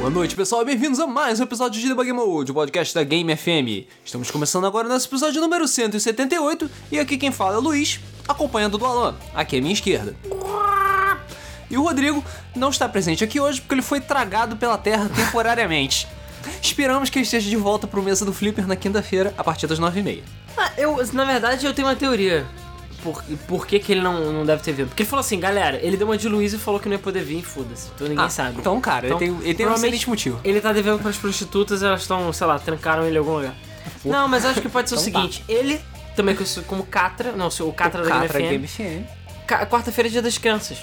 Boa noite, pessoal, bem-vindos a mais um episódio de Debug Mode, o podcast da Game FM. Estamos começando agora nosso episódio número 178 e aqui quem fala é o Luiz, acompanhado do Alan, aqui à minha esquerda. E o Rodrigo não está presente aqui hoje porque ele foi tragado pela Terra temporariamente. Esperamos que ele esteja de volta pro Mesa do Flipper na quinta-feira, a partir das 9h30. Ah, eu, na verdade, eu tenho uma teoria. Por, por que, que ele não, não deve ter vindo? Porque ele falou assim, galera, ele deu uma de Luiz e falou que não ia poder vir, foda-se. Então ninguém Ah, sabe. Então, cara, Então, ele tem, ele tem um excelente motivo. Ele tá devendo pras prostitutas, elas estão, sei lá, trancaram ele em algum lugar. Não, mas acho que pode ser o Então tá. seguinte, ele, também conhecido como Catra, não, o Catra da Catra Game FM, Game FM. quarta-feira é dia das crianças.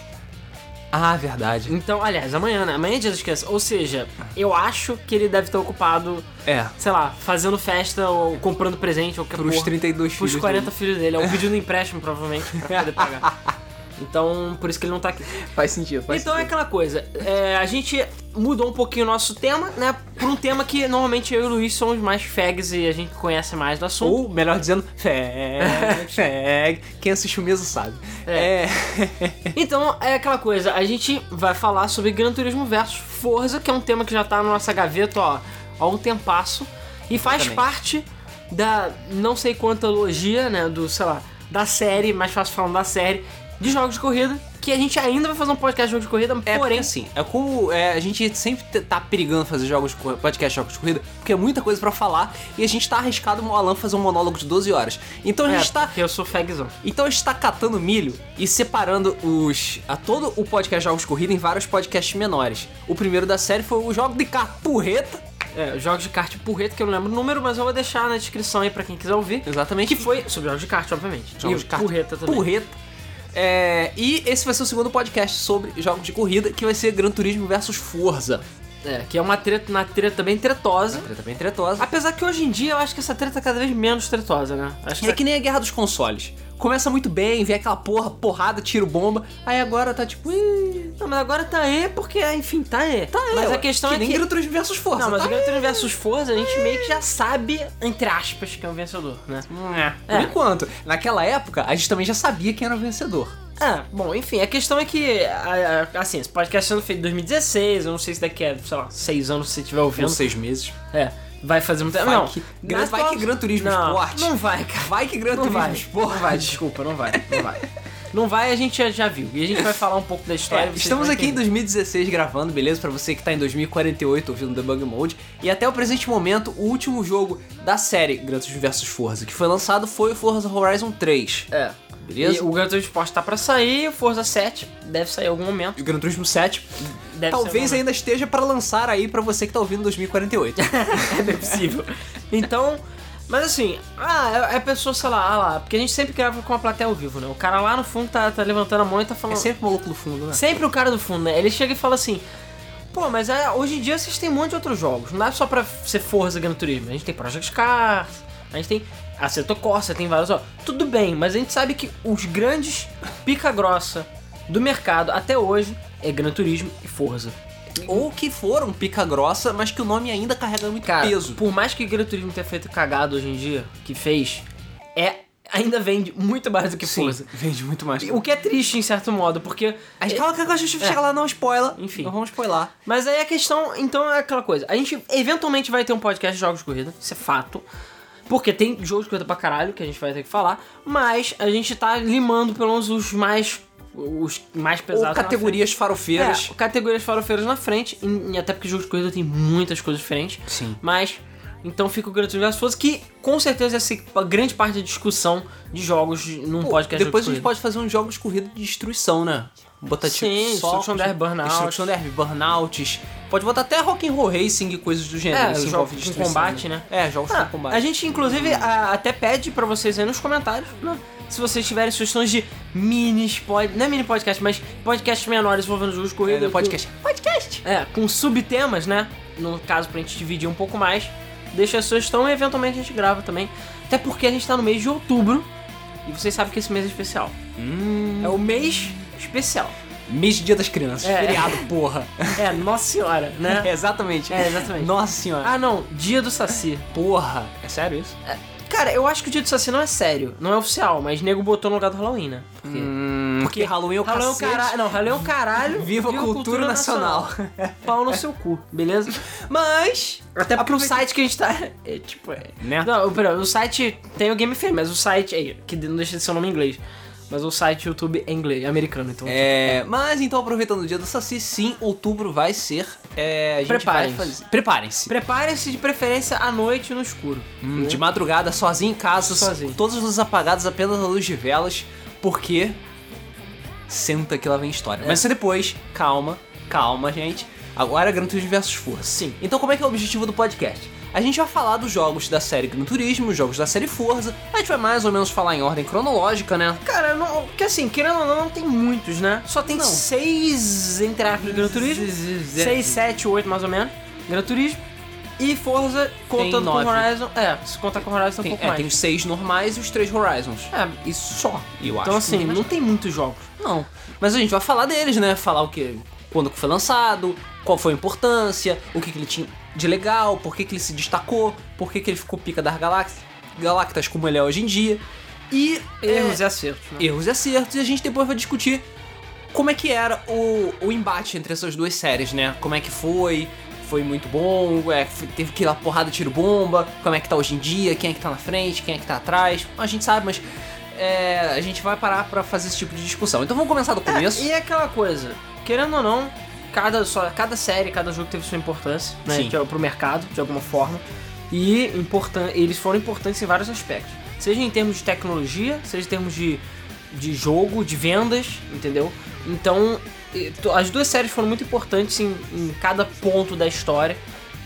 Ah, verdade. Então, aliás, amanhã, né? Amanhã é dia das crianças. Ou seja, eu acho que ele deve estar ocupado, É, sei lá, fazendo festa ou comprando presente ou qualquer pros porra. 32 Pros filhos 40 dele. filhos dele. É um pedido de empréstimo, provavelmente, pra poder pagar. Então, por isso que ele não tá aqui. Faz sentido, faz então é sentido. aquela coisa, é, a gente mudou um pouquinho o nosso tema, né? Por um tema que normalmente eu e o Luiz somos mais fags e a gente conhece mais do assunto. Ou, melhor dizendo, fag, fag. Quem assiste o mesmo sabe. É. É. Então é aquela coisa, a gente vai falar sobre Gran Turismo versus Forza, que é um tema que já tá na nossa gaveta ó, há um tempasso. E faz Exatamente. parte da não sei quanta logia, né? Do, sei lá, da série, mais fácil falando da série, de jogos de corrida, que a gente ainda vai fazer um podcast de jogos de corrida, É, porém. assim, é como é, a gente sempre tá perigando fazer jogos de cor- podcast de jogos de corrida, porque é muita coisa pra falar e a gente tá arriscado o Alan fazer um monólogo de 12 horas. Então a É, gente tá porque eu sou fagzão. Então a gente tá catando milho e separando os a todo o podcast Jogos de Corrida em vários podcasts menores. O primeiro da série foi o jogo de carpurreta. É, jogos de kart porreta, que eu não lembro o número, mas eu vou deixar na descrição aí pra quem quiser ouvir. Exatamente. Que foi sobre jogos de kart, obviamente. Jogos e de kart porreta também. Porreta. É, e esse vai ser o segundo podcast sobre jogos de corrida, que vai ser Gran Turismo versus Forza. É, que é uma treta, uma treta bem tretosa. Treta bem tretosa. Apesar que hoje em dia eu acho que essa treta é cada vez menos tretosa, né? Acho que É que nem a guerra dos consoles. Começa muito bem, vem aquela porra, porrada, tiro bomba. Aí agora tá tipo. "Ih, Não, mas agora tá E porque, enfim, tá E. Tá é, Mas a questão que é nem que... Gran Turismo versus Forza. Não, mas tá o versus Forza a gente meio que já sabe, entre aspas, que é o vencedor, né? Por É. enquanto. Naquela época, a gente também já sabia quem era o vencedor. É, bom, enfim, a questão é que, assim, esse podcast sendo feito em 2016, eu não sei se daqui a, sei lá, seis anos se você estiver Ou ouvindo. seis meses. É, vai fazer muito Vai Não, que- Gran- vai que Gran Turismo não, Esporte. Não vai, cara. Vai que Gran Não Turismo vai. Esporte. Não vai, desculpa, não vai, não vai. Não vai, a gente já, já viu. E a gente vai falar um pouco da história. É, estamos aqui em entender. 2016 gravando, beleza? Pra você que tá em 2048 ouvindo Debug Mode. E até o presente momento, o último jogo da série Gran Turismo vs Forza que foi lançado foi o Forza Horizon 3. É. Beleza? E o Gran Turismo Sport tá pra sair, o Forza 7 deve sair em algum momento. E o Gran Turismo 7 Deve talvez ainda esteja pra lançar aí pra você que tá ouvindo em 2048. algum momento. É possível. Então, mas assim, ah, é a pessoa, sei lá, ah lá, porque a gente sempre grava com a plateia ao vivo, né? O cara lá no fundo tá, tá levantando a mão e tá é falando. sempre maluco no fundo, né? Sempre o cara do fundo, né? Ele chega e fala assim: Pô, mas é, hoje em dia vocês têm um monte de outros jogos. Não é só pra ser Forza Gran Turismo. A gente tem Project Cars, a gente tem Assetto Corsa, tem vários. Ó, tudo bem, mas a gente sabe que os grandes pica grossa do mercado até hoje é Gran Turismo e Forza. Ou que foram pica grossa, mas que o nome ainda carrega muito Cara, peso. por mais que Gran Turismo tenha feito cagado hoje em dia, que fez, é ainda vende muito mais do que Sim, Forza. vende muito mais. O que é triste em certo modo, porque A gente, calma, calma, a gente chega lá, não spoiler. Enfim. Não vamos spoiler. Mas aí a questão, então é aquela coisa. A gente eventualmente vai ter um podcast de jogos de corrida, isso é fato. Porque tem jogos de corrida pra caralho que a gente vai ter que falar. Mas a gente tá limando pelo menos os mais. Os mais pesados. Ou categorias farofeiras. É, categorias farofeiras na frente. e- e até porque jogos de corrida tem muitas coisas diferentes. Sim. Mas. Então fica o Gran Turismo Versus Forza, que com certeza ser a grande parte da discussão de jogos num Pô, podcast depois de a gente de pode fazer uns jogos de corrida de destruição, né? Botar tipo Sim, Destruction Derby, Burnout. Destruction Derby, Burnouts. Pode botar até Rock and Roll Racing e coisas do gênero. É, que jogos com destruição, combate, né? É, jogos Ah, com combate. A gente, inclusive, a- até pede pra vocês aí nos comentários, né? Se vocês tiverem sugestões de minis, pod... não é mini podcast, mas podcasts menores envolvendo jogos de corrida. É, podcast. Podcast! É, com subtemas, né? No caso, pra gente dividir um pouco mais. Deixa a sugestão e eventualmente a gente grava também. Até porque a gente tá no mês de outubro. E vocês sabem que esse mês é especial. Hum, É o mês especial. mês de Dia das Crianças. É. Feriado, porra. É, Nossa Senhora, né? É, exatamente. É, exatamente. Nossa senhora. Ah, não. Dia do Saci. Porra. É sério isso? Cara, eu acho que o dia do Saci não é sério. Não é oficial, mas nego botou no lugar do Halloween, né? Porque... Hum, Porque Halloween é o Halloween cacete. caralho. Não, Halloween é o caralho. Viva a cultura nacional. Pau no seu cu, beleza? Mas. Até pro aproveita- site que a gente tá. É, tipo, é. Né? Não, pera, o site tem o Game FM, mas o site. É, que não deixa de ser o nome em inglês. Mas o site YouTube é inglês, é americano, então. É, mas então, aproveitando o dia do Saci, sim, outubro vai ser. É, Preparem-se. Preparem-se. Prepare-se de preferência à noite no escuro. Hum, de madrugada, sozinho em casa, Sozinho. todas as luzes apagadas, apenas a luz de velas, porque. Senta que lá vem história. É. Mas isso é depois, calma, calma, gente. Agora é Gran Turismo versus Força. Sim. Então, como é que é o objetivo do podcast? A gente vai falar dos jogos da série Gran Turismo, jogos da série Forza. A gente vai mais ou menos falar em ordem cronológica, né? Cara, não, porque assim, querendo ou não, não tem muitos, né? Só tem Não. seis entre aspas Gran Turismo. Seis, sete, oito mais ou menos. Gran Turismo. E Forza, contando com. Horizon. É, se contar com Horizon, tem um pouco é, mais. tem os seis normais e os três Horizons. É, E só, eu acho. então que assim, não tem muitos jogos. Não. Mas a gente vai falar deles, né? Falar o que. Quando que foi lançado, qual foi a importância, o que, que ele tinha de legal, por que, que ele se destacou, por que, que ele ficou pica das galáxias, galactas como ele é hoje em dia. E Erros é, e acertos, né? erros e acertos, e a gente depois vai discutir como é que era o, o embate entre essas duas séries, né? Como é que foi, foi muito bom, é, teve que ir lá porrada, tiro, bomba, como é que tá hoje em dia, quem é que tá na frente, quem é que tá atrás. A gente sabe, mas é, a gente vai parar pra fazer esse tipo de discussão. Então vamos começar do começo. É, e é aquela coisa, querendo ou não, cada, só, cada série, cada jogo teve sua importância, né? Sim. Pro mercado, de alguma forma. E importan eles foram importantes em vários aspectos. Seja em termos de tecnologia, seja em termos de, de jogo, de vendas, entendeu? Então, as duas séries foram muito importantes em, em cada ponto da história.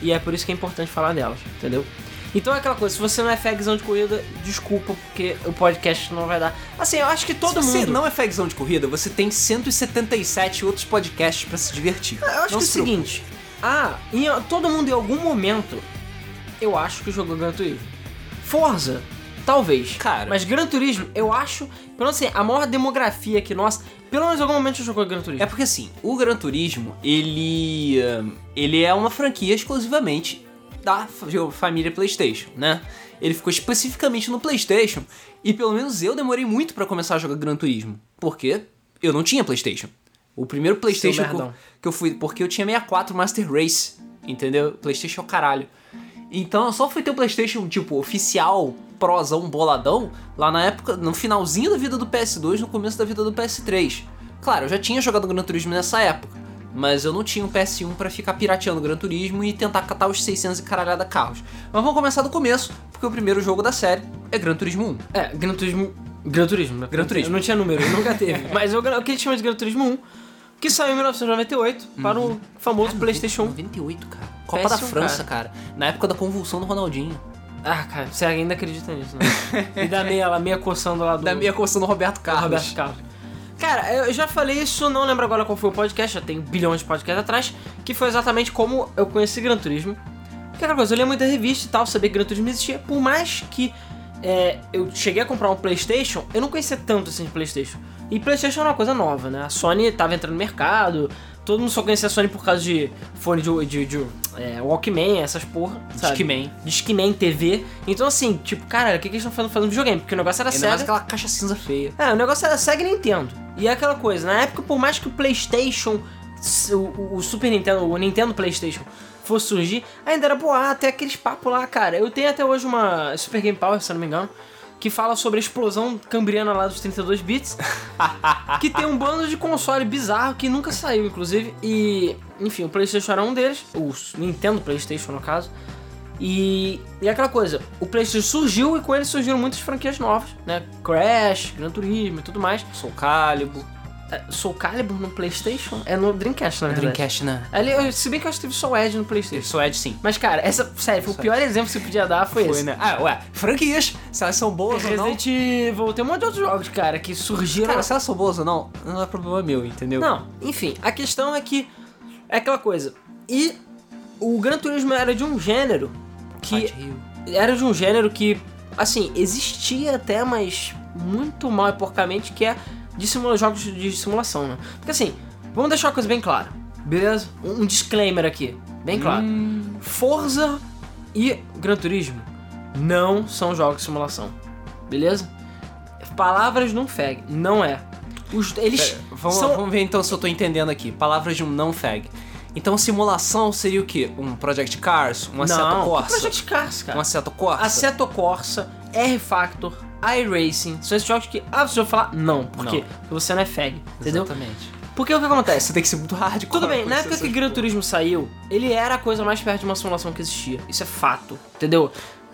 E é por isso que é importante falar delas, entendeu? Então é aquela coisa, se você não é fagzão de corrida, desculpa, porque o podcast não vai dar. Assim, eu acho que todo Se você mundo. não é fagzão de corrida, você tem 177 outros podcasts pra se divertir. Eu acho Não que é o se seguinte, ah, em- todo mundo em algum momento, eu acho que jogou Gran Turismo. Forza, talvez. Cara. Mas Gran Turismo, eu acho, pelo menos assim, a maior demografia aqui nossa, pelo menos em algum momento jogou Gran Turismo. É porque assim, o Gran Turismo, ele. ahn, Ele é uma franquia exclusivamente da fa- família PlayStation, né? Ele ficou especificamente no PlayStation e pelo menos eu demorei muito pra começar a jogar Gran Turismo. Porque eu não tinha PlayStation. O primeiro PlayStation que eu, que eu fui. Porque eu tinha 64 Master Race, entendeu? PlayStation é o caralho. Então eu só fui ter o PlayStation, tipo, oficial, prosão, boladão, lá na época, no finalzinho da vida do PS2, no começo da vida do PS3. Claro, eu já tinha jogado Gran Turismo nessa época, mas eu não tinha um PS1 pra ficar pirateando Gran Turismo e tentar catar os 600 e caralhada carros. Mas vamos começar do começo, porque o primeiro jogo da série é Gran Turismo 1. É, Gran Turismo. Gran Turismo, né? Gran Turismo. Não tinha número, nunca teve. Mas o, o que a gente chama de Gran Turismo 1, que saiu em 1998 para o famoso PlayStation 1. 98, cara. Copa da PS1, França, cara. Na época da convulsão do Ronaldinho. Ah, cara, você ainda acredita nisso, né? e da meia, meia coçando lá do. Da minha coçando Roberto do Carlos. Roberto Carlos. Cara, eu já falei isso, não lembro agora qual foi o podcast, já tem bilhões de podcasts atrás, que foi exatamente como eu conheci Gran Turismo. Que é aquela coisa, eu lia muita revista e tal, sabia que Gran Turismo existia, por mais que é, eu cheguei a comprar um Playstation, eu não conhecia tanto assim de Playstation. E Playstation era uma coisa nova, né? A Sony tava entrando no mercado, todo mundo só conhecia a Sony por causa de fone de, de, de é, Walkman, essas porra, sabe? Discman. Discman TV. Então assim, tipo, cara, o que, que eles estão fazendo fazendo videogame? Porque o negócio era sério. aquela caixa cinza feia. É, o negócio era Sega e Nintendo. E é aquela coisa, na época, por mais que o PlayStation, o, o- o Super Nintendo, o Nintendo PlayStation fosse surgir, ainda era boa, até aqueles papos lá, cara. Eu tenho até hoje uma Super Game Power, se eu não me engano, que fala sobre a explosão cambriana lá dos 32 bits, que tem um bando de console bizarro que nunca saiu, inclusive. E, enfim, o PlayStation era um deles, o Nintendo PlayStation, no caso. E, e aquela coisa, o PlayStation surgiu e com ele surgiram muitas franquias novas, né? Crash, Gran Turismo e tudo mais. Soul Calibur. É, Soul Calibur no PlayStation? É no Dreamcast, na verdade. Dreamcast, né? Ali, eu- se bem que eu acho que teve Soul Edge no PlayStation. Soul Edge, sim. Mas, cara, essa, sério, foi o pior exemplo que você podia dar foi, Foi, esse. né? Ah, ué, franquias, se elas são boas ou não. Resident Evil, tem um monte de outros jogos, cara, que surgiram. Cara, se elas são boas ou não, não é problema meu, entendeu? Não, enfim, a questão é que é aquela coisa. E o Gran Turismo era de um gênero que era de um gênero que, assim, existia até, mas muito mal e porcamente, que é de simula jogos de simulação, né? Porque assim, vamos deixar uma coisa bem clara, beleza? Um, disclaimer aqui, bem claro. Hum, Forza e Gran Turismo não são jogos de simulação, beleza? Palavras não fag, não é. Os, eles Pera, vamos, são... vamos ver então se eu tô entendendo aqui. Palavras de um não fag. Então simulação seria o quê? Um Project Cars? Um Não, que Corsa? Project Cars, cara. Um Assetto Corsa? Assetto Corsa, R-Factor, iRacing, são esses jogos que, ah, você vai falar, não, por quê? Não. Porque você não é fag, entendeu? Exatamente. Porque o que acontece? Você tem que ser muito hardcore. Tudo bem, na época que Gran. Turismo saiu, ele era a coisa mais perto de uma simulação que existia. Isso é fato, entendeu?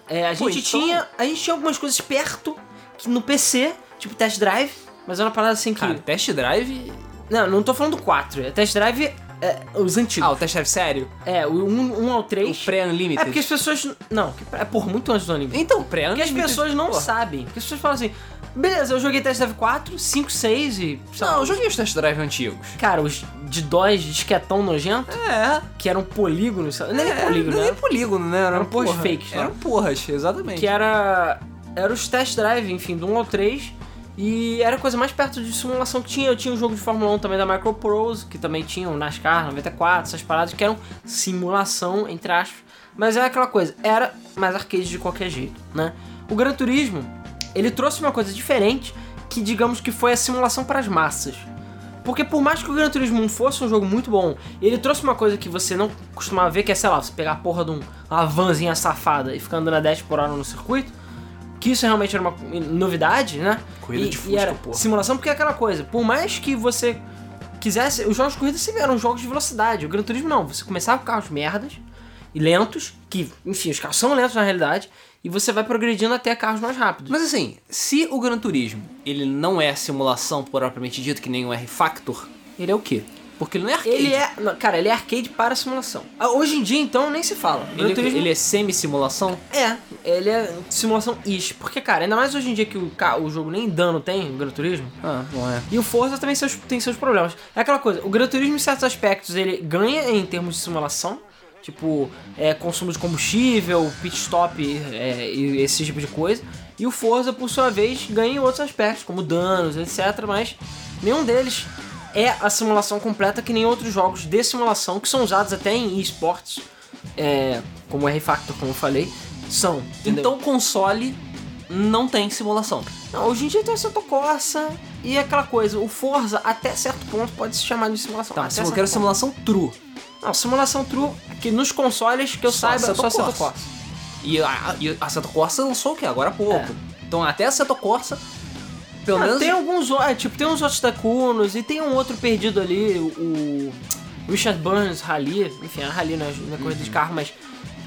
É, a, Pô, gente então- tinha, a gente tinha algumas coisas perto que no PC, tipo Test Drive, mas era uma parada assim que... Cara, test drive. Não, não tô falando do 4, é Test Drive, é, os antigos. Ah, o test drive sério? É, o 1, 1 ao O 3. pré-unlimited. É porque as pessoas... Não, é por muito antes do anime. Então, Porque pré-unlimited. as pessoas não porra. sabem. Porque as pessoas falam assim, beleza, eu joguei Test Drive 4, 5, 6 e... lá, Não, eu joguei os test drive antigos. Cara, os de DOS, disquetão nojento, É. que eram polígonos, sabe? não é nem é, polígono, não é né? nem polígono, né? Eram, Eram porras porra, fakes? Eram porras, exatamente. Que era... Era os test drive, enfim, do 1 ao 3. E era a coisa mais perto de simulação que tinha. Eu tinha um jogo de Fórmula 1 também da Microprose, que também tinha o NASCAR 94, essas paradas que eram simulação, entre aspas. Mas é aquela coisa, era mais arcade de qualquer jeito, né? O Gran Turismo, ele trouxe uma coisa diferente, que digamos que foi a simulação para as massas. Porque por mais que o Gran Turismo 1 fosse um jogo muito bom, ele trouxe uma coisa que você não costumava ver, que é, sei lá, você pegar a porra de um, uma vanzinha safada e ficar andando a 10 por hora no circuito. Que isso realmente era uma novidade, né? Corrida e, de e Fusca, era porra. simulação porque é aquela coisa. Por mais que você quisesse... Os jogos de corrida sempre eram jogos de velocidade. O Gran Turismo não. Você começava com carros merdas e lentos, que, enfim, os carros são lentos na realidade, e você vai progredindo até carros mais rápidos. Mas assim, se o Gran Turismo ele não é simulação propriamente dito, que nem o R-Factor, ele é o quê? Porque ele não é arcade. Ele é. não, Cara, ele é arcade para simulação. Ah, Hoje em dia, então, nem se fala. Ele, Turismo ele é semi-simulação? é. Ele é simulação ish. Porque, cara, ainda mais hoje em dia que o, o jogo nem dano tem, o Gran Turismo. Ah, não é. E o Forza também seus, tem seus problemas. É aquela coisa, o Gran Turismo, em certos aspectos, ele ganha em termos de simulação. Tipo, é, consumo de combustível, pit stop é, e esse tipo de coisa. E o Forza, por sua vez, ganha em outros aspectos, como danos, etc. Mas nenhum deles é a simulação completa que nem outros jogos de simulação que são usados até em esportes, é, como o R-Factor, como eu falei, são. entendeu? Então o console não tem simulação. Não, hoje em dia tem o Assetto Corsa e aquela coisa, o Forza até certo ponto pode se chamar de simulação. Tá, eu quero ponto. simulação true. Não, simulação true, que nos consoles que eu Só saiba, Assetto só Corsa. Corsa. E a, e a Assetto Corsa lançou o quê? Agora há pouco. É. Então até a Assetto Corsa, pelo Ah, menos... tem alguns, é, tipo, tem uns outros Takunos e tem um outro perdido ali, o Richard Burns Rally, enfim, a Rally não é, não é corrida Uhum. de carro, mas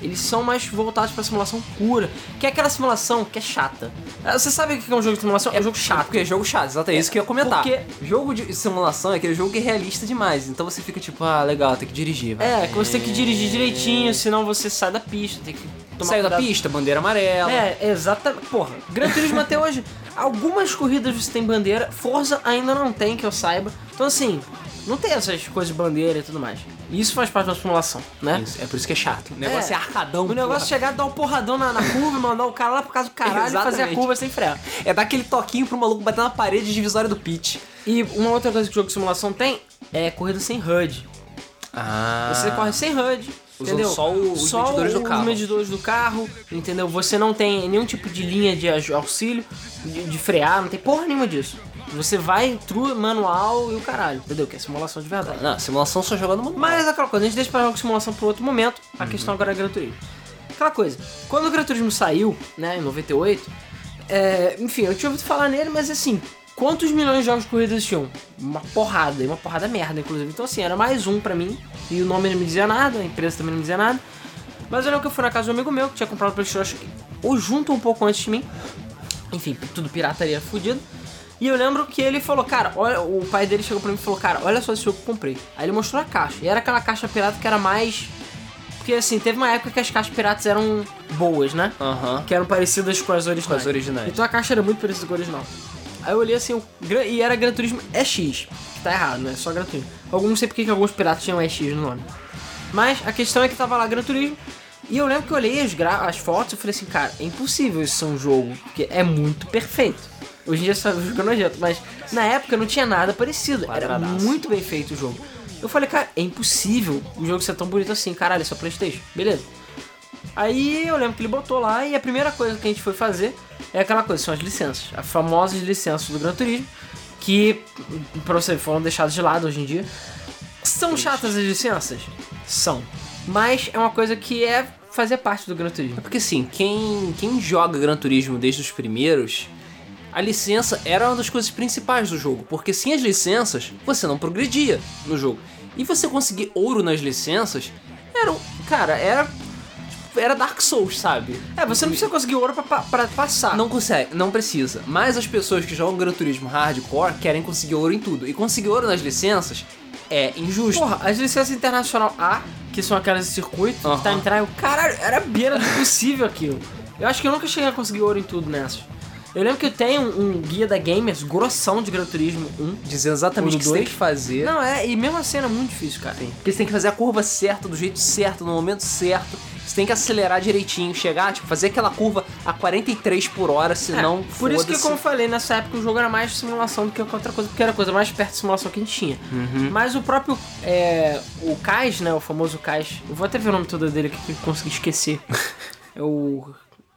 eles são mais voltados pra simulação pura, que é aquela simulação que é chata. Ah, Você sabe o que é um jogo de simulação? É um jogo chato. Porque é jogo chato, exato, é isso que eu ia comentar. Porque- Jogo de simulação é aquele jogo que é realista demais. Então você fica tipo, ah, legal, tem que dirigir. vai. É, que você tem que dirigir direitinho, senão você sai da pista, tem que tomar Saiu da cuidado. pista, bandeira amarela. É, exatamente. Porra, Gran Turismo até hoje, algumas corridas você tem bandeira, Forza ainda não tem, que eu saiba. Então assim, não tem essas coisas de bandeira e tudo mais. E isso faz parte da simulação, né? Isso, é por isso que é chato. O negócio é, É. arcadão. O negócio é chegar, dar um porradão na, na curva, mandar o cara lá por causa do caralho e fazer a Exatamente. curva sem freio. É dar aquele toquinho pro maluco bater na parede divisória do pit. E uma outra coisa que o jogo de simulação tem é corrida sem HUD. Ah. Você corre sem HUD. Entendeu? só o- os medidores do carro. Os medidores do carro, entendeu? Você não tem nenhum tipo de linha de auxílio, de, de frear, não tem porra nenhuma disso. Você vai true, manual e o caralho, entendeu? Que é simulação de verdade. Não, simulação só jogando manual. Mas aquela coisa, a gente deixa pra jogar com simulação por outro momento. A questão agora é Gran Turismo. Aquela coisa, quando o Gran Turismo saiu, né, em 98, é, enfim, eu tinha ouvido falar nele, mas assim, quantos milhões de jogos de corrida existiam? Uma porrada, e uma porrada merda, inclusive. Então assim, era mais um pra mim, e o nome não me dizia nada, a empresa também não me dizia nada. Mas eu lembro que eu fui na casa de um amigo meu, que tinha comprado o PlayStation, ou junto um pouco antes de mim. Enfim, tudo pirataria fudido. E eu lembro que ele falou, cara, olha, o pai dele chegou pra mim e falou, cara, olha só esse jogo que eu comprei. Aí ele mostrou a caixa. E era aquela caixa pirata que era mais. Porque assim, teve uma época que as caixas piratas eram boas, né? Aham. Que eram parecidas com as originais. Com as originais. Então a caixa era muito parecida com a original. Aí eu olhei assim, o e era Gran Turismo EX, que tá errado, né? Só Gran Turismo. Alguns não sei porque que alguns piratas tinham EX no nome. Mas a questão é que tava lá Gran Turismo. E eu lembro que eu olhei as, gra- as fotos e falei assim, cara, é impossível isso ser um jogo, porque é muito perfeito. Hoje em dia só jogo nojento, mas na época não tinha nada parecido. Era muito bem feito o jogo. Eu falei, cara, é impossível o jogo ser tão bonito assim, caralho, é só Playstation. Beleza. Aí eu lembro que ele botou lá e a primeira coisa que a gente foi fazer é aquela coisa, são as licenças. As famosas licenças do Gran Turismo. que, pra você foram deixados de lado hoje em dia. São chatas as licenças? São. Mas é uma coisa que é fazer parte do Gran É Turismo. porque assim, quem, quem joga Gran Turismo desde os primeiros, a licença era uma das coisas principais do jogo. Porque sem as licenças, você não progredia no jogo. E você conseguir ouro nas licenças era. um- Cara, era. Era Dark Souls, sabe? É, você não precisa conseguir ouro pra, pa- pra passar. Não consegue, não precisa. Mas as pessoas que jogam Gran Turismo Hardcore querem conseguir ouro em tudo. E conseguir ouro nas licenças é injusto. Porra, as licenças internacional A, que são aquelas de circuito, que tá Aham. entrando, eu, caralho, era beira do possível aquilo. Eu acho que eu nunca cheguei a conseguir ouro em tudo nessas. Eu lembro que eu tenho um, um guia da Gamers, grossão de Gran Turismo 1. Dizendo exatamente o que você tem que fazer. Não, é, e mesmo assim era muito difícil, cara. Porque você tem que fazer a curva certa, do jeito certo, no momento certo. Você tem que acelerar direitinho, chegar, tipo, fazer aquela curva a 43 por hora, senão. É, por isso que, como eu falei, nessa época o jogo era mais simulação do que qualquer outra coisa, porque era a coisa mais perto de simulação que a gente tinha. Uhum. Mas o próprio. É, o Kais, né? O famoso Kais. Eu vou até ver o nome todo dele aqui que eu consegui esquecer. é o.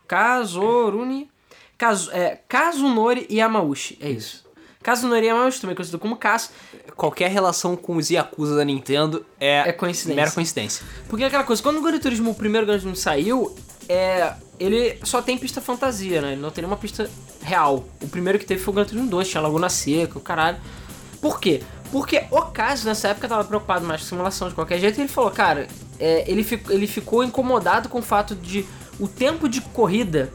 Kazoruni. Kazu, é, Kazunori Yamauchi. É isso. Kazunori Yamauchi, também conhecido como Kaz. Qualquer relação com os Yakuza da Nintendo é, É coincidência. mera coincidência. Porque é aquela coisa, quando o Gran Turismo, o primeiro Gran Turismo saiu, é, ele só tem pista fantasia, né? Ele não tem nenhuma pista real. O primeiro que teve foi o Gran Turismo 2, tinha Laguna Seca, o caralho. Por quê? Porque o Caso, nessa época, tava preocupado mais com simulação de qualquer jeito, e ele falou, cara, é, ele, fico- ele ficou incomodado com o fato de o tempo de corrida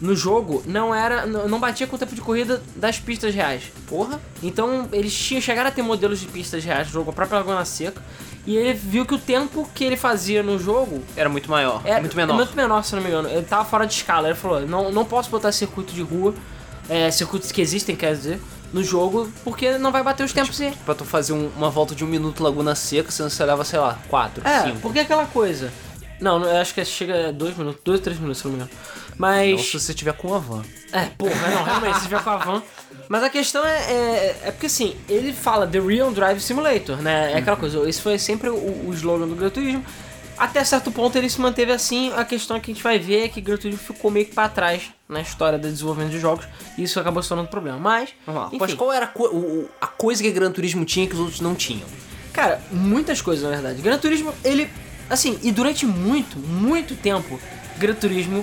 no jogo não era. não batia com o tempo de corrida das pistas reais. Porra. Então eles tinham, chegaram a ter modelos de pistas reais no jogo, a própria Laguna Seca, e ele viu que o tempo que ele fazia no jogo Era muito maior. é muito menor. muito menor, se não me engano. Ele tava fora de escala. Ele falou: não, não posso botar circuito de rua, é, circuitos que existem, quer dizer, no jogo, porque não vai bater os tempos e. Pra tu fazer um- uma volta de um minuto Laguna Seca, senão você leva, sei lá, 4, É, 5. porque é aquela coisa. Não, eu acho que chega a dois minutos, dois ou três minutos, se não me engano. Mas. Ou se você tiver com uma van. É, porra, não, realmente, se tiver com a van. Mas a questão é, é, é porque assim, ele fala The Real Drive Simulator, né? É aquela coisa, esse foi sempre o, o slogan do Gran Turismo. Até certo ponto ele se manteve assim, a questão que a gente vai ver é que Gran Turismo ficou meio que pra trás na história do desenvolvimento de jogos, e isso acabou se tornando um problema. Mas, Vamos lá. enfim, Mas qual era a, co- o- a coisa que Gran Turismo tinha que os outros não tinham? Cara, muitas coisas na verdade. Gran Turismo, ele. Assim, e durante muito, muito tempo, Gran Turismo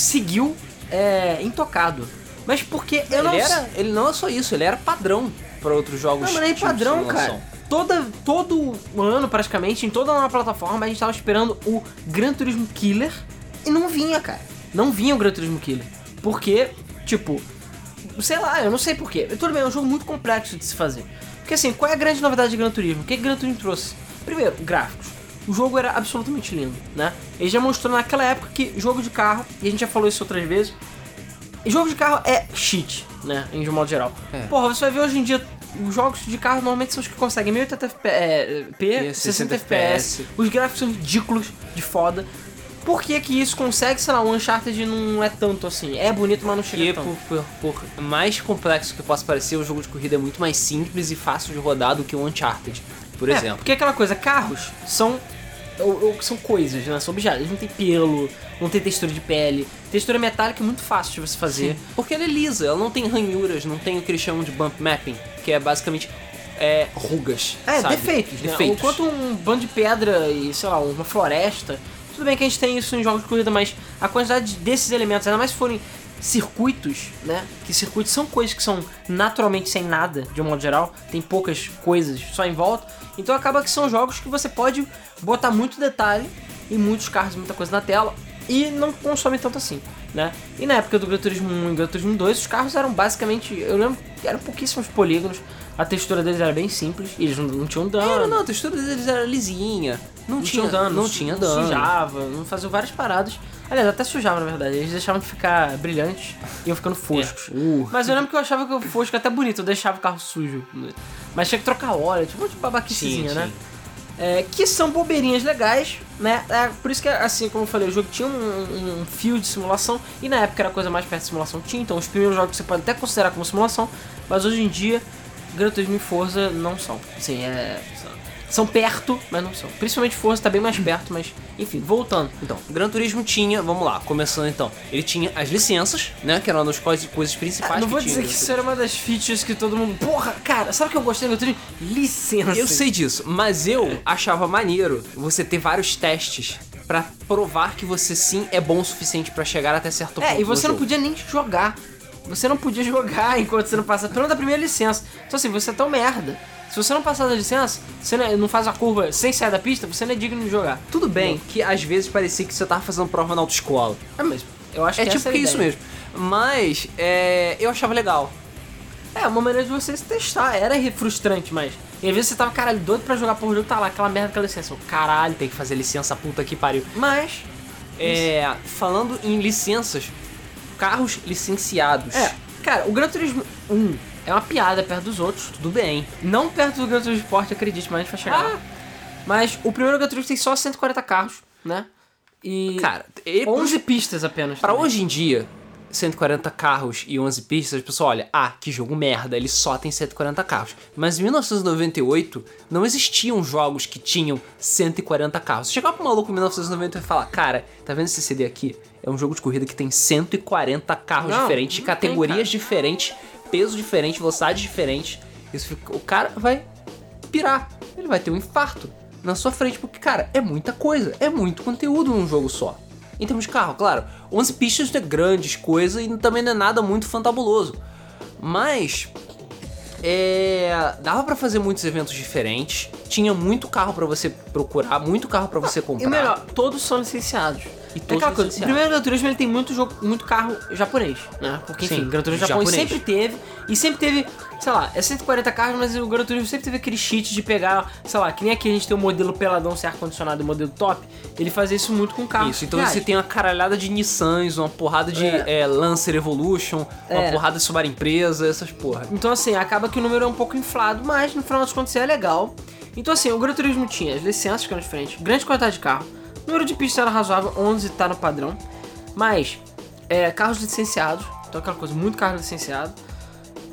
seguiu é, intocado. Mas porque eu não ele, era, ele não é só isso, ele era padrão pra outros jogos. Não, mas nem de padrão, cara. Toda, todo ano, praticamente, em toda uma plataforma, a gente tava esperando o Gran Turismo Killer e não vinha, cara. Não vinha o Gran Turismo Killer. Porque, tipo, sei lá, eu não sei porquê. Tudo bem, é um jogo muito complexo de se fazer. Porque assim, qual é a grande novidade de Gran Turismo? O que, que Gran Turismo trouxe? Primeiro, gráficos. O jogo era absolutamente lindo, né? Ele já mostrou naquela época que jogo de carro, e a gente já falou isso outras vezes, jogo de carro é cheat, né? Em de um modo geral. É. Porra, você vai ver hoje em dia os jogos de carro normalmente são os que conseguem 1080 FPS, P, 60 60 FPS. Os gráficos são ridículos, de foda. Por que que isso consegue, sei lá, o Uncharted não é tanto assim? É bonito, mas não chega E tanto. por, por, por mais complexo que possa parecer, o jogo de corrida é muito mais simples e fácil de rodar do que o Uncharted, por É, exemplo. porque aquela coisa, carros são ou- ou são coisas, né? São objetos. Eles não tem pelo, não tem textura de pele. Textura metálica é muito fácil de você fazer. Porque ela é lisa, ela não tem ranhuras, não tem o que eles chamam de bump mapping, que é basicamente é, rugas. É, sabe? defeitos, né? Defeitos. Enquanto um bando de pedra e, sei lá, uma floresta. Tudo bem que a gente tem isso em jogos de corrida, mas a quantidade desses elementos, ainda mais se forem circuitos, né? Que circuitos são coisas que são naturalmente sem nada, de um modo geral. Tem poucas coisas só em volta. Então acaba que são jogos que você pode botar muito detalhe e muitos carros, muita coisa na tela. E não consome tanto assim, né? E na época do Gran Turismo 1 e Gran Turismo 2, os carros eram basicamente... Eu lembro que eram pouquíssimos polígonos. A textura deles era bem simples. E eles não, não tinham dano. Não, não, a textura deles era lisinha. Não, Não tinha tinha dano, Não tinha dano. sujava, não fazia várias paradas. Aliás, até sujava na verdade. Eles deixavam de ficar brilhantes e iam ficando foscos. É. Uh. Mas eu lembro que eu achava que o fosco era até bonito, eu deixava o carro sujo. Mas tinha que trocar óleo, tipo um monte de babaquicezinha, Sim, né? sim. É, que são bobeirinhas legais, né? É, por isso que, assim como eu falei, o jogo tinha um, um, um fio de simulação e na época era a coisa mais perto de simulação tinha. Então os primeiros jogos você pode até considerar como simulação, mas hoje em dia Gran Turismo e Forza não são. Assim, é. São perto, mas não são. Principalmente Forza tá bem mais perto, mas enfim, voltando. Então, o Gran Turismo tinha, vamos lá, começando então. Ele tinha as licenças, né? Que era uma das coisas, coisas principais Ah, não vou dizer que isso era uma das features que todo mundo. Porra, cara, sabe o que eu gostei do Gran Turismo? Licença. Eu sei disso, mas eu achava maneiro você ter vários testes pra provar que você sim é bom o suficiente pra chegar até certo ponto. É, e você não podia nem jogar. Você não podia jogar enquanto você não passa da primeira licença. Então assim, você é tão merda. Se você não passar da licença, você não, não faz a curva sem sair da pista, você não é digno de jogar. Tudo bem que às vezes parecia que você tava fazendo prova na autoescola. É mesmo. Eu acho É que tipo é a que isso ideia. mesmo. Mas é, eu achava legal. É, uma maneira de você se testar. Era frustrante, mas. E às vezes você tava, caralho, doido pra jogar por jogo, tá lá, aquela merda, aquela licença. Eu, Caralho. Tem que fazer licença puta que pariu. Mas. É, falando em licenças, carros licenciados. É, cara, o Gran Turismo 1 é uma piada perto dos outros. Tudo bem. Não perto do Gran Turismo Sport, acredite, mas a gente vai chegar Ah. Mas o primeiro Gran Turismo tem só 140 carros, né? E. Cara, ele, 11 pistas apenas. Pra também. hoje em dia, 140 carros e 11 pistas, a pessoa olha, ah, que jogo merda, ele só tem 140 carros. Mas em 1998, não existiam jogos que tinham 140 carros. Você chegava pro maluco em 1998 e falar, cara, tá vendo esse CD aqui? É um jogo de corrida que tem 140 carros Não, diferentes, de não tem, categorias cara. diferentes, peso diferente, velocidade diferente. Isso fica- o cara vai pirar, ele vai ter um infarto na sua frente, porque, cara, é muita coisa, é muito conteúdo num jogo só. Em termos de carro, claro, 11 pistas não é grandes coisa e também não é nada muito fantabuloso. Mas é, dava pra fazer muitos eventos diferentes, tinha muito carro pra você procurar, muito carro pra você comprar. E melhor, todos são licenciados. E É todos aquela coisa, primeiro Gran Turismo ele tem muito, jogo, muito carro japonês, né? Porque, enfim, Sim, Gran Turismo japonês, japonês. sempre teve. E sempre teve, sei lá, é 140 carros, mas o Gran Turismo sempre teve aquele cheat de pegar, sei lá, que nem aqui a gente tem o modelo peladão sem ar-condicionado e o modelo top. Ele fazia isso muito com carro. Isso, então reais. você tem uma caralhada de Nissans, uma porrada de É. é, Lancer Evolution, uma É. porrada de Subaru Empresa, essas porra. Então, assim, acaba que o número é um pouco inflado, mas no final das contas é legal. Então, assim, o Gran Turismo tinha as licenças que eram diferentes, grande quantidade de carro, número de pistas era razoável, 11 tá no padrão, mas é, carros licenciados, então aquela coisa, muito carro licenciado.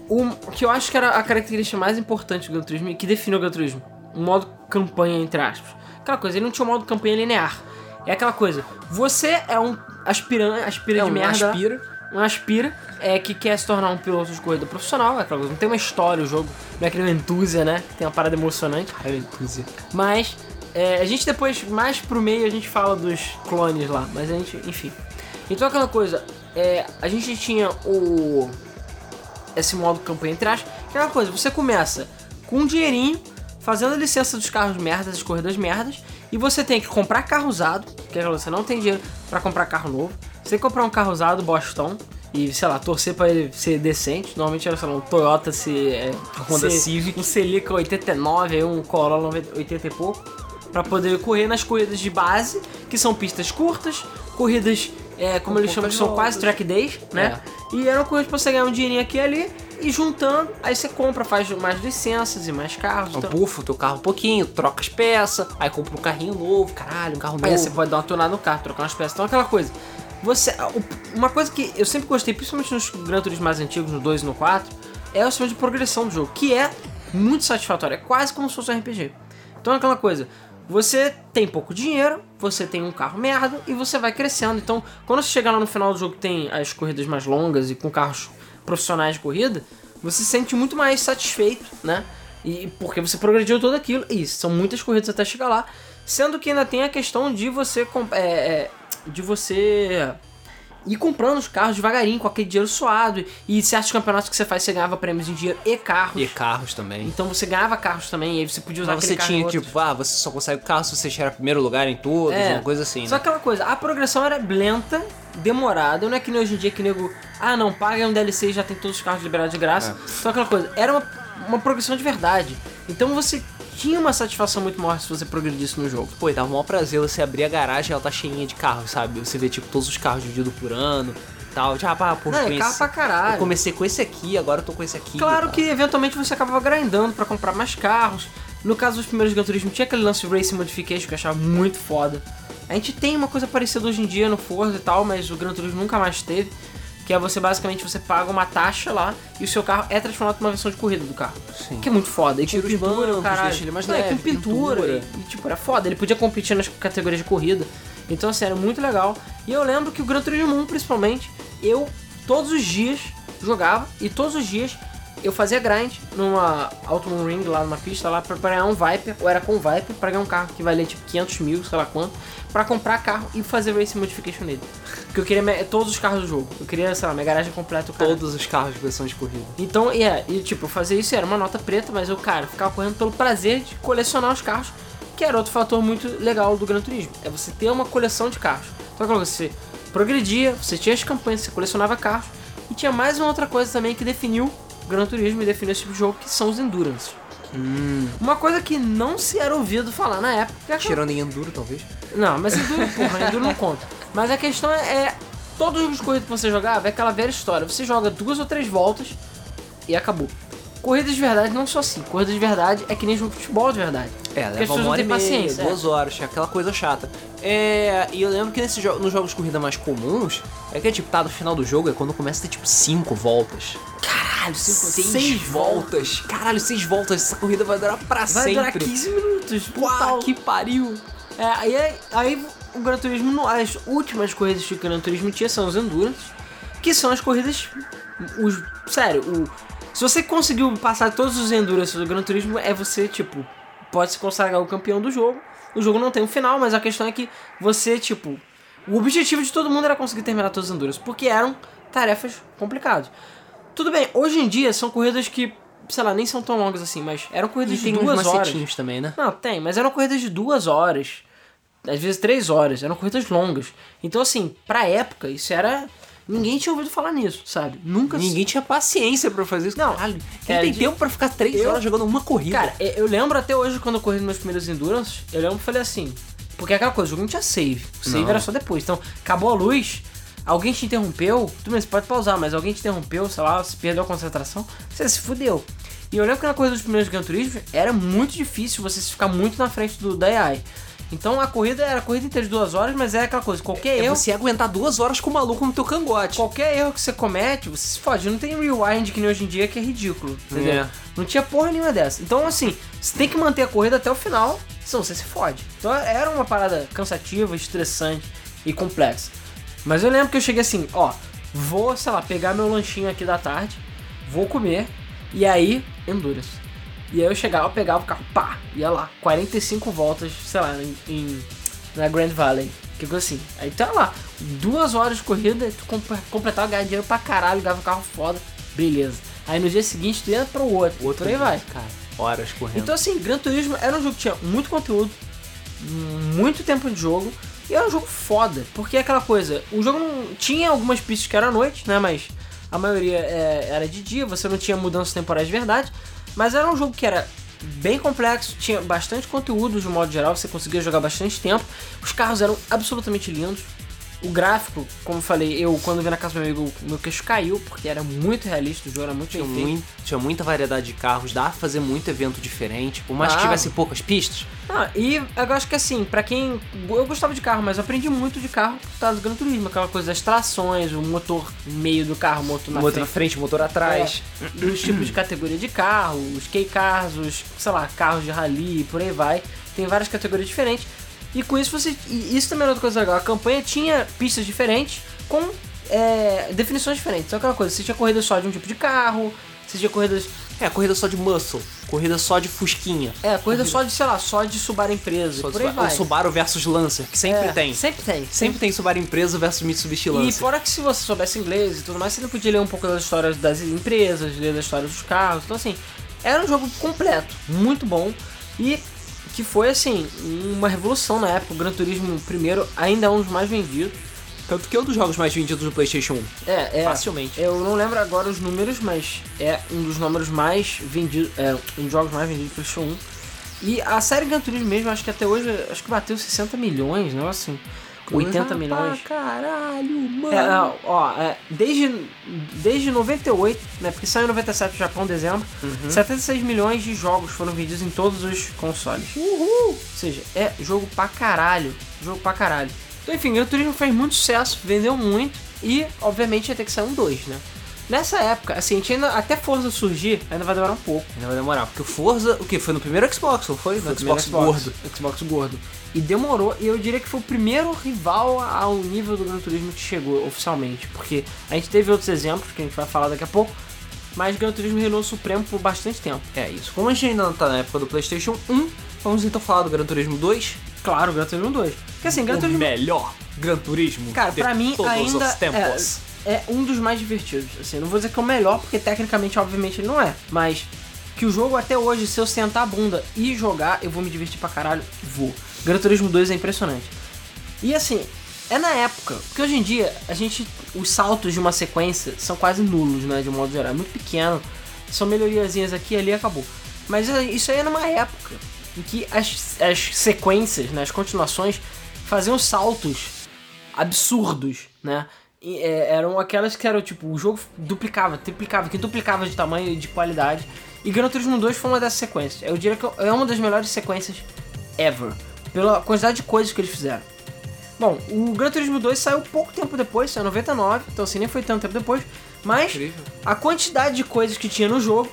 O que eu acho que era a característica mais importante do Gran Turismo e que define o Gran Turismo, um modo campanha, entre aspas. Aquela coisa, ele não tinha um modo campanha linear. É aquela coisa, você é um aspirante, aspira É de um merda aspira. um aspira é, que quer se tornar um piloto de corrida profissional, é aquela coisa, não tem uma história o jogo, não é aquele Enthusia, né? que Tem uma parada emocionante. Ai, Enthusia. Mas é, a gente depois, mais pro meio, a gente fala dos clones lá, mas a gente, enfim. Então aquela coisa, é, a gente tinha o. esse modo campanha entre aspas, que é aquela coisa, você começa com um dinheirinho, fazendo a licença dos carros merdas, das corridas merdas, e você tem que comprar carro usado, que é aquela você não tem dinheiro pra comprar carro novo, você tem que comprar um carro usado, Boston, e sei lá, torcer pra ele ser decente. Normalmente era, sei lá, um Toyota se, é, Honda se- Civic. um Celica 89, aí um Corolla 90 80 e pouco, pra poder correr nas corridas de base, que são pistas curtas, corridas, é, como Com eles chamam, que são quase track days, né? E eram corridas pra você ganhar um dinheirinho aqui e ali, e juntando, aí você compra, faz mais licenças e mais carros. Então, Então, bufa o teu carro um pouquinho, troca as peças, aí compra um carrinho novo, caralho, um carro novo. Aí você pode dar uma tunada no carro, trocar umas peças. Então aquela coisa. Você. Uma coisa que eu sempre gostei, principalmente nos Gran Turismo mais antigos, no 2 e no 4, é o sistema de progressão do jogo, que é muito satisfatório. É quase como se fosse um RPG. Então é aquela coisa. Você tem pouco dinheiro, você tem um carro merda e você vai crescendo. Então, quando você chegar lá no final do jogo tem as corridas mais longas e com carros profissionais de corrida, você se sente muito mais satisfeito, né? E porque você progrediu todo aquilo. E são muitas corridas até chegar lá. Sendo que ainda tem a questão de você. é, é, de você ir comprando os carros devagarinho, com aquele dinheiro suado. E certos campeonatos que você faz, você ganhava prêmios em dinheiro e carros. E carros também. Então você ganhava carros também, e aí você podia usar Mas você tinha, tipo, ah, você só consegue o carro se você chegar primeiro lugar em todos, É. uma coisa assim, Só né? aquela coisa, a progressão era lenta, demorada, não é que nem hoje em dia que nego, ah não, paga um DLC e já tem todos os carros liberados de graça. Só aquela coisa, era uma, uma progressão de verdade. Então você tinha uma satisfação muito maior se você progredisse no jogo. Pô, e dava o maior prazer você abrir a garagem e ela tá cheinha de carros, sabe? Você vê, tipo, todos os carros divididos por ano e tal. Já, pá, pô, Não, é carro pra caralho. Eu comecei com esse aqui, agora eu tô com esse aqui. Claro e que eventualmente você acabava grindando pra comprar mais carros. No caso dos primeiros Gran Turismo, tinha aquele lance Racing Modification que eu achava muito foda. A gente tem uma coisa parecida hoje em dia no Forza e tal, mas o Gran Turismo nunca mais teve. Que é você basicamente você paga uma taxa lá e o seu carro é transformado numa versão de corrida do carro. Sim. Que é muito foda. E Tira com os pintura, caralho. ele mais Não, é, leve, com pintura. pintura. E, tipo, era foda. Ele podia competir nas categorias de corrida. Então, assim, era muito legal. E eu lembro que o Gran Turismo 1, principalmente, eu todos os dias jogava e todos os dias eu fazia grind numa Auto Ring lá numa pista lá pra ganhar um Viper, ou era com o Viper, pra ganhar um carro que valia tipo 500 mil, sei lá quanto, pra comprar carro e fazer Race Modification nele. Porque eu queria me- todos os carros do jogo. Eu queria, sei lá, minha garagem completa, cara. Todos os carros de versão de corrida. Então, e é, e tipo, eu fazia isso era uma nota preta, mas eu, cara, ficava correndo pelo prazer de colecionar os carros, que era outro fator muito legal do Gran Turismo. É você ter uma coleção de carros. Então, você progredia, você tinha as campanhas, você colecionava carros, e tinha mais uma outra coisa também que definiu Gran Turismo e definiu esse tipo de jogo, que são os Endurance. Uma coisa que não se era ouvido falar na época. é Tirando em Enduro, talvez. não, mas Enduro, porra, Enduro não conta. Mas a questão é, é todos os corrida que você jogava é aquela velha história. Você joga duas ou três voltas e acabou. Corridas de verdade não são assim. Corridas de verdade é que nem jogo de futebol de verdade. É, Porque leva uma não hora e meia, paciência, é. duas horas, é aquela coisa chata. É, e eu lembro que nesses jo nos jogos de corrida mais comuns, é que tipo, tá no final do jogo, é quando começa a ter tipo cinco voltas. Caralho, Seis, seis voltas. Caralho, seis voltas, essa corrida vai durar pra Vai sempre. durar 15 minutos. Uau, que pariu. É, aí, aí o Gran Turismo, as últimas corridas que o Gran Turismo tinha são os Endurance, que são as corridas. Os, sério, o, se você conseguiu passar todos os Endurance do Gran Turismo, é você, tipo, pode se consagrar o campeão do jogo. O jogo não tem um final, mas a questão é que você, tipo. O objetivo de todo mundo era conseguir terminar todos os Endurance, porque eram tarefas complicadas. Tudo bem, hoje em dia são corridas que, sei lá, nem são tão longas assim, mas eram corridas de duas horas. também, né? Não, tem, mas eram corridas de duas horas. Às vezes três horas. Eram corridas longas. Então, assim, pra época, isso era. Ninguém tinha ouvido falar nisso, sabe? Nunca se- Ninguém tinha paciência pra fazer isso. Não, Caralho, quem é, tem de- tempo pra ficar três Eu- horas jogando uma corrida? Cara, eu eu lembro até hoje quando eu corri nos meus primeiros Endurance, eu lembro eu falei assim. Porque é aquela coisa, o jogo não tinha save. O save Não. era só depois. Então, acabou a luz, alguém te interrompeu, tudo bem, você pode pausar, mas alguém te interrompeu, sei lá, você perdeu a concentração, você se fudeu. E eu lembro que na corrida dos primeiros Gran Turismo era muito difícil você ficar muito na frente do da AI. Então a corrida era a corrida inteira de duas horas, mas é aquela coisa, qualquer é erro. você aguentar duas horas com o maluco no teu cangote. Qualquer erro que você comete, você se fode. Não tem rewind que nem hoje em dia, que é ridículo. Entendeu? É. Não tinha porra nenhuma dessa. Então, assim, você tem que manter a corrida até o final, senão você se fode. Então era uma parada cansativa, estressante e complexa. Mas eu lembro que eu cheguei assim, ó, vou, sei lá, pegar meu lanchinho aqui da tarde, vou comer, e aí, Endurance. E aí eu chegava, pegava o carro, pá, ia lá, 45 voltas, sei lá, em, em- na Grand Valley. Que coisa assim. Aí tá lá, duas horas de corrida, tu comp completava, ganhava dinheiro pra caralho, ganhava um carro foda, beleza. Aí no dia seguinte tu ia pro outro, O outro aí vai. Cara, horas correndo. Então assim, Gran Turismo era um jogo que tinha muito conteúdo, muito tempo de jogo, e era um jogo foda, porque é aquela coisa, o jogo não tinha algumas pistas que era à noite, né, mas a maioria é, era de dia, você não tinha mudanças temporais de verdade, mas era um jogo que era bem complexo, tinha bastante conteúdo de modo geral, você conseguia jogar bastante tempo, os carros eram absolutamente lindos, o gráfico, como eu falei, eu quando vi na casa do meu amigo, meu queixo caiu, porque era muito realista, o jogo era muito Tinha, bem feito. muito- tinha muita variedade de carros, dá pra fazer muito evento diferente, por mais que Ah. tivesse poucas pistas. Ah, e eu acho que assim, pra quem. Eu gostava de carro, mas eu aprendi muito de carro por causa do Gran Turismo, aquela coisa das trações, o motor meio do carro, o motor na motor na frente. frente, motor atrás. É, os tipos de categoria de carro, os K-Cars, os, sei lá, carros de rally, por aí vai. Tem várias categorias diferentes. E com isso você. E isso também era outra coisa legal. A campanha tinha pistas diferentes com é, definições diferentes. Então aquela coisa, você tinha corridas só de um tipo de carro, você tinha corridas. É, corrida só de muscle, corrida só de fusquinha. É, corrida só de, sei lá, só de Subaru empresa. Só por Subaru- vai. o Subaru versus Lancer, que sempre É, tem. Sempre tem. Sempre tem Subaru empresa versus Mitsubishi E Lancer. fora que se você soubesse inglês e tudo mais, você não podia ler um pouco das histórias das empresas, ler das histórias dos carros. Então, assim, era um jogo completo, muito bom. E que foi, assim, uma revolução na época. O Gran Turismo primeiro ainda é um dos mais vendidos. Tanto que é um dos jogos mais vendidos do PlayStation 1. É, é. Facilmente. Eu não lembro agora os números, mas é um dos números mais vendidos. É, um dos jogos mais vendidos do PlayStation 1. E a série Gran Turismo mesmo, acho que até hoje, acho que bateu 60 milhões, não assim. 80 milhões. caralho, mano. É, não, ó, é, desde, desde 98, né? Porque saiu em 97 no Japão, dezembro. 76 milhões de jogos foram vendidos em todos os consoles. Uhul! Ou seja, é jogo pra caralho. Jogo pra caralho. Então, enfim, Gran Turismo fez muito sucesso, vendeu muito. e, obviamente, ia ter que sair um 2, né? Nessa época, assim, a gente ainda, até Forza surgir, ainda vai demorar um pouco. Ainda vai demorar, porque o Forza, o que? Foi no primeiro Xbox, não foi? No o primeiro Xbox, gordo. Xbox gordo. E demorou, e eu diria que foi o primeiro rival ao nível do Gran Turismo que chegou oficialmente. Porque a gente teve outros exemplos que a gente vai falar daqui a pouco, mas Gran Turismo reinou supremo por bastante tempo. É isso. Como a gente ainda não tá na época do PlayStation 1, vamos então falar do Gran Turismo 2. Claro, Gran Turismo 2. Porque assim, Gran o Turismo. melhor Gran Turismo Cara, pra mim todos ainda os tempos. é, é um dos mais divertidos. Assim, não vou dizer que é o melhor, porque tecnicamente, obviamente, ele não é. Mas que o jogo até hoje, se eu sentar a bunda e jogar, eu vou me divertir pra caralho, vou. Gran Turismo 2 é impressionante. E assim, é na época, porque hoje em dia a gente. Os saltos de uma sequência são quase nulos, né? De um modo geral. É muito pequeno. São melhoriazinhas aqui e ali acabou. Mas é, isso aí é numa época em que as, as sequências, né, as continuações, faziam saltos absurdos, né? É, eram aquelas que eram tipo, o jogo duplicava, triplicava, que duplicava de tamanho e de qualidade. E Gran Turismo 2 foi uma dessas sequências. Eu diria que é uma das melhores sequências ever, pela quantidade de coisas que eles fizeram. Bom, o Gran Turismo 2 saiu pouco tempo depois, saiu em 99, então assim, nem foi tanto tempo depois. Mas Incrível. a quantidade de coisas que tinha no jogo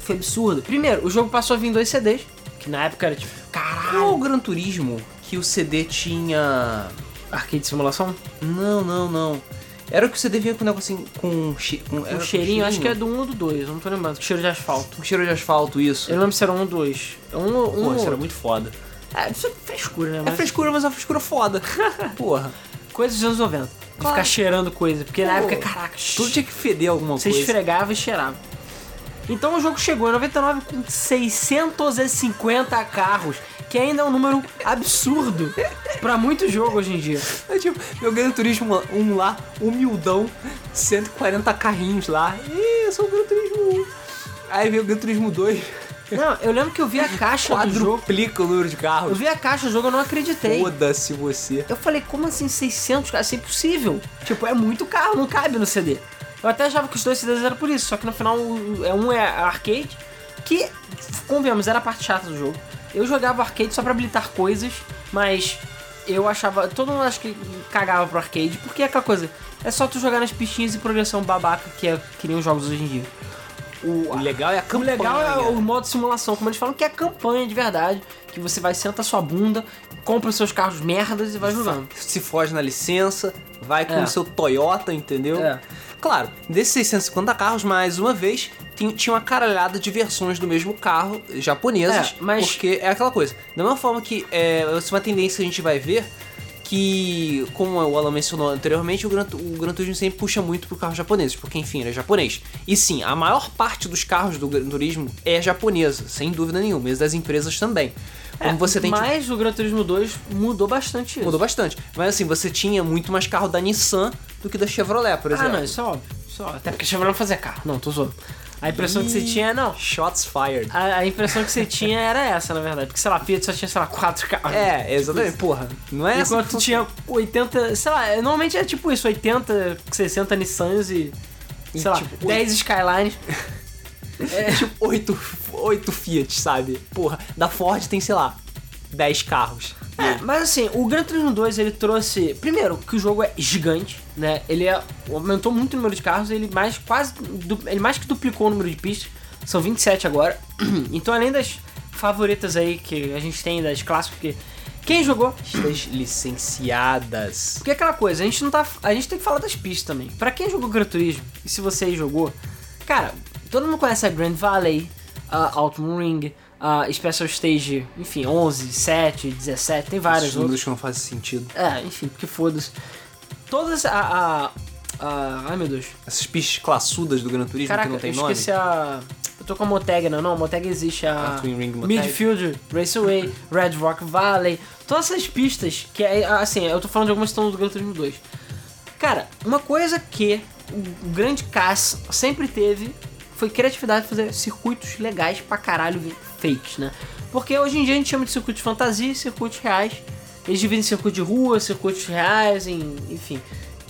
foi absurda. Primeiro, o jogo passou a vir em dois CDs, que na época era tipo, Qual caralho, o Gran Turismo que o CD tinha. Arcade de simulação? Não, não, não. Era o que CD vinha com um negocinho. Com, che... com, era O com cheirinho, acho que é do 1 ou do 2, eu não tô lembrando. Cheiro de asfalto. Com cheiro de asfalto, isso. Eu não lembro se era um ou dois. Um, um, Pô, isso era muito foda. É, isso é frescura, né? É Mas frescura, mas é uma frescura foda. Porra. Coisa dos anos 90. De Claro. ficar cheirando coisa. Porque na Pô, época, caraca, Tudo tinha que feder alguma você coisa. esfregava e cheirava. Então o jogo chegou em 99 com 650 carros, que ainda é um número absurdo pra muito jogo hoje em dia. É tipo, meu Gran Turismo 1 lá, humildão, 140 carrinhos lá. Ih, eu sou o Gran Turismo 1. Aí veio o Gran Turismo 2, Não, eu lembro que eu vi a caixa do jogo. quadruplica o número de Eu carros. vi a caixa do jogo, eu não acreditei. Foda-se você. Eu falei, como assim 600 carros? Isso é impossível. Tipo, é muito carro, não cabe no CD. Eu até achava que os dois CDs eram por isso, só que no final é um é arcade, que, convenhamos, era a parte chata do jogo. Eu jogava arcade só pra habilitar coisas, mas eu achava. Todo mundo acho que cagava pro arcade, porque é aquela coisa. É só tu jogar nas pistinhas e progressão babaca que é que nem os jogos hoje em dia. O, O legal é a o campanha. legal é o modo simulação, como eles falam, que é a campanha de verdade. Que você vai, senta a sua bunda, compra os seus carros merdas e vai jogando. Se foge na licença, vai com É. o seu Toyota, entendeu? É. Claro, desses 650 carros, mais uma vez, tinha, uma caralhada de versões do mesmo carro japonesas. É, mas- Porque é aquela coisa. Da mesma forma que é, é uma tendência que a gente vai ver que, como o Alan mencionou anteriormente, o Gran, o Gran Turismo sempre puxa muito pro carro japonês, porque enfim, ele é japonês. E sim, a maior parte dos carros do Gran Turismo é japonesa, sem dúvida nenhuma, e das empresas também. Como você tem tipo, Mas o Gran Turismo 2 mudou bastante isso. Mudou bastante. Mas assim, você tinha muito mais carro da Nissan do que da Chevrolet, por Ah, exemplo. não, isso é óbvio. Isso é óbvio. Até porque Chevrolet não fazia carro. Não, tô zoando. A impressão que você tinha, não. Shots fired. A, a impressão que você tinha era essa, na verdade. Porque, sei lá, Fiat só tinha, sei lá, quatro carros. É, exatamente. Porra, não é essa Enquanto que tinha 80, sei lá, normalmente é tipo isso, 80, 60 Nissans e, sei E, lá, tipo, 10 Skylines. É tipo oito, oito Fiat, sabe? Porra, da Ford tem, sei lá, 10 carros. É, mas assim, o Gran Turismo 2 ele trouxe. Primeiro, que o jogo é gigante, né? Ele é- aumentou muito o número de carros, ele mais quase. Ele mais que duplicou o número de pistas. São 27 agora. Então, além das favoritas aí que a gente tem, das clássicas, que. Quem jogou? Das licenciadas. Porque é aquela coisa, a gente não tá. A gente tem que falar das pistas também. Pra quem jogou Gran Turismo, e se você jogou, cara, todo mundo conhece a Grand Valley, a Ultimate Ring, a Special Stage, enfim, 11, 7, 17, tem várias Esses outras. números que não fazem sentido. É, enfim, porque foda-se. Todas a, a, a- Ai meu Deus. Essas pistas classudas do Gran Turismo Caraca, que não tem eu nome. esqueci a. Eu tô com a Moteg, não, não, a Moteg existe, a. A Twin Ring Moteg. Midfield Raceway, Red Rock Valley, todas essas pistas que é. Assim, eu tô falando de algumas que estão do Gran Turismo 2. Cara, uma coisa que o, o grande Cass sempre teve foi criatividade de fazer circuitos legais pra caralho feitos, né? Porque hoje em dia a gente chama de circuitos de fantasia e circuitos reais. Eles dividem circuito de rua, circuitos reais, em- enfim.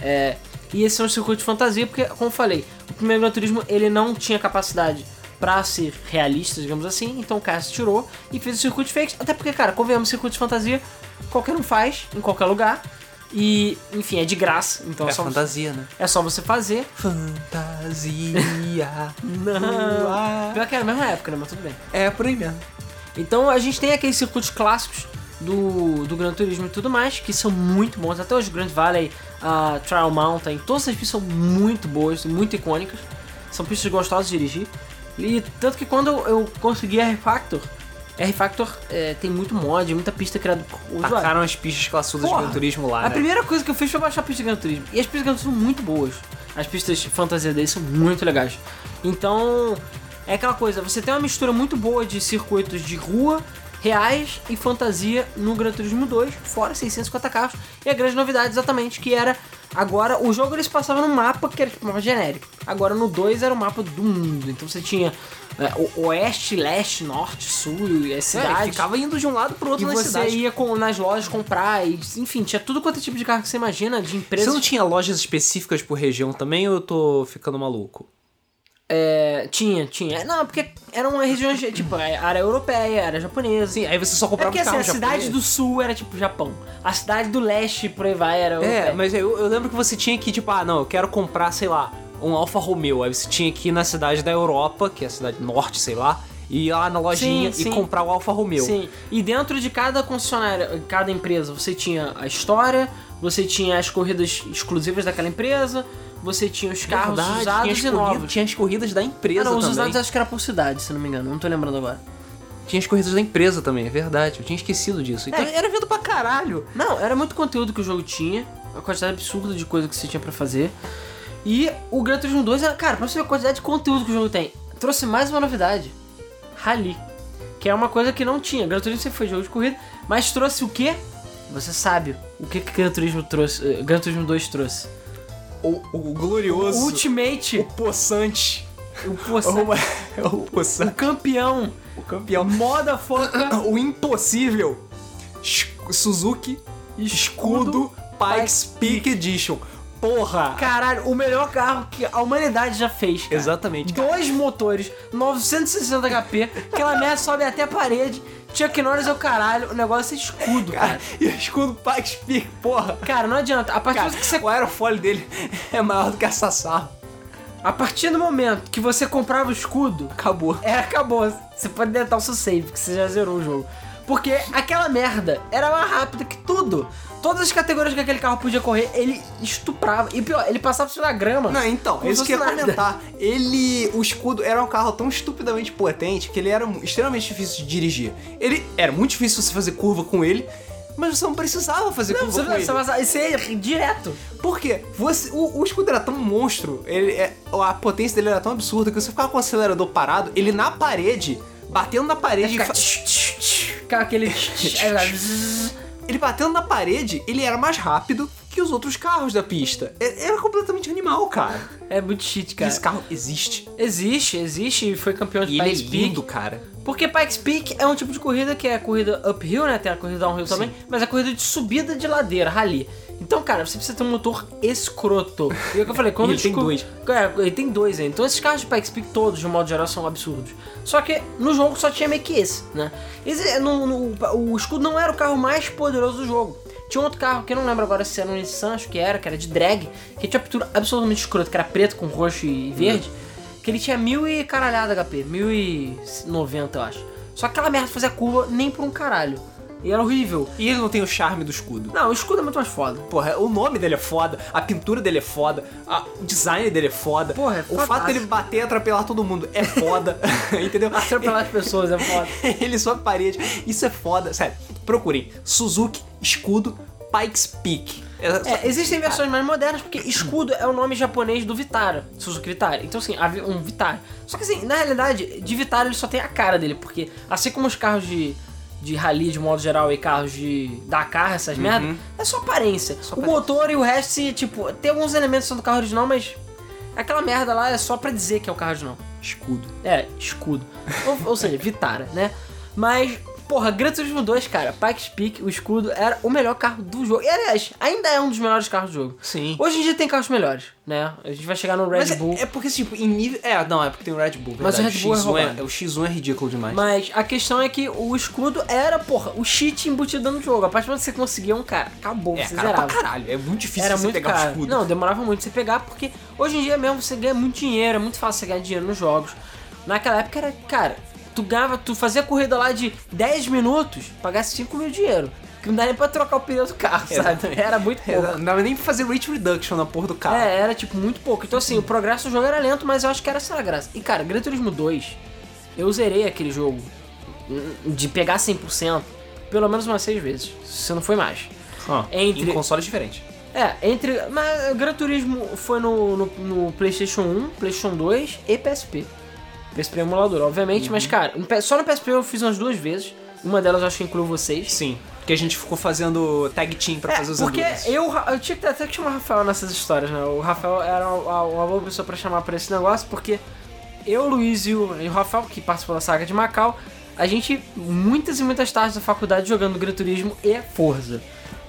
É, e esses são os circuitos de fantasia, porque, como eu falei, o primeiro Gran Turismo ele não tinha capacidade pra ser realista, digamos assim, então o Cass tirou e fez os circuitos fakes. Até porque, cara, convenhamos, circuitos de fantasia qualquer um faz, em qualquer lugar. E, enfim, é de graça, então é, É só, fantasia, né? é só você fazer. Fantasia. Não. Pior que era a mesma época, né? Mas tudo bem. É por aí mesmo. Então a gente tem aqueles circuitos clássicos do, do Gran Turismo e tudo mais, que são muito bons. Até os Grand Valley, a Trial Mountain, todas essas pistas são muito boas, muito icônicas. São pistas gostosas de dirigir. E tanto que quando eu consegui a R-Factor, R-Factor é, tem muito mod, muita pista criada por usuário. Tacaram as pistas classudas Porra, de Gran Turismo lá, A né? primeira coisa que eu fiz foi baixar a pista de Gran Turismo. E as pistas de Gran Turismo são muito boas. As pistas de fantasia deles são muito legais. Então, é aquela coisa, você tem uma mistura muito boa de circuitos de rua, reais e fantasia no Gran Turismo 2, fora 650 carros. E a grande novidade exatamente que era agora o jogo eles passavam num mapa que era tipo mapa genérico. Agora no 2 era o mapa do mundo. Então você tinha é, o oeste, leste, norte, sul e as É, cidades. e ficava indo de um lado pro E outro na você cidade. ia com, nas lojas comprar, e, enfim, tinha tudo quanto é tipo de carro que você imagina, de Você empresas. não tinha lojas específicas por região também ou eu tô ficando maluco? É, tinha, tinha. Não, porque eram regiões, tipo, área europeia, área japonesa. Sim, aí você só É comprava porque assim, carro a cidade do sul era tipo Japão. A cidade do leste, por aí vai, era europeia. É, mas eu, eu lembro que você tinha que, tipo, ah, não, eu quero comprar, sei lá, um Alfa Romeo. Aí você tinha que ir na cidade da Europa, que é a cidade norte, sei lá, e ir lá na lojinha Sim, e sim. comprar o Alfa Romeo. Sim, e dentro de cada concessionária, cada empresa, você tinha a história, você tinha as corridas exclusivas daquela empresa, você tinha os carros Verdade, usados tinha as, e corridas, novos. tinha as corridas da empresa Ah, não, os também. usados acho que era por cidade, se não me engano, não tô lembrando agora. Tinha as corridas da empresa também, é verdade. Eu tinha esquecido disso. Então É. era evento pra caralho. Não, era muito conteúdo que o jogo tinha, a quantidade absurda de coisa que você tinha pra fazer. E o Gran Turismo 2, era- cara, pra você ver a quantidade de conteúdo que o jogo tem, trouxe mais uma novidade: Rally. Que é uma coisa que não tinha. Gran Turismo sempre foi jogo de corrida, mas trouxe o quê? Você sabe o que que Gran Turismo trouxe, eh, Gran Turismo 2 trouxe? O, o glorioso. O Ultimate, O poçante. o, poça, O, o o campeão, O campeão. moda foca, O impossível. Suzuki Escudo Pikes Peak Edition. Porra! caralho, o melhor carro que a humanidade já fez. Cara. Exatamente. Dois motores, 960 HP, aquela merda sobe até a parede. Chuck Norris é o caralho, o negócio é escudo, cara. Cara, e o escudo Pikes Peak, porra! Cara, não adianta. A partir, Cara, do que você, o aerofólio dele é maior do que a Sassá. a partir do momento que você comprava o escudo, Acabou. é, acabou. Você pode deletar o seu save, que você já zerou o jogo. Porque aquela merda era mais rápida que tudo. Todas as categorias que aquele carro podia correr, ele estuprava. E pior, ele passava pela grama. Não, então, é isso que eu ia nada. comentar. Ele. O escudo era um carro tão estupidamente potente que ele era extremamente difícil de dirigir. Ele era muito difícil você fazer curva com ele, mas você não precisava fazer Não, curva você, com passava- isso aí é direto. Por quê? Você, o, o escudo era tão monstro, ele, é, a potência dele era tão absurda que você ficava com o acelerador parado, ele na parede, batendo na parede. e Fica- fa- Ficava aquele. Ele batendo na parede, ele era mais rápido que os outros carros da pista. É- Era completamente animal, cara. É muito shit, E cara. Esse carro existe. Existe, existe e foi campeão de E ele é Pikes Peak. lindo, cara. Porque Pikes Peak é um tipo de corrida que é a corrida uphill, né? Tem a corrida downhill também, mas é a corrida de subida de ladeira, rally. Então, cara, você precisa ter um motor escroto. E é o que eu falei, quando ele tem dois. É, ele tem dois aí. Então esses carros de Pikes Peak todos, de modo geral, são absurdos. Só que no jogo só tinha meio que esse, né? Esse, no, no- o escudo não era o carro mais poderoso do jogo. Tinha um outro carro, que eu não lembro agora se era um Nissan, acho que era, que era de drag, que tinha pintura absolutamente escrota, que era preto com roxo e verde, que ele tinha mil e caralhada HP, mil e noventa, eu acho. Só que aquela merda fazia curva nem por um caralho. E era horrível. E ele não tem o charme do escudo. Não, o escudo é muito mais foda. Porra, o nome dele é foda, a pintura dele é foda, a- o design dele é foda. Porra, é o fato fantástico. dele bater e atrapelar todo mundo é foda, entendeu? Atropelar as pessoas é foda. ele sobe parede, isso é foda. Sério, procurem. Suzuki, escudo, Pikes Peak. É, É, existem versões mais modernas, porque escudo é o nome japonês do Vitara, Suzuki Vitara. Então, assim, um Vitara. Só que, assim, na realidade, de Vitara ele só tem a cara dele, porque assim como os carros de, de rally, de modo geral, e carros de Dakar, essas merda, é só aparência. o motor e o resto, se, tipo, tem alguns elementos do carro original, mas aquela merda lá é só pra dizer que é o carro original. escudo. É, escudo. ou, ou seja, Vitara, né? Mas porra, Gran Turismo 2, cara, Pikes Peak, o escudo, era o melhor carro do jogo. E, aliás, ainda é um dos melhores carros do jogo. Sim. Hoje em dia tem carros melhores, né? A gente vai chegar no Red Mas é- Bull. é, porque, tipo, em nível. É, não, é porque tem o Red Bull. Mas o. Red Bull é X1 roubado. O X1 é ridículo demais. Mas a questão é que o escudo era, porra, o cheat embutido no jogo. A partir do momento que você conseguia um cara, acabou, é, você cara, zerava. pra caralho. É muito difícil Era você muito pegar o caro. escudo. Não, demorava muito você pegar, porque hoje em dia mesmo você ganha muito dinheiro, é muito fácil você ganhar dinheiro nos jogos. Naquela época era, cara, tu ganhava, tu fazia corrida lá de 10 minutos, pagasse 5 mil dinheiro. Que não dá nem pra trocar o pneu do carro, sabe? Exatamente. Era muito É, pouco. não dava nem pra fazer rate reduction na porra do carro. É, era tipo muito pouco. Então assim, o progresso do jogo era lento, mas eu acho que era essa a graça. E cara, Gran Turismo 2, eu zerei aquele jogo de pegar 100% pelo menos umas 6 vezes, se não foi mais. Ah, Entre- Em consoles diferentes. É, entre. Mas Gran Turismo foi no, no, no PlayStation 1, PlayStation 2 e PSP. PSP emulador, obviamente, mas cara, só no PSP eu fiz umas duas vezes. Uma delas eu acho que inclui vocês. Sim. Porque a gente ficou fazendo tag team pra É, fazer os porque eu, eu tinha que até que chamar o Rafael nessas histórias, né? O Rafael era uma, uma boa pessoa pra chamar pra esse negócio, porque eu, o Luiz e o, e o Rafael, que participou da saga de Macau, a gente, muitas e muitas tardes da faculdade jogando Gran Turismo e Forza.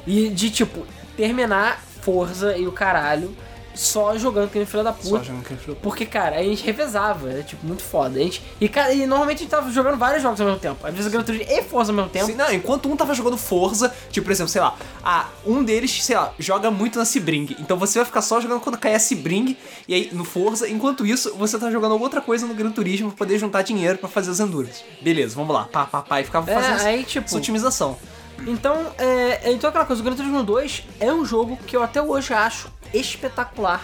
E de, tipo, terminar Forza e o caralho só jogando que nem filha da Só puta. jogando que ele Porque, cara, a gente revezava, era tipo muito foda. A gente, e, cara, e normalmente a gente tava jogando vários jogos ao mesmo tempo. Às vezes Gran Turismo e Forza ao mesmo tempo. Sim, não, enquanto um tava jogando Forza, tipo, por exemplo, sei lá, ah, um deles, sei lá, joga muito na Sebring. Então você vai ficar só jogando quando cair a Sebring, e aí no Forza, enquanto isso, você tá jogando outra coisa no Gran Turismo pra poder juntar dinheiro pra fazer os Endurance. Beleza, vamos lá, pá, pá, pá, e ficava É, fazendo essa- aí, tipo- essa otimização. Então, é, então aquela coisa, o Gran Turismo 2 é um jogo que eu até hoje acho espetacular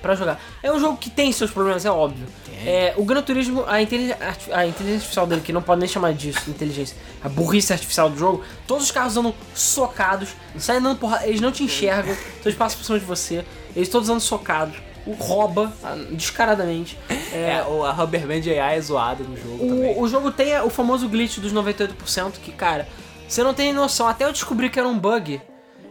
pra jogar. É um jogo que tem seus problemas, é óbvio. É, o Gran Turismo, a inteligência, a inteligência artificial dele, que não pode nem chamar disso inteligência, a burrice artificial do jogo, todos os carros andam socados, saem dando porrada, eles não te enxergam, então eles passam por cima de você, eles todos andam socados, o rouba ah, descaradamente. É, o- a Rubber Band AI é zoada no jogo também. O, o jogo tem o famoso glitch dos 98%, que, cara, você não tem noção. Até eu descobri que era um bug.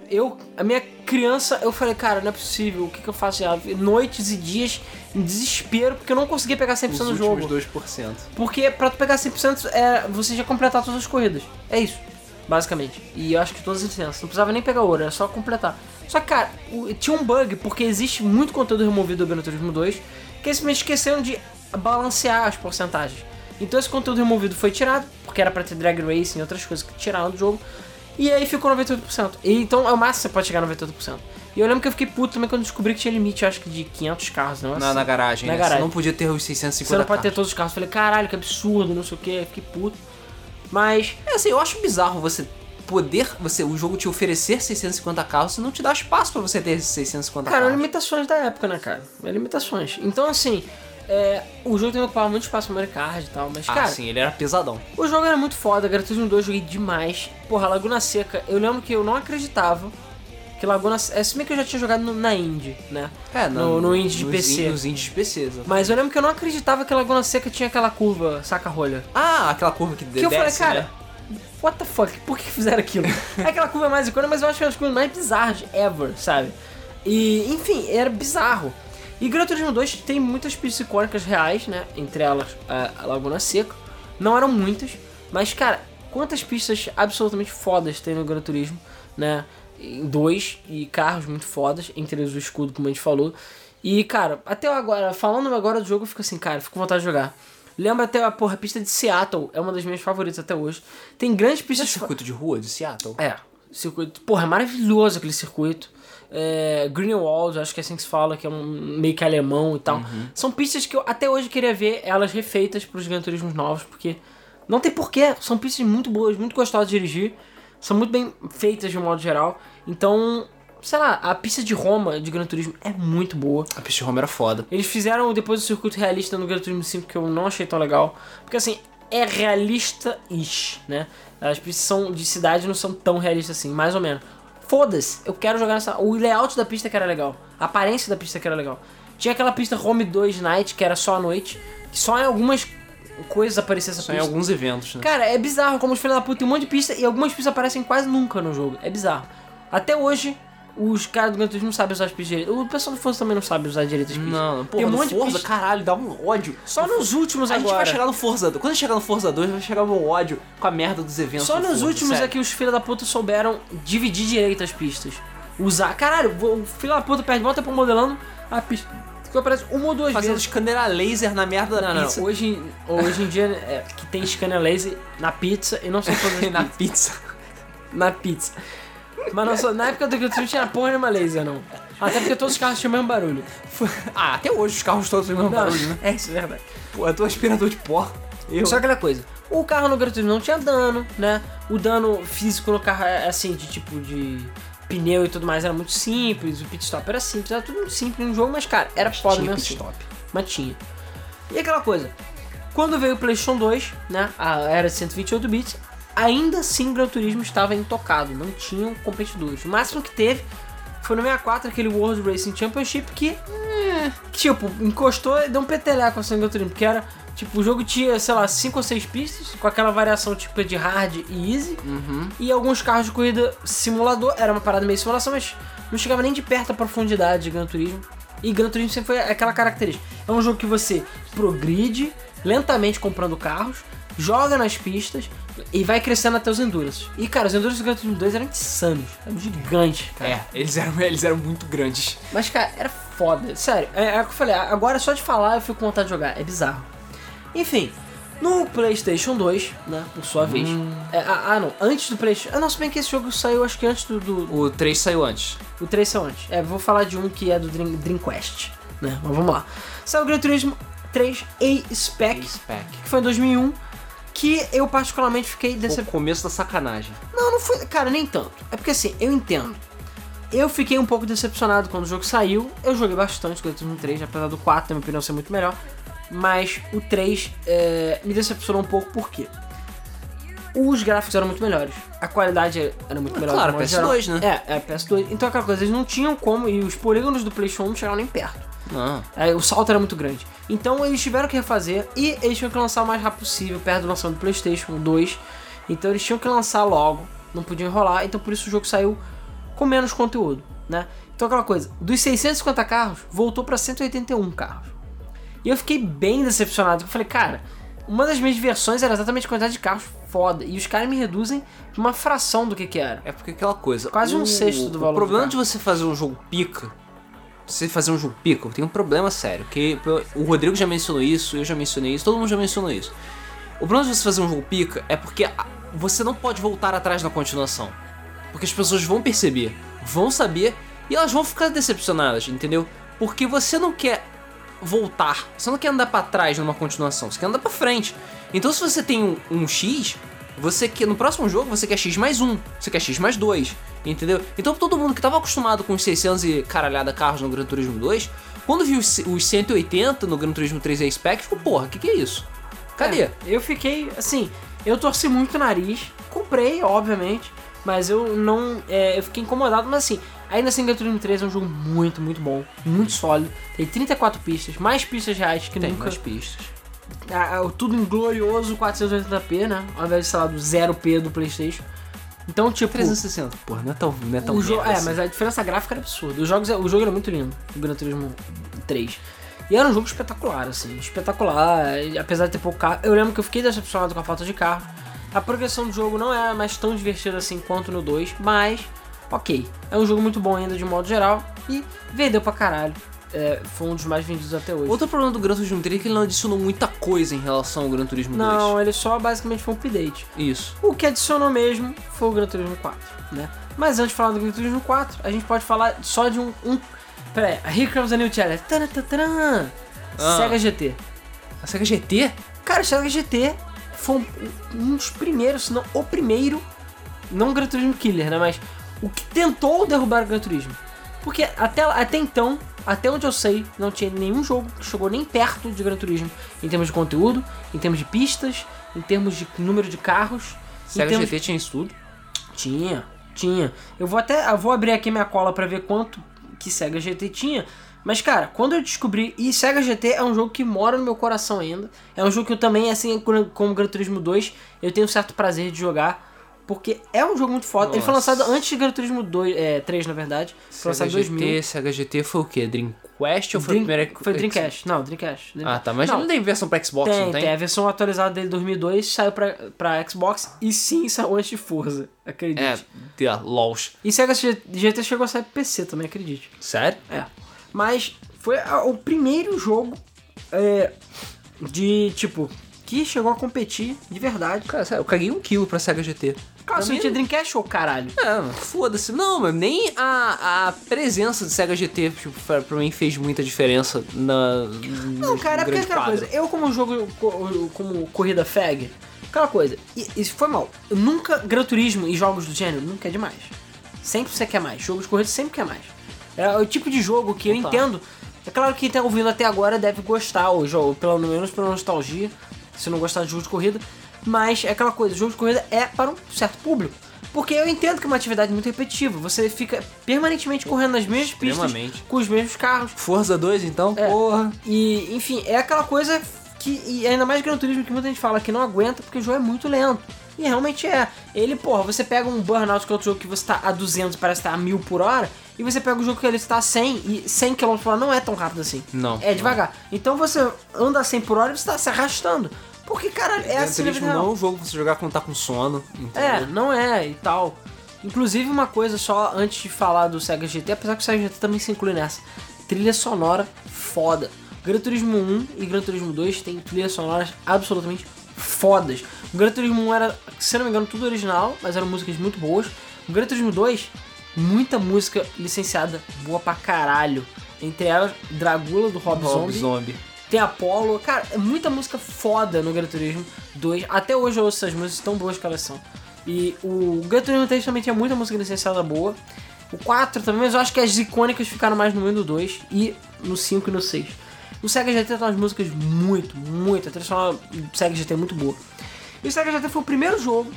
Eu, a minha criança, eu falei, cara, não é possível, o que, que eu faço já? Noites e dias em desespero, porque eu não conseguia pegar 100% Os do jogo. 2%. Porque pra tu pegar 100% é você já completar todas as corridas. É isso, basicamente. E eu acho que todas as licenças. Não precisava nem pegar ouro, era só completar. Só que, cara, tinha um bug, porque existe muito conteúdo removido do Gran Turismo 2, que eles simplesmente esqueceram de balancear as porcentagens. Então esse conteúdo removido foi tirado, porque era pra ter drag racing e outras coisas que tiraram do jogo. E aí ficou 98%. E, então é o máximo que você pode chegar a 98%. E eu lembro que eu fiquei puto também quando descobri que tinha limite, acho que de 500 carros, não é? Na, na garagem, Na né? garagem. Você não podia ter os 650 Você não pode ter todos os carros. Eu falei, caralho, que absurdo, não sei o que, fiquei puto. Mas, É assim, eu acho bizarro você poder, você, o jogo te oferecer 650 carros e não te dá espaço pra você ter esses 650 cara, carros. limitações da época, né, cara? É limitações. Então, assim, é, o jogo tem que ocupar muito espaço no Mario Kart e tal, mas, Ah, cara, sim, ele era pesadão. o jogo era muito foda. Gran Turismo 2 eu joguei demais. Porra, Laguna Seca, eu lembro que eu não acreditava que Laguna É se bem que eu já tinha jogado no- na Indie, né? É, no, no indie de nos PC. in- Nos indies de PC, exato. Mas eu lembro que eu não acreditava que Laguna Seca tinha aquela curva saca-rolha. Ah, aquela curva que, Que eu falei, desce, cara, né? what the fuck? Por que fizeram aquilo? é aquela curva mais icônica, mas eu acho que é uma das coisas mais bizarras ever, sabe? E, enfim, era bizarro. E Gran Turismo 2 tem muitas pistas icônicas reais, né? Entre elas a Laguna Seca. Não eram muitas, mas, cara, quantas pistas absolutamente fodas tem no Gran Turismo, né? Em dois, e carros muito fodas, entre eles o escudo, como a gente falou. E, cara, até agora, falando agora do jogo, eu fico assim, cara, fico com vontade de jogar. Lembra até a porra, a pista de Seattle, é uma das minhas favoritas até hoje. Tem grandes Esse pistas. circuito de rua de Seattle? É, circuito. Porra, é maravilhoso aquele circuito. É, Greenwald, acho que é assim que se fala, que é um meio que alemão e tal. Uhum. São pistas que eu até hoje queria ver elas refeitas para os Gran Turismos novos, porque não tem porquê. São pistas muito boas, muito gostosas de dirigir. São muito bem feitas de um modo geral. Então, sei lá, a pista de Roma de Gran Turismo é muito boa. A pista de Roma era foda. Eles fizeram depois o circuito realista no Gran Turismo 5 que eu não achei tão legal. Porque assim, é realista-ish, né? As pistas são de cidade não são tão realistas assim, mais ou menos. Foda-se, eu quero jogar nessa. O layout da pista que era legal. A aparência da pista que era legal. Tinha aquela pista Home 2 Night, que era só à noite. Que só em algumas coisas aparecia essa Só em pista. alguns eventos, né? Cara, é bizarro como os filhos da puta tem um monte de pista e algumas pistas aparecem quase nunca no jogo. É bizarro. Até hoje, Os caras do Gran Turismo não sabem usar as pistas direito. O pessoal do Forza também não sabe usar direito as pistas. Não, Tem porra, um no monte de Forza, pista- caralho, dá um ódio. Só nos últimos A agora. gente vai chegar no Forza 2. Quando chegar no Forza 2, vai chegar o meu ódio com a merda dos eventos. Só do nos Forza, últimos sério. é que os filhos da puta souberam dividir direito as pistas. Usar. Caralho, o filho da puta perde volta pro modelando a pista. Que aparece uma ou duas Fazendo vezes. escanear laser na merda da Não, não, pizza. hoje, hoje em dia é, que tem scanner laser na pizza e não as na pizza. na pizza. Mas só, na época do Gran Turismo tinha porra nenhuma laser, não. Até porque todos os carros tinham o mesmo barulho. Ah, até hoje os carros todos têm o mesmo Não, barulho, né? É isso, é verdade. Pô, é teu aspirador de pó. Eu. Só aquela coisa. O carro no Gran Turismo não tinha dano, né? O dano físico no carro, é, assim, de tipo de pneu e tudo mais, era muito simples. O pit stop era simples, era tudo muito simples no jogo, mas cara, era foda tinha mesmo pit assim. stop. Mas tinha. E aquela coisa. Quando veio o PlayStation 2, né? A era de 128 bits, ainda assim o Gran Turismo estava intocado, não tinham competidores. O máximo que teve foi no 64, aquele World Racing Championship que, eh, que, tipo, encostou e deu um peteleco assim no Gran Turismo, porque era, tipo, o jogo tinha, sei lá, 5 ou 6 pistas, com aquela variação tipo de hard e easy, Uhum. e alguns carros de corrida simulador, era uma parada meio simulação, mas não chegava nem de perto a profundidade de Gran Turismo. E Gran Turismo sempre foi aquela característica. É um jogo que você progride lentamente comprando carros, joga nas pistas e vai crescendo até os Endurances. E cara, os Endurances do Gran Turismo 2 eram insanos, eram gigantes, cara. É, eles eram, eles eram muito grandes. Mas cara, era foda, sério. É, é o que eu falei, agora só de falar eu fico com vontade de jogar, é bizarro. Enfim, no PlayStation 2, né, por sua vez. é, ah, ah, não, antes do PlayStation. Ah, não, se bem que esse jogo saiu acho que antes do, do, O 3 saiu antes. o 3 saiu antes. É, vou falar de um que é do Dream, Dreamcast, né? Mas vamos lá. Saiu o Gran Turismo 3 A-Spec, Spec. que foi em 2001, que eu particularmente fiquei O decepcionado. começo da sacanagem. Não, não foi. Cara, nem tanto. É porque assim, eu entendo. Eu fiquei um pouco decepcionado quando o jogo saiu. Eu joguei bastante o Gran Turismo 3, apesar do 4, na minha opinião, ser muito melhor. Mas o 3 é, me decepcionou um pouco porque os gráficos eram muito melhores. A qualidade era muito melhor. claro, de modo PS2, geral. né? É, é PS2. Então aquela coisa, eles não tinham como, e os polígonos do PlayStation 1 não chegavam nem perto. Não. É, o salto era muito grande. Então eles tiveram que refazer e eles tinham que lançar o mais rápido possível, perto do lançamento do PlayStation 2. Então eles tinham que lançar logo, não podiam enrolar. Então por isso o jogo saiu com menos conteúdo, né? Então aquela coisa, dos 650 carros, voltou para 181 carros. E eu fiquei bem decepcionado, porque eu falei, cara, uma das minhas versões era exatamente a quantidade de carros foda. E os caras me reduzem de uma fração do que que era. É porque aquela coisa. Quase um o- sexto do valor O problema de você fazer um jogo pica. Você fazer um jogo pica, tem um problema sério. Que o Rodrigo já mencionou isso, eu já mencionei isso, todo mundo já mencionou isso. O problema de você fazer um jogo pica é porque você não pode voltar atrás na continuação. Porque as pessoas vão perceber, vão saber e elas vão ficar decepcionadas, entendeu? Porque você não quer voltar, você não quer andar pra trás numa continuação, você quer andar pra frente. Então se você tem um, um X, você quer no próximo jogo você quer X mais 1, você quer X mais 2, entendeu? Então todo mundo que tava acostumado com os 600 e caralhada carros no Gran Turismo 2, quando viu os, os 180 no Gran Turismo 3 A-Spec, ficou, porra, que que é isso? Cadê? É, eu fiquei, assim, eu torci muito o nariz, comprei, obviamente, mas eu não, é, eu fiquei incomodado, mas assim, ainda assim Gran Turismo 3 é um jogo muito, muito bom, muito sólido, tem 34 pistas, mais pistas reais que Tem nunca, mais pistas. Ah, ah, tudo em glorioso 480p, né, ao invés de, sei lá, do 0p do Playstation, então tipo... 360, porra, não é tão, não é tão O é, assim. mas a diferença gráfica era absurda. Os jogos, o jogo era muito lindo, o Gran Turismo 3. E era um jogo espetacular, assim, espetacular. apesar de ter pouco carro, eu lembro que eu fiquei decepcionado com a falta de carro. A progressão do jogo não era mais tão divertida assim quanto no 2, mas ok. É um jogo muito bom ainda de modo geral e vendeu pra caralho. É, foi um dos mais vendidos até hoje. Outro problema do Gran Turismo 3 é que ele não adicionou muita coisa em relação ao Gran Turismo 2. Não, ele só basicamente foi um update. Isso. O que adicionou mesmo foi o Gran Turismo 4, né? Mas antes de falar do Gran Turismo 4, a gente pode falar só de um... um... Pera aí, Here Comes a New Challenge. Taran. Ah. Sega GT. A Sega GT? Cara, o Sega GT foi um, um dos primeiros, se não o primeiro, não o Gran Turismo Killer, né? Mas o que tentou derrubar o Gran Turismo. Porque até, até então, até onde eu sei, não tinha nenhum jogo que chegou nem perto de Gran Turismo. Em termos de conteúdo, em termos de pistas, em termos de número de carros. Sega termos- GT tinha isso tudo. Tinha, tinha. Eu vou até. Eu vou abrir aqui minha cola pra ver quanto que Sega GT tinha. Mas, cara, quando eu descobri. E Sega GT é um jogo que mora no meu coração ainda. É um jogo que eu também, assim como Gran Turismo 2, eu tenho um certo prazer de jogar. Porque é um jogo muito foda. Ele foi Nossa. lançado antes de Gran Turismo 2, é, 3, na verdade. Foi lançado em 2000. GT, Sega GT foi o quê? Dream Quest ou foi Dream- a primeira? Foi Dreamcast. Não, Dreamcast. Ah, tá. Mas não, não, tem versão pra Xbox, tem, não tem? tem. A versão atualizada dele 2002 saiu pra, pra Xbox e sim saiu antes de Forza, acredite. É, de LOLs. E Sega GT chegou a sair pro PC também, acredite. Sério? É. Mas foi o primeiro jogo é, de, tipo, que chegou a competir de verdade. Cara, sério, eu caguei um quilo pra Sega GT. Cara, você mim- tinha Dreamcast ou caralho? É, foda-se. Não, mas nem a, a presença de Sega GT, tipo, pra, pra mim fez muita diferença na. Não, cara, é porque aquela coisa. Eu, como jogo, co- como corrida fag, aquela coisa. E isso foi mal. Eu nunca. Gran Turismo e jogos do gênero nunca é demais. Sempre você quer mais. Jogo de corrida sempre quer mais. É o tipo de jogo que eu Total. entendo. É claro que quem tá ouvindo até agora deve gostar, ou jogo, pelo menos pela nostalgia, se não gostar de jogo de corrida. Mas é aquela coisa, jogo de corrida é para um certo público. Porque eu entendo que é uma atividade muito repetitiva. Você fica permanentemente correndo nas mesmas pistas com os mesmos carros. Forza 2, então, É. porra. E, enfim, é aquela coisa que, e ainda mais Gran Turismo, que muita gente fala que não aguenta porque o jogo é muito lento. E realmente é. Ele, porra, você pega um Burnout, que é outro jogo que você tá a 200 e parece estar a 1000 por hora, e você pega o jogo que ele está a 100, e 100 km por hora não é tão rápido assim. Não. É devagar. Então você anda a 100 por hora e você tá se arrastando. Porque, caralho, é Gran assim vida Turismo não é um jogo pra você jogar quando tá com sono. É, entendeu? não é e tal. Inclusive, uma coisa só antes de falar do Sega GT, apesar que o Sega GT também se inclui nessa. Trilha sonora foda. Gran Turismo 1 e Gran Turismo 2 tem trilhas sonoras absolutamente fodas. O Gran Turismo 1 era, se não me engano, tudo original, mas eram músicas muito boas. O Gran Turismo 2, muita música licenciada boa pra caralho. Entre elas, Dragula do Rob, Rob Zombie. Zombie. Tem Apollo, cara, é muita música foda no Gran Turismo 2. Até hoje eu ouço essas músicas tão boas que elas são. E o Gran Turismo 3 também tinha muita música licenciada boa. O 4 também, mas eu acho que as icônicas ficaram mais no 1 e no 2 e no 5 e no 6. O Sega GT tem umas músicas muito, muito. A trilha do Sega GT é muito boa. E o Sega GT foi o primeiro jogo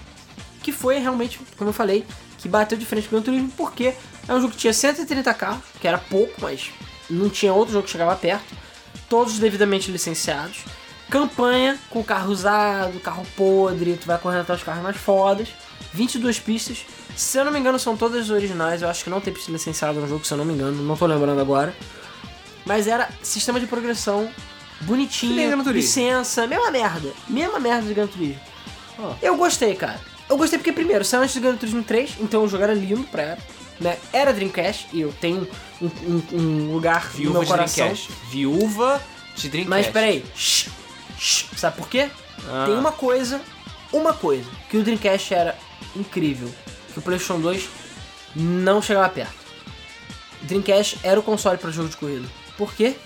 que foi realmente, como eu falei, que bateu de frente com o Gran Turismo, porque é um jogo que tinha 130 carros, que era pouco, mas não tinha outro jogo que chegava perto, todos devidamente licenciados, campanha com carro usado, carro podre, tu vai correndo atrás dos carros mais fodas, 22 pistas, se eu não me engano são todas originais, eu acho que não tem pista licenciada no jogo, se eu não me engano, não tô lembrando agora, mas era sistema de progressão bonitinho, licença, mesma merda, mesma merda de Gran Turismo. Eu gostei, cara. Eu gostei porque, primeiro, saiu antes do Gran Turismo 3, então o jogo era lindo pra época, né? Era Dreamcast, e eu tenho um, um- um lugar no Viúva meu de coração. Dreamcast. Viúva de Dreamcast. Mas peraí, shh, shh, sabe por quê? Ah. Tem uma coisa, uma coisa, que o Dreamcast era incrível, que o PlayStation 2 não chegava perto. O Dreamcast era o console para jogo de corrida. Por quê?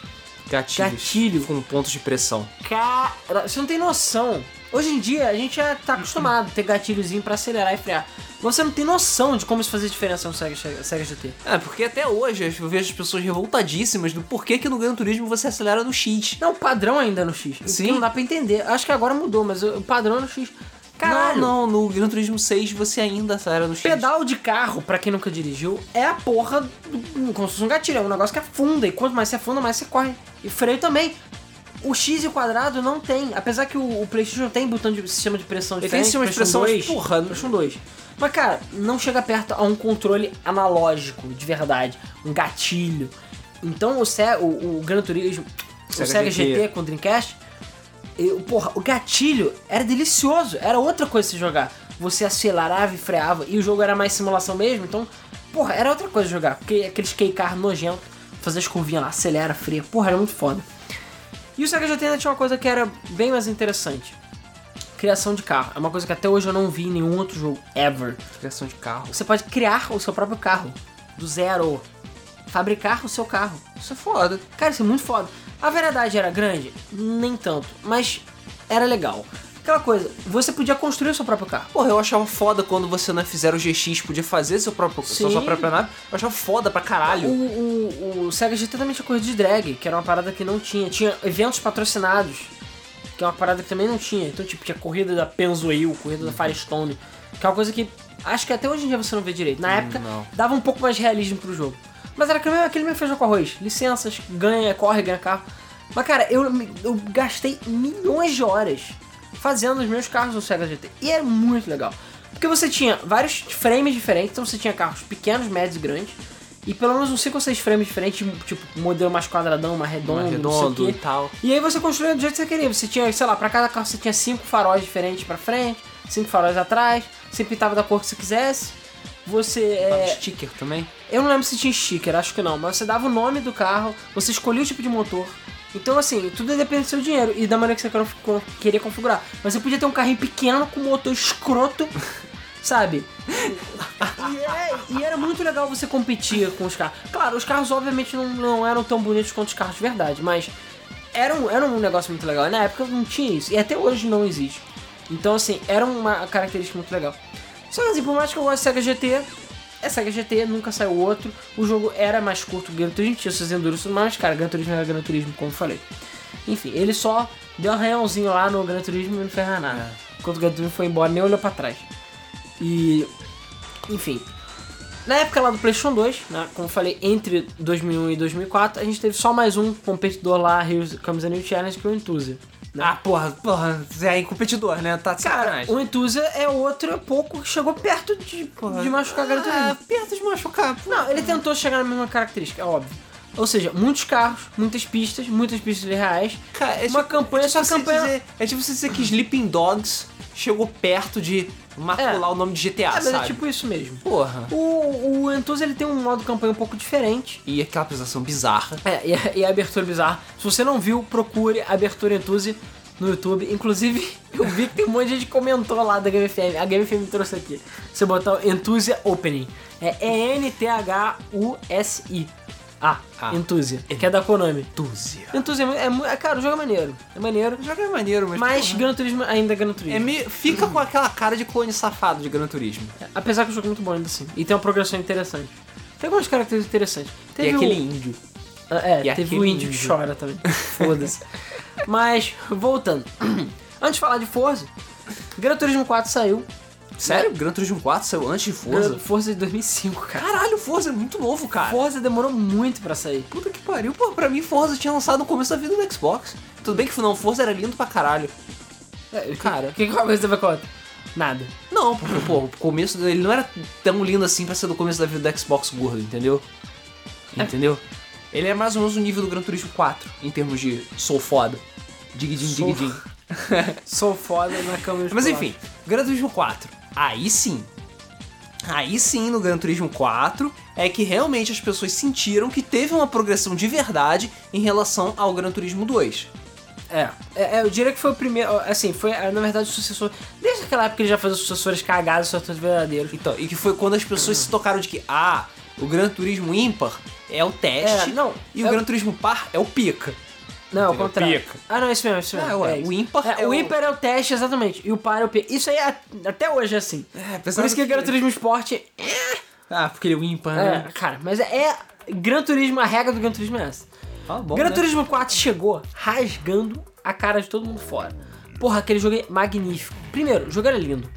Gatilhos. Gatilho. Com pontos de pressão. Cara, você não tem noção. Hoje em dia a gente já tá acostumado a ter gatilhozinho pra acelerar e frear. Você não tem noção de como isso fazia diferença no Sega, Sega GT. É, porque até hoje eu vejo as pessoas revoltadíssimas do porquê que no Gran Turismo você acelera no X. Não, o padrão ainda é no X. Sim. Não dá pra entender. Acho que agora mudou, mas o padrão é no X. Caralho. Não, não, no Gran Turismo 6 você ainda acelera no X. Pedal de carro, pra quem nunca dirigiu, é a porra do, como se fosse um gatilho. É um negócio que afunda. E quanto mais você afunda, mais você corre. E freio também. O X e o quadrado não tem. Apesar que o, o PlayStation tem botão de sistema de pressão Ele tem diferente. sistema de pressão, 2, mas, porra, PlayStation 2. Mas, cara, não chega perto a um controle analógico, de verdade. Um gatilho. Então, o, o, o Gran Turismo, o Sega Sega GT. GT com o Dreamcast, eu, porra, o gatilho era delicioso. Era outra coisa se jogar. Você acelerava e freava. E o jogo era mais simulação mesmo. Então, porra, era outra coisa jogar. Porque aqueles K-Car nojento, fazer as curvinhas lá, acelera, freia. Porra, era muito foda. E o Sega GT ainda tinha uma coisa que era bem mais interessante. Criação de carro. É uma coisa que até hoje eu não vi em nenhum outro jogo, ever. Criação de carro. Você pode criar o seu próprio carro. Do zero. Fabricar o seu carro. Isso é foda. Cara, isso é muito foda. A verdade era grande? Nem tanto. Mas era legal. Aquela coisa, você podia construir o seu próprio carro. Porra, eu achava foda quando você não fizer o GX, podia fazer seu próprio, sua, sua própria nave. Eu achava foda pra O, caralho. o, o Sega GT também tinha corrida de drag, que era uma parada que não tinha. Tinha eventos patrocinados, que é uma parada que também não tinha. Então, tipo, tinha corrida da Pennzoil, corrida da Firestone, que é uma coisa que acho que até hoje em dia você não vê direito. Na época, não. dava um pouco mais de realismo pro jogo. Mas era aquele mesmo, aquele mesmo feijão com arroz. Licenças, ganha, corre, ganha carro. Mas, cara, eu, eu gastei milhões de horas fazendo os meus carros no Sega GT. E era muito legal. Porque você tinha vários frames diferentes, então você tinha carros pequenos, médios e grandes. E pelo menos uns 5 ou 6 frames diferentes, tipo, modelo mais quadradão, mais redondo, Mais redondo e tal. E aí você construía do jeito que você queria. Você tinha, sei lá, pra cada carro você tinha cinco faróis diferentes pra frente, cinco faróis atrás, você pintava da cor que você quisesse. Você é, sticker também. eu não lembro se tinha sticker, acho que não, mas você dava o nome do carro, você escolhia o tipo de motor. Então, assim, tudo depende do seu dinheiro e da maneira que você queria configurar. Mas você podia ter um carrinho pequeno com motor escroto, sabe? E, é- e era muito legal você competir com os carros. Claro, os carros obviamente não, não eram tão bonitos quanto os carros de verdade, mas era um, era um negócio muito legal. E na época não tinha isso, e até hoje não existe. Então, assim, era uma característica muito legal. Só que, assim, por mais que eu goste de Sega GT, é Sega GT, nunca saiu outro. O jogo era mais curto que o Gran Turismo, tinha seus enduros mais, cara, Gran Turismo era Gran Turismo, como eu falei. Enfim, ele só deu um arranhãozinho lá no Gran Turismo e não fez nada. Enquanto o Gran Turismo foi embora, nem olhou pra trás. E. Enfim. Na época lá do PlayStation 2, né, como eu falei, entre 2001 e 2004, a gente teve só mais um competidor lá, Heroes Comes a New Challenge, que é o Enthusiast. né? Ah, porra, porra, você é competidor, né? Tá de Cara, sacanagem. o Enthusiast é outro pouco que chegou perto de, de machucar a Turismo. Ah, perto de machucar. pô. Não, ele tentou chegar na mesma característica, é óbvio. Ou seja, muitos carros, muitas pistas, muitas pistas reais. Cara, é uma tipo- campanha, é só tipo você campanha. dizer- é tipo você dizer que Sleeping Dogs chegou perto de macular o nome de GTA, é, mas sabe? é tipo isso mesmo. Porra. O, o Enthus ele tem um modo campanha um pouco diferente. E aquela apresentação bizarra. É, e a, e a abertura bizarra. Se você não viu, procure a abertura Enthuse no YouTube. Inclusive, eu vi que tem um monte de gente comentou lá da Game FM. A Game FM trouxe aqui. Você botar o Enthusia Opening. É E-N-T-H-U-S-I. Ah, Ah. Enthusia, que é da Konami. Entúzia. Enthusia é, é, é, cara, o jogo é maneiro. É maneiro. O jogo é maneiro, mas. Mas Gran Turismo ainda é Gran Turismo. é meio- fica com aquela cara de clone safado de Gran Turismo. Apesar que o jogo é muito bom ainda assim. E tem uma progressão interessante. Tem algumas características interessantes. Tem Teve aquele o- índio. Ah, É, E teve aquele o índio que índio. chora também. Foda-se. Mas, voltando. Antes de falar de Forza, Gran Turismo 4 saiu. Sério? Gran Turismo 4 saiu antes de Forza? Gran- Forza de 2005, cara. Caralho, Forza é muito novo, cara. Forza demorou muito pra sair. Puta que pariu. Pô, pra mim Forza tinha lançado no começo da vida do Xbox. Tudo bem que não, Forza era lindo pra caralho. É, Cara. O que, que você vai contar? Nada. Não, porque, pô, o começo dele não era tão lindo assim pra ser do começo da vida do Xbox gordo, entendeu? Entendeu? Ele é mais ou menos o nível do Gran Turismo 4, em termos de sou foda. Digidin, Sou- digidin. Sou foda na câmera Mas enfim, Gran Turismo 4. Aí sim. Aí sim, no Gran Turismo 4, é que realmente as pessoas sentiram que teve uma progressão de verdade em relação ao Gran Turismo 2. É, é, é, eu diria que foi o primeiro. Assim, foi é, na verdade o sucessor. Desde aquela época ele já fazia sucessores cagados, sucessores verdadeiros. Então, e que foi quando as pessoas se tocaram de que, ah, o Gran Turismo ímpar é o teste É, não, e é o o- Gran Turismo par é o pica. Não, ao Entendeu? contrário. Pica. Ah, não, isso mesmo, isso mesmo. É, ué, isso. o ímpar É, é o o- ímpar é o teste, exatamente. E o par é o P. Isso aí é, até hoje é assim. É, Por isso que o Gran Turismo Sport Ah, porque ele é o ímpar, É, né? cara, mas é, é Gran Turismo, a regra do Gran Turismo é essa. Ah, bom, Gran né? Turismo 4 chegou rasgando a cara de todo mundo fora. Porra, aquele jogo é magnífico. Primeiro, o jogo era lindo.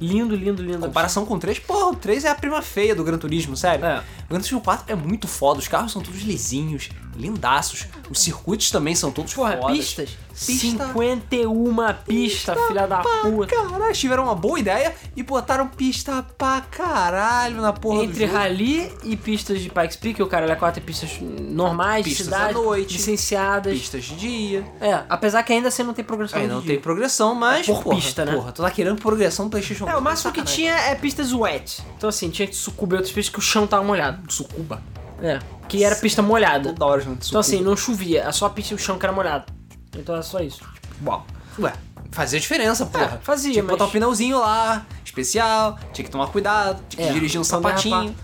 Lindo, lindo, lindo. Comparação com o 3, porra, o 3 é a prima feia do Gran Turismo, sério. É. O Gran Turismo 4 é muito foda, os carros são todos lisinhos, lindaços. Os circuitos também são todos Porra, fodas. pistas? Pista- 51 pista, filha da puta. Caralho, tiveram uma boa ideia e botaram pista pra caralho na porra Entre rally e pistas de Pikes Peak, o cara é 4 pistas normais, de Pistas cidade, à noite. licenciadas. Pistas de dia. É, apesar que ainda assim não tem progressão de não dia. tem progressão, mas. Por porra, pista, né? Porra, tu tá querendo progressão no PlayStation É, o máximo que tinha é pistas wet. Então assim, tinha que sucuba outras pistas que o chão tava molhado. Sucuba. É, que era pista molhada. Toda hora junto Então assim, não chovia, é só a pista e o chão que era molhado. Então era só isso. Uau. Ué, fazia diferença, porra. fazia, Tinha que botar mas- um pneuzinho lá, especial, tinha que tomar cuidado, tinha que É, dirigir um então sapatinho.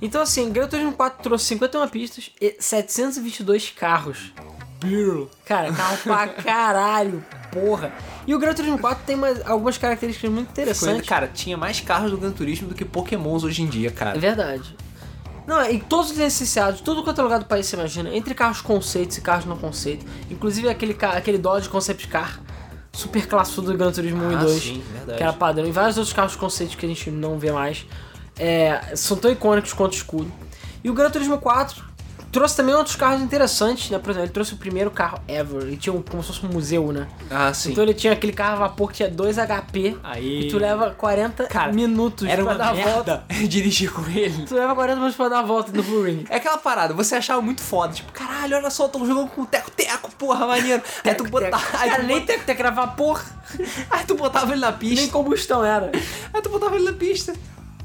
Então assim, Gran Turismo 4 trouxe 51 pistas e 722 carros. Cara, carro pra caralho, porra. E o Gran Turismo 4 tem mais, algumas características muito interessantes. Cara, tinha mais carros do Gran Turismo do que Pokémons hoje em dia, É cara. verdade. Não, e todos os licenciados, tudo quanto é lugar do país você imagina, entre carros conceitos e carros não conceito. Inclusive aquele, aquele Dodge Concept Car, super classudo do Gran Turismo 1 Ah, e 2, sim, verdade. que era padrão. E vários outros carros conceitos que a gente não vê mais. É, são tão icônicos quanto o escudo. E o Gran Turismo 4 trouxe também outros carros interessantes, né? Por exemplo, ele trouxe o primeiro carro ever. Ele tinha um, como se fosse um museu, né? Ah, sim. Então ele tinha aquele carro a vapor que tinha 2 HP. Aí. E tu leva 40 Cara, minutos Era pra uma dar a volta. merda dirigir com ele. Tu leva 40 minutos pra dar a volta no Blue Ring. É aquela parada, você achava muito foda, tipo, caralho, olha só, tão jogando com teco-teco, porra, maneiro. Aí tu botava. Aí Cara, tu, nem que era vapor, aí tu botava ele na nem pista. combustão era. Aí tu botava ele na pista.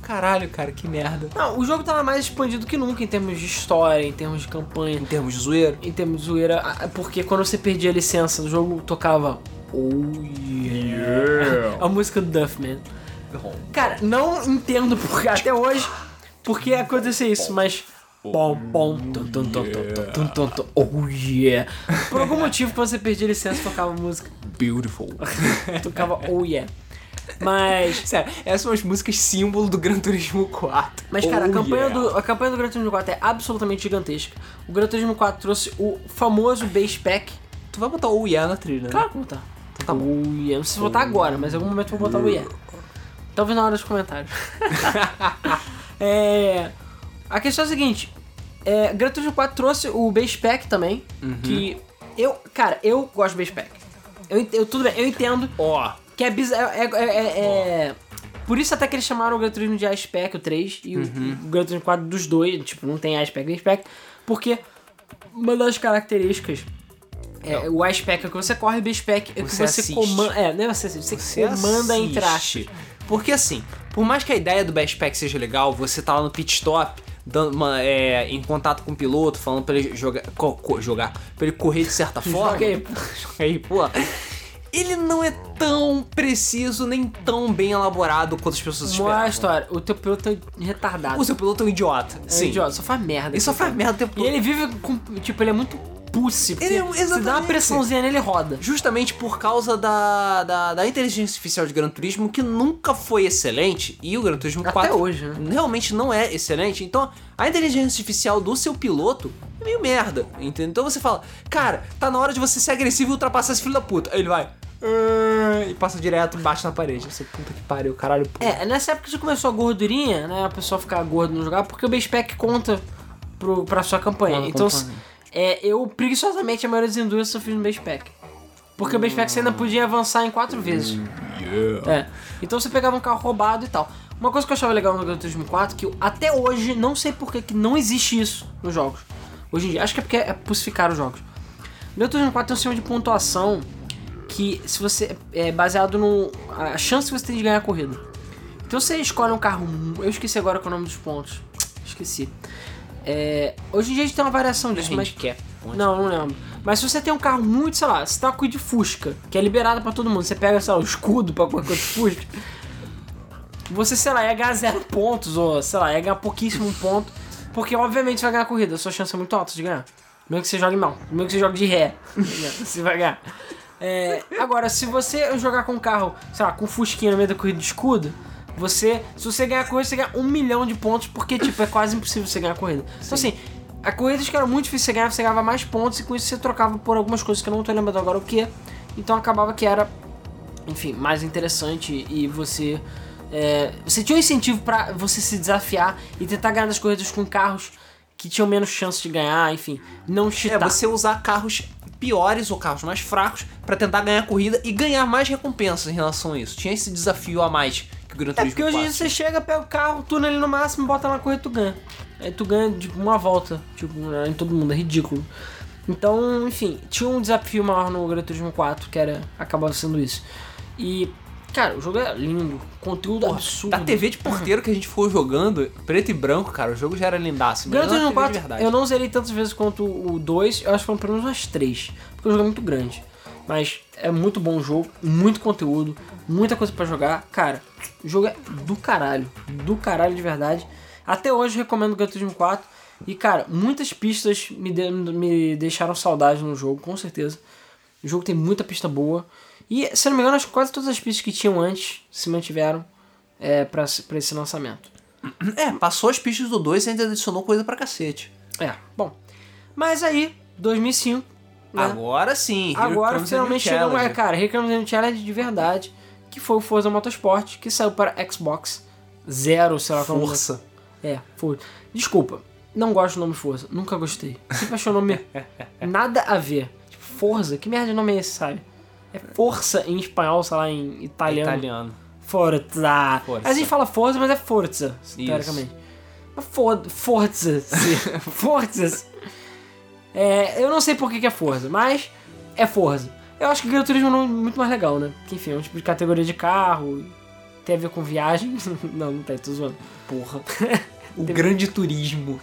Caralho, cara, que merda. Não, o jogo tava mais expandido que nunca em termos de história, em termos de campanha, Em termos de zoeira. em termos de zoeira, porque quando você perdia a licença, o jogo tocava Oh yeah, a música do Duffman. Cara, não entendo porque até hoje porque acontecia isso, mas Pom, pom, tum, tum, tum, tum, tum, tum, tum, oh yeah. Por algum motivo, quando você perdia a licença, tocava música. Beautiful. Tocava oh yeah. Mas. Sério, essas são as músicas símbolo do Gran Turismo 4. Mas, cara, Oh, a, campanha yeah. do, a campanha do Gran Turismo 4 é absolutamente gigantesca. O Gran Turismo 4 trouxe o famoso base pack. Tu vai botar o yeah na trilha, né? Claro que vou botar. Então tá bom. Oh yeah. Não sei se vou botar agora, mas em algum momento eu vou botar o yeah. Talvez na hora dos comentários. é, a questão é a seguinte: é, Gran Turismo 4 trouxe o base pack também. Uhum. Que eu, cara, eu gosto do base pack. Eu, eu, tudo bem, eu entendo Ó, que é bizarro. É, é- é- é- Por isso até que eles chamaram o Gran Turismo de Ice Pack, o 3, e o, Uhum. o Gran Turismo 4 dos dois. Tipo, não tem Ice Pack e Ice Pack. Porque uma das características. É, o Ice Pack é que você corre, Pack é que Você você, comanda. É, não é você você, você comanda assiste. aspas. Porque assim, por mais que a ideia do Best Pack seja legal, você tá lá no pit stop, dando uma, é, em contato com o piloto, falando pra ele jogar, co- co- jogar pra ele correr de certa forma. Joga aí, pô. Ele não é tão preciso, nem tão bem elaborado quanto as pessoas Uma esperavam. história, o teu piloto é retardado. O seu piloto é um idiota. é Sim. idiota, só faz merda. Ele só faz merda o tempo E ele vive com. Tipo, ele é muito pussy. Ele é- Se dá uma exatamente. pressãozinha nele, ele roda. Justamente por causa da, da, da inteligência artificial de Gran Turismo, que nunca foi excelente, e o Gran Turismo Até 4 hoje, né? realmente não é excelente. Então, a inteligência artificial do seu piloto é meio merda, entendeu? Então você fala, cara, tá na hora de você ser agressivo e ultrapassar esse filho da puta. Aí ele vai. "Ah", E passa direto bate na parede. Você, puta que pariu, caralho. pô. É, nessa época que começou a gordurinha, né? A pessoa ficar gorda no jogar, porque o base pack conta pro, pra sua campanha. Conta, então, é, eu preguiçosamente a maioria das endurance eu fiz no base pack. Porque o base pack você ainda podia avançar em quatro vezes. É. Então você pegava um carro roubado e tal. Uma coisa que eu achava legal no Gran Turismo 4 que eu, até hoje não sei por que que não existe isso nos jogos. Hoje em dia, acho que é porque é pussificar os jogos. Turismo 4 tem um sistema de pontuação que se você é baseado no a chance que você tem de ganhar a corrida. Então você escolhe um carro, eu esqueci agora qual é o nome dos pontos. Esqueci. É, hoje em dia a gente tem uma variação disso, mas Handicap. não, não lembro. Mas se você tem um carro muito, sei lá, você tá com o de Fusca, que é liberado pra todo mundo, você pega, sei lá, o escudo pra qualquer coisa de Fusca, você, sei lá, ia ganhar zero pontos, ou sei lá, ia ganhar pouquíssimo ponto, porque obviamente você vai ganhar a corrida, a sua chance é muito alta de ganhar. Mesmo que você jogue mal, mesmo que você jogue de ré, você vai ganhar. É, agora, se você jogar com um carro, sei lá, com Fusquinha no meio da corrida de escudo, você, se você ganhar a corrida, você ganha um milhão de pontos, porque, tipo, é quase impossível você ganhar a corrida. Então, assim, a corrida que era muito difícil você ganhar, você ganhava mais pontos, e com isso você trocava por algumas coisas que eu não tô lembrando agora o que. Então acabava que era, enfim, mais interessante e você. É, você tinha um incentivo pra você se desafiar e tentar ganhar das corridas com carros que tinham menos chance de ganhar, enfim, não É, cheatar. você usar carros piores ou carros mais fracos pra tentar ganhar a corrida e ganhar mais recompensas em relação a isso. Tinha esse desafio a mais que o Gran É Turismo porque hoje em 4 dia você chega, pega o carro, tuna ele no máximo, bota na corrida e tu ganha. Aí tu ganha tipo uma volta, tipo, em todo mundo, é ridículo. Então, enfim, tinha um desafio maior no Gran Turismo 4, que era acabava sendo isso. E, cara, o jogo é lindo, conteúdo absurdo. Da TV de porteiro que a gente foi jogando, preto e branco, cara, o jogo já era lindaço. Gran Turismo na TV de 4 verdade. eu não zerei tantas vezes quanto o 2, eu acho que foram pelo menos umas 3, porque o jogo é muito grande. Mas é muito bom o jogo, muito conteúdo, muita coisa pra jogar. Cara, o jogo é do caralho, do caralho de verdade. Até hoje eu recomendo o Gran Turismo 4. E cara, muitas pistas me, de- me deixaram saudade no jogo, com certeza. O jogo tem muita pista boa. E, se não me engano, acho que quase todas as pistas que tinham antes se mantiveram é, pra, pra esse lançamento. É, passou as pistas do 2 e ainda adicionou coisa pra cacete. É, bom. Mas aí, 2005, né? Agora sim. Agora comes finalmente chegamos, é, cara, Here Comes Challenge de verdade, que foi o Forza Motorsport, que saiu para Xbox Zero, sei lá como... Força. É, foi. Desculpa. não gosto do nome Forza. Nunca gostei. Sempre achei o nome nada a ver. Tipo, Forza? Que merda de nome é esse, sabe? É força em espanhol, sei lá, em italiano. Italiano. Forza. Forza. A gente fala Forza, mas é Forza, teoricamente. Mas for, Forza. sim. Forza. É, eu não sei por que, que é Forza, mas é Forza. Eu acho que Gran Turismo é um nome muito mais legal, né? Que enfim, é um tipo de categoria de carro, tem a ver com viagem. não, não tem, tô zoando. Porra. O grande turismo.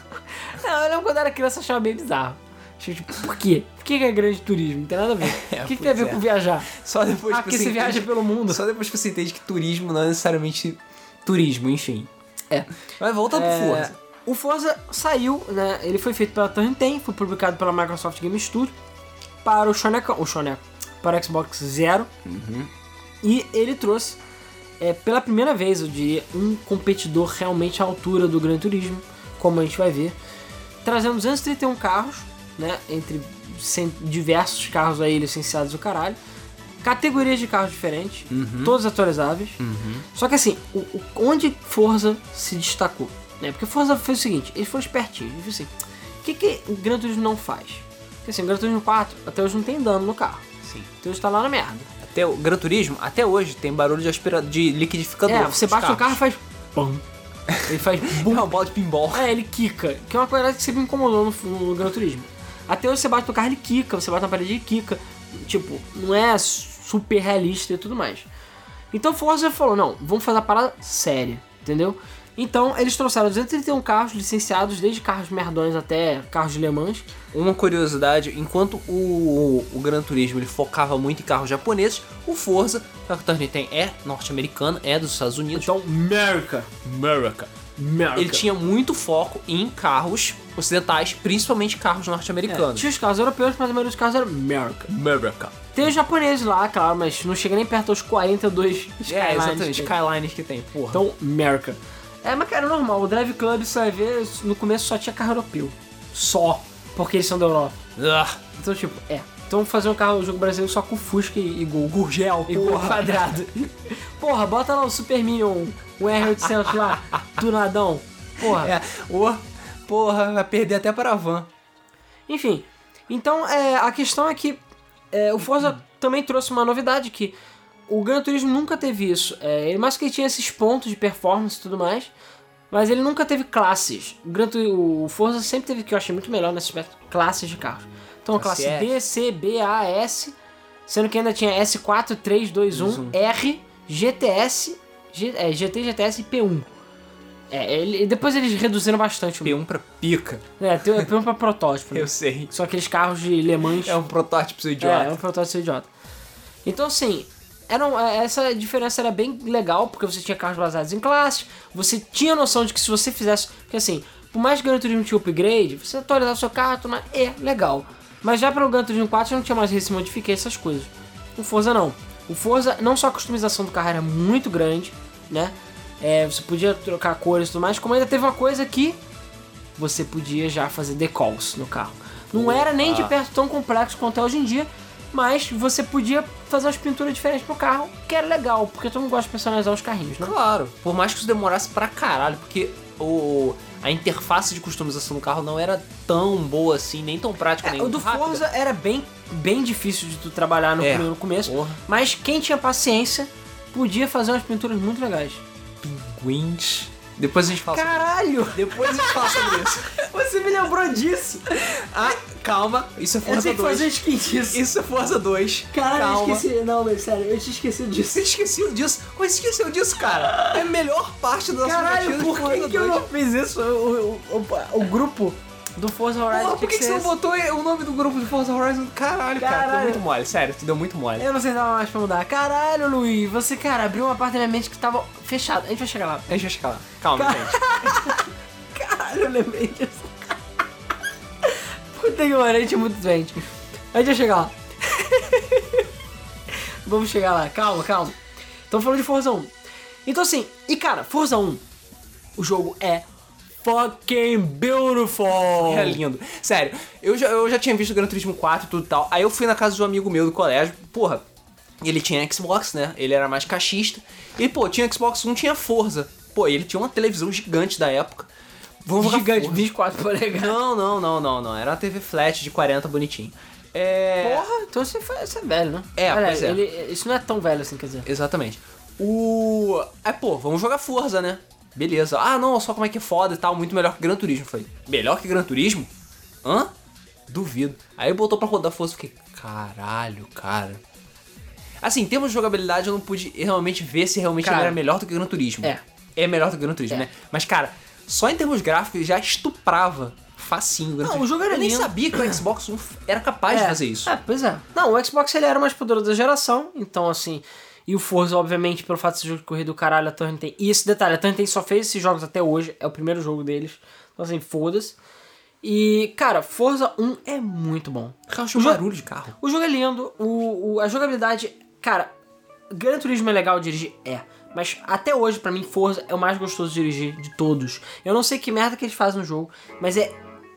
Não, eu lembro quando eu era criança eu achava bem bizarro. Achei, Tipo, por quê? Por que é grande turismo? Não tem nada a ver. É, o que, que tem a ver é. com viajar? Só depois Ah, que você viaja pelo mundo. Só depois que você entende que turismo não é necessariamente turismo, enfim. É. Mas volta pro É, Forza. O Forza saiu, né? Ele foi feito pela Turn 10, foi publicado pela Microsoft Game Studio para o Shoneco, o Shoneco, para o Xbox Zero. E ele trouxe, é, pela primeira vez, eu diria, um competidor realmente à altura do Gran Turismo, como a gente vai ver. Trazendo 231 carros, né? Entre diversos carros aí licenciados do caralho. Categorias de carros diferentes, todos atualizáveis. Só que assim, o, o- onde Forza se destacou? Né? Porque Forza fez o seguinte, eles foram espertinhos. Eles assim, o que, que o Gran Turismo não faz? Porque assim, o Gran Turismo 4 até hoje não tem dano no carro. Sim. Então hoje tá lá na merda. Até o Gran Turismo, até hoje, tem barulho de aspira... de liquidificador. É, você bate no carro e faz pum. Ele faz bum. É uma bola de pinball. É, ele quica, que é uma coisa que sempre me incomodou no, no Gran Turismo. Até hoje você bate no carro, ele quica, você bate na parede, ele quica. Tipo, não é super realista e tudo mais. Então Forza falou, não, vamos fazer a parada séria, entendeu? Então eles trouxeram 231 carros licenciados, desde carros merdões até carros de Le Mans. Uma curiosidade, enquanto o, o Gran Turismo ele focava muito em carros japoneses, o Forza, que a Turner tem, é norte-americano, é dos Estados Unidos. Então, America. America. America. Ele tinha muito foco em carros ocidentais, principalmente carros É, norte-americanos. tinha os carros europeus, mas a maioria dos carros era America. America. Tem os japoneses lá, claro, mas não chega nem perto dos 42 Skylines. É, exatamente, que tem. Skylines que tem, porra. Então, America. É, mas cara, normal. O Drive Club, você vai ver, no começo só tinha carro europeu. Só. Porque eles são da Europa. Ah, Então, tipo, é. Então fazer um carro, um jogo brasileiro só com Fusca e, e Gol. Gurgel, E Gol quadrado. Porra, bota lá o Super Minion, o R800 lá, tunadão. Porra. É, ô, porra, vai perder até para a van. Enfim, então é, a questão é que é, o Forza também trouxe uma novidade que o Gran Turismo nunca teve isso. É, ele mais que ele tinha esses pontos de performance e tudo mais, mas ele nunca teve classes. O, Gran Tu- o Forza sempre teve, que eu achei muito melhor nesse aspecto, classes de carros. Então a Classe classe D, C, B, A, S, sendo que ainda tinha S4, 3, 2, 1, R, GTS, G, é, GT, GTS e P1. É, ele, depois eles reduziram bastante. o- P1 pra pica. É, tem o P1 pra protótipo. né? Eu sei. São aqueles carros de Le Mans. É um protótipo seu É, idiota. é um protótipo idiota. Então, assim, era é, essa diferença era bem legal, porque você tinha carros baseados em classes, você tinha noção de que se você fizesse. Porque, assim, por mais que o Gran Turismo tinha upgrade, você atualizar o seu carro, mais, é legal. Mas já para o Gran Turismo 4 já não tinha mais Race Modification, essas coisas. O Forza não. O Forza, não só a customização do carro era muito grande, né? É, você podia trocar cores e tudo mais, como ainda teve uma coisa que você podia já fazer decals no carro. Não era nem de perto tão complexo quanto é hoje em dia, mas você podia fazer umas pinturas diferentes pro carro, que era legal, porque todo mundo gosta de personalizar os carrinhos, né? Claro, por mais que isso demorasse pra caralho, porque o, a interface de customização do carro não era tão boa assim, nem tão prática, nem É, o do rápida. Forza era bem, bem difícil de tu trabalhar no, É. no começo, Porra. mas quem tinha paciência podia fazer umas pinturas muito legais. Wings. Depois a gente fala sobre Caralho! isso. Depois a gente fala sobre isso. Você me lembrou disso! Ah, calma. Isso é Eu Forza tenho que 2. fazer skin disso. Isso é Forza 2. Caralho, calma. eu esqueci. Não, mas sério, eu tinha esquecido disso. Você esqueceu disso? Você esqueceu disso, cara? É a melhor parte da nossa Caralho, por que, que eu 2. não fiz isso? O, o, o, o grupo do Forza Horizon tinha por que, que você não botou o nome do grupo de Forza Horizon? Caralho, cara. Caralho. Deu muito mole, sério. Tu deu muito mole. Eu não sei se dava mais pra mudar. Caralho, Luiz, você, cara, abriu uma parte da minha mente que tava fechada. A gente vai chegar lá. A gente vai chegar lá. Calma, Car- gente. Caralho, eu lembrei disso. Puta que pariu, a gente é muito doente. A gente vai chegar lá. Vamos chegar lá, calma, calma. Estamos falando de Forza 1. Então assim, e cara, Forza 1, o jogo é fucking beautiful. É lindo. Sério, eu já, eu já tinha visto Gran Turismo 4 e tudo e tal. Aí eu fui na casa de um amigo meu do colégio. Porra, ele tinha Xbox, né? Ele era mais cachista. E, pô, tinha Xbox 1, tinha Forza. Pô, ele tinha uma televisão gigante da época. Vamos jogar gigante, Forza. 24 polegadas. Não, não, não, não, não. Era uma TV flat de 40 bonitinho. É. Porra, então você, foi, você é velho, né? É, Olha, pois é. ele- isso não é tão velho assim, quer dizer. Exatamente. O. É, pô, vamos jogar Forza, né? Beleza. Ah, não, só como é que é foda e tal, muito melhor que Gran Turismo. Falei, melhor que Gran Turismo? Hã? Duvido. Aí botou pra rodar Forza e fiquei, caralho, cara. Assim, em termos de jogabilidade, eu não pude realmente ver se realmente Cara, ele era melhor do que Gran Turismo. é. É melhor do que Gran Turismo, É. né? Mas, cara, só em termos gráficos ele já estuprava facinho Não, Turismo. o jogo era Eu nem lindo. sabia que o Xbox One era capaz de É. fazer isso. É, pois é. Não, o Xbox ele era mais poderoso da geração, então assim. E o Forza, obviamente, pelo fato de ser jogo de corrida do caralho, a Turn tem. E esse detalhe, a Turn tem só fez esses jogos até hoje, é o primeiro jogo deles. Então assim, foda-se. E, cara, Forza 1 é muito bom. Eu acho O um jogo- barulho de carro. O jogo é lindo, o, o- a jogabilidade. Cara, Gran Turismo é legal dirigir? É. Mas até hoje, pra mim, Forza é o mais gostoso de dirigir de todos. Eu não sei que merda que eles fazem no jogo, mas é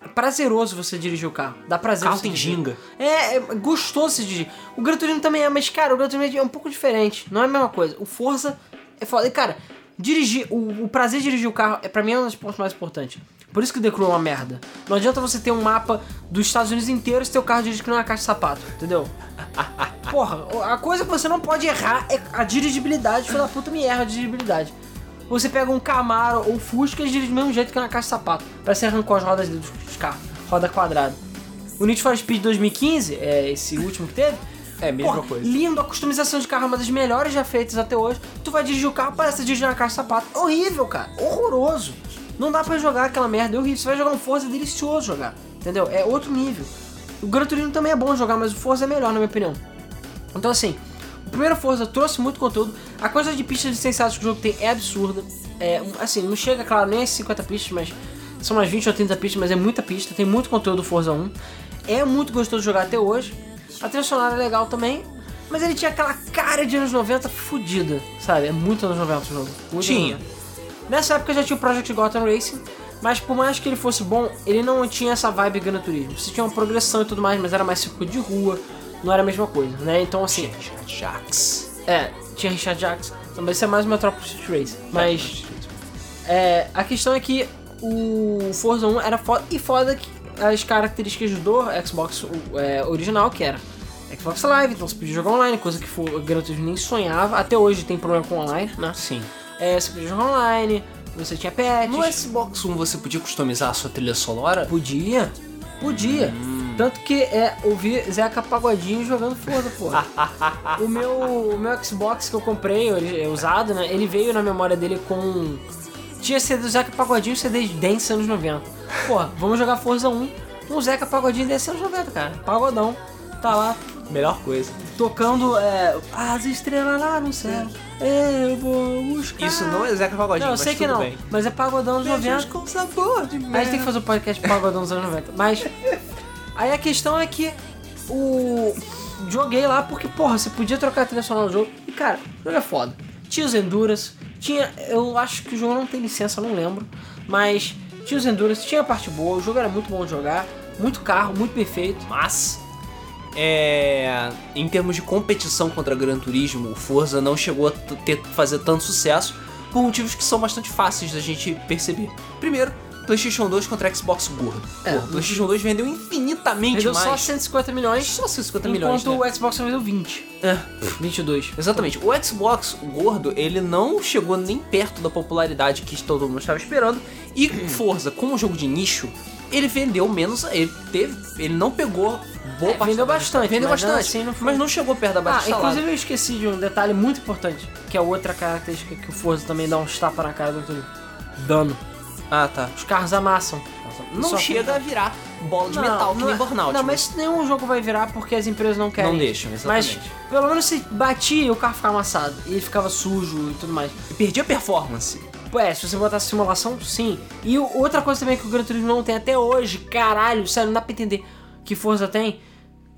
prazeroso você dirigir o carro. Dá prazer O carro tem ginga. É, é gostoso você dirigir. O Gran Turismo também é, mas, cara, o Gran Turismo é um pouco diferente. Não é a mesma coisa. O Forza é foda. E, cara, dirigir, o, o prazer de dirigir o carro, é pra mim é um dos pontos mais importantes. Por isso que o The Crew é uma merda. Não adianta você ter um mapa dos Estados Unidos inteiro se teu carro dirige que não é uma caixa de sapato, entendeu? Porra, a coisa que você não pode errar é a dirigibilidade. Filho da puta me erra a dirigibilidade. Você pega um Camaro ou Fusca e dirige do mesmo jeito que na caixa de sapato. Parece que arrancou as rodas dos carros. Roda quadrada. O Need for Speed 2015, é esse último que teve. É mesma porra, coisa. Lindo, a customização de carro é uma das melhores já feitas até hoje. Tu vai dirigir o carro, parece que dirigir na caixa de sapato. Horrível, cara. Horroroso. Não dá pra jogar aquela merda, é horrível. Você vai jogar um Forza, é delicioso jogar. Entendeu? É outro nível. O Gran Turismo também é bom jogar, mas o Forza é melhor, na minha opinião. Então, assim, o primeiro Forza trouxe muito conteúdo. A quantidade de pistas licenciadas que o jogo tem é absurda. É, assim, não chega, claro, nem a 50 pistas, mas são umas 20 ou 30 pistas, mas é muita pista. Tem muito conteúdo do Forza 1. É muito gostoso jogar até hoje. A trilha sonora é legal também. Mas ele tinha aquela cara de anos 90 fodida, sabe? É muito anos 90 o jogo. Muito Tinha. anos 90. Nessa época já tinha o Project Gotham Racing, mas por mais que ele fosse bom, ele não tinha essa vibe Gran Turismo. Você tinha uma progressão e tudo mais, mas era mais circuito de rua, não era a mesma coisa, né? Então assim, Jax. é, tinha Richard Jacks, também isso é mais uma Metropolis Street Race. Mas é, a questão é que o Forza 1 era foda, e foda que as características do Xbox é, original, que era Xbox Live, então você podia jogar online, coisa que o Gran Turismo nem sonhava. Até hoje tem problema com online, né? Sim. É, você podia jogar online, você tinha patches. No Xbox One você podia customizar a sua trilha sonora? Podia, podia. Tanto que é, ouvir Zeca Pagodinho jogando Forza, porra. o, meu, o meu Xbox que eu comprei, ele- é usado, né? Ele veio na memória dele com. Tinha CD do Zeca Pagodinho e CD de Dance anos 90. Porra, vamos jogar Forza 1 com o Zeca Pagodinho Dance anos 90, cara. Pagodão. Tá lá, Melhor coisa. tocando é, as estrelas lá no céu. Eu vou buscar. Isso não é Zeca Pagodinho, Não, eu mas sei que tudo não. bem. Mas é Pagodão anos 90. com sabor de A gente tem que fazer o podcast Pagodão dos anos 90. Mas. Aí a questão é que o. Joguei lá porque, porra, você podia trocar a trilha sonora no jogo. E, cara, o jogo é foda. Tinha os Enduras, tinha. Eu acho que o jogo não tem licença, não lembro. Mas tinha os Enduras, tinha a parte boa, o jogo era muito bom de jogar. Muito carro, muito perfeito. Mas, é, em termos de competição contra Gran Turismo, o Forza não chegou a ter, fazer tanto sucesso por motivos que são bastante fáceis da gente perceber. Primeiro, PlayStation 2 contra Xbox gordo. É, Pô, PlayStation 2 vendeu infinitamente Vendeu só mais. 150 milhões. Só 150 milhões. Enquanto né? o Xbox só vendeu 20. É. 22. Exatamente. O Xbox gordo, ele não chegou nem perto da popularidade que todo mundo estava esperando. E Forza, como um jogo de nicho, ele vendeu menos. Ele teve. Ele não pegou boa É, parte vendeu bastante, Vendeu mas bastante. assim não foi- Mas não chegou perto da Ah, baixa inclusive eu esqueci de um detalhe muito importante, que é outra característica que o Forza também dá uns tapas na cara do Turismo. Dano. Ah, tá. Os carros amassam. Não Só- chega a virar bola de Não, metal, que não nem é- Burnout. Não, mas nenhum jogo vai virar porque as empresas não querem. Não deixam, Mas exatamente. pelo menos se batia o carro ficava amassado. E ele ficava sujo e tudo mais. Perdi a performance. É, se você botar simulação, sim. E o- outra coisa também que o Gran Turismo não tem até hoje, caralho, sério, não dá pra entender que Forza tem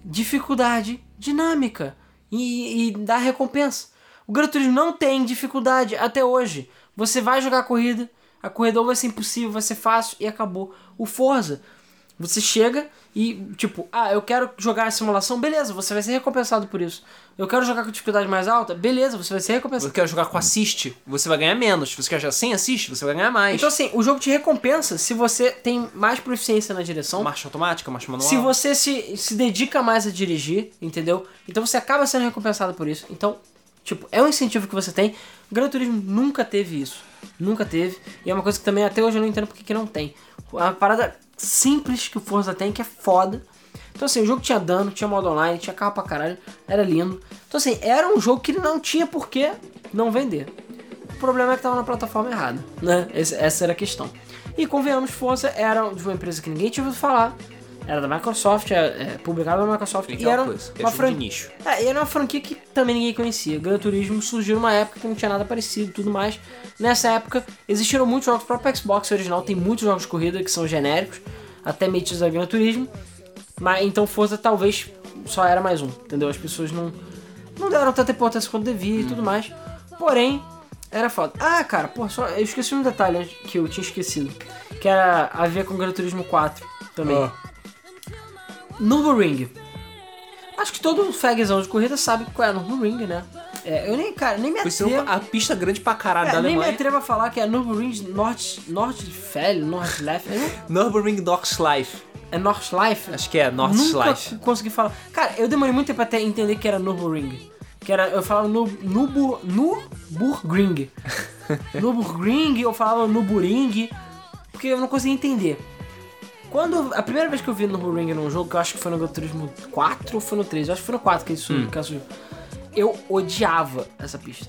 dificuldade dinâmica e, e dá recompensa. O Gran Turismo não tem dificuldade até hoje. Você vai jogar a corrida, a corrida ou vai ser impossível, vai ser fácil e acabou. O Forza, Você chega e, tipo, ah, eu quero jogar a simulação, beleza, você vai ser recompensado por isso. Eu quero jogar com dificuldade mais alta, beleza, você vai ser recompensado. Você quer jogar com assist, você vai ganhar menos. Se você quer jogar sem assist, você vai ganhar mais. Então, assim, o jogo te recompensa se você tem mais proficiência na direção. marcha automática, marcha manual. Se você se, se dedica mais a dirigir, entendeu? Então você acaba sendo recompensado por isso. Então, tipo, é um incentivo que você tem. Gran Turismo nunca teve isso. Nunca teve. E é uma coisa que também até hoje eu não entendo porque que não tem. Uma parada simples que o Forza tem, que é foda. Então assim, o jogo tinha dano, tinha modo online, tinha carro pra caralho, era lindo. Então assim, era um jogo que não tinha por que não vender. O problema é que tava na plataforma errada, né? Essa era a questão. E convenhamos, Forza era de uma empresa que ninguém tinha ouvido falar. Era da Microsoft, é, é, publicada pela Microsoft. E aquela era coisa, é uma franquia. nicho. É, e era uma franquia que também ninguém conhecia. Gran Turismo surgiu numa época que não tinha nada parecido e tudo mais. Nessa época existiram muitos jogos, o próprio Xbox original tem muitos jogos de corrida que são genéricos, até metidos a Gran Turismo. Mas então Forza talvez só era mais um, entendeu? As pessoas não, não deram tanta importância quanto devia e tudo mais. Porém, era foda. Ah, cara, pô, só, eu esqueci um detalhe que eu tinha esquecido. Que era a ver com Gran Turismo 4 também. Ah. Nürburgring. Acho que todo fagzão de corrida sabe qual é Nürburgring, né? É, eu nem, cara, nem me atrevo... a pista grande pra caralho É, da nem me Alemanha. atrevo a falar que é Nürburgring Nord... Nordfell, Nordlef... Nürburgring Nordschleife. É Nordschleife? Acho que é Nunca Nordschleife. consegui falar. Cara, eu demorei muito tempo até entender que era Nürburgring. Que era, eu falava no, Nubu, Nürburgring. Nürburgring, eu falava Nürburgring, porque eu não conseguia entender. Quando, a primeira vez que eu vi Nürburgring num jogo, que eu acho que foi no Gran Turismo 4 ou foi no 3, eu acho que foi no 4 que isso Hum. que surgiu. Eu odiava essa pista.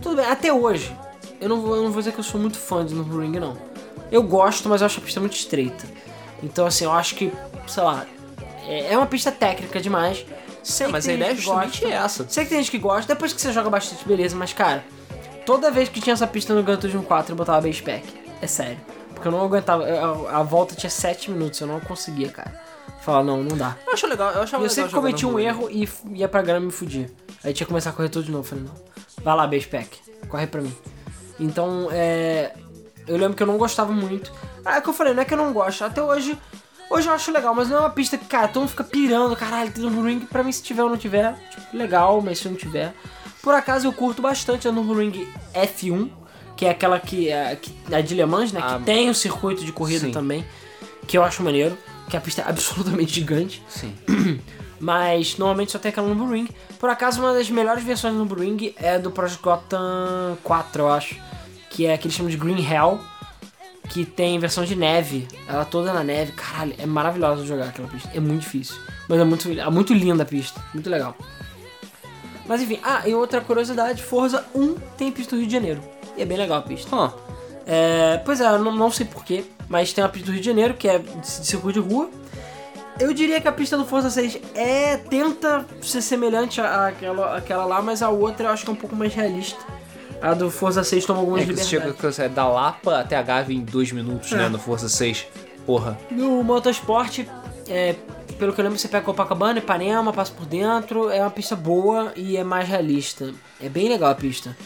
Tudo bem, até hoje, eu não, vou, eu não vou dizer que eu sou muito fã de Nürburgring, não. Eu gosto, mas eu acho a pista muito estreita. Então, assim, eu acho que, sei lá, é é uma pista técnica demais. Sei Ah, mas a ideia é justamente gosta. essa. Sei que tem gente que gosta, depois que você joga bastante, beleza, mas cara, toda vez que tinha essa pista no Gran Turismo 4 eu botava base pack. É sério. Porque eu não aguentava, a, a volta tinha 7 minutos, eu não conseguia, cara. Falar, não, não dá. Eu acho legal, eu E eu sempre cometi um erro e f- ia pra grama e me fudia. Aí tinha que começar a correr tudo de novo. Falei, não, vai lá, base pack, corre pra mim. Então, é. Eu lembro que eu não gostava muito. Ah, é o que eu falei, não é que eu não gosto. Até hoje. Hoje eu acho legal, mas não é uma pista que, cara, todo mundo fica pirando, caralho, tem Nürburgring. Pra mim, se tiver ou não tiver, tipo, legal, mas se não tiver. Por acaso eu curto bastante a Nürburgring F1, que é aquela que é que- a de Le Mans, né? Ah, que tem o circuito de corrida sim. também, que eu acho maneiro, que a pista é absolutamente gigante. Sim. Mas normalmente só tem aquela no Nürburgring. Por acaso, uma das melhores versões do Nürburgring é do Project Gotham 4, eu acho. Que é que eles chamam de Green Hell. Que tem versão de neve. Ela toda na neve. Caralho, é maravilhoso jogar aquela pista. É muito difícil. Mas é muito, é muito linda a pista. Muito legal. Mas enfim, ah, e outra curiosidade: Forza 1 tem pista do Rio de Janeiro. E é bem legal a pista. Hã. É, pois é, eu não, não sei porquê, mas tem uma pista do Rio de Janeiro que é de, de circuito de rua. Eu diria que a pista do Forza 6 é tenta ser semelhante à- àquela, àquela lá, mas a outra eu acho que é um pouco mais realista. A do Forza 6 toma algumas É chega liberdades. você é da Lapa até a Gávea em dois minutos, É. né? No Força 6. Porra. No Motorsport, é, pelo que eu lembro, você pega Copacabana, Ipanema, passa por dentro, é uma pista boa e é mais realista. É bem legal a pista.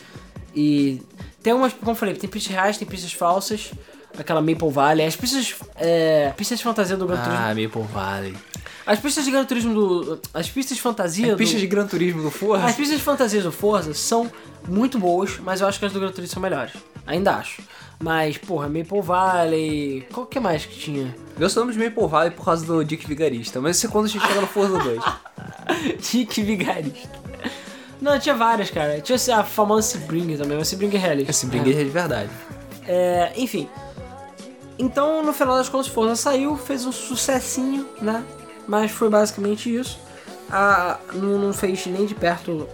E tem umas, como eu falei, tem pistas reais, tem pistas falsas. Aquela Maple Valley, as pistas, é, pistas de fantasia do Gran Turismo. Ah, Maple Valley. As pistas de Gran Turismo do. As pistas de fantasia. É pista do, de Gran Turismo do Forza. As pistas de fantasia do Forza são muito boas, mas eu acho que as do Gran Turismo são melhores. Ainda acho. Mas, porra, Maple Valley. Qual que mais que tinha? Gostamos de Maple Valley por causa do Dick Vigarista, mas isso é quando a gente chega no Forza 2. Dick Vigarista. Não, tinha várias, cara. Tinha a famosa Sebring também, mas Sebring é realista. Esse brinquedo é de verdade. É, enfim. Então, no final das contas, Forza saiu, fez um sucessinho, né? Mas foi basicamente isso. A, não, não fez nem de perto,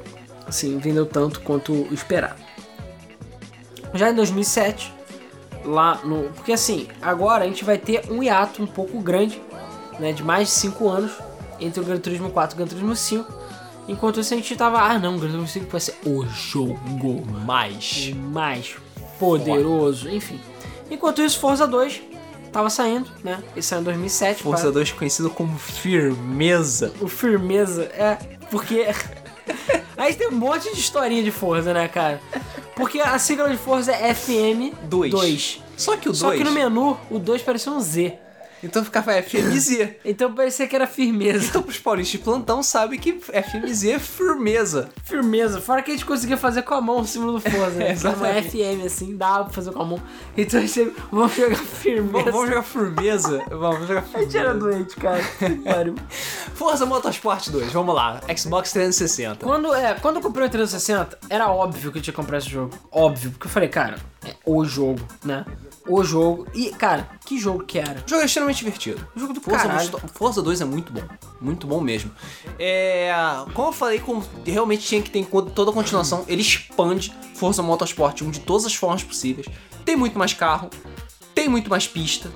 assim, vendeu tanto quanto esperado. Já em 2007, lá no... Porque assim, agora a gente vai ter um hiato um pouco grande, né? De mais de 5 anos entre o Gran Turismo 4 e o Gran Turismo 5. Enquanto isso a gente tava, ah não, Gran Turismo 5 vai ser o jogo Mais. mais poderoso, enfim. Enquanto isso, Forza 2 tava saindo, né? Ele saiu em 2007. Forza para- 2 conhecido como Firmeza. O Firmeza, é, porque... Aí tem um monte de historinha de Forza, né, cara? Porque a sigla de Forza é FM 2. 2. Só que o 2. Só que no menu, o 2 parecia um Z. Então ficava FMZ. Então parecia que era firmeza. Então pros paulistas de plantão sabe que FMZ é firmeza. Firmeza. Fora que a gente conseguia fazer com a mão o símbolo do Forza, né? É, uma. FM assim, dava pra fazer com a mão. Então a gente vamos jogar firmeza. Vamos, jogar firmeza? Vamos jogar A gente era firmeza. doente, cara. Forza Motorsport 2, vamos lá. Xbox 360. Quando, é, quando eu comprei o 360, era óbvio que eu tinha que comprar esse jogo. Óbvio. Porque eu falei, cara, é o jogo, né? O jogo. E, cara, que jogo que era? O jogo é extremamente divertido. O jogo do Forza, Forza 2 é muito bom. Muito bom mesmo. É, como eu falei, como realmente tinha que ter toda a continuação, ele expande Forza Motorsport 1 de todas as formas possíveis. Tem muito mais carro, tem muito mais pista,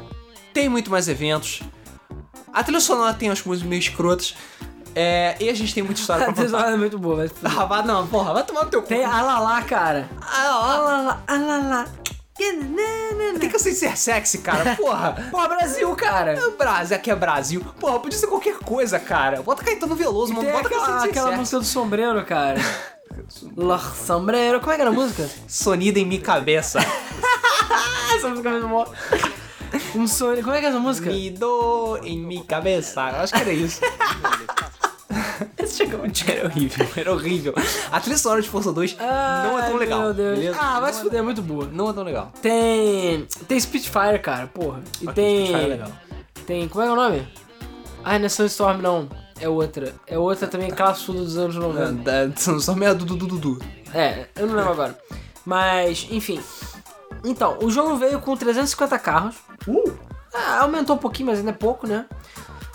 tem muito mais eventos. A trilha sonora tem as músicas meio escrotas. É, e a gente tem muita história pra A contar. sonora é muito boa, mas... Ah, vai, não, porra, vai tomar no teu cu. Tem Alalá, cara. Ah, ó, Alalá, Alalá. tem que ser ser sexy, cara, porra. Pô, Brasil, cara. Brasil, aqui é Brasil. Porra, podia ser qualquer coisa, cara. Bota Caetano Veloso, mano. Tem Bota aquela, aquela música do sombreiro, cara. La Sombreiro. Como é que era a música? Sonida em mi cabeça. Essa música é muito. Um sonho. Como é que é essa música? Mi do em mi cabeça. Acho que era isso. Esse muito Era horrível, era horrível. A trilha sonora de Força 2 não é tão legal. Meu Deus. beleza? Ah, vai se é, fuder, é muito boa. não é tão legal. Tem. Tem Spitfire, cara, porra. E Ok, tem. Spitfire é legal. Tem. Como é que é o nome? Ah, não é Sunstorm, não. É outra. É outra também classuda dos anos 90. Da- São só meia du, du, du, du, du. É, eu não lembro agora. Mas, enfim. Então, o jogo veio com 350 carros. Uh! Ah, aumentou um pouquinho, mas ainda é pouco, né?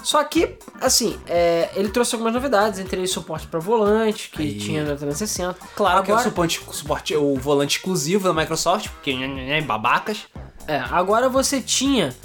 Só que, assim, é, ele trouxe algumas novidades, entre eles suporte para volante, que Aí. tinha no 360. Claro que é o suporte, suporte, o volante exclusivo da Microsoft, porque é babacas. É, agora você tinha.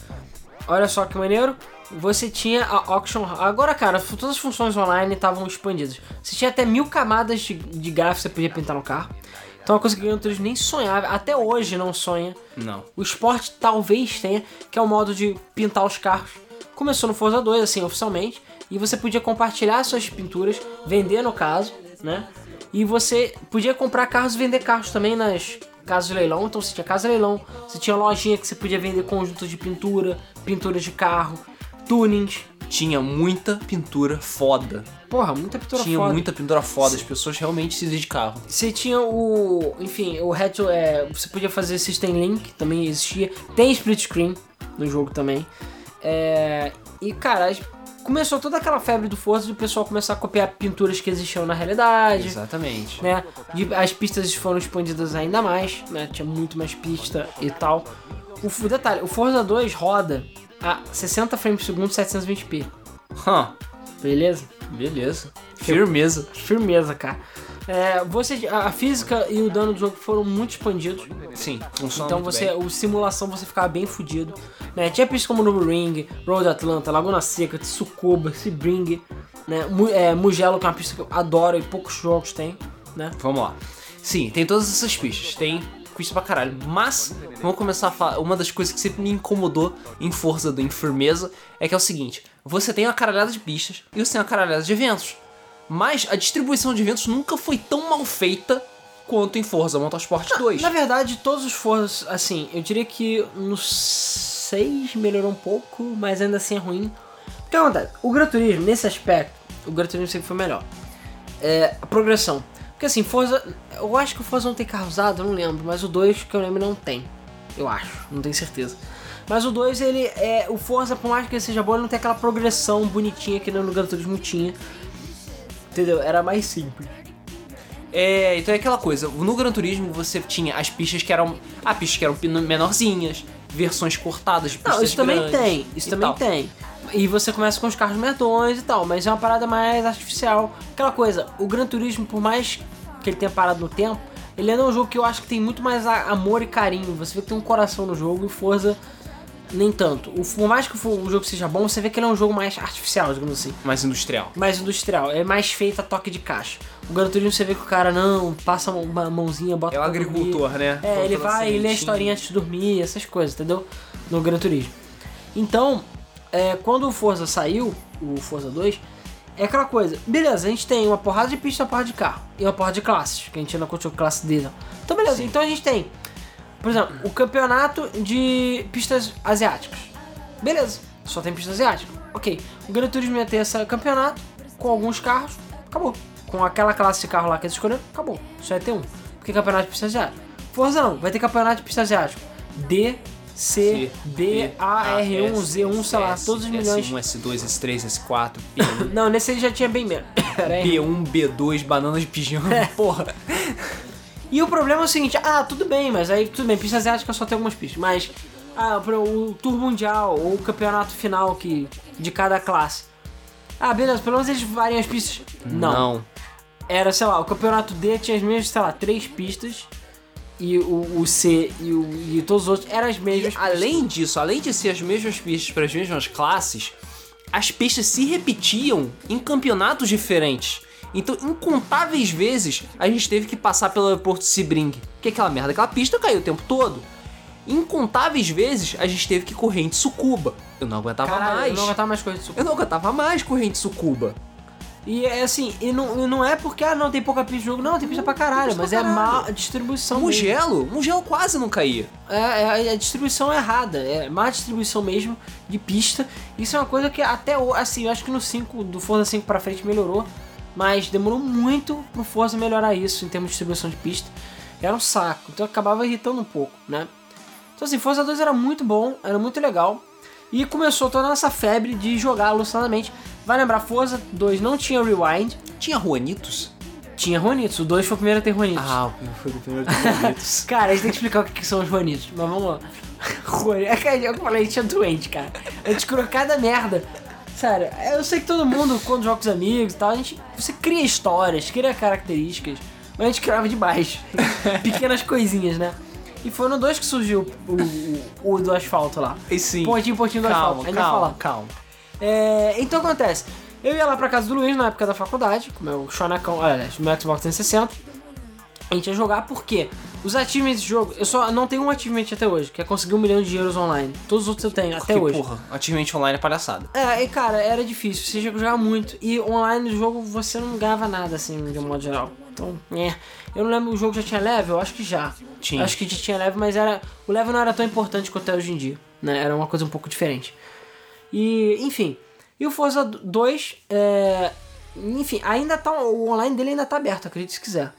Olha só que maneiro. Você tinha a Auction. Agora, cara, todas as funções online estavam expandidas. Você tinha até mil camadas de, de gráfico que você podia pintar no carro. Então, uma coisa que o Gran Turismo nem sonhava. Até hoje não sonha. Não. O esporte talvez tenha, que é o modo de pintar os carros. Começou no Forza 2, assim, oficialmente. E você podia compartilhar suas pinturas, vender no caso, né? E você podia comprar carros e vender carros também nas casas de leilão. Então você tinha casa de leilão, você tinha lojinha que você podia vender conjuntos de pintura, pinturas de carro, tunings. Tinha muita pintura foda. Porra, muita pintura Tinha foda. muita pintura foda. As pessoas realmente se dedicavam. Você tinha o. Enfim, o retro. É, você podia fazer System Link, também existia. Tem split screen no jogo também. É, e, cara, começou toda aquela febre do Forza de o pessoal começar a copiar pinturas que existiam na realidade. Exatamente. Né? As pistas foram expandidas ainda mais, né? Tinha muito mais pista e tal. O, detalhe, o Forza 2 roda a 60 frames por segundo, 720p. Hum, Beleza? beleza. Firmeza. Firmeza, cara. É, você, a física e o dano do jogo foram muito expandidos. Sim, funciona Então muito você, bem. o simulação você ficava bem fudido. Né? Tinha pistas como Novo Ring, Road Atlanta, Laguna Seca, Tsukuba, Sebring, né? É, Mugello, que é uma pista que eu adoro e poucos jogos tem, né? Vamos lá. Sim, tem todas essas pistas. Tem pista pra caralho. Mas, vamos começar a falar. Uma das coisas que sempre me incomodou em Forza do Infirmeza é que é o seguinte: você tem uma caralhada de pistas e você tem uma caralhada de eventos. Mas a distribuição de eventos nunca foi tão mal feita quanto em Forza Motorsport 2. Na verdade, todos os Forzas, assim, eu diria que no 6 melhorou um pouco, mas ainda assim é ruim. O que acontece? O Gran Turismo, nesse aspecto, o Gran Turismo sempre foi melhor. É, a progressão. Porque assim, Forza, eu acho que o Forza não tem carro usado, eu não lembro, mas o 2 que eu lembro não tem. Eu acho, não tenho certeza. Mas o 2, ele é. O Forza, por mais que ele seja bom, ele não tem aquela progressão bonitinha que no Gran Turismo tinha. Entendeu? Era mais simples. É, então é aquela coisa, no Gran Turismo você tinha as pistas que eram. Ah, pistas que eram menorzinhas, versões cortadas de pistas Não, isso também tem, isso também tal. tem. E você começa com os carros medões e tal, mas é uma parada mais artificial. Aquela coisa, o Gran Turismo, por mais que ele tenha parado no tempo, ele ainda é um jogo que eu acho que tem muito mais amor e carinho. Você vê que tem um coração no jogo e Forza nem tanto. O, por mais que o o jogo seja bom, você vê que ele é um jogo mais artificial, digamos assim. Mais industrial. Mais industrial, é mais feito a toque de caixa. O Gran Turismo você vê que o cara não passa uma mãozinha, bota É o pra dormir. agricultor, né? É, ele vai e lê a historinha antes de dormir, essas coisas, entendeu? No Gran Turismo. Então, é, quando o Forza saiu, o Forza 2, é aquela coisa, beleza, a gente tem uma porrada de pista, uma porrada de carro, e uma porrada de classes, que a gente ainda continua classe D. não. Então, beleza, então a gente tem, por exemplo, o campeonato de pistas asiáticas. Beleza, só tem pista asiática. Ok, o Gran Turismo ia ter esse campeonato com alguns carros, acabou. Com aquela classe de carro lá que eles escolheram, acabou. Só ia ter um. Porque campeonato de pista asiática. Forza não, vai ter campeonato de pista asiático. D, C, B, A, R, 1, Z, 1, sei lá, todos os milhões. S1, S2, S3, S4, Não, nesse ele já tinha bem menos. Era R1. B1, B2, banana de pijama, porra. E o problema é o seguinte, ah, tudo bem, mas aí tudo bem, pista asiática só tem algumas pistas, mas ah, o Tour Mundial ou o campeonato final que, de cada classe. Ah, beleza, pelo menos eles variam as pistas. Não. Era, sei lá, o campeonato D tinha as mesmas, sei lá, três pistas. E o, o C e, o, e todos os outros eram as E mesmas pistas. além disso, além de ser as mesmas pistas para as mesmas classes, as pistas se repetiam em campeonatos diferentes. Então, incontáveis vezes, a gente teve que passar pelo aeroporto de Sebring. Que aquela merda, aquela pista caiu o tempo todo. Incontáveis vezes, a gente teve que correr em Tsukuba. Eu não aguentava Caralho, mais. eu não aguentava mais coisa disso. Eu não aguentava mais correr Tsukuba. E é assim, e não, e não é porque, ah, não, tem pouca pista de jogo. Não, tem pista pra caralho, pista mas pra é caralho. má distribuição mesmo. Mugello, Mugello quase não caía. É, é a distribuição é errada, é má distribuição mesmo de pista. Isso é uma coisa que até assim, eu acho que no 5, do Forza 5 pra frente melhorou, mas demorou muito pro Forza melhorar isso em termos de distribuição de pista. Era um saco, então acabava irritando um pouco, né? Então assim, Forza 2 era muito bom, era muito legal. E começou toda essa febre de jogar alucinadamente. Vai lembrar, Forza 2 não tinha rewind, Tinha Juanitos? tinha Juanitos. O 2 foi o primeiro a ter Juanitos. Ah, foi o primeiro de Juanitos. Cara, a gente tem que explicar o que são os Juanitos, mas vamos lá. Juanito, é que eu falei, a gente é doente, cara. A gente criou cada merda. Sério, eu sei que todo mundo, quando joga com os amigos e tal, a gente. Você cria histórias, cria características, mas a gente criava demais. Pequenas coisinhas, né? E foi no 2 que surgiu o, o, o do asfalto lá. E sim. Pontinho, pontinho do asfalto. Calma, Ainda vai calma, falar. calma. É, então acontece, eu ia lá pra casa do Luiz na época da faculdade, com meu Shonacão, aliás, meu Xbox 360. A gente ia jogar porque os achievements de jogo, eu só não tenho um achievement até hoje, que é conseguir um milhão de euros online. Todos os outros eu tenho, até hoje. porra, Achievement Online é palhaçada. É, e cara, era difícil, você jogar muito. E online do jogo você não ganhava nada, assim, de um modo geral. Então, é. Eu não lembro, o jogo já tinha level? Acho que já. Tinha. Acho que já tinha level, mas era. O level não era tão importante quanto é hoje em dia. Né? Era uma coisa um pouco diferente. E, enfim. E o Forza 2, é, enfim, ainda tá. O online dele ainda tá aberto, acredite se quiser.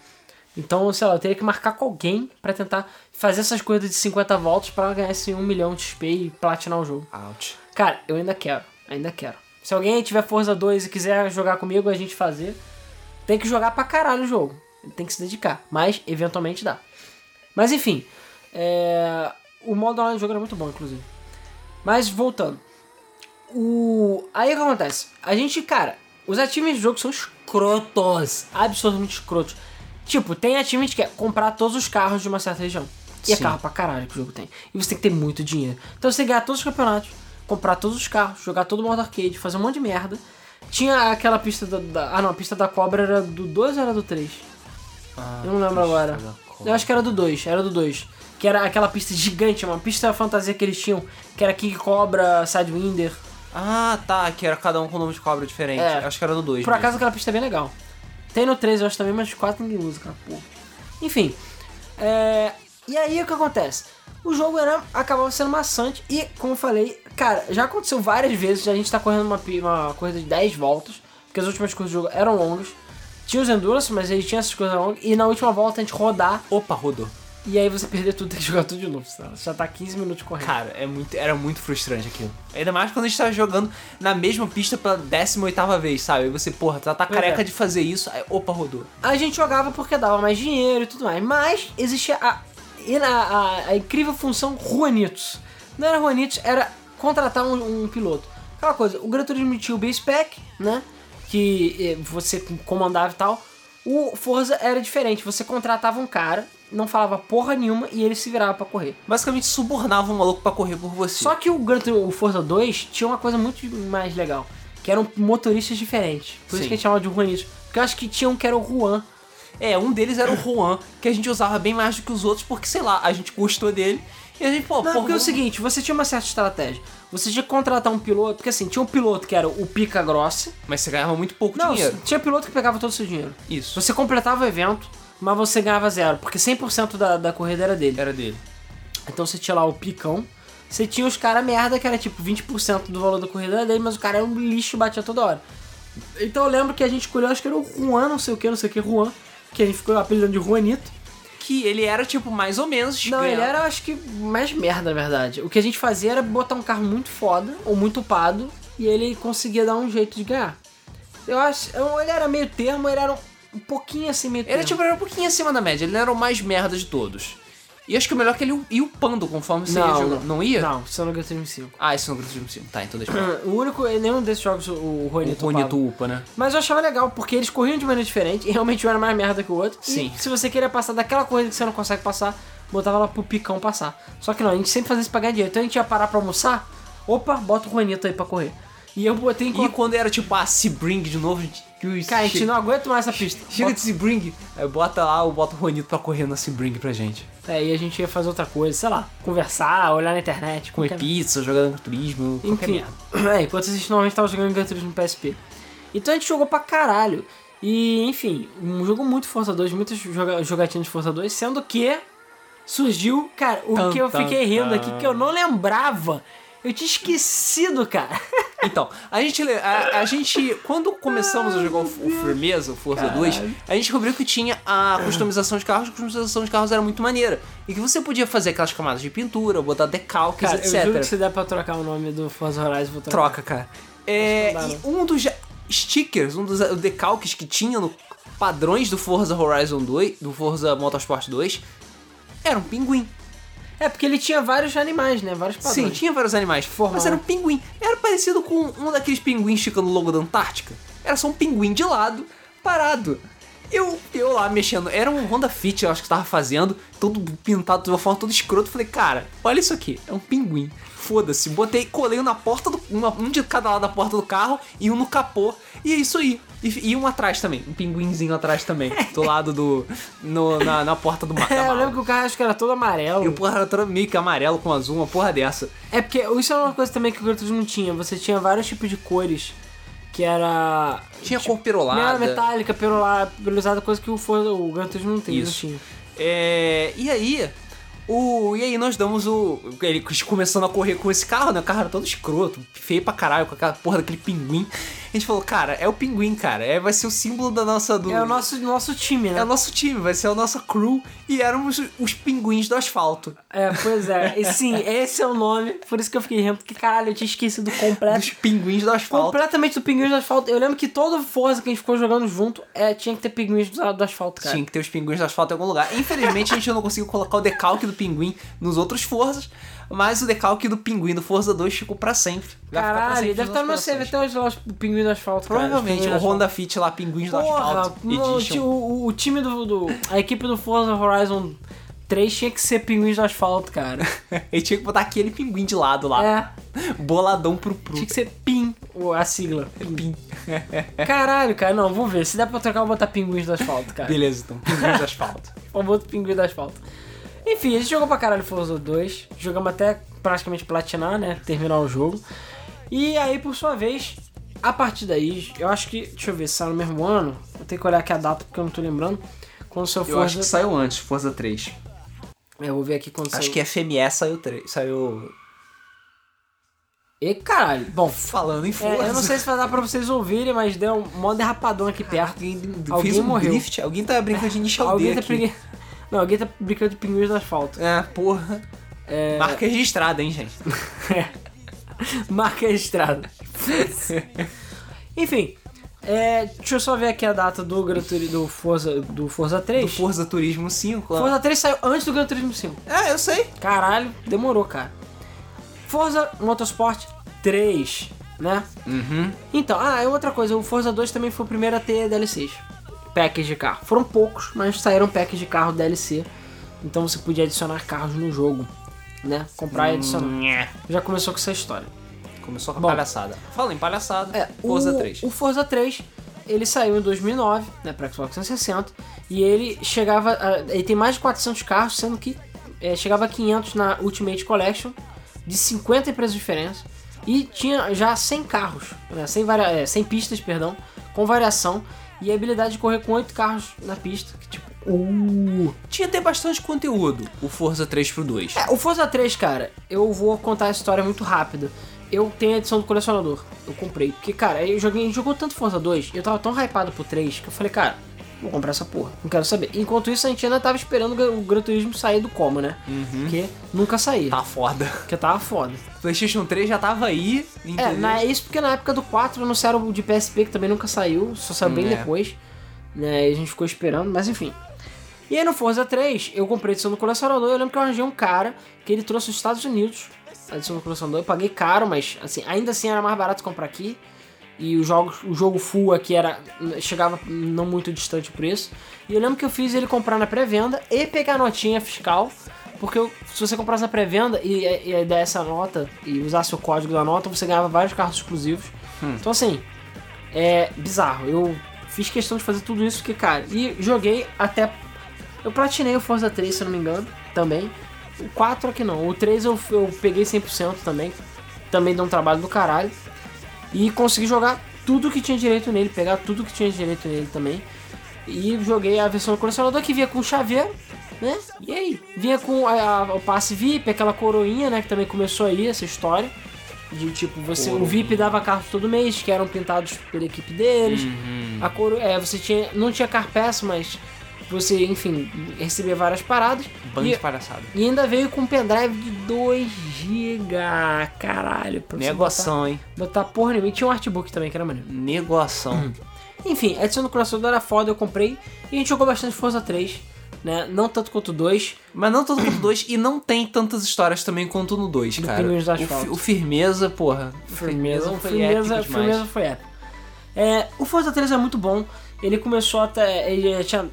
Então, sei lá, eu teria que marcar com alguém pra tentar fazer essas coisas de 50 voltas pra ganhar esse 1 milhão de XP e platinar o jogo. Ouch. Cara, eu ainda quero, ainda quero. Se alguém tiver Forza 2 e quiser jogar comigo, a gente fazer, tem que jogar pra caralho o jogo. Tem que se dedicar, mas eventualmente dá. Mas enfim, é, o modo online do jogo era muito bom, inclusive. Mas voltando. O... Aí o que acontece? A gente, cara, os achievements do jogo são escrotos. Absolutamente escrotos. Tipo, tem achievement que é comprar todos os carros de uma certa região. E é Sim. carro pra caralho que o jogo tem. E você tem que ter muito dinheiro. Então você tem que ganhar todos os campeonatos, comprar todos os carros, jogar todo o modo arcade, fazer um monte de merda. Tinha aquela pista da, da- Ah não, a pista da cobra era do 2 ou era do 3? Eu não lembro agora. Eu acho que era do 2, era do 2. Que era aquela pista gigante, uma pista fantasia que eles tinham, que era King Cobra, Sidewinder. Ah, tá, que era cada um com nome de cobra diferente. É. Acho que era do 2. Por acaso aquela pista é bem legal. Tem no 3 eu acho também, mas 4 ninguém usa, cara. Porra. Enfim. é, E aí o que acontece? O jogo era, acabava sendo maçante e, como eu falei, cara, já aconteceu várias vezes, a gente tá correndo uma, uma corrida de 10 voltas, porque as últimas coisas do jogo eram longas. Tinha os Endurance, mas ele tinha essas coisas longas, e na última volta a gente rodar, Opa, rodou. E aí você perder tudo, tem que jogar tudo de novo. sabe? Você já tá 15 minutos correndo. Cara, é muito, era muito frustrante aquilo. Ainda mais quando a gente tava jogando na mesma pista pela 18 vez, sabe? E você, porra, tá, tá careca é. de fazer isso. Aí, opa, rodou. A gente jogava porque dava mais dinheiro e tudo mais. Mas existia a, e na- a, a incrível função Juanitos. Não era Juanitos, era contratar um, um piloto. Aquela coisa, o Gran Turismo tinha o Base Pack, né? Que eh, você comandava e tal. O Forza era diferente, você contratava um cara, não falava porra nenhuma e ele se virava pra correr. Basicamente subornava um maluco pra correr por você. Só que o, Gran o Forza 2 tinha uma coisa muito mais legal, que eram motoristas diferentes. Por isso Sim. que a gente chamava de Juanitos. Porque eu acho que tinha um que era o Juan, É, um deles era o Juan, que a gente usava bem mais do que os outros, porque, sei lá, a gente gostou dele. E a gente, pô, Não, porra, porque é o seguinte, você tinha uma certa estratégia. Você tinha que contratar um piloto, porque assim, tinha um piloto que era o Pica Grossa. Mas você ganhava muito pouco Não, dinheiro. tinha piloto que pegava todo o seu dinheiro. Isso. Você completava o evento, mas você ganhava zero, porque 100% da, da corrida era dele. Era dele. Então você tinha lá o Picão, você tinha os caras merda que era tipo 20% do valor da corrida dele, mas o cara era um lixo e batia toda hora. Então eu lembro que a gente escolheu, acho que era o Juan, não sei o que, não sei o que, Juan, que a gente ficou apelidando de Juanito. Que ele era, tipo, mais ou menos. Não, ele era, acho que, mais merda, na verdade. O que a gente fazia era botar um carro muito foda, ou muito upado, e ele conseguia dar um jeito de ganhar. Eu acho. Ele era meio termo, ele era um, um pouquinho termo. Ele tipo, era um pouquinho acima da média, ele não era o mais merda de todos. E acho que o melhor é que ele ia upando conforme você ia não, jogando. Não ia? Não, é no Gran Turismo 5. Ah, não é Gran Turismo 5. Tá, então deixa eu. O único, nenhum desses jogos o O Juanito upava. upa, né? Mas eu achava legal, porque eles corriam de maneira diferente, e realmente um era mais merda que o outro. Sim. E se você queria passar daquela corrida que você não consegue passar, botava lá pro picão passar. Só que não, a gente sempre fazia isso pra ganhar dinheiro. Então a gente ia parar pra almoçar, opa, bota o Juanito aí pra correr. E eu botei em E quando era tipo, ah, Sebring de novo, que Cara, a gente não aguenta mais essa pista. Chega Bota- de Sebring, aí bota lá, bota o Juanito pra correr na Sebring pra gente. É, e a gente ia fazer outra coisa, sei lá, conversar, olhar na internet, Comer qualquer- pizza, jogar Gran Turismo, Enfim, merda. é, enquanto a gente normalmente tava jogando Gran Turismo no PSP. Então a gente jogou pra caralho. E, enfim, um jogo muito Força 2, muitas joga jogatinas de Força 2, sendo que surgiu, cara, o que eu fiquei rindo aqui, que eu não lembrava. Eu tinha esquecido, cara. Então, a gente, a, a gente, quando começamos a jogar o, o Firmeza, o Forza 2, a gente descobriu que tinha a customização de carros, a customização de carros era muito maneira. E que você podia fazer aquelas camadas de pintura, botar decalques, Cara, eu juro que etc. se der pra trocar o nome do Forza Horizon, vou trocar. Troca, cara. É, e dá, um dos stickers, um dos decalques que tinha no padrões do Forza Horizon 2, do Forza Motorsport 2, era um pinguim. É, porque ele tinha vários animais, né? Vários padrões. Sim, tinha vários animais, Formal. mas era um pinguim. Era parecido com um daqueles pinguins que fica no logo da Antártica. Era só um pinguim de lado, parado. Eu, eu lá mexendo, era um Honda Fit, eu acho que tava fazendo, todo pintado de uma forma toda escrota. Falei, cara, olha isso aqui, é um pinguim. Foda-se, botei, colei um na porta do. uma- um de cada lado da porta do carro e um no capô. E é isso aí. E, e um atrás também, um pinguinzinho atrás também, do lado do. no- na, na porta do mar. É, eu lembro que o carro acho que era todo amarelo. E o porra era todo meio que amarelo com azul, uma porra dessa. É porque isso é uma coisa também que o Gran Turismo não tinha. Você tinha vários tipos de cores que era. Tinha tipo, cor perolada. Era metálica, perolada, perolizada, coisa que o, o Gran Turismo não tem, Isso. não tinha. É, e aí, o, e aí nós damos o. Ele começando a correr com esse carro, né? O carro era todo escroto, feio pra caralho, com aquela porra daquele pinguim. A gente falou, cara, é o pinguim, cara. É, vai ser o símbolo da nossa. Do, É o nosso, nosso time, né? é o nosso time, vai ser a nossa crew. E éramos os pinguins do asfalto. É, pois é. E sim, esse é o nome. Por isso que eu fiquei rindo, porque caralho, eu tinha esquecido completo. Dos pinguins do asfalto. Completamente do pinguins do asfalto. Eu lembro que todo Forza que a gente ficou jogando junto é, tinha que ter pinguins do, do asfalto, cara. Tinha que ter os pinguins do asfalto em algum lugar. Infelizmente a gente não conseguiu colocar o decalque do pinguim nos outros Forzas, mas o decalque do pinguim do Forza 2 ficou pra sempre. Vai ficar pra Caralho, sempre deve estar no meu até hoje lá, os pinguins do asfalto. cara, Provavelmente o. Honda Fit lá, Pinguins do Asfalto no- Edition. o, o time do, do- A equipe do Forza Horizon 3 tinha que ser pinguins do asfalto, cara. Ele tinha que botar aquele pinguim de lado lá. É, Boladão pro pro. tinha que ser PIN, o- a sigla. Pin. Caralho, cara, não, vamos ver. Se der pra trocar, eu vou botar pinguins do asfalto, cara. Beleza, então. Pinguins do Asfalto. Ou boto pinguim do asfalto. Enfim, a gente jogou pra caralho Forza 2. Jogamos até praticamente platinar, né? Terminar o jogo. E aí, por sua vez, a partir daí, eu acho que. Deixa eu ver se saiu no mesmo ano. Vou ter que olhar aqui a data porque eu não tô lembrando. Quando saiu Eu acho que Forza. saiu antes, Forza 3. Eu vou ver aqui quando Acho saiu. que FME saiu 3. Saiu. E caralho. Bom, Falando em é, Forza. eu não sei se vai dar pra vocês ouvirem, mas deu um mó derrapadão aqui perto. Alguém, Alguém fez um morreu. drift. Alguém tá brincando de D Alguém tá aqui. pregui... Não, alguém tá brincando de pinguins do asfalto. É, porra. É... Marca registrada, hein, gente. Marca registrada. Enfim, é, deixa eu só ver aqui a data do Gran Turismo do Forza, do Forza 3. Do Forza Turismo 5. lá. Forza 3 saiu antes do Gran Turismo 5. É, eu sei. Caralho, demorou, cara. Forza Motorsport 3, né? Uhum. Então, ah, é outra coisa, o Forza 2 também foi o primeiro a ter DLCs. Packs de carro. Foram poucos, mas saíram packs de carro DLC. Então você podia adicionar carros no jogo, né? Comprar e adicionar. Nhé. Já começou com essa história. Começou com a Bom. palhaçada. Fala em palhaçada. É, Forza o, 3. O Forza 3, ele saiu em 2009, né, para Xbox 360, e ele chegava, a, ele tem mais de 400 carros, sendo que é, chegava a 500 na Ultimate Collection, de 50 empresas diferentes, e tinha já 100 carros, né, 100, varia, é, 100 pistas, perdão, com variação, e a habilidade de correr com 8 carros na pista, que, tipo, Uh. Tinha até bastante conteúdo, o Forza 3 pro 2. É, o Forza 3, cara, eu vou contar a história muito rápida. Eu tenho a edição do colecionador. Eu comprei. Porque, cara, eu joguei, jogou tanto Forza 2, eu tava tão hypado pro 3 que eu falei, cara, vou comprar essa porra. Não quero saber. Enquanto isso, a gente ainda tava esperando o Gran Turismo sair do coma, né? Porque nunca saía. Tá foda. Porque tava foda. PlayStation 3 já tava aí, É, entendeu? na, isso porque na época do 4 anunciaram o de PSP, que também nunca saiu, só saiu bem Hum, é. depois. Né, e a gente ficou esperando, mas enfim. E aí no Forza 3, eu comprei a edição do colecionador, eu lembro que eu arranjei um cara que ele trouxe dos Estados Unidos, a edição do colecionador, eu paguei caro, mas assim, ainda assim era mais barato comprar aqui. E o jogo, o jogo full aqui era chegava não muito distante o preço. E eu lembro que eu fiz ele comprar na pré-venda e pegar a notinha fiscal. Porque eu- se você comprasse na pré-venda e, e der essa nota e usasse o código da nota, você ganhava vários carros exclusivos. Então assim, é bizarro. Eu fiz questão de fazer tudo isso porque, cara, e joguei até. Eu platinei o Forza 3, se eu não me engano, também. O 4 aqui não. O 3 eu, eu peguei 100% também. Também deu um trabalho do caralho. E consegui jogar tudo que tinha direito nele, pegar tudo que tinha direito nele também. E joguei a versão do colecionador que vinha com chaveiro, né? E aí? Vinha com a- a- o passe VIP, aquela coroinha, né? Que também começou aí essa história. De tipo, você, o Coroinha. VIP dava carros todo mês, que eram pintados pela equipe deles. Uhum. A coro, é, você tinha, não tinha carpeça, mas você, enfim, recebia várias paradas. Bando de palhaçada. e ainda veio com um pendrive de 2 GB, caralho. Pra você Negoação, hein? Botar, botar porra nenhuma. E tinha um artbook também, que era maneiro. Negoação. Enfim, a edição do colecionador era foda, eu comprei. E a gente jogou bastante Forza 3, né? Não tanto quanto o 2. Mas não todo quanto 2 e não tem tantas histórias também quanto no 2, Do cara. O, o Firmeza, porra. o Firmeza, foi firmeza, épico firmeza foi épico. É, o Forza 3 é muito bom. Ele começou até. Ele tinha,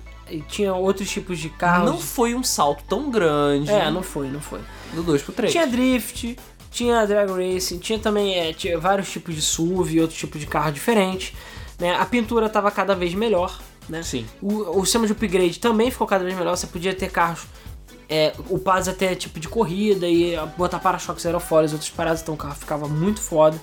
tinha outros tipos de carros. Não foi um salto tão grande É, não foi, não foi. do 2 pro 3. Tinha drift, tinha drag racing, tinha também é, tinha vários tipos de SUV e outros tipos de carro diferentes. Né? A pintura estava cada vez melhor. Né? Sim. O, o sistema de upgrade também ficou cada vez melhor. Você podia ter carros é, upados até tipo de corrida e botar para-choques aerofólios, outras paradas, então o carro ficava muito foda.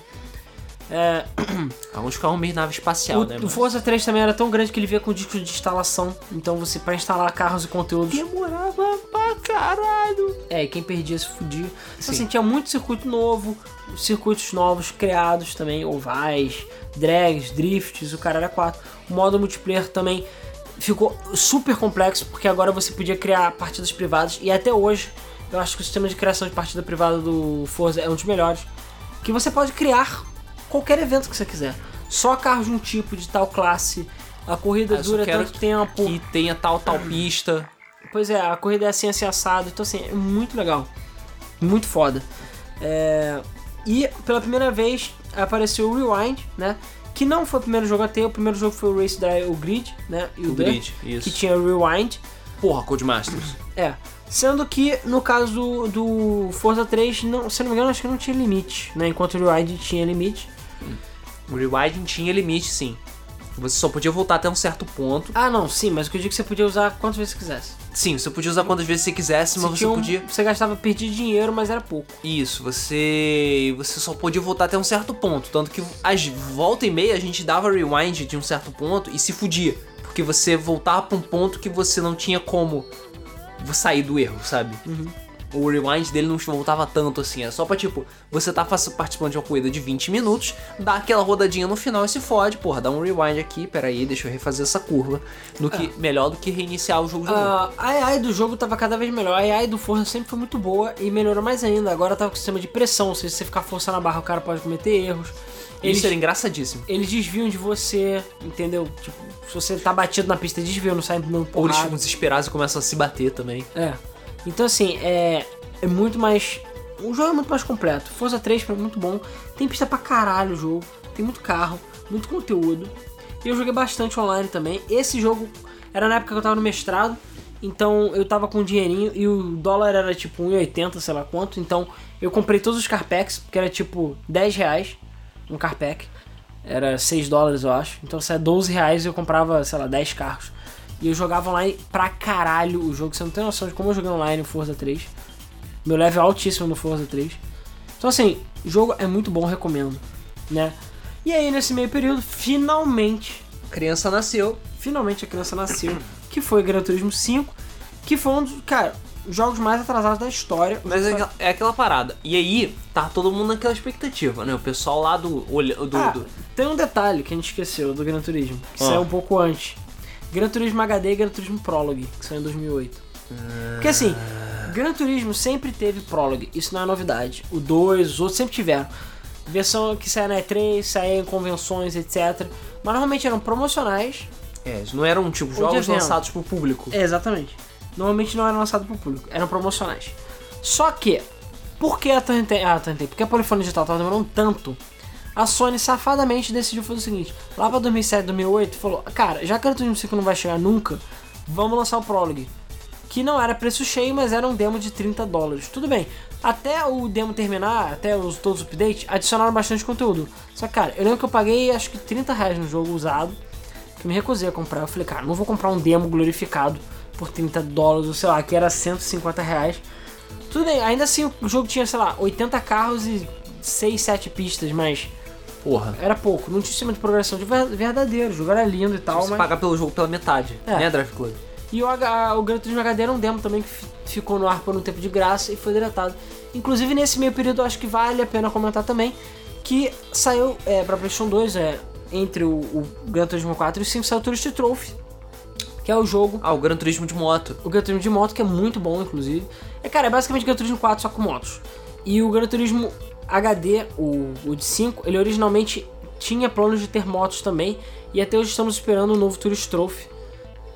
É, Alguns ficavam meio nave espacial, o, né? o mas- Forza 3 também era tão grande que ele vinha com disco de instalação. Então você, para instalar carros e conteúdos, Demorava pra caralho. É, e quem perdia se fudia. Então, Sim. assim, tinha muito circuito novo, circuitos novos criados também, ovais, drags, drifts, o cara era 4. O modo multiplayer também ficou super complexo, porque agora você podia criar partidas privadas, e até hoje eu acho que o sistema de criação de partida privada do Forza é um dos melhores. Que você pode criar qualquer evento que você quiser. Só carros de um tipo, de tal classe. A corrida Ah, dura tanto tempo. Que tenha tal, tal pista. Pois é, a corrida é assim, assim, assado. Então, assim, é muito legal. Muito foda. É, E, pela primeira vez, apareceu o Rewind, né? Que não foi o primeiro jogo a ter. O primeiro jogo foi o Race Drive, o Grid, né? E o, O Dirt, grid, isso. Que tinha o Rewind. Porra, Codemasters. É. Sendo que, no caso do, do Forza 3, não, se eu não me engano, acho que não tinha limite, né? Enquanto o Rewind tinha limite. O Rewinding tinha limite, sim. Você só podia voltar até um certo ponto. Ah, não, sim, mas o que eu digo é que você podia usar quantas vezes você quisesse. Sim, você podia usar quantas vezes você quisesse, mas você um- podia. Você gastava, perdia dinheiro, mas era pouco. Isso, você. Você só podia voltar até um certo ponto. Tanto que às volta e meia a gente dava rewind de um certo ponto e se fudia. Porque você voltava pra um ponto que você não tinha como sair do erro, sabe? O rewind dele não voltava tanto assim. É só pra tipo, você tá participando de uma corrida de 20 minutos, dá aquela rodadinha no final e se fode. Porra, dá um rewind aqui, peraí, deixa eu refazer essa curva. No que, Melhor do que reiniciar o jogo de novo. Ah, a AI do jogo tava cada vez melhor. A AI do Forza sempre foi muito boa e melhorou mais ainda. Agora tava com sistema de pressão, ou seja, se você ficar forçando a barra, o cara pode cometer erros. Eles, Isso era engraçadíssimo. eles desviam de você, entendeu? Tipo, se você tá batido na pista, desviam, não sai dando Ou eles porrada. ficam desesperados e começam a se bater também. É. Então, assim, é, é muito mais. O jogo é muito mais completo. Forza 3 é muito bom. Tem pista pra caralho o jogo. Tem muito carro, muito conteúdo. E eu joguei bastante online também. Esse jogo era na época que eu tava no mestrado. Então eu tava com um dinheirinho e o dólar era tipo 1,80, sei lá quanto. Então eu comprei todos os carpacks, porque era tipo 10 reais um carpack. Era 6 dólares, eu acho. Então se é 12 reais eu comprava, sei lá, 10 carros. E eu jogava online pra caralho o jogo. Você não tem noção de como eu joguei online no Forza 3. Meu level é altíssimo no Forza 3. Então assim, o jogo é muito bom, recomendo. Né? E aí nesse meio período, finalmente, A criança nasceu. finalmente a criança nasceu. Que foi Gran Turismo 5, que foi um dos, cara, jogos mais atrasados da história. Mas é aquela, é aquela parada. E aí, tá todo mundo naquela expectativa, né? O pessoal lá do. do, Ah, do- tem um detalhe que a gente esqueceu do Gran Turismo, que Ah. saiu um pouco antes. Gran Turismo HD e Gran Turismo Prologue, que saiu em 2008. Porque assim, Gran Turismo sempre teve Prologue, isso não é novidade. O 2, os outros sempre tiveram. Versão que saía na E3, saía em convenções, etc. Mas normalmente eram promocionais. É, não eram tipo jogos lançados pro público. É, exatamente. Normalmente não eram lançados pro público, eram promocionais. Só que, por que a Turntable, ah, Turntable, porque a Polifone Digital tava demorando tanto, a Sony safadamente decidiu fazer o seguinte, lá pra 2007, 2008, falou, cara, já que o Turismo 5 não vai chegar nunca, vamos lançar o Prologue. Que não era preço cheio, mas era um demo de 30 dólares. Tudo bem, até o demo terminar, até os, todos os updates, adicionaram bastante conteúdo. Só que, cara, eu lembro que eu paguei acho que 30 reais no jogo usado, que me recusei a comprar. Eu falei, cara, não vou comprar um demo glorificado por 30 dólares, ou sei lá, que era 150 reais. Tudo bem, ainda assim o jogo tinha, sei lá, 80 carros e 6, 7 pistas, mas Porra. era pouco. Não tinha sistema de progressão de ver- verdadeiro, o jogo era lindo e tal, Você mas... pagar pelo jogo pela metade, É. né, Drive Club? E o, H, o Gran Turismo HD era um demo também que fi- ficou no ar por um tempo de graça e foi deletado. Inclusive nesse meio período eu acho que vale a pena comentar também que saiu é, pra PlayStation 2, é, entre o, o Gran Turismo 4 e o 5 saiu o Tourist Trophy, que é o jogo, Ah, o Gran Turismo de moto. o Gran Turismo de moto, que é muito bom inclusive. É, cara, é basicamente Gran Turismo 4 só com motos. E o Gran Turismo HD, o, o de 5, ele originalmente tinha planos de ter motos também. E até hoje estamos esperando o novo Tourist Trophy.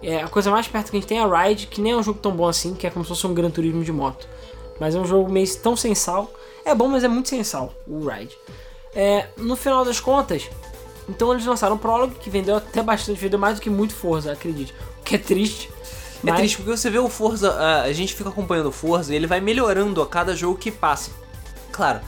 É, a coisa mais perto que a gente tem é a Ride, que nem é um jogo tão bom assim, que é como se fosse um Gran Turismo de moto. Mas é um jogo meio tão sem sal. É bom, mas é muito sem sal, o Ride. É, no final das contas, então eles lançaram o Prologue, que vendeu até bastante, vendeu mais do que muito Forza, acredite. O que é triste. É mas- triste porque você vê o Forza, a gente fica acompanhando o Forza e ele vai melhorando a cada jogo que passa. Claro,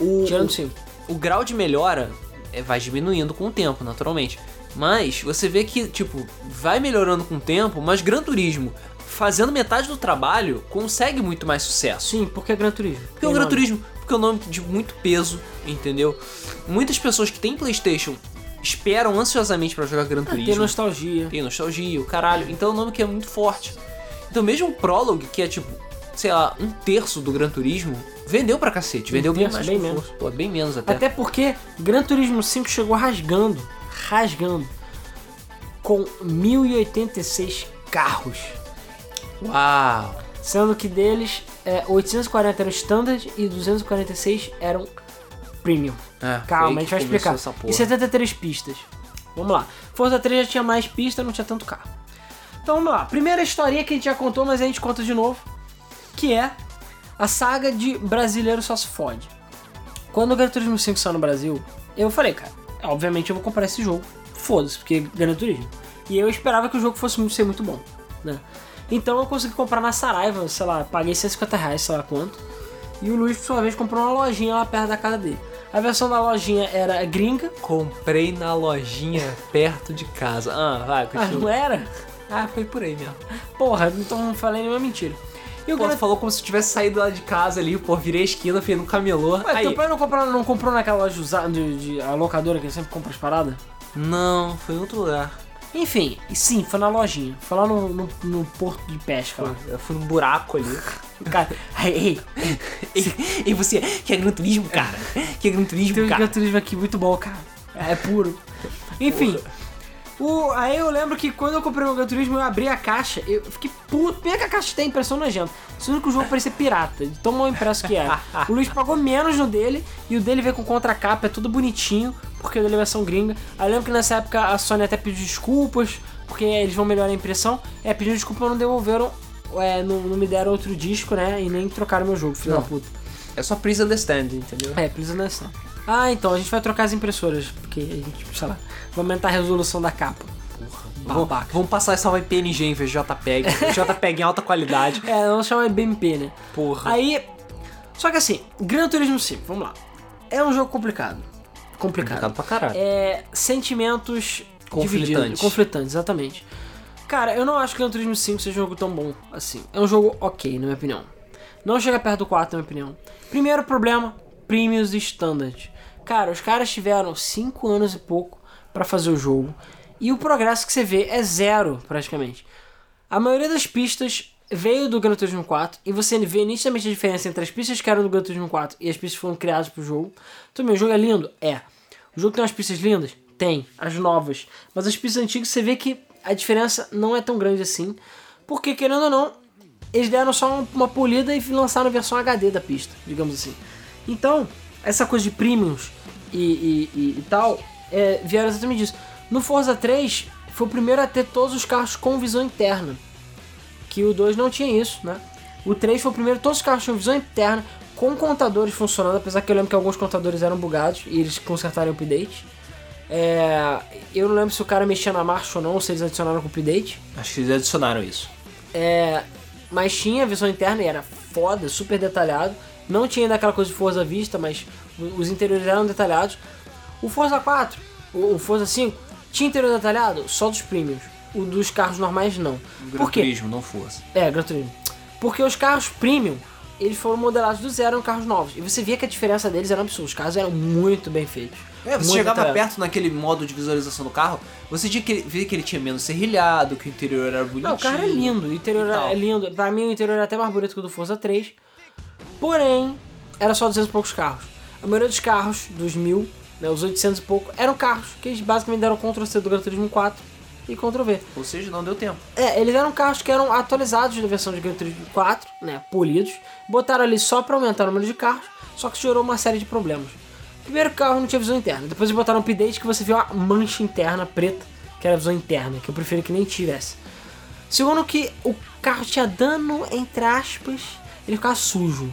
o, Tirando o, sim. o grau de melhora é, vai diminuindo com o tempo, naturalmente. Mas você vê que, tipo, vai melhorando com o tempo, mas Gran Turismo, fazendo metade do trabalho, consegue muito mais sucesso. Sim, porque é Gran Turismo. Porque o Gran Turismo, porque é um nome de muito peso, entendeu? Muitas pessoas que têm PlayStation esperam ansiosamente pra jogar Gran Ah, Tem Turismo. nostalgia. Tem nostalgia, o caralho. Então é um nome que é muito forte. Então mesmo o Prologue, que é tipo, sei lá, um terço do Gran Turismo, vendeu pra cacete. Vendeu bem terço, mais bem que menos. Pô, bem menos até. Até porque Gran Turismo 5 chegou rasgando, rasgando, com 1086 carros. Uau! Sendo que deles, é, 840 eram standard e 246 eram premium. É, Calma, a gente vai explicar. E 73 pistas. Vamos lá. Forza 3 já tinha mais pista, não tinha tanto carro. Então vamos lá. Primeira historinha que a gente já contou, mas a gente conta de novo. Que é a saga de Brasileiro Só Se Fode. Quando o Gran Turismo 5 saiu no Brasil, eu falei, cara, obviamente eu vou comprar esse jogo. Foda-se, porque Gran Turismo. E eu esperava que o jogo fosse ser muito bom, né? Então eu consegui comprar na Saraiva, sei lá, paguei 150 reais, sei lá quanto. E o Luiz, por sua vez, comprou uma lojinha lá perto da casa dele. A versão da lojinha era gringa. Comprei na lojinha perto de casa. Ah, vai, Ah, não continua. era? Ah, foi por aí mesmo. Porra, então não falei nenhuma mentira. E o tu falou como se eu tivesse saído lá de casa ali, pô, virei a esquina, fui no camelô. Ué, aí, teu pai não comprou, não comprou naquela loja usada, de, de a locadora que sempre compra as paradas? Não, foi em outro lugar. Enfim, e sim, foi na lojinha. Foi lá no, no, no porto de pesca lá. Eu fui num buraco ali. Cara, ei, ei, e, e você, que é Gran Turismo, cara? Que é Gran Turismo, tem um cara? Gran Turismo aqui muito bom, cara. É puro. Enfim. O, aí eu lembro que quando eu comprei o Gran Turismo, eu abri a caixa, eu fiquei puto. Primeiro que a caixa tem impressão nojenta. Sendo que o jogo parecia pirata, de tão mal impresso que era. O Luiz pagou menos no dele, e o dele veio com contracapa, é tudo bonitinho, porque é da versão gringa. Aí eu lembro que nessa época a Sony até pediu desculpas, porque eles vão melhorar a impressão. É, pediu desculpa, não devolveram, é, não, não me deram outro disco, né? E nem trocaram meu jogo, filho Não. da puta. É só please understand, entendeu? É, please understand. Ah, então, a gente vai trocar as impressoras, porque a gente, sei lá, vai aumentar a resolução da capa. Babaca. vamos passar essa vai PNG em vez de JPEG. JPEG em alta qualidade. É, vamos chamar de BMP, né? Porra. Aí, só que assim, Gran Turismo 5, vamos lá. É um jogo complicado. Complicado. Complicado pra caralho. É, sentimentos Conflitantes. Conflitantes, exatamente. Cara, eu não acho que Gran Turismo 5 seja um jogo tão bom assim. É um jogo ok, na minha opinião. Não chega perto do 4, na minha opinião. Primeiro problema, Premiums e Standard. Cara, os caras tiveram 5 anos e pouco pra fazer o jogo. E o progresso que você vê é zero, praticamente. A maioria das pistas veio do Gran Turismo 4 e você vê nitidamente a diferença entre as pistas que eram do Gran Turismo 4 e as pistas que foram criadas pro jogo. Então, meu, o jogo é lindo? É. O jogo tem umas pistas lindas? Tem. As novas. Mas as pistas antigas você vê que a diferença não é tão grande assim. Porque, querendo ou não, eles deram só uma polida e lançaram a versão HD da pista, digamos assim. Então, essa coisa de premiums e, e, e, tal, é, vieram exatamente disso. No Forza 3, foi o primeiro a ter todos os carros com visão interna. Que o 2 não tinha isso, né? O 3 foi o primeiro, todos os carros tinham visão interna, com contadores funcionando, apesar que eu lembro que alguns contadores eram bugados e eles consertaram o update. É, eu não lembro se o cara mexia na marcha ou não, ou se eles adicionaram com o update. Acho que eles adicionaram isso. É, mas tinha visão interna e era foda, super detalhado. Não tinha ainda aquela coisa de Forza Vista, mas os interiores eram detalhados. O Forza 4, o Forza 5, tinha interior detalhado só dos premiums. O dos carros normais não. Gran? Turismo, não força. É, Gran Turismo. Porque os carros premium, eles foram modelados do zero, eram carros novos. E você via que a diferença deles era absurda. Os carros eram muito bem feitos. É, você chegava detalhado. perto naquele modo de visualização do carro, você tinha que ver que ele tinha menos serrilhado, que o interior era bonitinho. Não, o carro é lindo, o interior é lindo. Pra mim, o interior é até mais bonito que o do Forza 3. Porém, era só 200 e poucos carros. A maioria dos carros, dos mil, né, os 800 e pouco, eram carros que eles basicamente deram Ctrl-C do Gran Turismo 4 e Ctrl-V. Ou seja, não deu tempo. É, eles eram carros que eram atualizados da versão de Gran Turismo 4, né, polidos. Botaram ali só pra aumentar o número de carros, só que gerou uma série de problemas. Primeiro o carro não tinha visão interna, depois eles botaram um update que você viu uma mancha interna preta, que era a visão interna, que eu prefiro que nem tivesse. Segundo que o carro tinha dano, entre aspas, ele ficava sujo.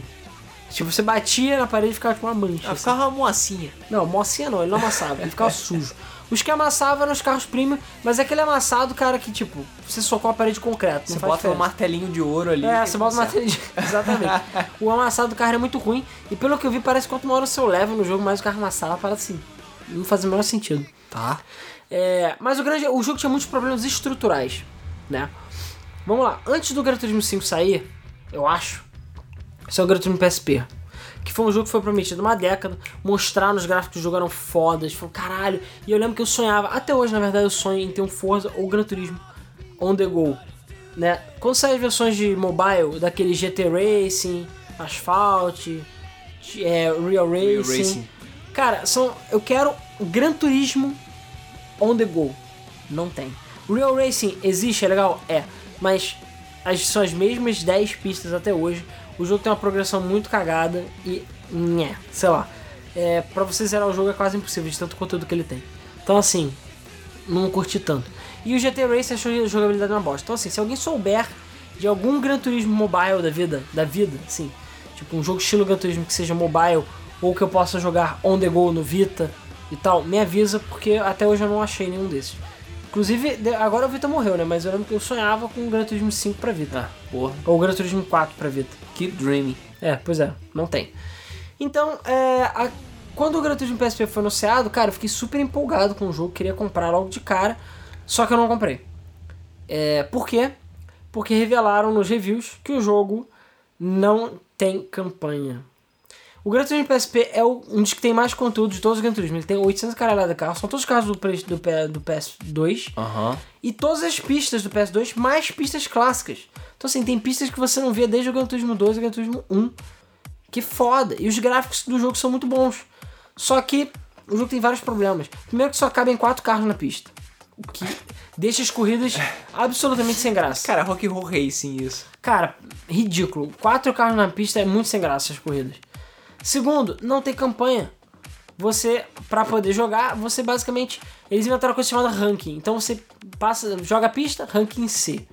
Tipo, você batia na parede e ficava com uma mancha. Ah, assim. ficava uma mocinha. Não, mocinha não, ele não amassava, ele ficava sujo. Os que amassavam eram os carros premium, mas é aquele amassado, cara, que tipo, você socou a parede de concreto. Você bota um diferença. martelinho de ouro ali. É, você bota uma conserta. trilha. Exatamente. o amassado do carro é muito ruim. E pelo que eu vi, parece que quanto maior o seu level no jogo, mais o carro amassava. Parece assim. Não faz o menor sentido. Tá. É, mas o, grande, o jogo tinha muitos problemas estruturais, né? Vamos lá. Antes do Gran Turismo 5 sair, eu acho, esse é o Gran Turismo PSP. Que foi um jogo que foi prometido uma década, mostrar nos gráficos do jogo eram fodas, foi caralho. E eu lembro que eu sonhava, até hoje na verdade eu sonho em ter um Forza ou Gran Turismo on the go, né? Quando saem as versões de mobile, daquele GT Racing, Asphalt, é, Real Real Racing, Racing. cara, são, eu quero Gran Turismo on the go. Não tem. Real Racing existe, é legal? É. Mas as, são as mesmas 10 pistas até hoje. O jogo tem uma progressão muito cagada e. Nhé, sei lá. É, pra você zerar o jogo é quase impossível de tanto conteúdo que ele tem. Então assim, não curti tanto. E o GT Race achou a jogabilidade uma bosta. Então assim, se alguém souber de algum Gran Turismo mobile da vida, da vida, assim, tipo um jogo estilo Gran Turismo que seja mobile ou que eu possa jogar on the go no Vita e tal, me avisa porque até hoje eu não achei nenhum desses. Inclusive, agora o Vita morreu, né? Mas eu lembro que eu sonhava com o Gran Turismo 5 pra Vita. Ah, porra. Ou o Gran Turismo 4 pra Vita. Keep dreaming. É, pois é, não tem. Então, é, a- quando o Gran Turismo PSP foi anunciado, cara, eu fiquei super empolgado com o jogo, queria comprar logo de cara, só que eu não comprei. É, por quê? Porque revelaram nos reviews que o jogo não tem campanha. O Gran Turismo PSP é o- um dos que tem mais conteúdo de todos os Gran Turismo. Ele tem 800 caralhada de carro, são todos os carros do, do, do PS2 Aham. e todas as pistas do PS2, mais pistas clássicas. Então, assim, tem pistas que você não vê desde o Gran Turismo 2 e o Gran Turismo 1. Que foda. E os gráficos do jogo são muito bons. Só que o jogo tem vários problemas. Primeiro que só cabem quatro carros na pista. O que deixa as corridas absolutamente sem graça. Cara, Rock and Roll Racing isso. Cara, ridículo. Quatro carros na pista é muito sem graça as corridas. Segundo, não tem campanha. Você, pra poder jogar, você basicamente. Eles inventaram uma coisa chamada ranking. Então você passa, joga a pista, ranking C.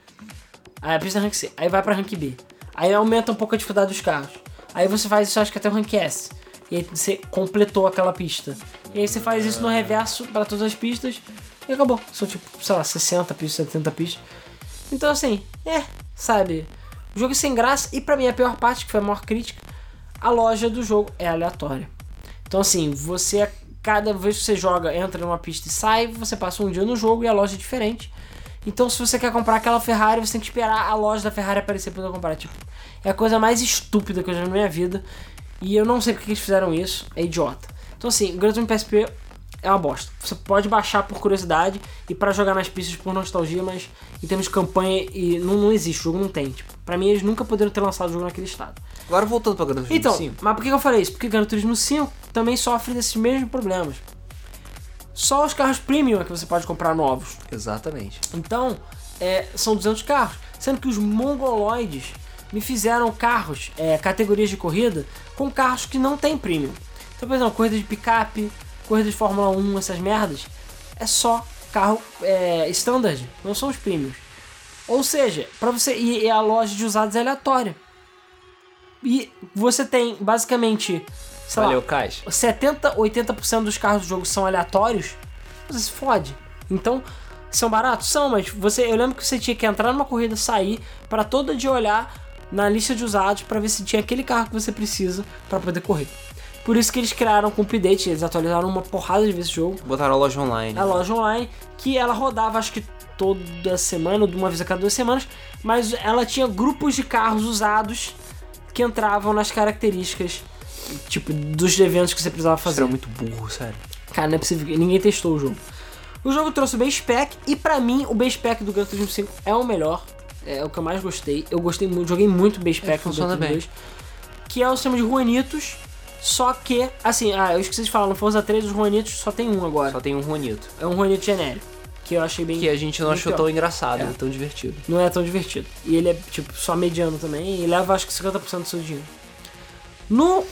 Aí a pista é rank C. Aí vai pra rank B. Aí aumenta um pouco a dificuldade dos carros. Aí você faz isso, acho que até o rank S. E aí você completou aquela pista. E aí você faz isso no reverso para todas as pistas. E acabou. São tipo, sei lá, 60 pistas, 70 pistas. Então assim, é, sabe? O jogo é sem graça. E pra mim a pior parte, que foi a maior crítica, a loja do jogo é aleatória. Então assim, você cada vez que você joga, entra numa pista e sai, você passa um dia no jogo e a loja é diferente. Então se você quer comprar aquela Ferrari, você tem que esperar a loja da Ferrari aparecer você comprar. Tipo, é a coisa mais estúpida que eu já vi na minha vida. E eu não sei porque eles fizeram isso, é idiota. Então assim, o Gran Turismo PSP é uma bosta. Você pode baixar por curiosidade e pra jogar nas pistas por nostalgia, mas em termos de campanha e não, não existe, o jogo não tem. Tipo, pra mim eles nunca poderiam ter lançado o jogo naquele estado. Agora voltando pra Gran Turismo Então, 5. mas por que que eu falei isso? Porque Gran Turismo 5 também sofre desses mesmos problemas. Só os carros premium é que você pode comprar novos. Exatamente. Então, é, são 200 carros. Sendo que os mongoloides me fizeram carros, é, categorias de corrida, com carros que não tem premium. Então, por exemplo, corrida de picape, corrida de Fórmula 1, essas merdas, é só carro é, standard, não são os premiums. Ou seja, para você ir e a loja de usados é aleatória. E você tem basicamente, sei lá, Valeu, Cais. 70, 80% dos carros do jogo são aleatórios, você se fode. Então, são baratos? São, mas você, eu lembro que você tinha que entrar numa corrida, sair, para todo dia olhar na lista de usados para ver se tinha aquele carro que você precisa para poder correr. Por isso que eles criaram com o update, eles atualizaram uma porrada de vezes o jogo, Botaram a loja online. a loja online, que ela rodava acho que toda semana, ou de uma vez a cada duas semanas, mas ela tinha grupos de carros usados que entravam nas características, tipo, dos eventos que você precisava fazer. era muito burro, sério. Cara, não é possível, ninguém testou o jogo. O jogo trouxe o base pack e pra mim o base pack do Gran Turismo 5 é o melhor, é o que eu mais gostei. Eu gostei muito, joguei muito o base pack no funciona Gran Turismo bem. 2, que é o sistema de Juanitos, só que, assim, ah, eu esqueci de falar, no Forza 3 os Juanitos só tem um agora. Só tem um Juanito. É um Juanito genérico, que eu achei bem Que a gente não achou pior. tão engraçado, É. tão divertido. não é tão divertido. E ele é, tipo, só mediano também, e leva acho que 50% do seu dinheiro. No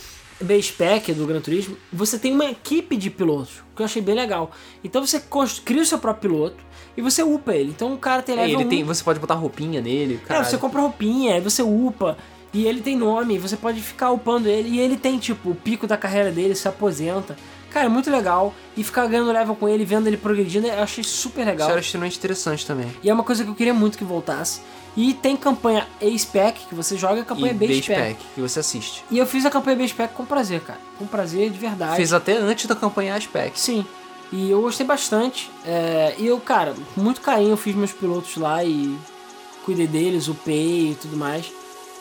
base pack do Gran Turismo, você tem uma equipe de pilotos, que eu achei bem legal. Então você cria o seu próprio piloto e você upa ele. Então o cara tem É, level ele 1. tem, você pode botar roupinha nele, É, cara. você compra roupinha, aí você upa. E ele tem nome, você pode ficar upando ele. E ele tem, tipo, o pico da carreira dele, se aposenta. Cara, é muito legal. E ficar ganhando level com ele, vendo ele progredindo, eu achei super legal. Isso era extremamente interessante também. E é uma coisa que eu queria muito que voltasse. E tem campanha Ace Pack, que você joga, e campanha E Base, base Pack. pack, que você assiste. E eu fiz a campanha Base Pack com prazer, cara. Com prazer, de verdade. Fez até antes da campanha as packs. Sim. E eu gostei bastante. É, e eu, cara, com muito carinho eu fiz meus pilotos lá e cuidei deles, upei e tudo mais.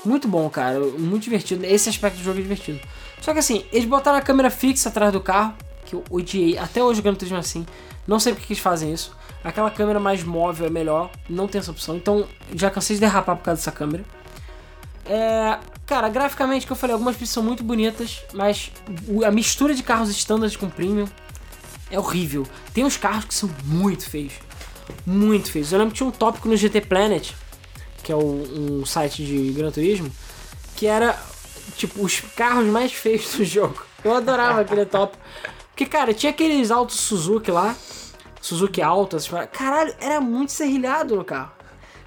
Muito bom, cara. Muito divertido. Esse aspecto do jogo é divertido. Só que assim, eles botaram a câmera fixa atrás do carro, que eu odiei. Até hoje o Gran Turismo assim. Não sei porque que eles fazem isso. Aquela câmera mais móvel é melhor. Não tem essa opção. Então, já cansei de derrapar por causa dessa câmera. É, cara, graficamente, que eu falei, algumas pistas são muito bonitas, mas a mistura de carros standard com premium é horrível. Tem uns carros que são muito feios. Muito feios. Eu lembro que tinha um tópico no GT Planet, que é o- um site de Gran Turismo, que era tipo os carros mais feios do jogo. Eu adorava aquele tópico. Porque, cara, tinha aqueles autos Suzuki lá, Suzuki Alto, essas paradas. caralho, era muito serrilhado no carro.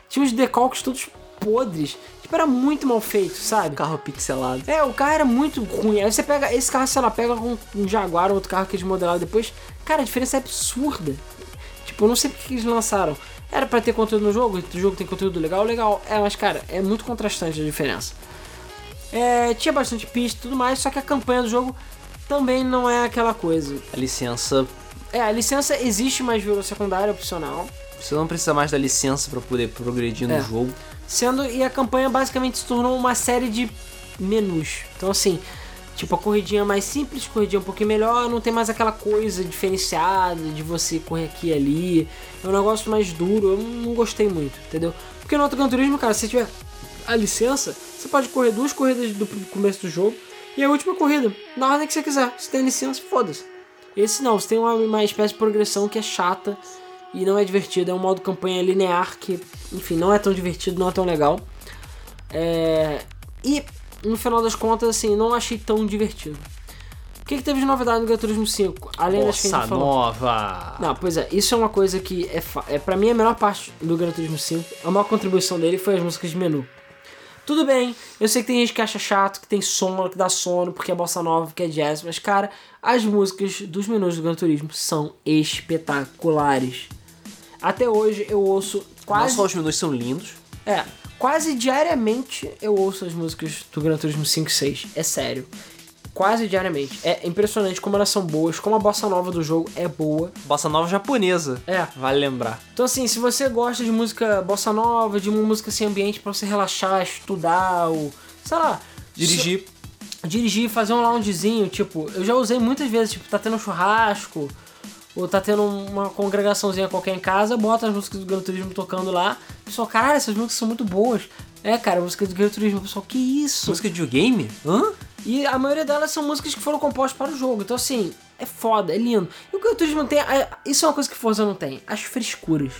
Tinha os decalques todos podres. Tipo, era muito mal feito, sabe? Carro pixelado. É, o carro era muito ruim. Aí você pega, esse carro, sei lá, pega um, um Jaguar ou outro carro que eles modelaram depois. Cara, a diferença é absurda. Tipo, eu não sei porque que eles lançaram. Era pra ter conteúdo no jogo, o jogo tem conteúdo legal, legal. É, mas cara, é muito contrastante a diferença. É, tinha bastante pista e tudo mais, só que a campanha do jogo também não é aquela coisa. A licença. É, a licença existe, mas virou secundária, opcional. Você não precisa mais da licença pra poder progredir no É. jogo. Sendo e a campanha basicamente se tornou uma série de menus. Então assim, tipo a corridinha mais simples, corridinha um pouquinho melhor, não tem mais aquela coisa diferenciada de você correr aqui e ali. É um negócio mais duro, eu não gostei muito, entendeu? Porque no outro Turismo, cara, se tiver a licença, você pode correr duas corridas do começo do jogo e a última corrida, na ordem que você quiser. Se tem licença, foda-se. Esse não, você tem uma, uma espécie de progressão que é chata e não é divertida. É um modo campanha linear que, enfim, não é tão divertido, não é tão legal. É, E no final das contas, assim, não achei tão divertido. O que, que teve de novidade no Gran Turismo 5? Além das que a gente falou. nova. Não, pois é, isso é uma coisa que é, é para mim a melhor parte do Gran Turismo 5. A maior contribuição dele foi as músicas de menu. Tudo bem, eu sei que tem gente que acha chato, que tem sono, que dá sono, porque é bossa nova, porque é jazz, mas cara, as músicas dos menus do Gran Turismo são espetaculares. Até hoje eu ouço Não quase só os menus são lindos, é, quase diariamente eu ouço as músicas do Gran Turismo 5 e 6. É sério. Quase diariamente. É impressionante como elas são boas, como a bossa nova do jogo é boa. bossa nova japonesa. É. Vale lembrar. Então assim, se você gosta de música bossa nova, de uma música sem ambiente pra você relaxar, estudar ou, sei lá, Dirigir. so- dirigir fazer um loungezinho, tipo, eu já usei muitas vezes, tipo, tá tendo um churrasco, ou tá tendo uma congregaçãozinha qualquer em casa, bota as músicas do Gran Turismo tocando lá. Pessoal, caralho, essas músicas são muito boas. É, cara, música do Gran Turismo. Pessoal, que isso? Música de videogame? Hã? E a maioria delas são músicas que foram compostas para o jogo. Então, assim, é foda, é lindo. E o Gran Turismo tem. é- Isso é uma coisa que Forza não tem. As frescuras.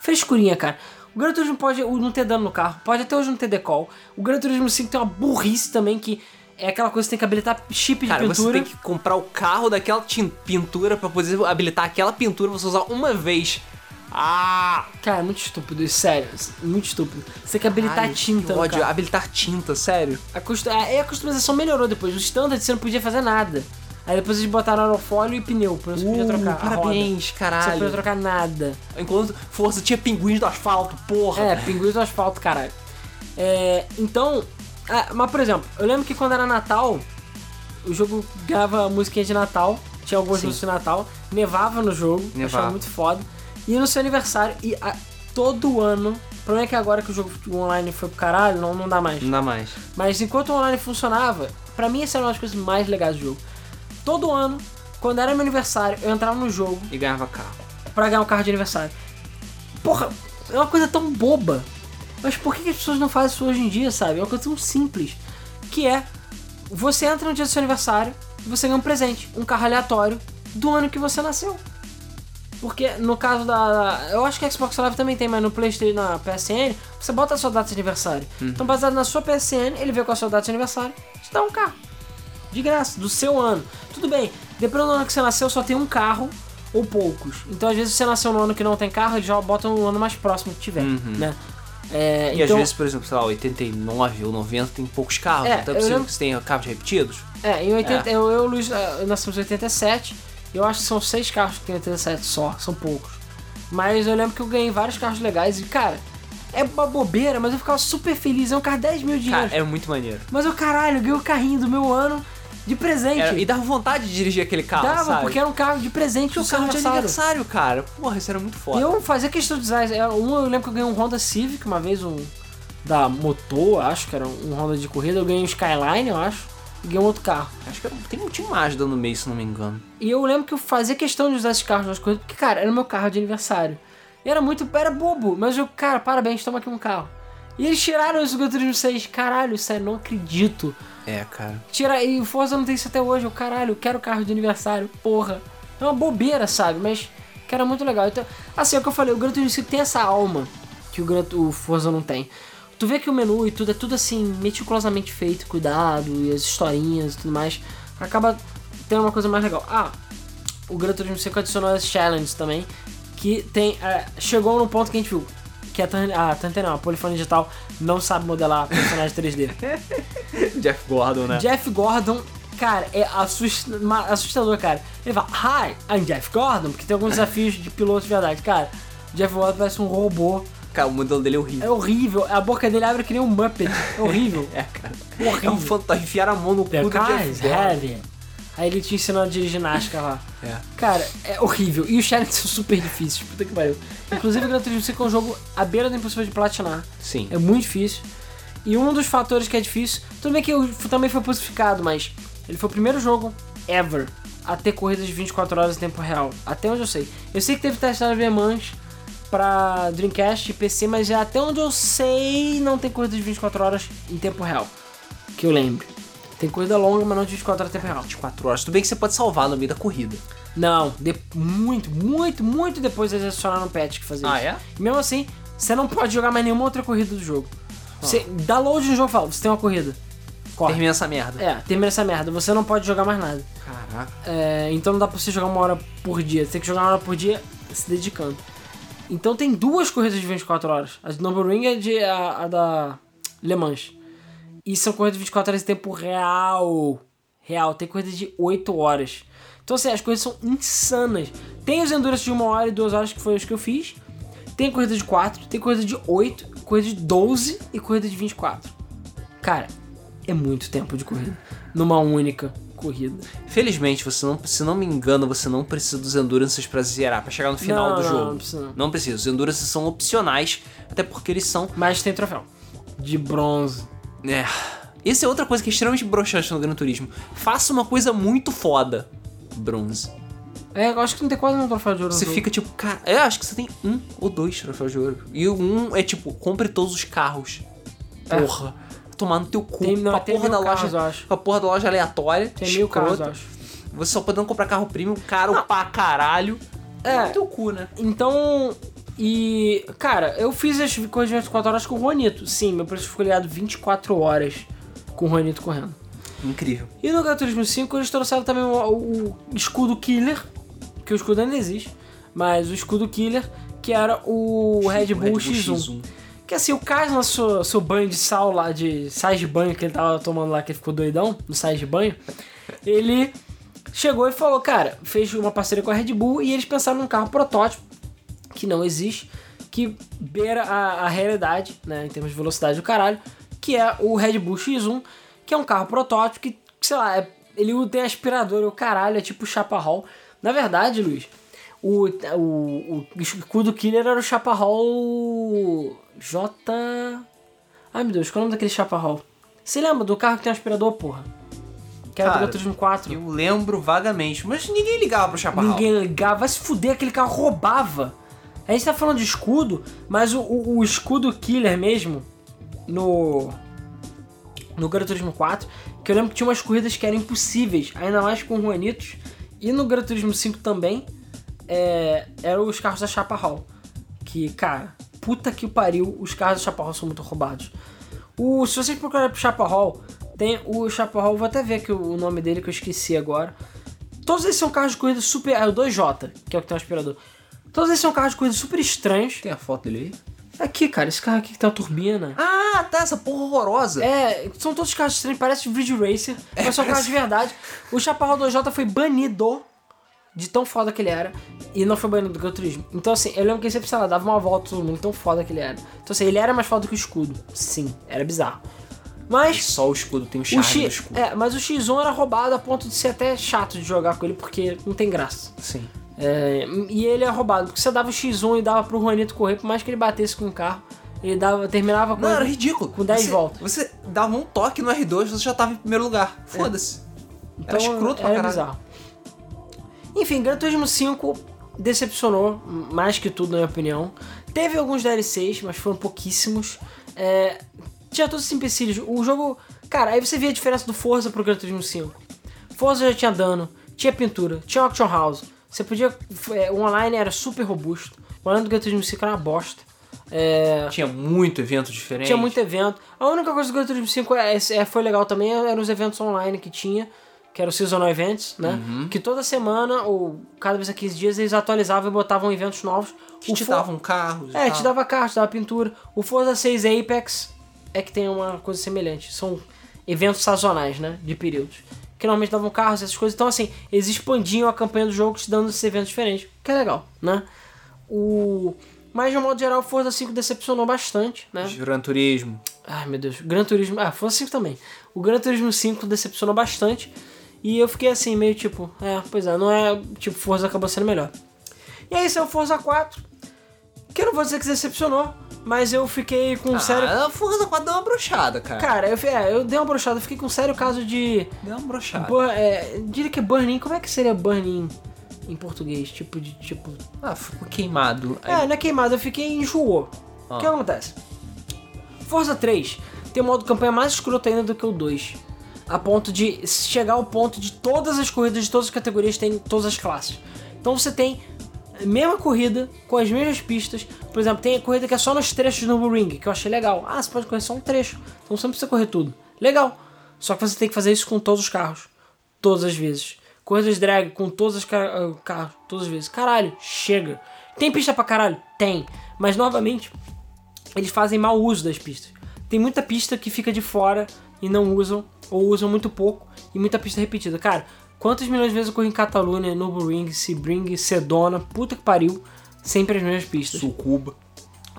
Frescurinha, cara. O Gran Turismo pode não ter dano no carro, pode até hoje não ter decol. O Gran Turismo 5 tem uma burrice também que é aquela coisa que você tem que habilitar chip de Cara, você pintura. tem que comprar o carro daquela pintura pra poder habilitar aquela pintura você usar uma vez. Ah! Cara, é muito estúpido isso, sério. Muito estúpido. Você tem que habilitar Ai, tinta que no ódio. carro. Habilitar tinta, sério. A, custo... a, e a customização melhorou depois. No standard você não podia fazer nada. Aí depois eles botaram aerofólio e pneu, isso você podia Uh, trocar. a roda. parabéns, Você não caralho. podia trocar nada. Enquanto Força tinha pinguins do asfalto, porra. É, pinguins do asfalto, caralho. É, então, ah, mas por exemplo, eu lembro que quando era Natal, o jogo grava musiquinha de Natal, tinha algumas Sim. de Natal, nevava no jogo, Nevava. achava muito foda. E no seu aniversário, e ah, todo ano, o problema é que agora que o jogo online foi pro caralho, não, não dá mais. Não dá mais. Mas enquanto o online funcionava, pra mim essa era uma das coisas mais legais do jogo. Todo ano, quando era meu aniversário, eu entrava no jogo E ganhava carro. pra ganhar um carro de aniversário. Porra, é uma coisa tão boba. Mas por que as pessoas não fazem isso hoje em dia, sabe? É uma coisa tão simples. Que é, você entra no dia do seu aniversário e você ganha um presente, um carro aleatório do ano que você nasceu. Porque no caso da. Eu acho que a Xbox Live também tem, mas no PlayStation, na PSN, você bota a sua data de aniversário. Então, baseado na sua PSN, ele vê com a sua data de aniversário, te dá um carro. De graça, do seu ano. Tudo bem, dependendo do ano que você nasceu, só tem um carro ou poucos. Então, às vezes, você nasceu no ano que não tem carro, eles já botam no ano mais próximo que tiver, né? É, E então, às vezes, por exemplo, sei lá, 89 ou 90 tem poucos carros. É, então é eu possível lembro- que você tenha carros repetidos. É, em 80, Eu, eu e o Luiz eh, nascemos em 87. Eu acho que são seis carros que tem 87 só, são poucos. Mas eu lembro que eu ganhei vários carros legais e, cara, é uma bobeira, mas eu ficava super feliz. É um carro 10 mil dinheiros. Cara, é muito maneiro. Mas eu, caralho, eu ganhei o carrinho do meu ano de presente. Era- e dava vontade de dirigir aquele carro, Dava, sabe? porque era um carro de presente o carro de aniversário. cara. Porra, isso era muito foda. Eu fazia questão de usar. é, Um, eu lembro que eu ganhei um Honda Civic uma vez, um da Motor, acho que era um Honda de corrida. Eu ganhei um Skyline, eu acho. E ganhei um outro carro. Acho que era, tem um time Mazda no meio, se não me engano. E eu lembro que eu fazia questão de usar esses carros nas corridas, porque, cara, era meu carro de aniversário. E era muito. Era bobo, mas eu, cara, parabéns, toma aqui um carro. E eles tiraram isso do Turismo 6. Caralho, sério, não acredito. É, cara. Tira, e o Forza não tem isso até hoje. Eu, caralho, eu quero carro de aniversário, porra. É uma bobeira, sabe? Mas que era muito legal. Então, assim, é o que eu falei, o Gran Turismo 5 tem essa alma que o, Gran, o Forza não tem. Tu vê que o menu e tudo é tudo assim, meticulosamente feito, cuidado, e as historinhas e tudo mais. Acaba tendo uma coisa mais legal. Ah, o Gran Turismo 5 adicionou as challenges também, que tem. é, chegou no ponto que a gente viu. Que a a Turn não, a Polifone Digital não sabe modelar personagem 3D. Jeff Gordon, né? Jeff Gordon, cara, é assustador, cara. Ele fala, Hi, I'm Jeff Gordon, porque tem alguns desafios de piloto de verdade. Cara, Jeff Gordon parece um robô. Cara, o modelo dele é horrível. É horrível. A boca dele abre que nem um Muppet. É horrível. É, cara. Horrível. É um fantasma. Enfiar a mão no cu The do car Jeff Gordon. heavy. Aí ele te ensinando a dirigir ginástica lá. É. Cara, é horrível. E os challenges são super difíceis. Puta que pariu. Inclusive, o Gran Turismo 5 é um jogo à beira do impossível de platinar. Sim. É muito difícil. E um dos fatores que é difícil, tudo bem que o- também foi pussificado, mas ele foi o primeiro jogo ever a ter corridas de 24 horas em tempo real. Até onde eu sei. Eu sei que teve teste na Le Mans pra Dreamcast e PC, mas já até onde eu sei não tem corrida de 24 horas em tempo real. Que eu lembro. Tem corrida longa, mas não de 24 horas em tempo real. 24 horas. Tudo bem que você pode salvar no meio da corrida. Não, de- muito, muito, muito depois eles adicionaram um patch que fazia Ah, isso. é? E mesmo assim, você não pode jogar mais nenhuma outra corrida do jogo. Você dá load no jogo e fala, você tem uma corrida. Corre. Termina essa merda. É, termina essa merda. Você não pode jogar mais nada. Caraca. É, então não dá pra você jogar uma hora por dia. Você tem que jogar uma hora por dia se dedicando. Então tem duas corridas de 24 horas. A de Nürburgring e a, de, a, a da Le Mans. E são corridas de 24 horas em tempo real. Real. Tem corridas de 8 horas. Então assim, as coisas são insanas. Tem os Endurance de 1 hora e 2 horas que foi os que eu fiz. Tem corrida de 4, tem corrida de 8, corrida de 12 e corrida de 24. Cara, é muito tempo de corrida. Numa única corrida. Felizmente, você não, se não me engano, você não precisa dos Endurances pra zerar, pra chegar no final Não, do não, jogo. não precisa não. Não precisa. Os Endurances são opcionais, até porque eles são. Mas tem troféu. De bronze. É. Essa é outra coisa que é extremamente broxante no Gran Turismo. Faça uma coisa muito foda. Bronze. É, eu acho que não tem quase nenhum troféu de ouro. Você fica tipo, cara, eu acho que você tem um ou dois troféus de ouro. E um é tipo, compre todos os carros. É. Porra. Tomar no teu cu. Tem- não, com a tem porra da carros, loja. acho. Com a porra da loja aleatória. Tem mil carros, acho. Você só podendo comprar carro premium caro pra caralho. É. No teu cu, né? Então, e. Cara, eu fiz as corridas de 24 horas com o Juanito. Sim, meu preço ficou ligado 24 horas com o Juanito correndo. Incrível. E no Gran Turismo 5 eles trouxeram também o, o escudo Killer, que o escudo ainda existe, mas o escudo Killer, que era o Red Bull, X1. Que assim, o Carlos no seu, seu banho de sal lá, de sais de banho que ele tava tomando lá, que ele ficou doidão, no sais de banho, ele chegou e falou, cara, fez uma parceria com a Red Bull e eles pensaram num carro protótipo, que não existe, que beira a, a realidade, né, em termos de velocidade do caralho, que é o Red Bull X1, que é um carro protótipo que, sei lá, é- ele tem aspirador o caralho, é tipo Chaparral. Na verdade, Luiz, o, o, o escudo Killer era o Chaparral J... Ai meu Deus, qual é o nome daquele Chaparral? Você lembra do carro que tem aspirador, porra? Que era do Cara, Turismo 4. Eu lembro vagamente, mas ninguém ligava pro Chaparral. Ninguém ligava, vai se fuder, aquele carro roubava. A gente tá falando de escudo, mas o, o- o escudo killer mesmo, no. No Gran Turismo 4, que eu lembro que tinha umas corridas que eram impossíveis, ainda mais com o Juanitos, e no Gran Turismo 5 também, é, eram os carros da Chaparral. Que, cara, puta que pariu, os carros da Chaparral são muito roubados. O, se vocês procurarem pro Chaparral, tem o Chaparral, vou até ver aqui o nome dele que eu esqueci agora. Todos esses são carros de corrida super. É o 2J, que é o que tem um aspirador. Todos esses são carros de corrida super estranhos. Tem a foto dele aí? Aqui, cara, esse carro aqui que tem uma turbina. Ah, tá, essa porra horrorosa. É, são todos carros estranhos, parece Ridge Racer, mas são carros de verdade. O Chaparral 2J foi banido de tão foda que ele era e não foi banido do Gran Turismo. Então, assim, eu lembro que ele sempre, sei lá, dava uma volta todo mundo, tão foda que ele era. Então, assim, ele era mais foda que o escudo. Sim, era bizarro. Mas Só o escudo tem o o charme do X, escudo. é, mas o X1 era roubado a ponto de ser até chato de jogar com ele, porque não tem graça. Sim. É, e ele é roubado, porque você dava o X1 e dava pro Juanito correr, por mais que ele batesse com o carro, ele dava, terminava com Não, era ridículo. com 10 você, voltas. Você dava um toque no R2 você já tava em primeiro lugar. Foda-se. Então, era escroto pra era caralho. bizarro. Enfim, Gran Turismo 5 decepcionou, mais que tudo, na minha opinião. Teve alguns DLCs, mas foram pouquíssimos. É, tinha todos esses empecilhos. O jogo. Cara, aí você via a diferença do Forza pro Gran Turismo 5. Forza já tinha dano, tinha pintura, tinha auction house. Você podia. é, o online era super robusto. O online do Gran Turismo 5 era uma bosta. É, Tinha muito evento diferente. tinha muito evento. A única coisa do Gran Turismo 5 é, é- foi legal também eram os eventos online que tinha, que eram os Seasonal Events, né? Uhum. Que toda semana, ou cada vez a 15 dias, eles atualizavam e botavam eventos novos. Que O te For- davam carros. É, te dava carro, te dava pintura. O Forza 6 Apex é que tem uma coisa semelhante. São eventos sazonais, né? De períodos. Que normalmente davam carros, essas coisas. Então, assim, eles expandiam a campanha do jogo te dando esses eventos diferentes. Que é legal, né? O... Mas, de um modo geral, o Forza 5 decepcionou bastante, né? Gran Turismo. Ai, meu Deus. Gran Turismo... Ah, Forza 5 também. O Gran Turismo 5 decepcionou bastante. E eu fiquei assim, meio tipo... É, pois é, não é... Tipo, Forza acabou sendo melhor. E aí, esse é o Forza 4. Que eu não vou dizer que decepcionou, mas eu fiquei com um sério... Ah, a Forza 4 deu uma brochada, cara. Cara, eu, é, eu dei uma brochada. Fiquei com um sério caso de... Deu uma brochada. Bu- é, diria que é burn-in. Como é que seria burn-in em português? Tipo de... Tipo... Ah, ficou queimado. É, não é queimado, eu fiquei enjoou. O que Ah. acontece? Forza 3 tem um modo campanha mais escroto ainda do que o 2. A ponto de chegar ao ponto de todas as corridas de todas as categorias terem todas as classes. Então você tem mesma corrida, com as mesmas pistas. Por exemplo, tem a corrida que é só nos trechos do Ring, que eu achei legal. Ah, você pode correr só um trecho. Então você não precisa correr tudo. Legal. Só que você tem que fazer isso com todos os carros. Todas as vezes. Corridas drag com todos os ca- ah, carros. Todas as vezes. Caralho, chega. Tem pista pra caralho? Tem. Mas novamente, eles fazem mau uso das pistas. Tem muita pista que fica de fora e não usam, ou usam muito pouco, e muita pista repetida. Cara, quantas milhões de vezes eu corri em Catalunha, Nürburgring, Sebring, Sedona, puta que pariu, sempre as mesmas pistas. Sucuba.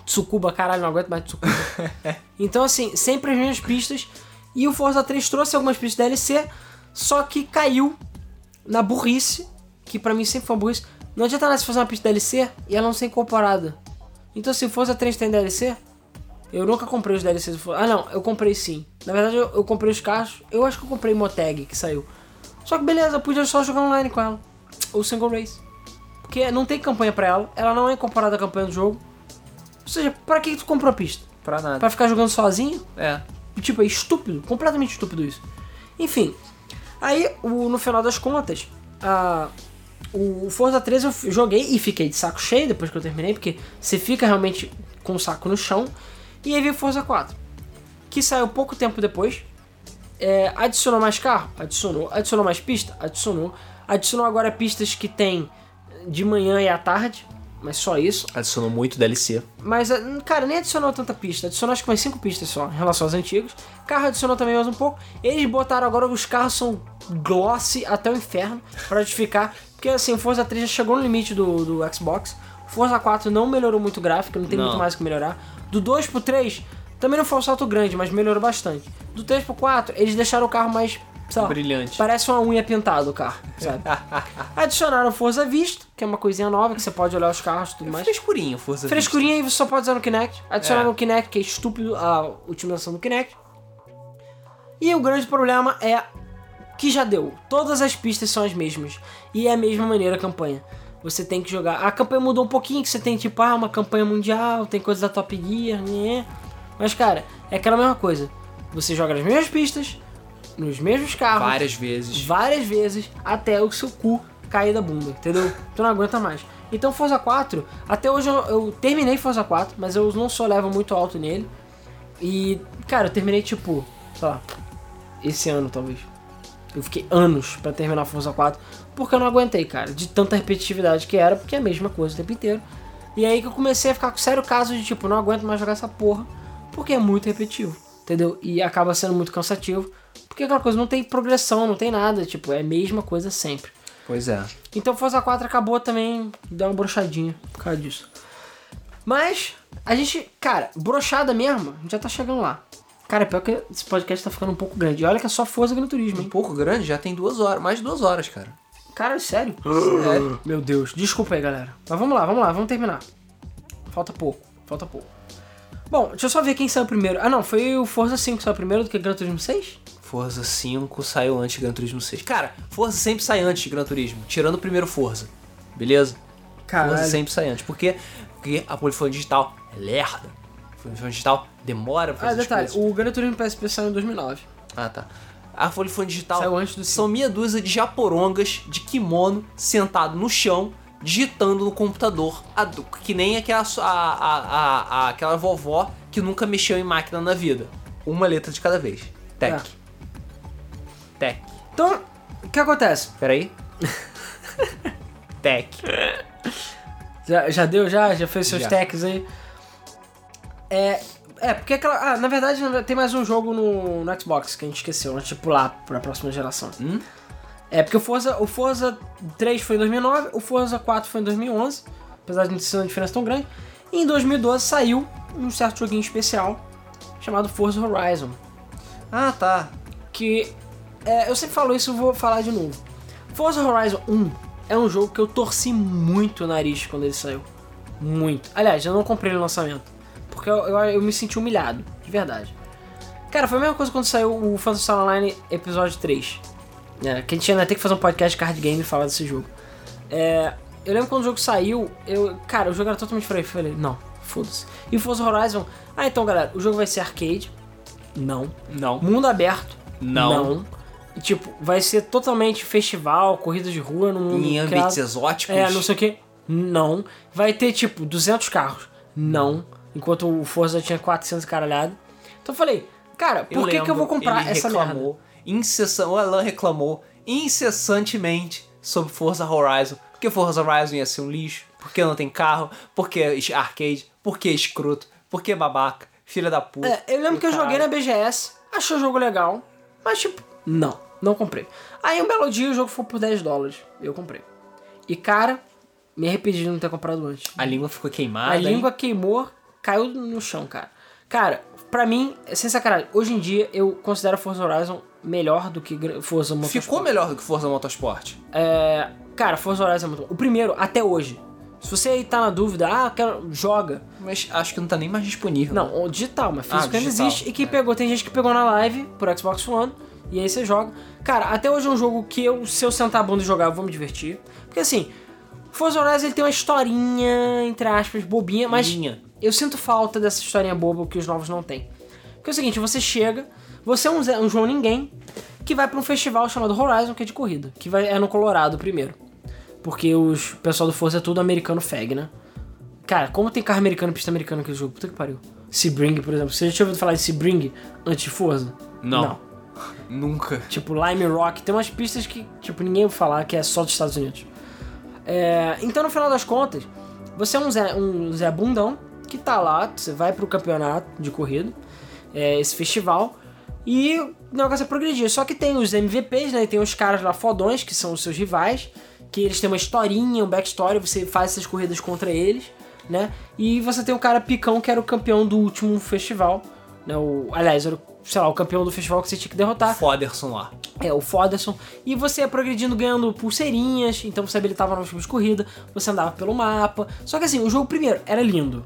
Tsukuba, caralho, não aguento mais Tsukuba. então, assim, sempre as mesmas pistas. E o Forza 3 trouxe algumas pistas DLC, só que caiu na burrice, que pra mim sempre foi uma burrice. Não adianta nada se fazer uma pista DLC e ela não ser incorporada. Então, se o Forza 3 tem DLC, Eu nunca comprei os DLCs do Forza. Ah, não, eu comprei sim. Na verdade, eu, eu comprei os carros. Eu acho que eu comprei Moteg, que saiu. Só que beleza, eu podia só jogar online com ela. Ou single race. Porque não tem campanha pra ela. Ela não é incorporada à campanha do jogo. Ou seja, pra que tu comprou a pista? Pra nada. Pra ficar jogando sozinho? É. Tipo, é estúpido, completamente estúpido isso. Enfim, aí o- no final das contas, a, o Forza 3 eu joguei e fiquei de saco cheio depois que eu terminei, porque você fica realmente com o saco no chão. E aí veio o Forza 4, que saiu pouco tempo depois. É, adicionou mais carro? Adicionou. Adicionou mais pista? Adicionou. Adicionou agora pistas que tem de manhã e à tarde, mas só isso. Adicionou muito DLC. Mas, eh, cara, nem adicionou tanta pista. Adicionou acho que mais 5 pistas só, em relação aos antigos. Carro adicionou também mais um pouco. Eles botaram agora os carros são glossy até o inferno, pra justificar. Porque assim, o Forza 3 já chegou no limite do, do Xbox. O Forza 4 não melhorou muito o gráfico, não tem Não. muito mais o que melhorar. Do 2 pro 3, também não foi um salto grande, mas melhorou bastante. Do 3 pro 4, eles deixaram o carro mais, sei lá, Brilhante. Parece uma unha pintada o carro, sabe? Adicionaram Forza Vista, que é uma coisinha nova, que você pode olhar os carros e tudo mais. Frescurinho, Forza Frescurinha e você só pode usar no Kinect. Adicionaram É. o Kinect, que é estúpido a utilização do Kinect. E o grande problema é que já deu. Todas as pistas são as mesmas. E é a mesma maneira a campanha. Você tem que jogar. A campanha mudou um pouquinho, que você tem tipo, ah, uma campanha mundial, tem coisas da Top Gear, né? Mas, cara, é aquela mesma coisa. Você joga nas mesmas pistas, nos mesmos carros, Várias vezes. várias vezes até o seu cu cair da bunda, entendeu? Tu não aguenta mais. Então Forza 4, até hoje eu, eu terminei Forza 4, mas eu não sou level muito alto nele. E, cara, eu terminei tipo, sei lá, esse ano talvez. Eu fiquei anos pra terminar Forza 4, porque eu não aguentei, cara, de tanta repetitividade que era, porque é a mesma coisa o tempo inteiro. E aí que eu comecei a ficar com sério caso de tipo, não aguento mais jogar essa porra, porque é muito repetitivo, entendeu? E acaba sendo muito cansativo, porque aquela coisa não tem progressão, não tem nada, tipo, é a mesma coisa sempre. Pois é. Então Forza 4 acabou também, deu uma brochadinha por causa disso. Mas, a gente, cara, brochada mesmo, a gente já tá chegando lá. Cara, pior que esse podcast tá ficando um pouco grande. E olha que é só Forza Gran Turismo, Um pouco grande, já tem duas horas, mais de duas horas, cara. Cara, sério? Sério. Meu Deus, desculpa aí, galera. Mas vamos lá, vamos lá, vamos terminar. Falta pouco, falta pouco. Bom, deixa eu só ver quem saiu primeiro. Ah, não, foi o Forza 5 que saiu primeiro do que Gran Turismo 6? Forza 5 saiu antes de Gran Turismo 6. Cara, Forza sempre sai antes de Gran Turismo, tirando o primeiro Forza. Beleza? Forza sempre sai antes. Porque, porque a Polifone Digital é lerda. A Polifone Digital demora pra Ah, fazer as detalhe, o Gran Turismo PSP saiu em 2009. Ah, tá. A Polifone Digital Saiu antes do são meia dúzia de japorongas de kimono sentado no chão, digitando no computador, a que nem aquela, a, a, a, a- aquela vovó que nunca mexeu em máquina na vida. Uma letra de cada vez. Tech. É. Tech. Então, o que acontece? Peraí. Tech. Já, já deu, já? Já fez seus Já. techs aí? É, é, porque aquela. Ah, na verdade tem mais um jogo no, no Xbox que a gente esqueceu, antes de pular pra próxima geração. Hum? É, porque o Forza, o Forza 3 foi em 2009, o Forza 4 foi em 2011, apesar de não ser uma diferença tão grande. E em 2012 saiu um certo joguinho especial chamado Forza Horizon. Ah, tá. Que é, eu sempre falo isso, eu vou falar de novo. Forza Horizon 1 é um jogo que eu torci muito o nariz quando ele saiu. Muito. Aliás, eu não comprei no lançamento. Porque eu, eu, eu me senti humilhado, de verdade. Cara, foi a mesma coisa quando saiu o Phantasy Star Online Episódio 3. É, que a gente ainda tem que fazer um podcast de card game e falar desse jogo. É, eu lembro quando o jogo saiu, eu, cara, o jogo era totalmente diferente. Eu falei, não, foda-se. E o Forza Horizon, ah, então galera, o jogo vai ser arcade. Não. Não. Mundo aberto. Não. E, tipo, vai ser totalmente festival, corrida de rua no mundo Em criado. ambientes exóticos. É, não sei o que. Não. Vai ter, tipo, 200 carros. Não. Enquanto o Forza tinha 400 caralhado. Então eu falei, cara, por que, que eu vou comprar essa merda? Reclamou, incessan- o Alan reclamou incessantemente sobre Forza Horizon. Porque Forza Horizon ia ser um lixo. Porque não tem carro. Porque é arcade. Porque é escroto. Porque é babaca. Filha da puta. É, eu lembro que eu joguei na BGS, achei o jogo legal, mas tipo, não, não comprei. Aí um belo dia o jogo foi por 10 dólares, eu comprei. E cara, me arrependi de não ter comprado antes. A língua ficou queimada. A hein? língua queimou, caiu no chão, cara. Cara, pra mim, sem sacanagem, hoje em dia eu considero Forza Horizon melhor do que Forza Motorsport. Ficou melhor do que Forza Motorsport. É, cara, Forza Horizon é muito bom. O primeiro, até hoje. Se você aí tá na dúvida, ah, quero, joga. Mas acho que não tá nem mais disponível. Não, o digital, mas físico Ah, ainda existe. E quem é. pegou, tem gente que pegou na live por Xbox One. E aí você joga. Cara, até hoje é um jogo que eu, se eu sentar a bunda e jogar, eu vou me divertir. Porque assim, Forza Horizon ele tem uma historinha, entre aspas, bobinha, mas Bobinha. eu sinto falta dessa historinha boba que os novos não têm. Porque é o seguinte, você chega, você é um, Zé- um João Ninguém, que vai pra um festival chamado Horizon, que é de corrida. Que vai, é no Colorado primeiro. Porque os, o pessoal do Forza é tudo americano fag, né? Cara, como tem carro americano pista americana naquele jogo? Puta que pariu. Sebring, por exemplo. Você já tinha ouvido falar de Sebring antes de Forza? Não. Nunca. Tipo, Lime Rock. Tem umas pistas que, tipo, ninguém vai falar que é só dos Estados Unidos. É, então, no final das contas, você é um Zé, um Zé Bundão que tá lá, você vai pro campeonato de corrida, é, esse festival, e o negócio é progredir. Só que tem os MVPs, né? e Tem os caras lá fodões, que são os seus rivais, que eles têm uma historinha, um backstory, você faz essas corridas contra eles, né? E você tem o cara picão que era o campeão do último festival, né? O, aliás, era, o, sei lá, o campeão do festival que você tinha que derrotar. Foderson lá. É, o Foderson. E você ia progredindo ganhando pulseirinhas, então você habilitava novos tipos de corrida, você andava pelo mapa. Só que assim, o jogo primeiro era lindo.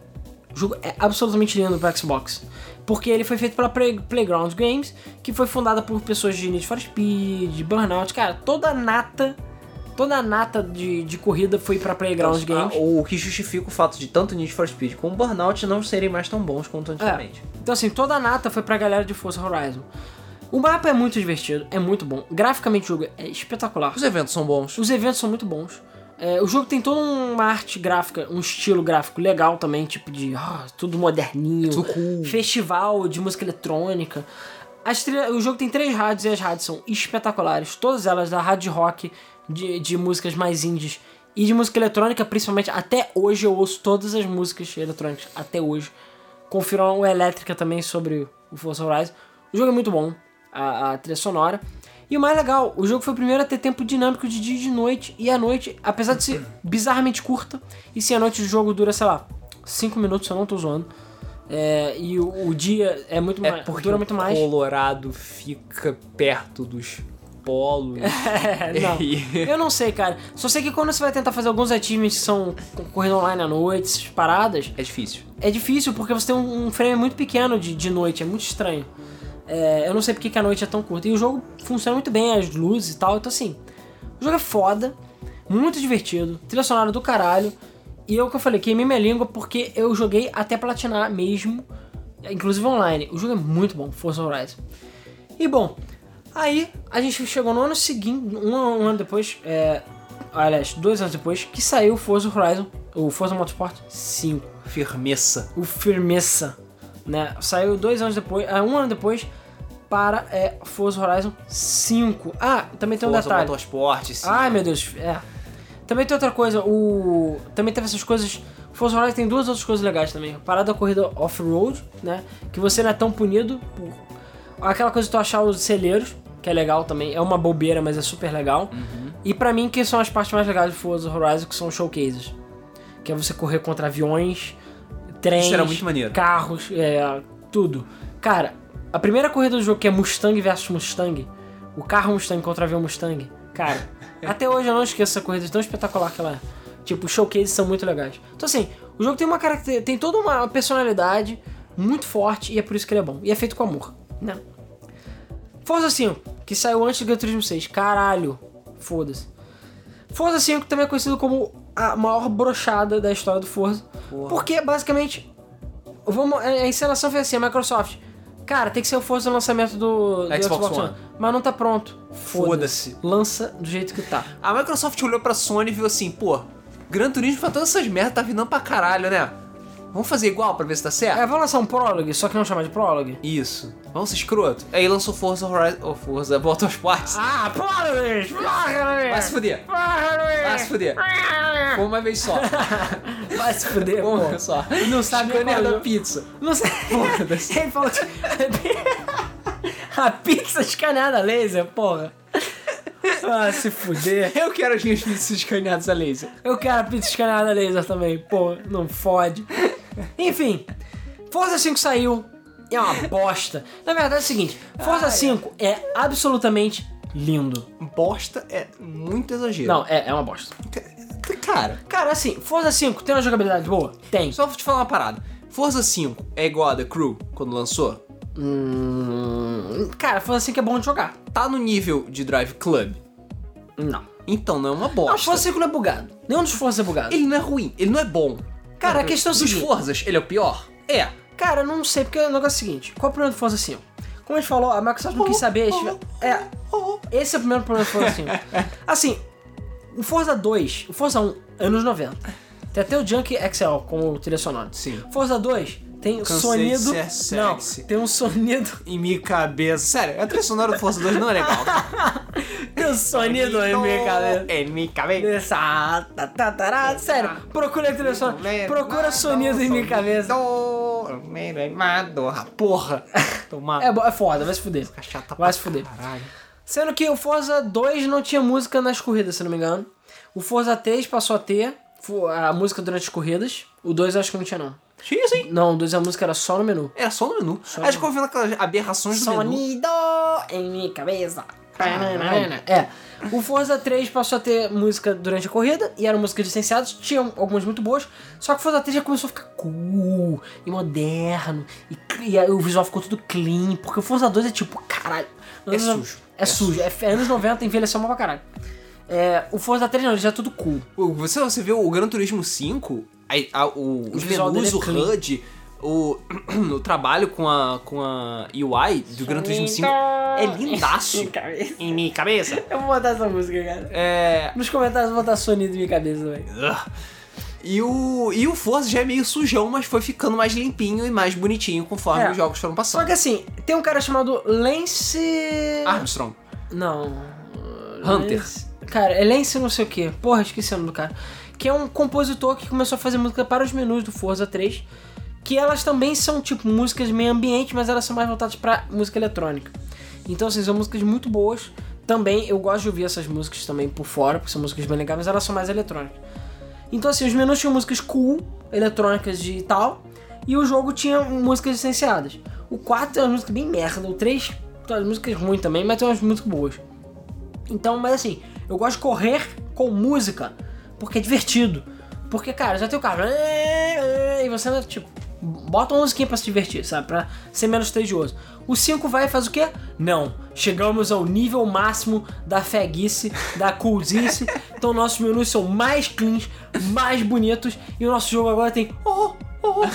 O jogo é absolutamente lindo pro Xbox. Porque ele foi feito pela Play- Playground Games, que foi fundada por pessoas de Need for Speed, de Burnout. Cara, toda a nata, toda a nata de, de corrida foi pra Playground Games. Ah, o que justifica o fato de tanto Need for Speed como Burnout não serem mais tão bons quanto antigamente. Então, assim, toda a nata foi pra galera de Forza Horizon. O mapa é muito divertido, é muito bom. Graficamente o jogo é espetacular. Os eventos são bons. Os eventos são muito bons. É, o jogo tem toda uma arte gráfica, um estilo gráfico legal também, tipo de ah, tudo moderninho, Tudo cool. festival de música eletrônica. Trilha- o jogo tem três rádios e as rádios são espetaculares, todas elas da rádio rock, de, de músicas mais indies e de música eletrônica, principalmente. Até hoje eu ouço todas as músicas eletrônicas, até hoje. Confiram o Elétrica também sobre o Forza Horizon. O jogo é muito bom, a, a trilha sonora. E o mais legal, o jogo foi o primeiro a ter tempo dinâmico de dia e de noite. E a noite, apesar de ser bizarramente curta, e se a noite do jogo dura, sei lá, 5 minutos, eu não tô zoando. É, e o, o dia é muito É mais. porque dura o muito mais. Colorado fica perto dos polos. É, não. Eu não sei, cara. Só sei que quando você vai tentar fazer alguns achievements que são corrida online à noite, essas paradas, É difícil. é difícil porque você tem um, um frame muito pequeno de, de noite, é muito estranho. É, eu não sei porque que a noite é tão curta. E o jogo funciona muito bem, as luzes e tal. Então, assim, o jogo é foda, muito divertido, trilha sonora do caralho. E é o que eu falei, queimei minha língua porque eu joguei até platinar mesmo, inclusive online. O jogo é muito bom, Forza Horizon. E bom, aí a gente chegou no ano seguinte, um, um ano depois, é, aliás, dois anos depois, que saiu o Forza Horizon, o Forza Motorsport 5 Firmeza. o Firmeza, né? Saiu dois anos depois, ah, um ano depois, para é, Forza Horizon 5. Ah, também tem um Forza detalhe. Motorsport, sim. Ai, meu Deus, é. Também tem outra coisa, o... Também teve essas coisas... Forza Horizon tem duas outras coisas legais também. Parada da corrida off-road, né? Que você não é tão punido por... Aquela coisa de tu achar os celeiros, que é legal também. É uma bobeira, mas é super legal. Uhum. E pra mim, que são as partes mais legais de Forza Horizon, que são os showcases. Que é você correr contra aviões, trens, Isso era muito maneiro. carros, é, tudo. Cara, a primeira corrida do jogo, que é Mustang versus Mustang, o carro Mustang contra o avião Mustang, cara, até hoje eu não esqueço essa corrida tão espetacular que ela é. Tipo, os showcases são muito legais. Então, assim, o jogo tem uma característica, tem toda uma personalidade muito forte e é por isso que ele é bom. E é feito com amor, né? Forza 5, que saiu antes do Gran Turismo 6. Caralho, foda-se. Forza 5 também é conhecido como a maior brochada da história do Forza. Porra. Porque, basicamente, vamos, a encenação foi assim, a Microsoft... Cara, tem que ser o Forza no lançamento do, do Xbox Xbox, One. Mas não tá pronto. Foda-se. Lança do jeito que tá. A Microsoft olhou pra Sony e viu assim, pô, Gran Turismo faz todas essas merdas, tá vindo pra caralho, né? Vamos fazer igual pra ver se tá certo? É, vamos lançar um Prologue, só que não chamar de Prologue. Isso. Vamos ser escroto. Aí lançou Forza Horizon... Oh, Forza Motorsport. Ah, Prologue! Prologue! Vai se fuder. Vai se fuder. Foi uma vez só. Vai se fuder, Uma pô. vez só. Não sabe nem da pizza. Não sei. Foda-se. Ele falou. A pizza escaneada laser, porra. Ah, se fuder. Eu quero as minhas pizzas escaneadas a laser. Eu quero a pizza escaneada a laser também, pô, não fode. Enfim, Forza 5 saiu é uma bosta. Na verdade é o seguinte, Forza Ai, 5 é absolutamente lindo. Bosta é muito exagero. Não, é, é uma bosta. Cara, Cara, assim, Forza 5 tem uma jogabilidade boa? Tem. só vou te falar uma parada. Forza 5 é igual a The Crew quando lançou? Hum, cara, Forza 5 é bom de jogar. Tá no nível de Drive Club? Não. Então não é uma Não, bosta. Forza 5 não é bugado. Nenhum dos Forza é bugado. Ele não é ruim, ele não é bom. Cara, a questão é Dos seguinte. Forzas, ele é o pior? É. Cara, eu não sei, porque o negócio é o seguinte. Qual é o problema do Forza 5? Como a gente falou, a Microsoft não quis saber... esse- É, esse é o primeiro problema do Forza 5. Assim, o Forza 2, o Forza 1, anos 90. Tem até o Junk XL como trilha sonora. Sim. Forza 2 tem Cansei sonido... de ser Não, sexy. tem um sonido... Em minha cabeça. Sério, a trilha sonora do Forza 2 não é legal. Tem um sonido em minha cabeça. Em minha cabeça. Sério, procura a trilha sonora. Procura sonido em minha cabeça. Porra. Tomar. É, é foda, vai se fuder. chata Vai se fuder. caralho. Sendo que o Forza 2 não tinha música nas corridas, se não me engano. O Forza 3 passou a ter a música durante as corridas. O 2 eu acho que não tinha, não. Tinha sim. Não, 2 a música era só no menu. Era só no menu. Só no- que eu ouvindo aquelas aberrações do menu. Sonido em minha cabeça. É. O Forza 3 passou a ter música durante a corrida e eram músicas licenciadas, tinham algumas muito boas, só que o Forza 3 já começou a ficar cool e moderno e, e o visual ficou tudo clean, porque o Forza 2 é tipo, caralho. É sujo. É, sujo. É, é anos 90, envelheceu mal pra caralho. É, o Forza 3 não, ele já é tudo cool. Você, você vê o Gran Turismo 5, aí, a- o- os menus, o é clean. HUD, o, o trabalho com a, com a UI do Gran Turismo 5 é lindaço. em minha cabeça. Eu vou botar essa música, cara. É. Nos comentários eu vou botar sonido em minha cabeça, velho. Ugh. E o, e o Forza já é meio sujão, mas foi ficando mais limpinho e mais bonitinho conforme É. os jogos foram Só passando. que assim, tem um cara chamado Lance. Armstrong. Não. Hunter. Lance- Cara, é Lance não sei o que. Porra, esqueci o nome do cara. Que é um compositor que começou a fazer música para os menus do Forza 3. Que elas também são, tipo, músicas meio ambiente, mas elas são mais voltadas pra música eletrônica. Então, assim, são músicas muito boas. Também, eu gosto de ouvir essas músicas também por fora, porque são músicas bem legais, mas elas são mais eletrônicas. Então, assim, os menus tinham músicas cool, eletrônicas e tal, e o jogo tinha músicas licenciadas. O 4 tem umas músicas bem merda, o 3 tem umas músicas ruins também, mas tem umas músicas boas. Então, mas assim, eu gosto de correr com música, porque é divertido. Porque, cara, já tem o carro, e você, tipo, bota uma musiquinha pra se divertir, sabe? Pra ser menos tedioso. O 5 vai e faz o quê? Não. Chegamos ao nível máximo da feguice, da coolzice. Então nossos menus são mais cleans, mais bonitos. E o nosso jogo agora tem. Oh, oh,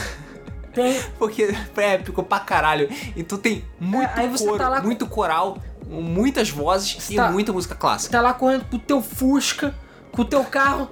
tem. Porque é épico pra caralho. Então tem muito É, você coro, tá lá muito coral, muitas vozes e tá- muita música clássica. tá lá correndo com o teu Fusca, com o teu carro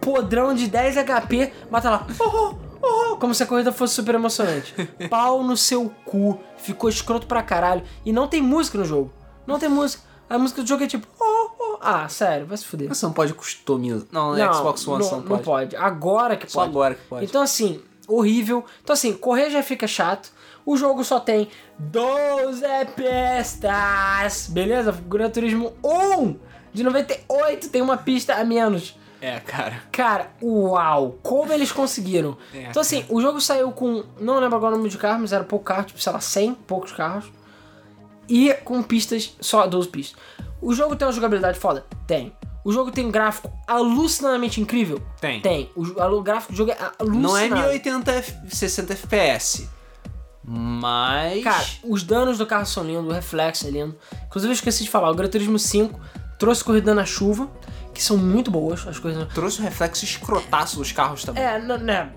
podrão de 10 HP, mas tá lá, oh, oh, oh, como se a corrida fosse super emocionante. Pau no seu cu, ficou escroto pra caralho. E não tem música no jogo. Não tem música. A música do jogo é tipo, oh, oh. Ah, sério, vai se fuder. Você não pode customizar. Não, no Xbox One não, não não pode. pode. Agora que Só pode. agora que pode. Então, assim, horrível. Então, assim, correr já fica chato. O jogo só tem 12 pistas. Beleza? Gran Turismo 1 de 98 tem uma pista a menos. É, cara. Cara, uau! Como eles conseguiram? É, então, assim, o jogo saiu com. Não lembro agora o número de carros, mas era pouco carro, tipo, sei lá, 100 poucos carros. E com pistas, só 12 pistas. O jogo tem uma jogabilidade foda? Tem. O jogo tem um gráfico alucinadamente incrível? Tem. Tem. O, o gráfico do jogo é alucinante. Não é 1080 F- 60 FPS. Mas. Cara, os danos do carro são lindos, o reflexo é lindo. Inclusive, eu esqueci de falar, o Gran Turismo 5 trouxe corrida na chuva, que são muito boas as coisas. trouxe o reflexo escrotaço dos carros também. É, né?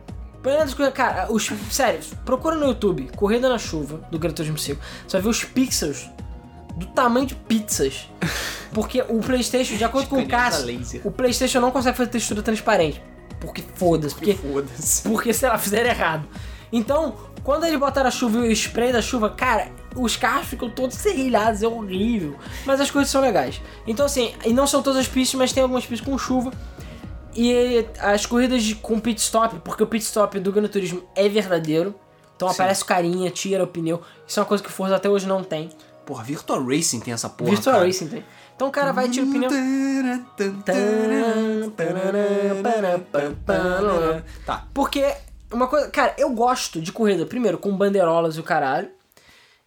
Cara, os, sério, procura no YouTube, Corrida na Chuva, do Gran Turismo 5. Você vai ver os pixels do tamanho de pizzas. Porque o Playstation, de acordo com o Cássio, o Playstation não consegue fazer textura transparente. Porque foda-se, porque, Foda-se. porque, sei lá, fizeram errado. Então, quando eles botaram a chuva e o spray da chuva, cara, os carros ficam todos serrilhados, é horrível. Mas as coisas são legais. Então, assim, e não são todas as pistas, mas tem algumas pistas com chuva. E as corridas de, com pit stop, porque o pit stop do Gran Turismo é verdadeiro. Então Sim. aparece o carinha, tira o pneu. Isso é uma coisa que o Forza até hoje não tem. Porra, Virtual Racing tem essa porra. Virtual cara. Racing tem. Então o cara vai e tira o pneu. Tá. Porque uma coisa, cara, eu gosto de corrida, primeiro, com bandeirolas e o caralho.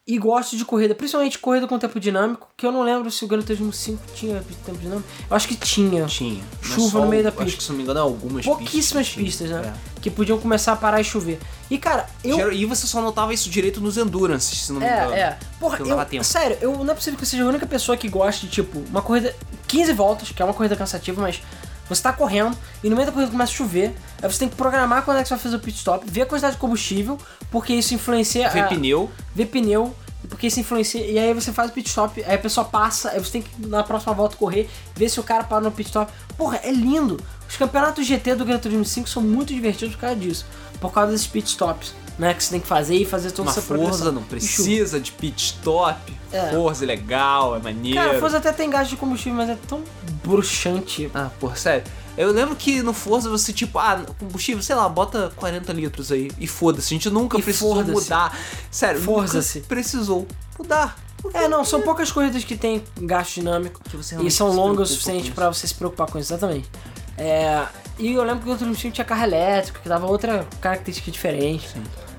E gosto de corrida, principalmente corrida com tempo dinâmico, que eu não lembro se o Gran Turismo 5 tinha tempo dinâmico. Eu acho que tinha. Tinha. Chuva no meio da Acho pista. que, se não me engano, algumas Pouquíssimas pistas. tinha. né? Que podiam começar a parar e chover. E cara, É. eu. E você só notava isso direito nos Endurance, se não me engano. É, é. Porra, eu, tempo. sério, eu, não é possível que eu seja a única pessoa que goste de, tipo, uma corrida 15 voltas, que é uma corrida cansativa, mas você tá correndo e no meio da corrida começa a chover, aí você tem que programar quando é que você vai fazer o pit stop, ver a quantidade de combustível, porque isso influencia Ver a- pneu. ver pneu, porque isso influencia. E aí você faz o pit stop, aí a pessoa passa, aí você tem que na próxima volta correr, ver se o cara para no pit stop. Porra, é lindo! Os campeonatos GT do Gran Turismo 5 são muito divertidos por causa disso. Por causa desses pit stops, né? Que você tem que fazer e fazer toda Uma essa Forza progressão. não precisa de pit stop. É. Forza é legal, é maneiro. Cara, Forza até tem gasto de combustível, mas é tão bruxante. Ah, porra, sério. Eu lembro que no Forza você, tipo, ah, combustível, sei lá, bota 40 litros aí e foda-se. A gente nunca E precisou mudar. Sério, Forza-se. precisou mudar. É, não, são poucas corridas que tem gasto dinâmico Que você e são longas o suficiente pra você se preocupar com isso, exatamente. É, e eu lembro que o Turismo 5 tinha carro elétrico, que dava outra característica diferente.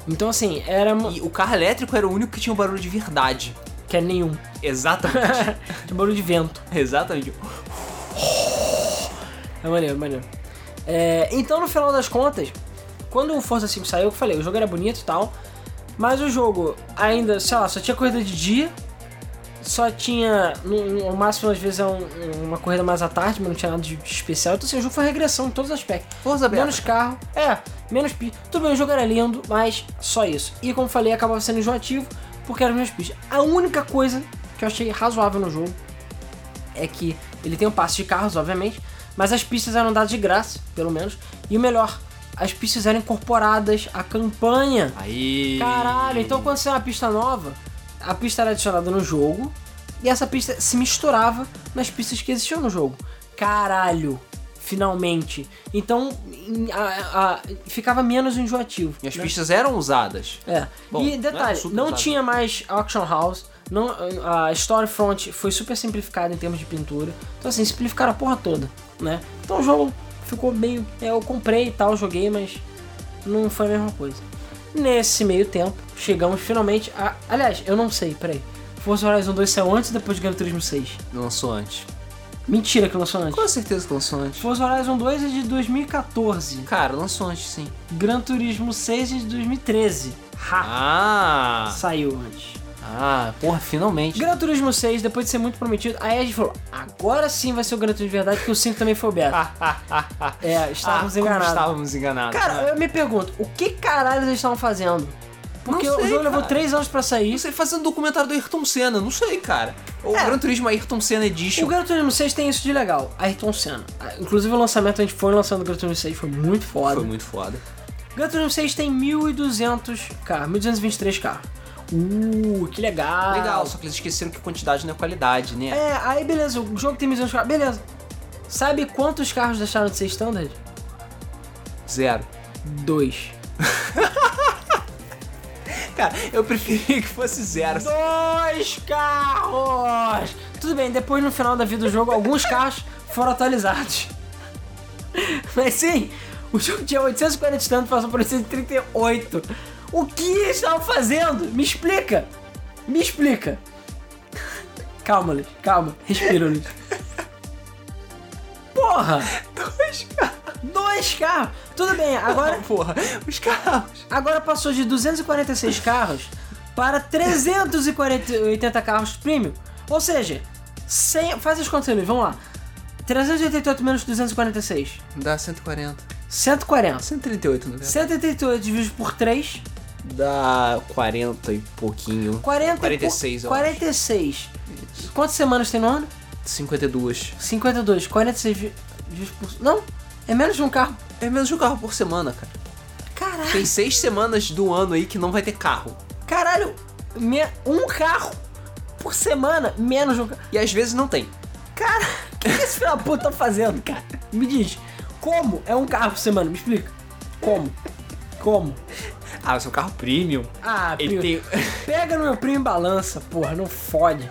Então, assim, era. E o carro elétrico era o único que tinha um barulho de verdade. Que é nenhum. Exatamente. De barulho de vento. Exatamente. É maneiro, maneiro. É, então, no final das contas, quando o Forza 5 saiu, eu falei, o jogo era bonito e tal, mas o jogo ainda, sei lá, só tinha corrida de dia, só tinha, no, no máximo às vezes é um- uma corrida mais à tarde, mas não tinha nada de especial. Então, assim, o jogo foi regressão em todos os aspectos. Menos carro, é, menos pista. Tudo bem, o jogo era lindo, mas só isso. E como falei, acabava sendo enjoativo, porque eram menos pistas. A única coisa que eu achei razoável no jogo é que ele tem um passe de carros, obviamente, mas as pistas eram dadas de graça, pelo menos. E o melhor, as pistas eram incorporadas à campanha. Aí. Caralho, então quando você é uma pista nova, a pista era adicionada no jogo e essa pista se misturava nas pistas que existiam no jogo. Caralho, finalmente. Então a- a- ficava menos enjoativo. E as né? pistas eram usadas. É. Bom, e não é detalhe, não usado. tinha mais Auction House, não, a Storefront foi super simplificada em termos de pintura. Então assim, simplificaram a porra toda, né? Então o jogo ficou meio... é, Eu comprei e tal, joguei, mas não foi a mesma coisa. Nesse meio tempo, chegamos finalmente a... Aliás, eu não sei, peraí. Forza Horizon 2 saiu antes ou depois de Gran Turismo 6? Lançou antes. Mentira que lançou antes. Com certeza que lançou antes. Forza Horizon 2 é de 2014. Cara, lançou antes sim. Gran Turismo 6 é de 2013. Ha! Ah! Saiu antes. Ah, porra, finalmente. Gran Turismo 6, depois de ser muito prometido, aí a gente falou, agora sim vai ser o Gran Turismo de verdade, porque o 5 também foi o beta. é, estávamos Ah, enganados. Estávamos enganados. Cara, né? eu me pergunto, o que caralho eles estavam fazendo? Porque Não o sei, jogo levou cara. 3 anos pra sair. Não sei, fazendo documentário do Ayrton Senna, não sei, cara. O É. Gran Turismo Ayrton Senna Edition. O Gran Turismo 6 tem isso de legal, Ayrton Senna. Ah, Inclusive o lançamento, a gente foi lançando o Gran Turismo 6, foi muito foda. Foi muito foda. Gran Turismo 6 tem 1.200 carros, 1.223 carros. Uh, que legal. Legal, só que eles esqueceram que quantidade não é qualidade, né? É, aí beleza, o jogo tem 1.200 carros, beleza. Sabe quantos carros deixaram de ser standard? Zero. Dois. Cara, eu preferia que fosse zero. Dois carros! Tudo bem, depois no final da vida do jogo, alguns carros foram atualizados. Mas sim, o jogo tinha 840 de tanto, passou por 838. O que eles estavam fazendo? Me explica! Me explica! Calma, Luiz, calma, respira, Luiz. Porra! Dois carros. Dois carros! Tudo bem, agora, Porra, os carros. agora passou de 246 carros para 380 carros premium. Ou seja, 100, faz as contas Luiz, vamos lá. 388 menos 246. Dá 140. 140. 138, na verdade. 138 dividido por 3, Dá 40 e pouquinho. 40 46, por, eu acho. 46. Quantas semanas tem no ano? 52. 52. 46 vi- dividido por... Não, é menos de um carro. É menos de um carro por semana, cara. Caralho. Tem seis semanas do ano aí que não vai ter carro. Caralho, me- um carro por semana, menos de um carro. E às vezes não tem. Cara, o que, que esse filho da puta tá fazendo, cara? Me diz, como é um carro por semana? Me explica. Como? Como? Ah, seu carro premium. Ah, Ele primo, tem. pega no meu primo e balança, porra, não fode.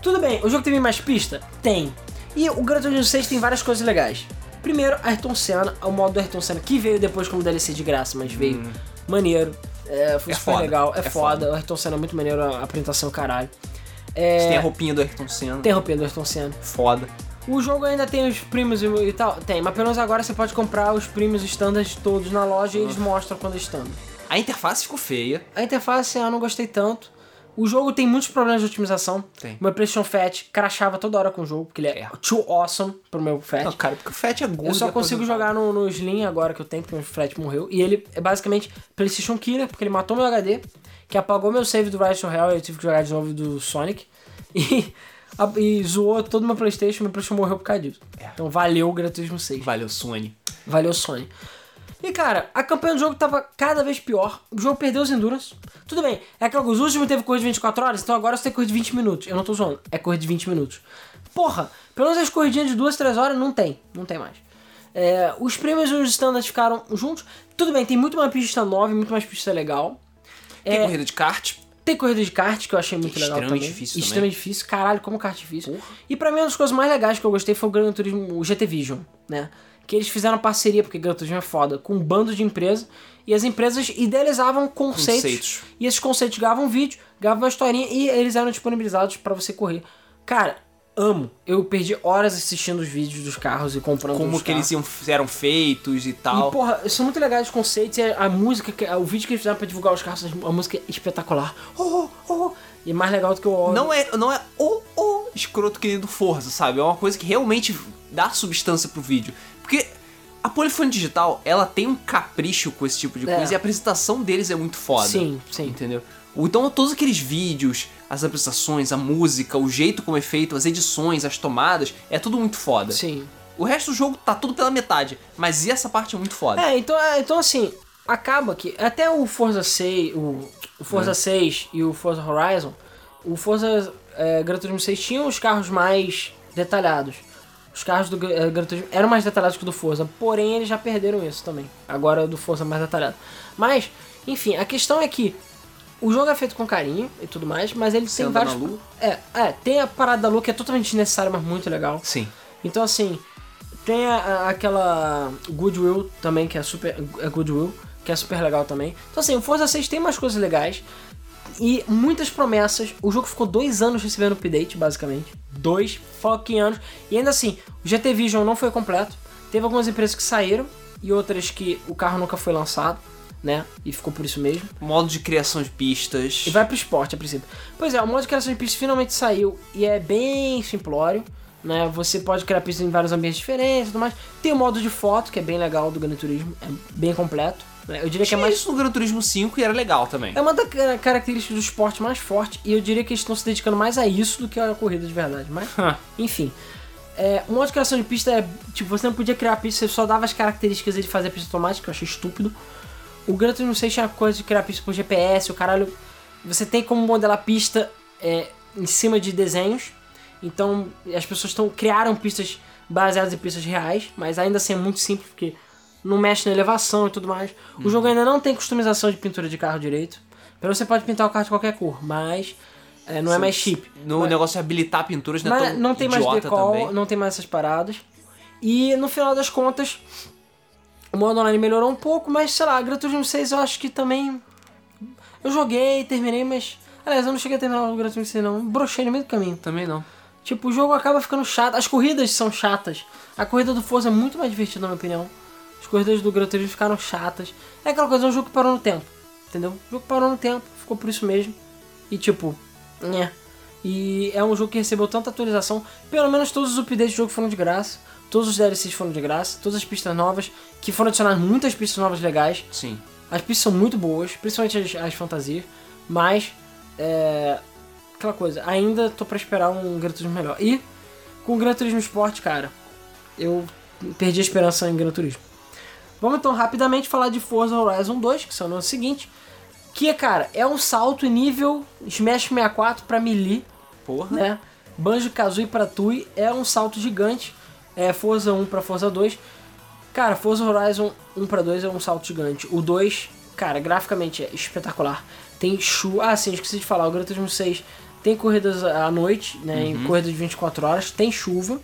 Tudo bem, o jogo tem mais pista? Tem. E o Gran Turismo 6 tem várias coisas legais. Primeiro, Ayrton Senna, o modo do Ayrton Senna, que veio depois como DLC de graça, mas veio maneiro. É, foi É super foda, legal. É, é foda. foda. O Ayrton Senna é muito maneiro, a apresentação, caralho. É, tem a roupinha do Ayrton Senna. tem a roupinha do Ayrton Senna. Foda. O jogo ainda tem os primos e, tal? Tem, mas pelo menos agora você pode comprar os primos standards todos na loja e eles mostram quando standard. A interface ficou feia. A interface eu não gostei tanto. O jogo tem muitos problemas de otimização. Tem. Meu PlayStation Fat crashava toda hora com o jogo, porque ele é, É. too awesome pro meu Fat. Não, cara, porque o Fat é gordo. Eu só e consigo jogar no, no Slim agora que eu tenho, porque o Fat morreu. E ele é basicamente PlayStation Killer, porque ele matou meu HD, que apagou meu save do Rise to Hell e eu tive que jogar de novo do Sonic. E, a- e zoou todo meu PlayStation, meu PlayStation morreu por causa disso. É. Então valeu o Gran Turismo 6. Valeu, Sony. Valeu, Sony. E cara, a campanha do jogo tava cada vez pior. O jogo perdeu os endurance. Tudo bem, é que os últimos teve corrida de 24 horas, então agora você tem corrida de 20 minutos. Eu não tô zoando, é corrida de 20 minutos. Porra, pelo menos as corridinhas de 2, 3 horas não tem. Não tem mais. É, os prêmios e os standards ficaram juntos. Tudo bem, tem muito mais pista nova e muito mais pista legal. Tem É, corrida de kart. tem corrida de kart que eu achei muito legal também. difícil. Extremamente difícil. Caralho, como kart difícil. E pra mim, uma das coisas mais legais que eu gostei foi o Gran Turismo, o GT Vision, né? Que eles fizeram parceria, porque Gran Turismo é foda, com um bando de empresas. E as empresas idealizavam conceitos. Conceitos. E esses conceitos gravavam um vídeo, gravavam uma historinha e eles eram disponibilizados pra você correr. Cara, amo. Eu perdi horas assistindo os vídeos dos carros e comprando Como que eles carros. iam, eram feitos e tal. E, porra, são muito legais os conceitos. E a, a música, o vídeo que eles fizeram pra divulgar os carros, a música é espetacular. Oh, oh, oh. E mais legal do que o. Não é, não é o, o escroto que nem do Forza, sabe? É uma coisa que realmente dá substância pro vídeo. Porque a Polyphony Digital, ela tem um capricho com esse tipo de É. coisa e a apresentação deles é muito foda. Sim, sim. Entendeu? Então todos aqueles vídeos, as apresentações, a música, o jeito como é feito, as edições, as tomadas, é tudo muito foda. Sim. O resto do jogo tá tudo pela metade, mas essa parte é muito foda. É, então, é, então assim, acaba que até o Forza 6, o, o Forza É. 6 e o Forza Horizon, o Forza é, Gran Turismo 6 tinham os carros mais detalhados. Os carros do é, Gran Turismo eram mais detalhados que o do Forza, porém eles já perderam isso também. Agora o do Forza é mais detalhado. Mas, enfim, a questão é que o jogo é feito com carinho e tudo mais, mas ele Você tem vários. na lua? É, é, tem a parada da lua que é totalmente desnecessária, mas muito legal. Sim. Então, assim, tem a- a- aquela Goodwill também, que é super. É Goodwill, que é super legal também. Então, assim, o Forza 6 tem umas coisas legais e muitas promessas. O jogo ficou dois anos recebendo update, basicamente. Dois fucking anos. E ainda assim, o GT Vision não foi completo. Teve algumas empresas que saíram e outras que o carro nunca foi lançado, né? E ficou por isso mesmo. Modo de criação de pistas. E vai pro esporte a princípio. Pois é, o modo de criação de pistas finalmente saiu e é bem simplório. Né? Você pode criar pistas em vários ambientes diferentes e tudo mais. Tem o modo de foto, que é bem legal do Gran Turismo, é bem completo. Né? Eu diria que é mais. isso no Gran Turismo 5 e era legal também. É uma das ca- características do esporte mais forte e eu diria que eles estão se dedicando mais a isso do que a corrida de verdade. Mas, enfim. É, o modo de criação de pista é. Tipo, você não podia criar pista, você só dava as características de fazer a pista automática, que eu achei estúpido. O Gran Turismo 6 tinha coisa de criar pista por GPS, o caralho. Você tem como modelar pista é, em cima de desenhos. Então as pessoas estão criaram pistas baseadas em pistas reais, mas ainda assim é muito simples porque não mexe na elevação e tudo mais. O jogo ainda não tem customização de pintura de carro direito. Pelo você pode pintar o carro de qualquer cor, mas é, não é mais chip. No Mas- negócio de habilitar pinturas não é mas tão não tem mais decol, também. não tem mais essas paradas. E no final das contas, o modo online melhorou um pouco, mas sei lá, Gran Turismo 6 eu acho que também. Eu joguei, terminei, mas. Aliás, eu não cheguei a terminar o Gran Turismo 6 não. Brochei no meio do caminho. Também não. Tipo, o jogo acaba ficando chato. As corridas são chatas. A corrida do Forza é muito mais divertida, na minha opinião. As corridas do Gran Turismo ficaram chatas. É aquela coisa, é um jogo que parou no tempo. Entendeu? O jogo parou no tempo, ficou por isso mesmo. E tipo, né? E é um jogo que recebeu tanta atualização. Pelo menos todos os updates do jogo foram de graça. Todos os DLCs foram de graça. Todas as pistas novas. Que foram adicionadas muitas pistas novas legais. Sim. As pistas são muito boas, principalmente as, as fantasias, mas é aquela coisa, ainda tô pra esperar um Gran Turismo melhor. E com o Gran Turismo Sport, cara, eu perdi a esperança em Gran Turismo. Vamos então rapidamente falar de Forza Horizon 2, que são no ano seguinte, que cara, é um salto em nível Smash 64 pra Melee, Porra. né? Banjo Kazooie pra Tui é um salto gigante. É Forza 1 pra Forza 2. Cara, Forza Horizon 1 pra 2 é um salto gigante. O 2, cara, graficamente é espetacular. Tem chuva. Ah, sim, esqueci de falar. O Gran Turismo 6 tem corridas à noite, né? Em corridas de 24 horas. Tem chuva.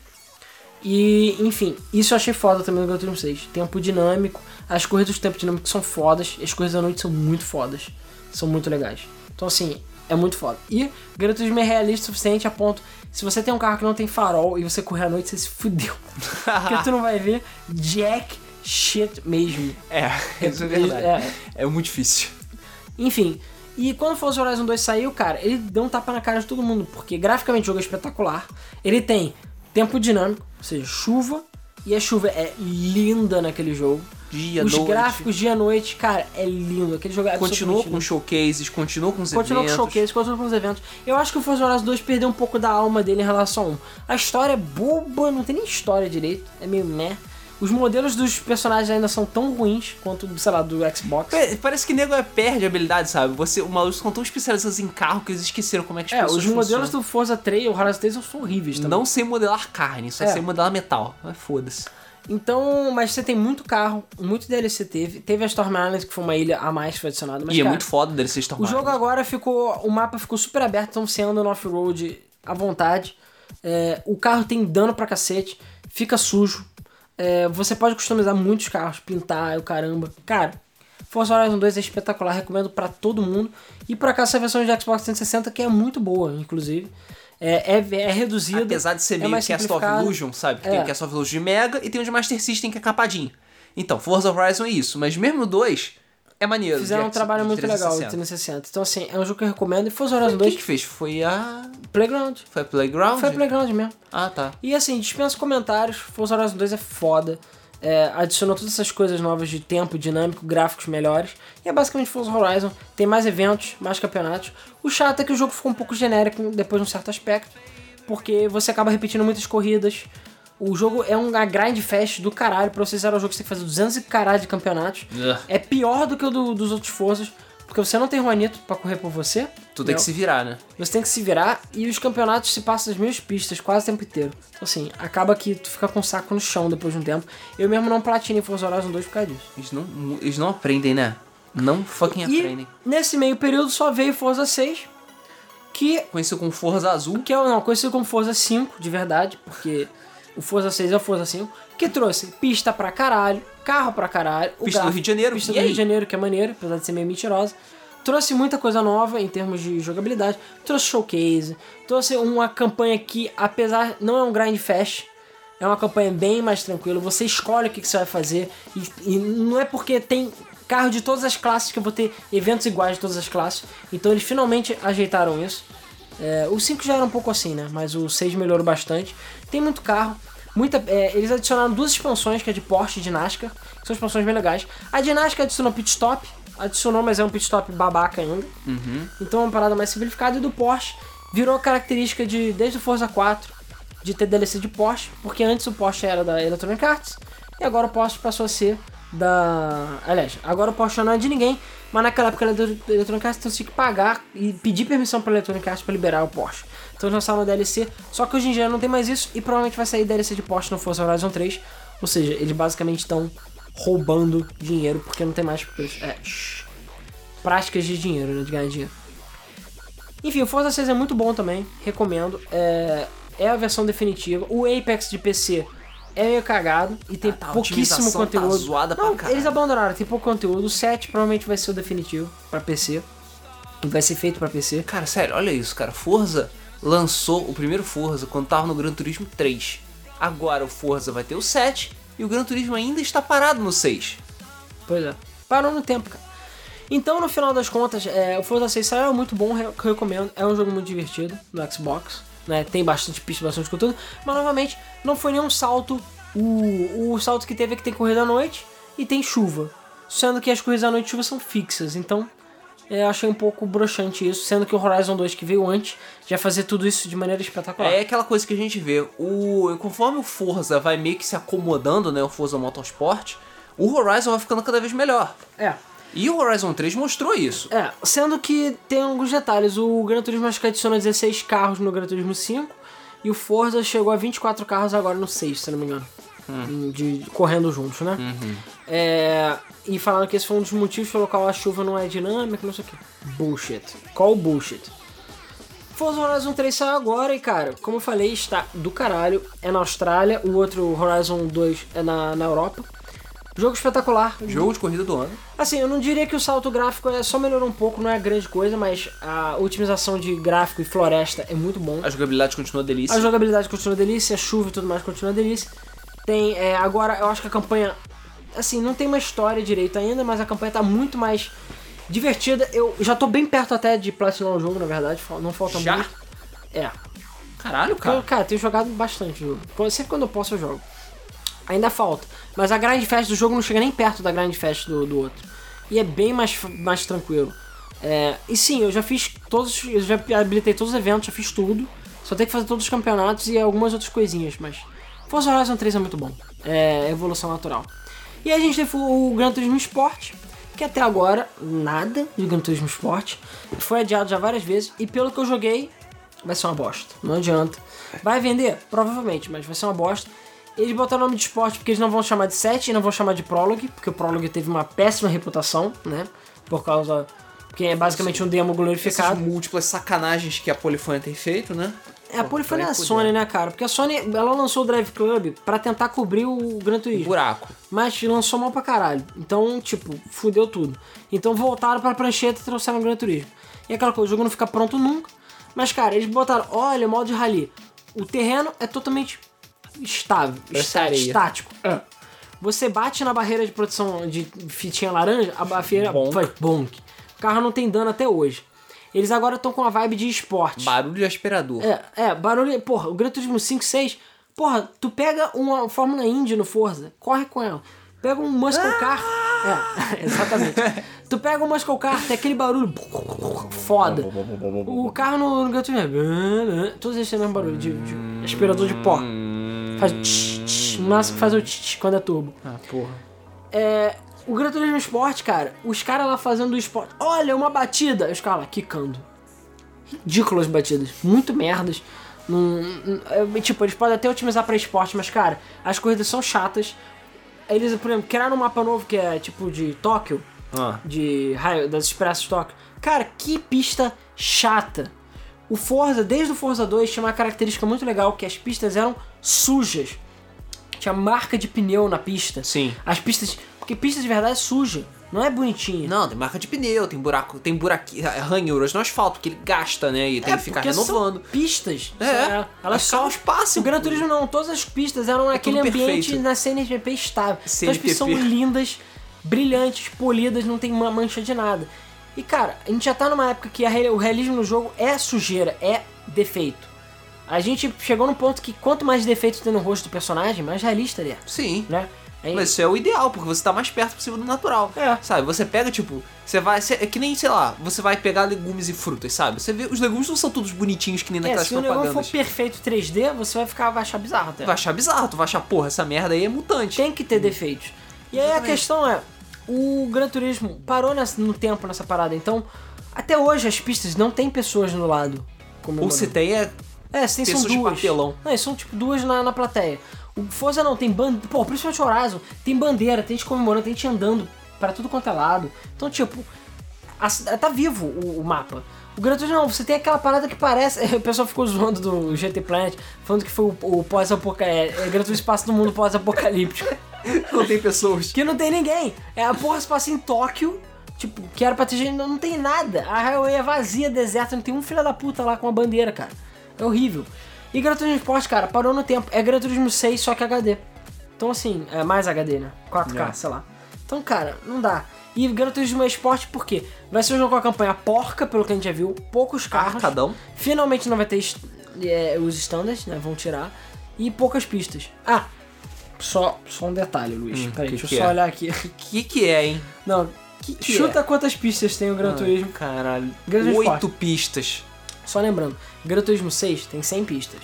E, enfim, isso eu achei foda também no Gran Turismo 6. Tempo dinâmico, as corridas do tempo dinâmico são fodas, as corridas da noite são muito fodas. São muito legais. Então, assim, é muito foda. E Gran Turismo é realista o suficiente a ponto, se você tem um carro que não tem farol e você correr à noite, você se fudeu. Porque tu não vai ver jack shit mesmo. É, isso é verdade. É. É, muito difícil. Enfim, e quando o Forza Horizon 2 saiu, cara, ele deu um tapa na cara de todo mundo, porque graficamente o jogo é espetacular. Ele tem tempo dinâmico, ou seja, chuva, e a chuva é linda naquele jogo. Dia, Os noite. gráficos dia noite, cara, é lindo. Aquele jogo é absolutamente com lindo. showcases, continua com os Continua com eventos. showcase, continua com os eventos. Eu acho que o Forza Horizon 2 perdeu um pouco da alma dele em relação a um. A história é boba, não tem nem história direito, é meio meh. Os modelos dos personagens ainda são tão ruins quanto, sei lá, do Xbox. Pa- Parece que nego é, perde a habilidade, sabe? Você, os malucos são tão especializados em carro que eles esqueceram como é que as É, pessoas os modelos funcionam. do Forza 3 e o Horizon 3 são horríveis também. Não sei modelar carne, só É. sei modelar metal. Mas foda-se. Então, mas você tem muito carro, muito DLC teve. Teve a Storm Island, que foi uma ilha a mais que foi adicionada. Mas, e é cara, muito foda dele ser Storm O jogo agora ficou. O mapa ficou super aberto, então você anda no off-road à vontade. É, o carro tem dano pra cacete, fica sujo. É, você pode customizar muitos carros, pintar, o caramba. Cara, Forza Horizon 2 é espetacular, recomendo pra todo mundo. E por acaso essa versão de Xbox 360 que é muito boa, inclusive. É, é, é reduzida. Apesar de ser é meio mais Cast of. Illusion, sabe? Que É. tem o Cast of Illusion de Mega e tem o de Master System que é capadinho. Então, Forza Horizon é isso. Mas mesmo o 2 é maneiro. Fizeram um trabalho muito legal de 360. 360. Então, assim, é um jogo que eu recomendo. E Forza Horizon O que 2, que fez? Foi a... Playground. Foi a Playground? Foi Playground mesmo. Ah, tá. E assim, dispensa comentários. Forza Horizon 2 é foda. É, adicionou todas essas coisas novas de tempo, dinâmico, gráficos melhores. E é basicamente Forza Horizon. Tem mais eventos, mais campeonatos. O chato é que o jogo ficou um pouco genérico depois de um certo aspecto. Porque você acaba repetindo muitas corridas. O jogo é uma grind fest do caralho. Pra você zerar o jogo, você tem que fazer 200 e caralho de campeonatos. Ugh. É pior do que o do- dos outros Forzas. Porque você não tem Juanito pra correr por você. Tu tem que se virar, né? Você tem que se virar e os campeonatos se passam as mesmas pistas quase o tempo inteiro. Então assim, acaba que tu fica com o saco no chão depois de um tempo. Eu mesmo não platinei Forza Horizon 2 por causa disso. Eles não, eles não aprendem, né? Não fucking E aprendem. nesse meio período só veio Forza 6, que, Conhecido como Forza Azul. que é não, conhecido como Forza 5, de verdade, porque o Forza 6 é o Forza 5, que trouxe pista pra caralho, carro pra caralho, Pista do gráfico- Rio de Janeiro, pista do Rio de Janeiro, que é maneiro, apesar de ser meio mentirosa. Trouxe muita coisa nova em termos de jogabilidade, trouxe showcase, trouxe uma campanha que, apesar não é um grind fest, é uma campanha bem mais tranquila. Você escolhe o que, que você vai fazer e, e não é porque tem carro de todas as classes que eu vou ter eventos iguais de todas as classes. Então eles finalmente ajeitaram isso. É, o 5 já era um pouco assim, né? Mas o 6 melhorou bastante. Tem muito carro. Muita, é, eles adicionaram duas expansões, que é de Porsche e de NASCAR. Que são expansões bem legais. A de NASCAR adicionou pit stop. Adicionou, mas é um pit stop babaca ainda. Então é uma parada mais simplificada. E do Porsche virou característica de desde o Forza 4 de ter DLC de Porsche. Porque antes o Porsche era da Electronic Arts. E agora o Porsche passou a ser da. Aliás, agora o Porsche não é de ninguém. Mas naquela época era da Electronic Arts, então você tinha que pagar e pedir permissão pra Electronic Arts pra liberar o Porsche. Então eles lançaram a DLC, só que hoje em dia não tem mais isso e provavelmente vai sair DLC de Porsche no Forza Horizon 3. Ou seja, eles basicamente estão roubando dinheiro porque não tem mais é, práticas de dinheiro, né, de ganhar dinheiro. Enfim, o Forza 6 é muito bom também, recomendo. É, é a versão definitiva. O Apex de PC é meio cagado e tem tá, a pouquíssimo tá conteúdo. zoada pra Não, eles abandonaram, tem pouco conteúdo. O 7 provavelmente vai ser o definitivo pra PC. E vai ser feito pra PC. Cara, sério, olha isso, cara. Forza lançou o primeiro Forza quando tava no Gran Turismo 3. Agora o Forza vai ter o 7 e o Gran Turismo ainda está parado no 6. Pois é. Parou no tempo, cara. Então, no final das contas, é, o Forza 6 saiu, é muito bom, re- recomendo. É um jogo muito divertido no Xbox. Né? Tem bastante pista, bastante conteúdo. Mas, novamente, não foi nenhum salto. O, o salto que teve é que tem corrida à noite e tem chuva. Sendo que as corridas à noite e chuva são fixas. Então, é, eu achei um pouco broxante isso. Sendo que o Horizon 2, que veio antes, já fazia tudo isso de maneira espetacular. É aquela coisa que a gente vê. O, conforme o Forza vai meio que se acomodando, né? O Forza Motorsport, o Horizon vai ficando cada vez melhor. É. E o Horizon 3 mostrou isso. É, sendo que tem alguns detalhes. O Gran Turismo acho que adiciona 16 carros no Gran Turismo 5 e o Forza chegou a 24 carros agora no 6, se não me engano. Hum. De, correndo juntos, né? Uhum. É, e falando que esse foi um dos motivos pelo qual a chuva não é dinâmica, não sei o que. Bullshit. Qual bullshit? Forza Horizon 3 saiu agora e, cara, como eu falei, está do caralho. É na Austrália, o outro Horizon 2 é na, na Europa. Jogo espetacular. Jogo de corrida do ano. Assim, eu não diria que o salto gráfico é só melhorou um pouco, não é grande coisa, mas a otimização de gráfico e floresta é muito bom. A jogabilidade continua delícia. A jogabilidade continua delícia, a chuva e tudo mais continua delícia. Tem, é, agora eu acho que a campanha, assim, não tem uma história direito ainda, mas a campanha tá muito mais divertida. Eu já tô bem perto até de platinar o jogo, na verdade, não falta Já? muito. É. Caralho, Cara, cara. cara, tenho jogado bastante o jogo. Sempre quando eu posso eu jogo. Ainda falta. Mas a Grind Fest do jogo não chega nem perto da Grind Fest do, do outro. E é bem mais, mais tranquilo. É, e sim, eu já fiz todos. Eu já habilitei todos os eventos, já fiz tudo. Só tem que fazer todos os campeonatos e algumas outras coisinhas, mas. Forza Horizon 3 é muito bom. É evolução natural. E aí a gente teve o Gran Turismo Sport, que até agora nada de Gran Turismo Sport. Foi adiado já várias vezes e pelo que eu joguei, vai ser uma bosta. Não adianta. Vai vender? Provavelmente, mas vai ser uma bosta. Eles botaram o nome de esporte porque eles não vão chamar de 7 e não vão chamar de Prologue, porque o Prologue teve uma péssima reputação, né? Por causa. Porque é basicamente um demo Essas glorificado. múltiplas sacanagens que a Polifone tem feito, né? É, a Polifone é a Pra poder. Sony, né, cara? Porque a Sony, ela lançou o Drive Club pra tentar cobrir o Gran Turismo. Buraco. Mas lançou mal pra caralho. Então, tipo, fudeu tudo. Então voltaram pra prancheta e trouxeram o Gran Turismo. E aquela coisa, o jogo não fica pronto nunca. Mas, cara, eles botaram, olha, modo de rally. O terreno é totalmente estável, está- estático. É. Você bate na barreira de proteção de fitinha laranja, a barreira Bonk. faz bonk. O carro não tem dano até hoje. Eles agora estão com a vibe de esporte. Barulho de aspirador. É, é, barulho. Porra, o Gran Turismo 5, 6. Porra, tu pega uma Fórmula Indy no Forza, corre com ela. Pega um Muscle Car. É, exatamente. tu pega um Muscle Car, tem aquele barulho foda. O carro no, no Gran Turismo. é- Todos eles têm o mesmo barulho de, de aspirador de pó. Faz tch, tch, o máximo que faz o tch, tch quando é turbo. Ah, porra. É, o Gran Turismo Sport, cara, os caras lá fazendo o esporte. Olha, uma batida! Os caras lá quicando. Ridículas batidas. Muito merdas. Não- é, tipo, eles podem até otimizar pra esporte, mas, cara, as corridas são chatas. Eles, por exemplo, criaram um mapa novo que é tipo de Tóquio, Ah. de raio, das Expressas Tóquio. Cara, que pista chata. O Forza, desde o Forza 2, tinha uma característica muito legal, que as pistas eram sujas. Tinha marca de pneu na pista. Sim. As pistas. Porque pista de verdade é suja, não é bonitinha. Não, tem marca de pneu, tem buraco, tem buraquinho, ranhuras no asfalto, porque ele gasta, né? E tem é que ficar renovando. Pistas. É, Elas os são. carros passam O Gran Turismo não, todas as pistas eram naquele tudo ambiente perfeito. na CNPP estável. Então as pistas são lindas, brilhantes, polidas, não tem uma mancha de nada. E cara, a gente já tá numa época que o realismo no jogo é sujeira, é defeito. A gente chegou num ponto que quanto mais defeitos tem no rosto do personagem, mais realista ele é, Sim. né? Aí- Mas isso é o ideal, porque você tá mais perto possível do natural. É. Sabe? Você pega, tipo, você vai. é que nem, sei lá, você vai pegar legumes e frutas, sabe? Você vê, os legumes não são todos bonitinhos que nem é, naquelas se o negócio for perfeito 3D, você vai ficar vai achar bizarro até. Vai achar bizarro, tu vai achar, porra, essa merda aí é mutante. Tem que ter defeitos. E aí a questão é, o Gran Turismo parou nessa- no tempo nessa parada, então até hoje as pistas não tem pessoas no lado. Ou se tem é. É, se tem são pessoas de duas. papelão. Não, são tipo duas na, na plateia. O Forza não, tem bandeira. Pô, principalmente o Horizon, tem bandeira, tem gente comemorando, tem gente andando pra tudo quanto é lado. Então, tipo, a- tá vivo o, o mapa. O Gran Turismo não, você tem aquela parada que parece. O pessoal ficou zoando do GT Planet, falando que foi o, o pós-apocalíptico. É, é Gran Turismo passa no mundo pós-apocalíptico. Não tem pessoas. Que não tem ninguém. É a porra se passa em Tóquio. Tipo, que era pra ter gente. Não, não tem nada. A highway é vazia, deserta. Não tem um filho da puta lá com uma bandeira, cara. É horrível. E Gran Turismo Sport, cara, parou no tempo. É Gran Turismo 6, só que HD. Então, assim, é mais HD, né? 4K, É. sei lá. Então, cara, não dá. E Gran Turismo Sport, por quê? Vai ser um jogo com a campanha porca, pelo que a gente já viu. Poucos carros. Arcadão. Finalmente não vai ter é, os standards, né? Vão tirar. E poucas pistas. Ah, só, só um detalhe, Luiz. Hum, Peraí, deixa eu só é? olhar aqui. O que que é, hein? Não, Que que chuta é? quantas pistas tem o Gran Turismo. Caralho. Gran Turismo Oito pistas. Só lembrando, Gran Turismo 6 tem 100 pistas.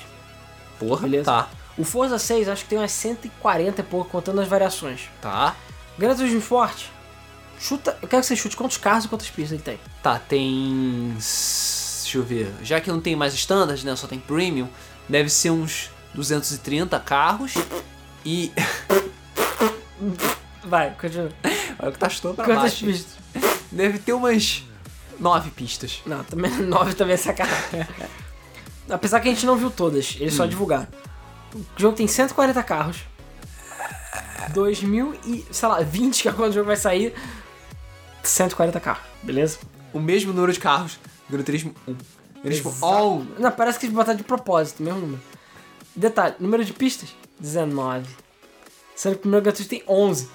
Porra, Beleza? tá. O Forza 6 acho que tem umas 140 e pouco, contando as variações. Tá. Gran Turismo Sport, chuta. Eu quero que você chute quantos carros e quantas pistas ele tem. Tá, tem. Deixa eu ver. Já que não tem mais standard, né? Só tem premium, deve ser uns 230 carros. E. Vai, continua. Olha o que tá chutando pra Quantas baixo. pistas? Deve ter umas. Nove pistas. Não, também 9 também é sacanagem. Apesar que a gente não viu todas, eles só divulgaram. O jogo tem 140 carros. 2000 e, sei lá, 20 que é quando o jogo vai sair. 140 carros, beleza? O mesmo número de carros. Gran Turismo 1. Gran Turismo Exato. On. Não, parece que eles botaram de propósito, mesmo número. Detalhe, número de pistas, 19. Sendo que o primeiro Gran Turismo tem 11.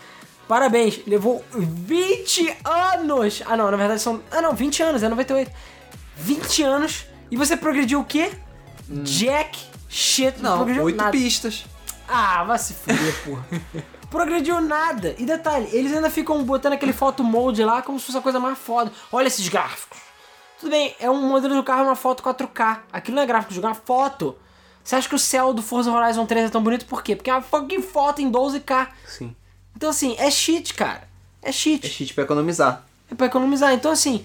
Parabéns, levou 20 anos! Ah não, na verdade são... Ah não, 20 anos, é 98. 20 anos e você progrediu o quê? Jack shit, Não, progrediu oito nada. pistas. Ah, vai se fuder, porra. Progrediu nada. E detalhe, eles ainda ficam botando aquele photo mode lá como se fosse a coisa mais foda. Olha esses gráficos. Tudo bem, é um modelo do carro, uma foto 4K. Aquilo não é gráfico, jogar uma foto. Você acha que o céu do Forza Horizon 3 é tão bonito por quê? Porque é uma fucking foto em 12K. Sim. Então assim, é cheat, cara. É cheat. É cheat pra economizar. É pra economizar. Então, assim,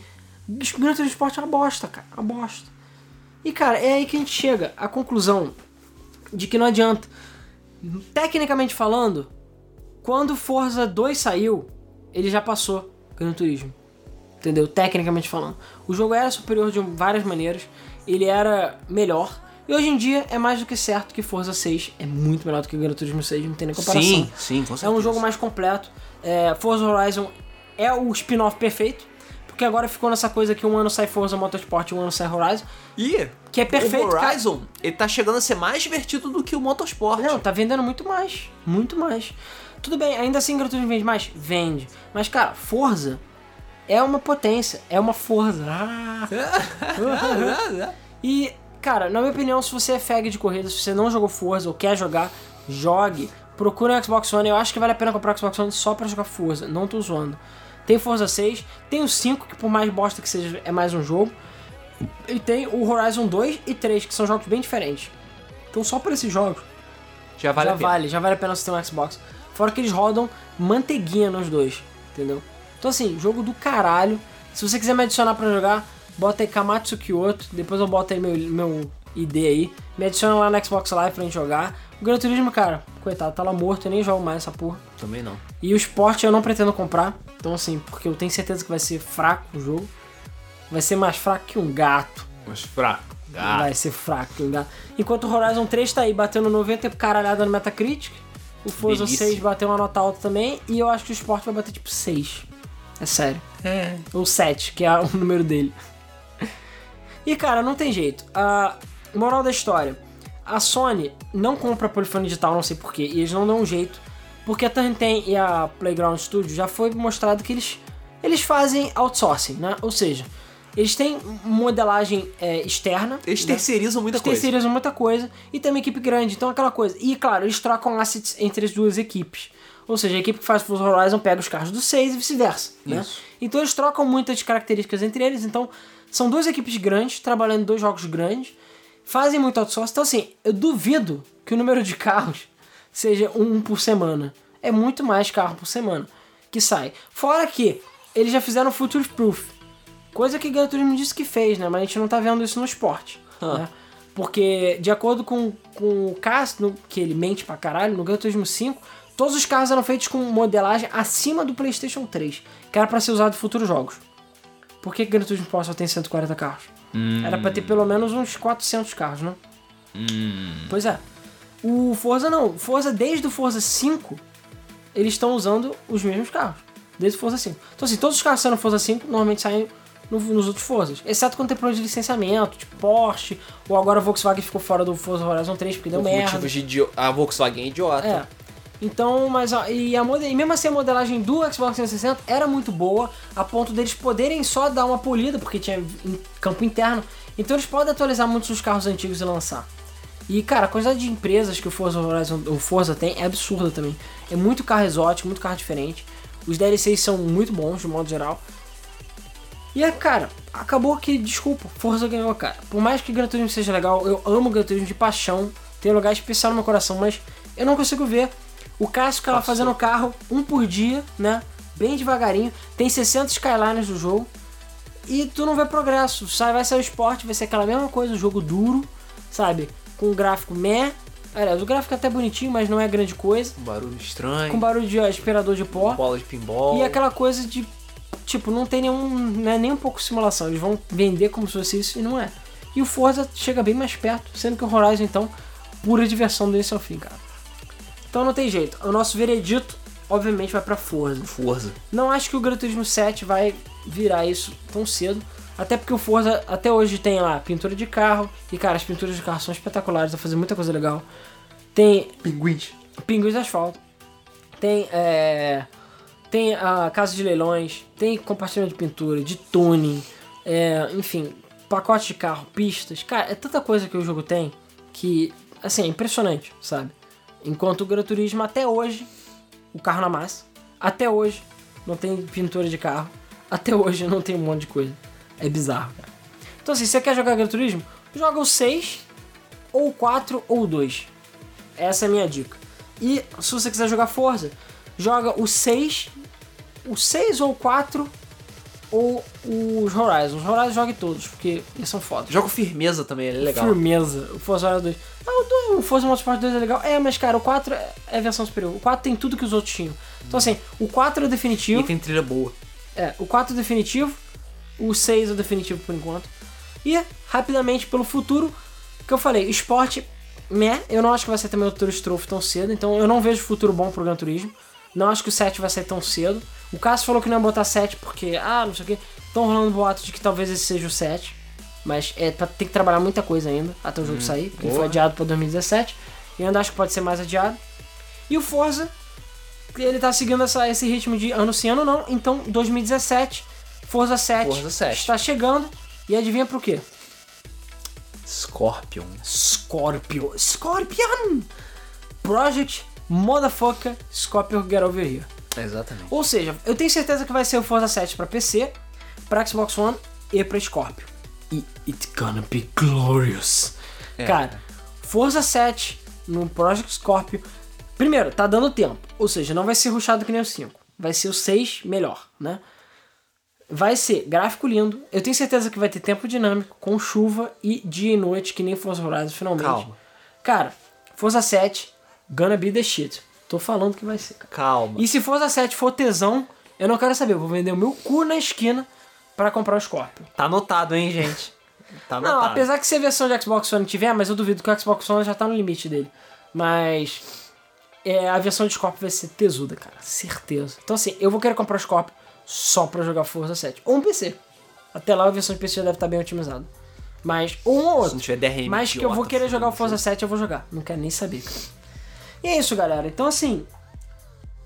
Gran Turismo Sport é uma bosta, cara. Uma bosta. E, cara, é aí que a gente chega à conclusão de que não adianta. Tecnicamente falando, quando Forza 2 saiu, ele já passou Gran Turismo. Entendeu? Tecnicamente falando. O jogo era superior de várias maneiras. Ele era melhor. E hoje em dia é mais do que certo que Forza 6 é muito melhor do que Gran Turismo 6, não tem nem comparação. Sim, sim, com É certeza. um jogo mais completo. É, Forza Horizon é o spin-off perfeito. Porque agora ficou nessa coisa que um ano sai Forza Motorsport e um ano sai Horizon. E Que é perfeito, o cara. Horizon, ele tá chegando a ser mais divertido do que o Motorsport. Não, tá vendendo muito mais. Muito mais. Tudo bem, ainda assim Gran Turismo vende mais? Vende. Mas, cara, Forza é uma potência. É uma Forza. Ah. E, cara, na minha opinião, se você é fag de corrida, se você não jogou Forza ou quer jogar, jogue. Procure um Xbox One. Eu acho que vale a pena comprar o Xbox One só pra jogar Forza. Não tô zoando. Tem Forza 6, tem o 5, que por mais bosta que seja, é mais um jogo. E tem o Horizon 2 e 3, que são jogos bem diferentes. Então só por esses jogos Já vale já a pena. vale, já vale a pena você ter um Xbox. Fora que eles rodam manteiguinha nos dois, entendeu? Então assim, jogo do caralho. Se você quiser me adicionar pra jogar, bota aí Kamatsu Kyoto, depois eu boto aí meu, meu ID aí. Me adiciona lá no Xbox Live pra gente jogar. O Gran Turismo, cara, coitado, tá lá morto, eu nem jogo mais essa porra. Também não. E o Sport eu não pretendo comprar, então assim, porque eu tenho certeza que vai ser fraco o jogo. Vai ser mais fraco que um gato. Mas fraco. Ah, Vai ser fraco que um gato. Enquanto o Horizon 3 tá aí batendo 90 caralhada no Metacritic. O Forza Delícia. 6 bateu uma nota alta também. E eu acho que o Sport vai bater tipo 6. É sério. É. Ou 7, que é o número dele. E cara, não tem jeito. A moral da história: a Sony não compra polifone digital, não sei porquê, e eles não dão um jeito. Porque a Turnitin e a Playground Studio já foi mostrado que eles, eles fazem outsourcing, né? Ou seja, eles têm modelagem é, externa. Eles né? terceirizam muita Eles coisa. terceirizam muita coisa e tem uma equipe grande, então aquela coisa. E claro, eles trocam assets entre as duas equipes. Ou seja, a equipe que faz Forza Horizon pega os carros do 6 e vice-versa. Né? Então eles trocam muitas características entre eles. Então são duas equipes grandes, trabalhando em dois jogos grandes, fazem muito outsourcing. Então assim, eu duvido que o número de carros seja um por semana. É muito mais carro por semana que sai. Fora que eles já fizeram Future Proof. Coisa que Gran Turismo disse que fez, né? Mas a gente não tá vendo isso no esporte. Ah. Né? Porque, de acordo com, com o Castro, que ele mente pra caralho, no Gran Turismo 5, todos os carros eram feitos com modelagem acima do PlayStation 3, que era pra ser usado em futuros jogos. Por que Gran Turismo Sport só tem 140 carros? Era pra ter pelo menos uns 400 carros, né? Pois é. O Forza não. Forza, desde o Forza 5, eles estão usando os mesmos carros. Desde o Forza 5. Então, assim, todos os carros que saem no Forza 5 normalmente saem no- nos outros Forzas. Exceto quando tem problema de licenciamento, tipo Porsche, ou agora a Volkswagen ficou fora do Forza Horizon 3 porque deu Por merda. motivos de. A Volkswagen é idiota. É. Então, mas e, a e mesmo assim a modelagem do Xbox 360 era muito boa, a ponto deles poderem só dar uma polida, porque tinha campo interno. Então eles podem atualizar muitos dos carros antigos e lançar. E cara, a quantidade de empresas que o Forza Horizon, o Forza tem é absurda também. É muito carro exótico, muito carro diferente. Os DLCs são muito bons, de modo geral. E é, cara, acabou que, desculpa, Forza ganhou, cara. Por mais que Gran Turismo seja legal, eu amo Gran Turismo de paixão, tem um lugar especial no meu coração, mas eu não consigo ver o Cássio que ela fazendo carro um por dia, né? Bem devagarinho. Tem 60 Skylines do jogo. E tu não vê progresso. Sai, vai sair o esporte, vai ser aquela mesma coisa, um jogo duro, sabe? Com um gráfico meh. Aliás, o gráfico é até bonitinho, mas não é grande coisa. Um barulho estranho. Com barulho de aspirador de pó. bola de pinball. E aquela coisa de, tipo, não tem nenhum, não é nem um pouco simulação. Eles vão vender como se fosse isso e não é. E o Forza chega bem mais perto, sendo que o Horizon, então, pura diversão início ao fim, cara. Então não tem jeito. O nosso veredito, obviamente, vai pra Forza. Forza. Não acho que o Gran Turismo 7 vai virar isso tão cedo. Até porque o Forza até hoje tem lá pintura de carro. E cara, as pinturas de carro são espetaculares, vai fazer muita coisa legal. Tem Pinguins. pinguins de asfalto. Tem é, tem a casa de leilões, tem compartilhamento de pintura, de tuning, é, enfim, pacote de carro, pistas. Cara, é tanta coisa que o jogo tem que, assim, é impressionante, sabe? Enquanto o Gran Turismo até hoje, o carro na massa, até hoje não tem pintura de carro, até hoje não tem um monte de coisa. É bizarro, cara. Então assim, você quer jogar Gran Turismo? Joga o 6, ou o 4, ou o 2. Essa é a minha dica. E se você quiser jogar Forza, joga o 6, o 6 ou o 4, ou os Horizon. Os Horizon jogue todos, porque eles são fodas. Jogo firmeza também, ele é legal. Firmeza. O Forza Horizon 2. Ah, o, o Forza Motorsport 2 é legal. É, mas cara, o 4 é é a versão superior. O 4 tem tudo que os outros tinham. Então assim, o 4 é o definitivo. E tem trilha boa. É, o 4 é o definitivo, o 6 é o definitivo por enquanto. E, rapidamente, pelo futuro, que eu falei, esporte, meh, eu não acho que vai ser também o Tour Strofe tão cedo, então eu não vejo futuro bom pro Gran Turismo. Não acho que o 7 vai sair tão cedo. O Cássio falou que não ia botar 7 porque, ah, não sei o que. Estão rolando boatos de que talvez esse seja o 7. Mas é, pra- tem que trabalhar muita coisa ainda até o jogo sair, porque boa. foi adiado pra 2017. E ainda acho que pode ser mais adiado. E o Forza, ele tá seguindo essa- esse ritmo de ano sim, ano não. Então, 2017, Forza 7, Forza 7. está chegando. E adivinha pro quê? Scorpion. Scorpio. Scorpion! Project Motherfucker Scorpio Get Over Here. Exatamente. Ou seja, eu tenho certeza que vai ser o Forza 7 pra PC, pra Xbox One e pra Scorpio. E it's gonna be glorious. É. Cara, Forza 7 no Project Scorpio. Primeiro, tá dando tempo. Ou seja, não vai ser rushado que nem o 5. Vai ser o 6 melhor, né? Vai ser gráfico lindo. Eu tenho certeza que vai ter tempo dinâmico, com chuva e dia e noite, que nem Forza Horizon finalmente. Calma. Cara, Forza 7, gonna be the shit. Tô falando que vai ser, cara. Calma. E se Forza 7 for tesão, eu não quero saber. Eu vou vender o meu cu na esquina pra comprar o Scorpio. Tá anotado, hein, gente? Tá Não, anotado. apesar que se a versão de Xbox One tiver, mas eu duvido que o Xbox One já tá no limite dele. Mas é, a versão de Scorpio vai ser tesuda, cara. Certeza. Então assim, eu vou querer comprar o Scorpio só pra jogar Forza 7. Ou um PC. Até lá a versão de PC já deve estar bem otimizada. Mas, ou um ou Se outro. não tiver DRM Mas que eu vou querer jogar o. Forza 7, eu vou jogar. Não quero nem saber, cara. E é isso, galera. Então assim.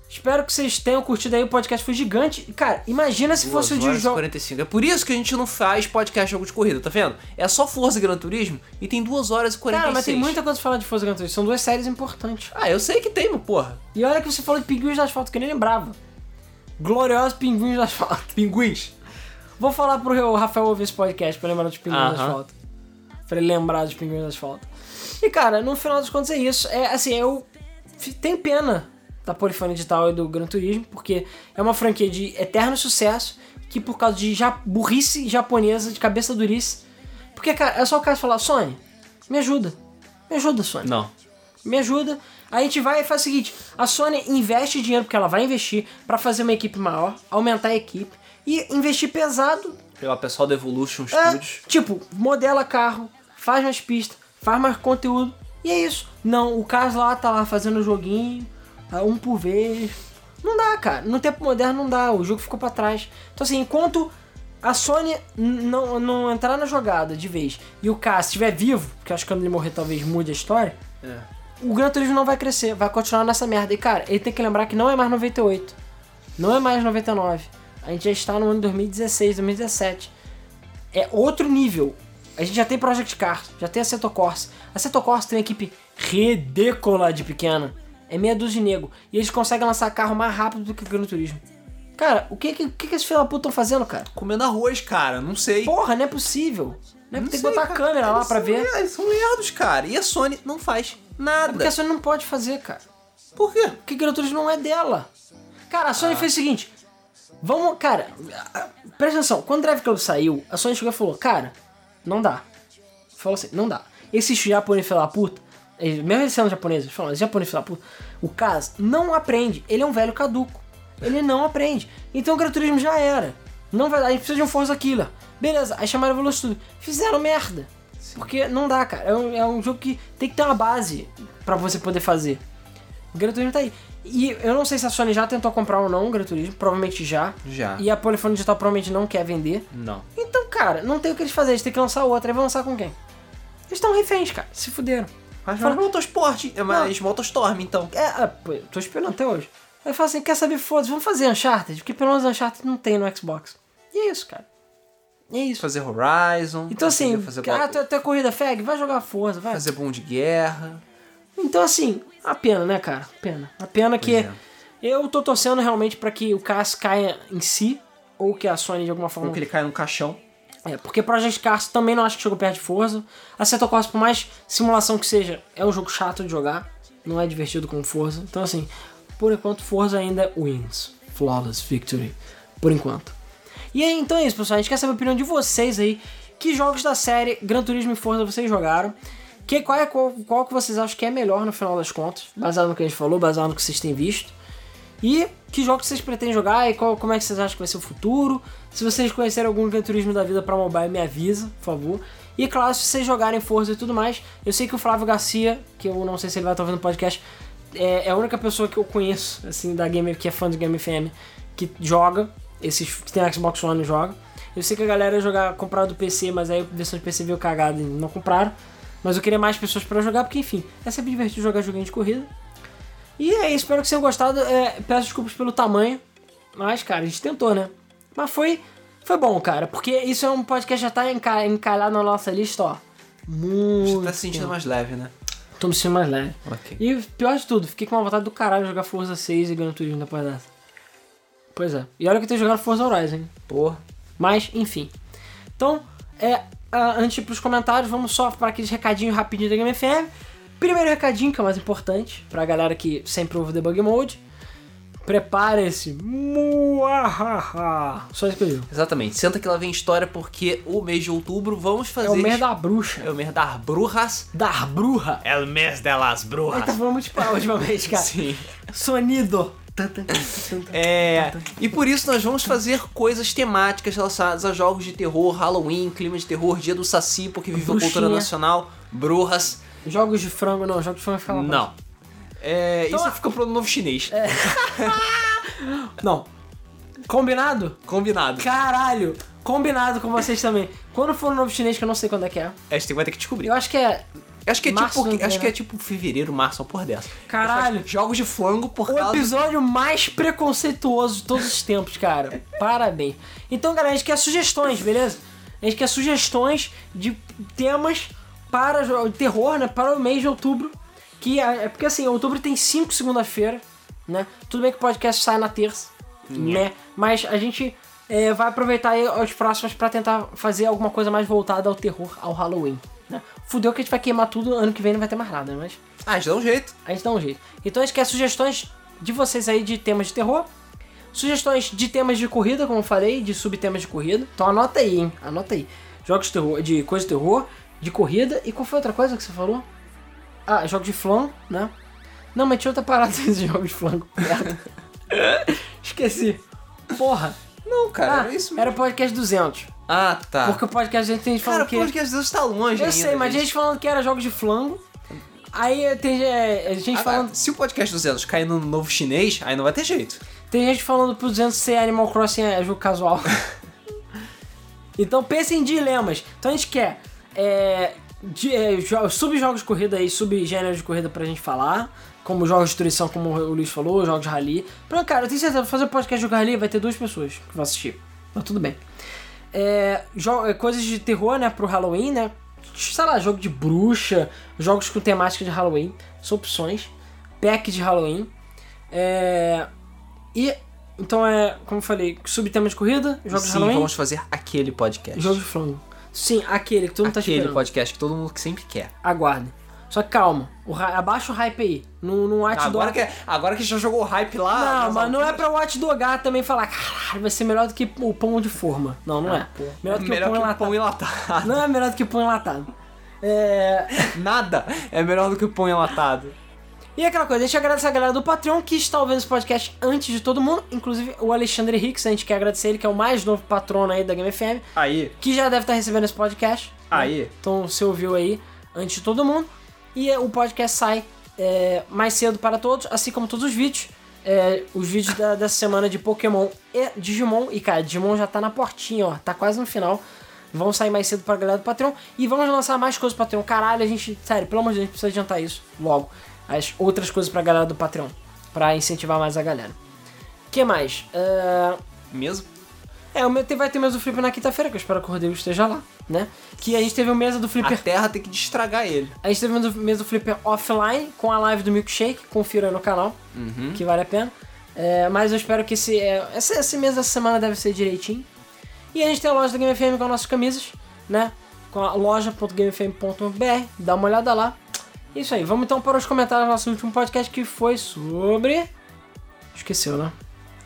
Espero que vocês tenham curtido aí. O podcast foi gigante. Cara, imagina se fosse o Duas de horas e jogo. 45. É por isso que a gente não faz podcast jogo de corrida, tá vendo? É só Forza Gran Turismo e tem 2 horas e 46. Cara, mas tem muita coisa pra falar de Forza Gran Turismo. São duas séries importantes. Ah, eu sei que tem, meu porra. E olha que você falou de pinguins do asfalto, que eu nem lembrava. Gloriosos pinguins do asfalto. Pinguins. Vou falar pro Rafael ouvir esse podcast pra lembrar dos pinguins do Aham. asfalto. Pra ele lembrar dos pinguins do asfalto. E cara, no final das contas é isso. É assim, eu tenho pena da Polifone Digital e do Gran Turismo, porque é uma franquia de eterno sucesso que por causa de ja burrice japonesa, de cabeça durice. Porque, cara, é só o caso falar, Sony, me ajuda. Me ajuda, Sony. Não. me ajuda. A gente vai e faz o seguinte: a Sony investe dinheiro, porque ela vai investir, pra fazer uma equipe maior, aumentar a equipe e investir pesado. Pegar o pessoal da Evolution É, Studios. tipo, modela carro, faz mais pista, faz mais conteúdo. E é isso. Não, o Carlos lá tá lá fazendo o joguinho, tá, um por vez. Não dá, cara. No tempo moderno não dá. O jogo ficou pra trás. Então, assim, enquanto a Sony não, não entrar na jogada de vez e o Cass estiver vivo, porque acho que quando ele morrer talvez mude a história, É. o Gran Turismo não vai crescer, vai continuar nessa merda. E cara, ele tem que lembrar que não é mais 98, não é mais 99. A gente já está no ano 2016, 2017. É outro nível. A gente já tem Project Cars, já tem a Corsa. A Corsa tem uma equipe ridícula de pequena. É meia dúzia de nego. E eles conseguem lançar carro mais rápido do que o Gran Turismo. Cara, o que, que, que que esses da puta estão fazendo, cara? Comendo arroz, cara. Não sei. Porra, não é possível. Não é Não tem que sei, botar a cara. câmera lá Eles pra são ver. Eles são lerdos, cara. E a Sony não faz É nada. porque a Sony não pode fazer, cara. Por quê? Porque Gran Turismo não é dela. Cara, a Sony fez o seguinte. Vamos, cara, presta atenção. Quando o Drive Club saiu, a Sony chegou e falou, cara, não dá. Falou assim, não dá. Esses japoneses filha da puta, eles- mesmo eles sendo japoneses, eles falam, esse japonês filha da puta, o Kaz não aprende. Ele é um velho caduco. Ele não aprende. Então o Gran Turismo já era. Não vai dar, a gente precisa de um Forza Killer. Beleza, aí chamaram o Velocitude. Fizeram merda. Porque não dá, cara. É um, é um jogo que tem que ter uma base pra você poder fazer. O Gran Turismo tá aí. E eu não sei se a Sony já tentou comprar ou não o Gran Turismo, provavelmente já. Já. E a Polyphony Digital provavelmente não quer vender. Não. Então, cara, não tem o que eles fazerem, eles têm que lançar outra. E vão lançar com quem? Eles estão reféns, cara. Se fuderam. Mas Fala- Motorsport, é mais Motostorm, então. É, pô, eu tô esperando até hoje. Aí fala assim, quer saber, foda-se, vamos fazer Uncharted, porque pelo menos Uncharted não tem no Xbox. E é isso, cara. E é isso. Fazer Horizon. Então assim, fazer, ah, tu, tu é corrida fag, vai jogar Forza, vai. fazer bom de guerra. Então assim, a pena, né, cara? Pena. A pena que é. eu tô torcendo realmente pra que o Cars caia em si, ou que a Sony de alguma forma... Ou que ele cai no caixão. É, porque Project Cars também não acho que chegou perto de Forza. Assetto Corsa, por mais simulação que seja, é um jogo chato de jogar. Não é divertido como Forza. Então, assim, por enquanto, Forza ainda wins. Flawless victory. Por enquanto. E aí, então é isso, pessoal. A gente quer saber a opinião de vocês aí. Que jogos da série Gran Turismo e Forza vocês jogaram? Que, qual, é, qual, qual que vocês acham que é melhor no final das contas? Baseado no que a gente falou, baseado no que vocês têm visto. E que jogos vocês pretendem jogar e qual, como é que vocês acham que vai ser o futuro? Se vocês conhecerem algum Gran Turismo da vida pra mobile, me avisa, por favor. E claro, se vocês jogarem Forza e tudo mais, eu sei que o Flávio Garcia, que eu não sei se ele vai estar ouvindo o podcast, é, é a única pessoa que eu conheço, assim, da Game, que é fã do Game FM, que joga, esses que tem Xbox One joga. Eu sei que a galera ia jogar, comprar do PC, mas aí a versão de PC veio cagada e não compraram. Mas eu queria mais pessoas pra jogar, porque enfim, é sempre divertido jogar joguinho de corrida. E é isso, espero que vocês tenham gostado. É, peço desculpas pelo tamanho, mas, cara, a gente tentou, né? Mas foi, foi bom, cara, porque isso é um podcast que já tá enca- encalhado na nossa lista, ó. Muito. Você tá se sentindo mais leve, né? Tô me sentindo mais leve. Ok. E pior de tudo, fiquei com uma vontade do caralho de jogar Forza 6 e Gran Turismo depois dessa. Pois é. E olha que eu tenho jogado Forza Horizon, hein? Porra. Mas, enfim. Então, é, ah, antes de ir pros comentários, vamos só para aqueles recadinhos rapidinho da Game FM. Primeiro recadinho, que é o mais importante, pra galera que sempre ouve o Debug Mode. Prepare-se. Só isso que eu digo. Exatamente. Senta que lá vem história porque o mês de outubro vamos fazer. É o mês da bruxa. É o mês das brujas. Da bruxa. É o mês delas brujas. tá falando muito espanhol ultimamente, cara. Sim. Sonido. É, e por isso nós vamos fazer coisas temáticas relacionadas a jogos de terror, Halloween, clima de terror, dia do Saci, porque vive a cultura Bruxinha. nacional, brujas. Jogos de frango, não. Jogos de frango fica lá Não. É, Então, isso a- fica pro novo chinês. Não. Combinado? Combinado. Caralho. Combinado com vocês também. Quando for o novo chinês, que eu não sei quando é que é. A gente vai ter que descobrir. Eu acho que é Acho que é Março tipo, ano que acho que é né? tipo fevereiro, março, uma porra dessa. Caralho. Jogos de flango por o causa episódio mais preconceituoso de todos os tempos, cara. Parabéns. Então, galera, a gente quer sugestões, beleza? A gente quer sugestões de temas para jo- terror, né? Para o mês de outubro. Que é, é porque assim, outubro tem 5 segunda-feira, né? Tudo bem que o podcast sai na terça, né? Mas a gente é, vai aproveitar aí os próximos para tentar fazer alguma coisa mais voltada ao terror, ao Halloween. Fudeu que a gente vai queimar tudo, ano que vem não vai ter mais nada, mas Ah, a gente dá um jeito. a gente dá um jeito. Então a gente quer sugestões de vocês aí de temas de terror. Sugestões de temas de corrida, como eu falei, de subtemas de corrida. Então anota aí, hein? Anota aí. Jogos de terror, de coisa de terror, de corrida. E qual foi outra coisa que você falou? Ah, jogos de flango, né? Não, mas tinha outra parada de jogos de. Merda. Esqueci. Porra. Não, cara, Ah, era isso mesmo. era o podcast 200. Ah, tá. Porque o podcast 200 tem gente Cara, falando o que... podcast Deus tá longe Eu ainda, sei, mas gente falando que era jogos de flango. Aí tem é, gente Ah, falando... Se o podcast 200 cair no novo chinês, aí não vai ter jeito. Tem gente falando pro 200 ser Animal Crossing é jogo casual. então pensem em dilemas. Então a gente quer é, de- é, jo- subjogos de corrida aí, subgêneros de corrida pra gente falar. Como jogos de destruição, como o Luiz falou, jogos de rally. Pronto, cara, eu tenho certeza, fazer podcast de jogo rally vai ter duas pessoas que vão assistir. Mas tudo bem. É, é, coisas de terror, né, pro Halloween, né? Sei lá, jogo de bruxa, jogos com temática de Halloween. São opções. Pack de Halloween. É, e, então é, como eu falei, subtema de corrida, jogos de Sim, Halloween, vamos fazer aquele podcast. jogos de flango. Sim, aquele que todo mundo tá aquele esperando. podcast que todo mundo sempre quer. Aguardem. Só que calma, o abaixa o hype aí. No, no Watch Agora Dog- que, agora que já jogou o hype lá. Não, mas não é pra Watch Dogar também falar, caralho, vai ser melhor do que o pão de forma. Não, não é. Melhor do que melhor o pão que o enlatado. pão enlatado. Não é melhor do que o pão enlatado. É... Nada é melhor do que o pão enlatado. E aquela coisa, deixa eu agradecer a galera do Patreon que está ouvindo esse podcast antes de todo mundo, inclusive o Alexandre Hicks, a gente quer agradecer ele, que é o mais novo patrono aí da Game FM, Aí. que já deve estar recebendo esse podcast. Aí. Então você ouviu aí antes de todo mundo. E o podcast sai é, mais cedo para todos, assim como todos os vídeos. É, os vídeos da, dessa semana de Pokémon e Digimon. E cara, Digimon já tá na portinha, ó. Tá quase no final. Vão sair mais cedo pra galera do Patreon. E vamos lançar mais coisas pro Patreon. Caralho, a gente. Sério, pelo amor de Deus, a gente precisa adiantar isso logo. As outras coisas pra galera do Patreon. Pra incentivar mais a galera. O que mais? É, Mesmo? É, o meu, vai ter mesa do Flipper na quinta-feira, que eu espero que o Rodrigo esteja lá, né? Que a gente teve o mesa do A Flipper. Terra tem que destragar ele. A gente teve o mesa do Flipper offline com a live do Milkshake. Confira aí no canal, que vale a pena. É, mas eu espero que esse, é, esse, esse mês dessa semana deve ser direitinho. E a gente tem a loja da Game FM com as nossas camisas, né? Com a loja.gamefm.br. Dá uma olhada lá. Isso aí, vamos então para os comentários do nosso último podcast que foi sobre. Esqueceu, né?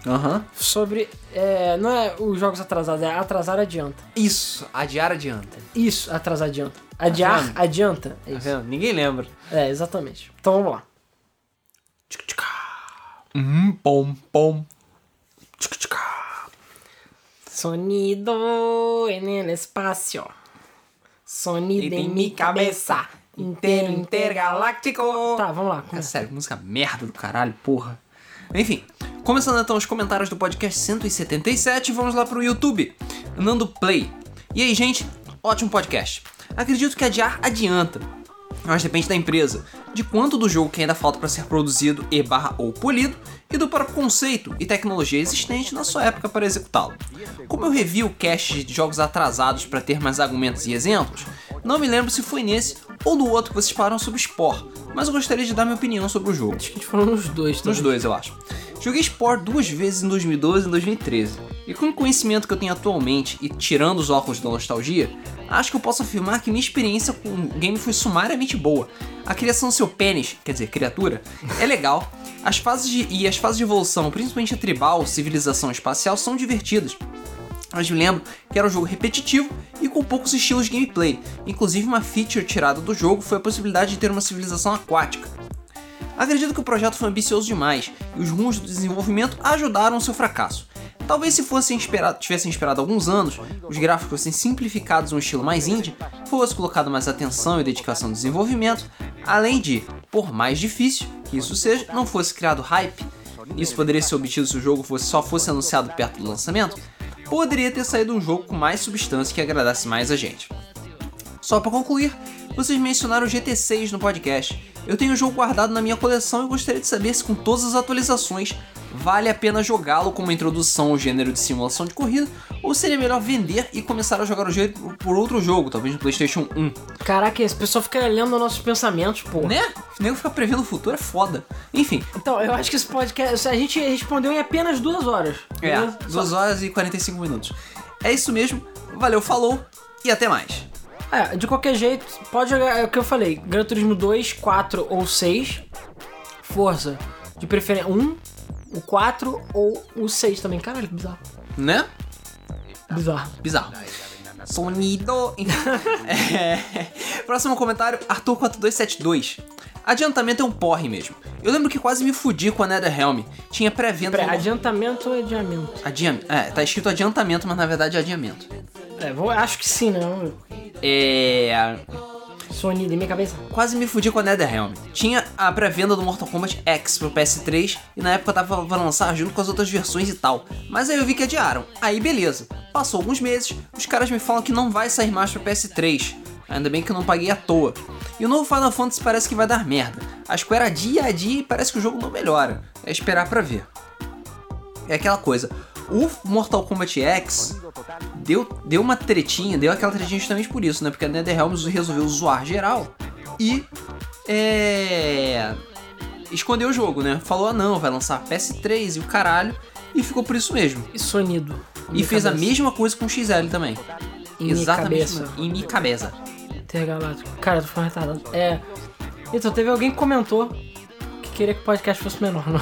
Aham. Sobre. é, não é os jogos atrasados, é atrasar adianta. Isso, adiar adianta. Isso, atrasar adianta. Adiar vendo? adianta. É Tá isso. vendo? Ninguém lembra. É, exatamente. Então vamos lá. Hum, pom, pom. Sonido en el espacio. Sonido em mi cabeça. Inteiro, intergaláctico. Tá, vamos lá. É sério, música merda do caralho, porra. Enfim, começando então os comentários do podcast 177, vamos lá pro YouTube. Nando Play. E aí, gente, ótimo podcast. Acredito que adiar adianta, mas depende da empresa, de quanto do jogo que ainda falta para ser produzido e barra ou polido, e do próprio conceito e tecnologia existente na sua época para executá-lo. Como eu revi o cast de jogos atrasados para ter mais argumentos e exemplos, não me lembro se foi nesse ou no outro que vocês falaram sobre Spore, mas eu gostaria de dar minha opinião sobre o jogo. Acho que a gente falou nos dois, tá? Nos dois, eu acho. Joguei Spore duas vezes em 2012 e em 2013. E com o conhecimento que eu tenho atualmente e tirando os óculos da nostalgia, acho que eu posso afirmar que minha experiência com o game foi sumariamente boa. A criação do seu pênis, quer dizer, criatura, é legal. As fases de, e as fases de evolução, principalmente a tribal, civilização espacial, são divertidas. Mas me lembro que era um jogo repetitivo e com poucos estilos de gameplay. Inclusive, uma feature tirada do jogo foi a possibilidade de ter uma civilização aquática. Acredito que o projeto foi ambicioso demais e os rumos do desenvolvimento ajudaram o seu fracasso. Talvez se fossem esperado, tivessem esperado alguns anos, os gráficos fossem simplificados em um estilo mais indie, fosse colocado mais atenção e dedicação no desenvolvimento, além de, por mais difícil que isso seja, não fosse criado hype, isso poderia ser obtido se o jogo fosse, só fosse anunciado perto do lançamento, poderia ter saído um jogo com mais substância que agradasse mais a gente. Só para concluir, vocês mencionaram o GT6 no podcast. Eu tenho o jogo guardado na minha coleção e gostaria de saber se com todas as atualizações vale a pena jogá-lo como introdução ao gênero de simulação de corrida ou seria melhor vender e começar a jogar o jogo por outro jogo, talvez no PlayStation 1. Caraca, esse pessoal fica lendo nossos pensamentos, pô. Né? O nego ficar prevendo o futuro é foda. Enfim, Então, eu acho que esse podcast. A gente respondeu em apenas duas horas. é? 2 horas e 45 minutos. É isso mesmo, valeu, falou e até mais. É, de qualquer jeito, pode jogar, é o que eu falei, Gran Turismo 2, 4 ou 6. Força, de preferência 1, o 4 ou o 6 também. Caralho, que bizarro. Né? Bizarro. Bizarro. Sonido. é. Próximo comentário, Arthur4272. Adiantamento é um porre mesmo. Eu lembro que quase me fudi com a Netherrealm. Tinha pré-venda. Pera, no- adiantamento ou adiamento? Adiam... É, tá escrito adiantamento, mas na verdade é adiamento. É, vou, acho que sim, né? É. Sonido em minha cabeça. Quase me fudi com a Netherrealm. Tinha a pré-venda do Mortal Kombat X pro PS3 e na época tava pra lançar junto com as outras versões e tal. Mas aí eu vi que adiaram. Aí beleza. Passou alguns meses, os caras me falam que não vai sair mais pro PS3. Ainda bem que eu não paguei à toa. E o novo Final Fantasy parece que vai dar merda. A Square adia, adia e parece que o jogo não melhora. É esperar pra ver. É aquela coisa. O Mortal Kombat X deu, deu uma tretinha, deu aquela tretinha justamente por isso, né? Porque a NetherRealm resolveu zoar geral e é, escondeu o jogo, né? Falou, ah não, vai lançar PS3 e o caralho, e ficou por isso mesmo. E sonido. E fez a cabeça. mesma coisa com o XL também. Em minha cabeça. Em minha cabeça. Intergaláctico. Cara, eu tô ficando retardado. É. Então, teve alguém que comentou que queria que o podcast fosse menor, não?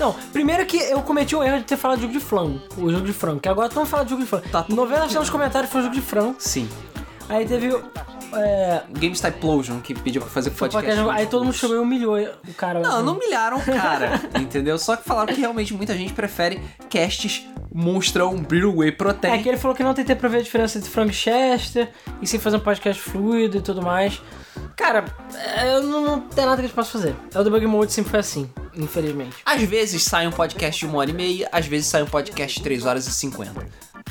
Não, primeiro que eu cometi o erro de ter falado de jogo de frango. O jogo de frango. Que agora estamos falando de jogo de frango. Tá tudo 90% dos comentários foi jogo de frango. Sim. Aí teve. É, GameStar Explosion, que pediu pra fazer o podcast. podcast, aí todo mundo chegou e humilhou o cara. Não, não humilharam o cara, entendeu? Só que falaram que realmente muita gente prefere casts monstrão, Brittle Whey É Protein. que ele falou que não tentei pra ver a diferença entre frango Chester e se fazer um podcast fluido e tudo mais. Cara, eu não, não tem nada que a gente possa fazer. O Debug Mode sempre foi assim, infelizmente. Às vezes sai um podcast de uma hora e meia, às vezes sai um podcast de 3 horas e 50.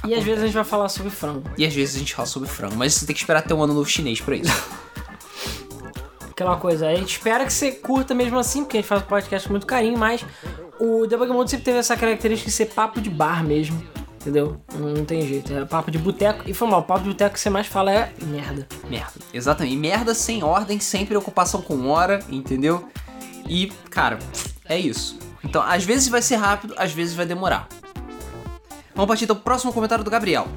E às vezes a gente vai falar sobre frango. E às vezes a gente fala sobre frango, mas você tem que esperar até um ano novo chinês pra isso. Aquela coisa, a gente espera que você curta mesmo assim, porque a gente faz o podcast com muito carinho, mas o Debug Mode sempre teve essa característica de ser papo de bar mesmo. Entendeu? Não, não tem jeito. É papo de boteco. E foi mal, o papo de boteco que você mais fala é merda. merda. Exatamente. Merda sem ordem, sem preocupação com hora, entendeu? E, cara, é isso. Então, às vezes vai ser rápido, às vezes vai demorar. Vamos partir então pro próximo comentário do Gabriel.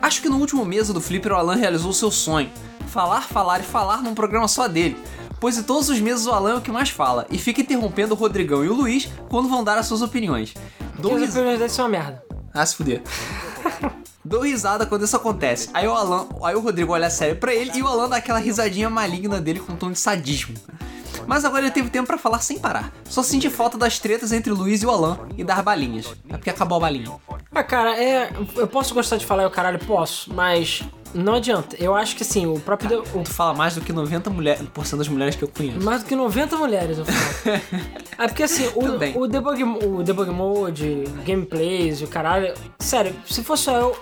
Acho que no último mês do Flipper o Alan realizou o seu sonho. Falar, falar e falar num programa só dele. Pois em todos os meses o Alan é o que mais fala. E fica interrompendo o Rodrigão e o Luiz quando vão dar as suas opiniões. Dou Porque as risada. opiniões deles são uma merda. Ah, se fuder. Dou risada quando isso acontece. Aí o Alan, aí o Rodrigo olha sério pra ele e o Alan dá aquela risadinha maligna dele com um tom de sadismo. Mas agora ele teve tempo pra falar sem parar. Só senti falta das tretas entre o Luiz e o Alan e das balinhas. É porque acabou a balinha. Ah, cara, é. Eu posso gostar de falar o caralho, posso, mas não adianta. Eu acho que assim, o próprio. de- o- Tu fala mais do que 90% mulher, por cento das mulheres que eu conheço. mais do que 90 mulheres, eu falo. é porque assim, o, o, debug, o debug mode, gameplays o caralho. Sério, se for só eu,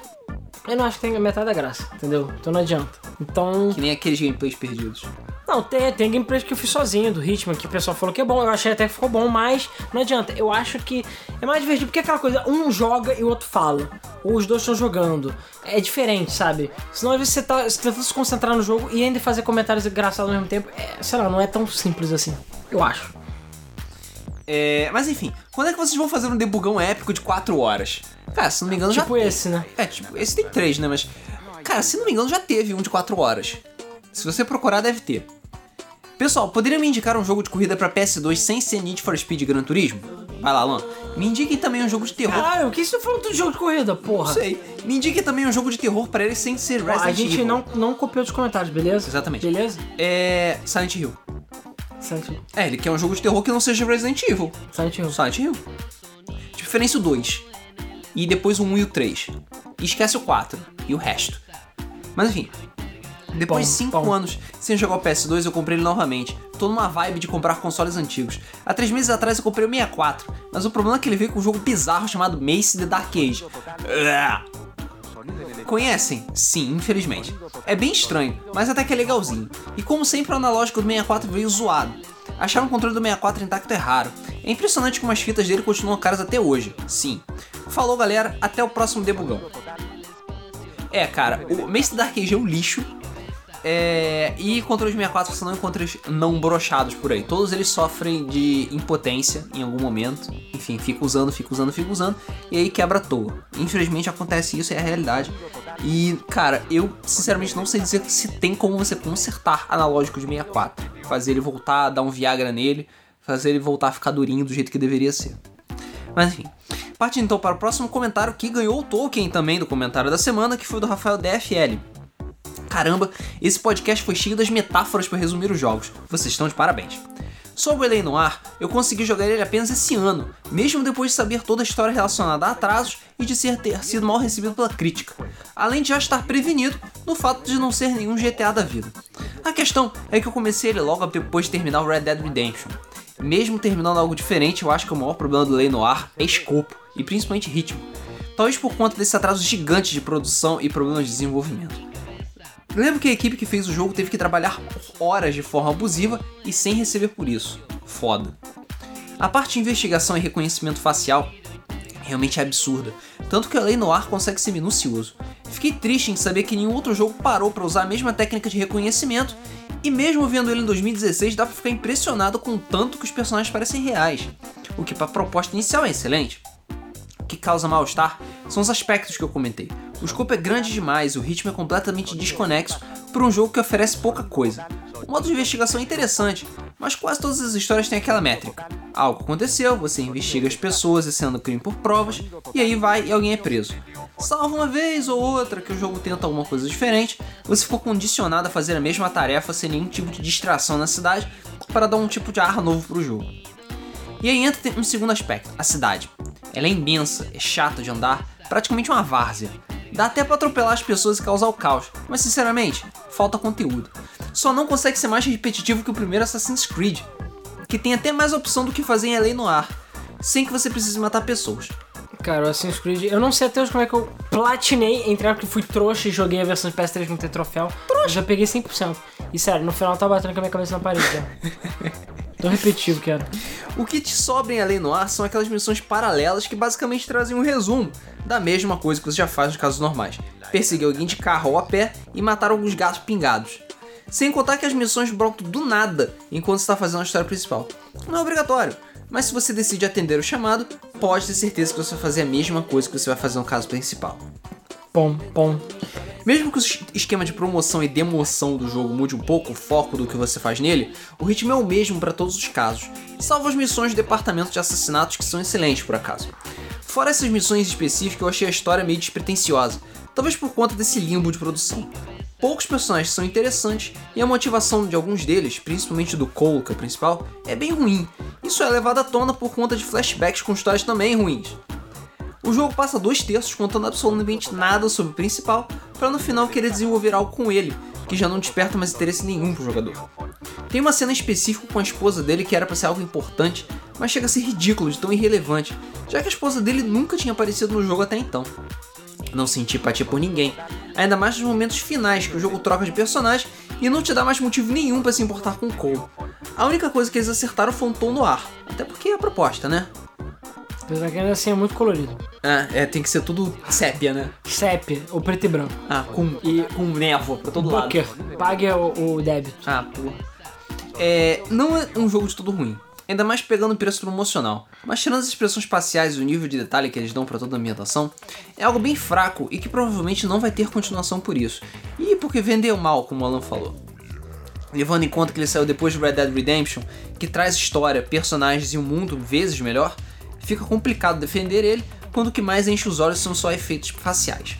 eu não acho que tem metade da graça, entendeu? Então não adianta. Então. Que nem aqueles gameplays perdidos. Não, tem, tem gameplays que eu fiz sozinho, do Hitman, que o pessoal falou que é bom, eu achei até que ficou bom, mas não adianta. Eu acho que é mais divertido, porque é aquela coisa, um joga e o outro fala. Ou os dois estão jogando. É diferente, sabe? Senão às vezes você tá você tenta se concentrar no jogo e ainda fazer comentários engraçados ao mesmo tempo. É, sei lá, não é tão simples assim. Eu acho. É, mas enfim, quando é que vocês vão fazer um debugão épico de 4 horas? Cara, se não me engano já Tipo esse, né? É, tipo, esse tem três, né? Mas, cara, se não me engano, já teve um de 4 horas. Se você procurar, deve ter. Pessoal, poderia me indicar um jogo de corrida pra PS2 sem ser Need for Speed Gran Turismo? Vai lá, Alan. Me indiquem também um jogo de terror. Caralho, o que você falando de jogo de corrida, porra? Não sei. Me indiquem também um jogo de terror pra ele sem ser Resident a gente Evil. não, não copiou dos comentários, beleza? Exatamente. Beleza? É. Silent Hill. Silent Hill. É, ele quer um jogo de terror que não seja Resident Evil. Silent Hill. Silent Hill. De preferência o 2. E depois o 1 e o 3. E esquece o 4. E o resto. Mas enfim. Depois de Bom, 5 bom. anos sem jogar o PS2, eu comprei ele novamente. Tô numa vibe de comprar consoles antigos. Há 3 meses atrás eu comprei o 64. Mas o problema é que ele veio com um jogo bizarro chamado Mace the Dark Age. Conhecem? Sim, infelizmente. É bem estranho, mas até que é legalzinho. E como sempre, o analógico do 64 veio zoado. Achar um controle do 64 intacto é raro. É impressionante como as fitas dele continuam caras até hoje. Sim. Falou, galera. Até o próximo debugão. É, cara, o Mace Dark Age é um lixo. É, e controles 64 você não encontra não brochados por aí. Todos eles sofrem de impotência em algum momento. Enfim, fica usando, fica usando, fica usando. E aí quebra à toa. Infelizmente acontece isso, é a realidade. E, cara, eu sinceramente não sei dizer se tem como você consertar analógico de 64. Fazer ele voltar, dar um Viagra nele, fazer ele voltar a ficar durinho do jeito que deveria ser. Mas enfim. Partindo então para o próximo comentário que ganhou o token também do comentário da semana, que foi do Rafael DFL. Caramba, esse podcast foi cheio das metáforas para resumir os jogos. Vocês estão de parabéns. Sobre o L.A. Noir, eu consegui jogar ele apenas esse ano, mesmo depois de saber toda a história relacionada a atrasos e de ser ter sido mal recebido pela crítica, além de já estar prevenido no fato de não ser nenhum GTA da vida. A questão é que eu comecei ele logo depois de terminar o Red Dead Redemption. Mesmo terminando algo diferente, eu acho que o maior problema do L.A. Noir é escopo, e principalmente ritmo. Talvez por conta desse atraso gigante de produção e problemas de desenvolvimento. Lembro que a equipe que fez o jogo teve que trabalhar horas de forma abusiva e sem receber por isso. Foda. A parte de investigação e reconhecimento facial realmente é absurda, tanto que a Lei Noir consegue ser minucioso. Fiquei triste em saber que nenhum outro jogo parou para usar a mesma técnica de reconhecimento, e mesmo vendo ele em 2016 dá pra ficar impressionado com o tanto que os personagens parecem reais, o que para a proposta inicial é excelente. Que causa mal-estar são os aspectos que eu comentei. O escopo é grande demais o ritmo é completamente desconexo para um jogo que oferece pouca coisa. O modo de investigação é interessante, mas quase todas as histórias têm aquela métrica. Algo aconteceu, você investiga as pessoas sendo crime por provas, e aí vai e alguém é preso. Salvo uma vez ou outra que o jogo tenta alguma coisa diferente, você for condicionado a fazer a mesma tarefa sem nenhum tipo de distração na cidade para dar um tipo de ar novo para o jogo. E aí entra um segundo aspecto, a cidade. Ela é imensa, é chata de andar, praticamente uma várzea. Dá até pra atropelar as pessoas e causar o caos, mas sinceramente, falta conteúdo. Só não consegue ser mais repetitivo que o primeiro Assassin's Creed, que tem até mais opção do que fazer em LA no ar, sem que você precise matar pessoas. Cara, o Assassin's Creed, eu não sei até hoje como é que eu platinei, entre época que fui trouxa e joguei a versão de PS3 com ter troféu. Trouxa! Já peguei 100%. E sério, no final tava batendo com a minha cabeça na parede. Tão repetitivo que era. O que te sobra em Além Noir são aquelas missões paralelas que basicamente trazem um resumo da mesma coisa que você já faz nos casos normais. Perseguir alguém de carro ou a pé e matar alguns gatos pingados. Sem contar que as missões brotam do nada enquanto está fazendo a história principal. Não é obrigatório, mas se você decide atender o chamado, pode ter certeza que você vai fazer a mesma coisa que você vai fazer no caso principal. Pom, pom. Mesmo que o esquema de promoção e demoção do jogo mude um pouco o foco do que você faz nele, o ritmo é o mesmo para todos os casos, salvo as missões do departamento de assassinatos que são excelentes por acaso. Fora essas missões específicas, eu achei a história meio despretensiosa, talvez por conta desse limbo de produção. Poucos personagens são interessantes e a motivação de alguns deles, principalmente do Cole, que é o principal, é bem ruim. Isso é levado à tona por conta de flashbacks com histórias também ruins. O jogo passa dois terços contando absolutamente nada sobre o principal, para no final querer desenvolver algo com ele, que já não desperta mais interesse nenhum pro jogador. Tem uma cena específica com a esposa dele que era para ser algo importante, mas chega a ser ridículo de tão irrelevante, já que a esposa dele nunca tinha aparecido no jogo até então não senti empatia por ninguém. Ainda mais nos momentos finais, que o jogo troca de personagem e não te dá mais motivo nenhum para se importar com o Cole. A única coisa que eles acertaram foi um tom no ar. Até porque é a proposta, né? Apesar que ainda assim é muito colorido. É, é, tem que ser tudo sépia, né? Sépia, ou preto e branco. Ah, com, e, com névoa pra todo Booker, lado. pague o, o débito. Ah, pô. É, não é um jogo de tudo ruim ainda mais pegando o preço promocional. Mas tirando as expressões espaciais e o nível de detalhe que eles dão para toda a ambientação, é algo bem fraco e que provavelmente não vai ter continuação por isso. E porque vendeu mal, como o Alan falou. Levando em conta que ele saiu depois de Red Dead Redemption, que traz história, personagens e um mundo vezes melhor, fica complicado defender ele quando o que mais enche os olhos são só efeitos faciais.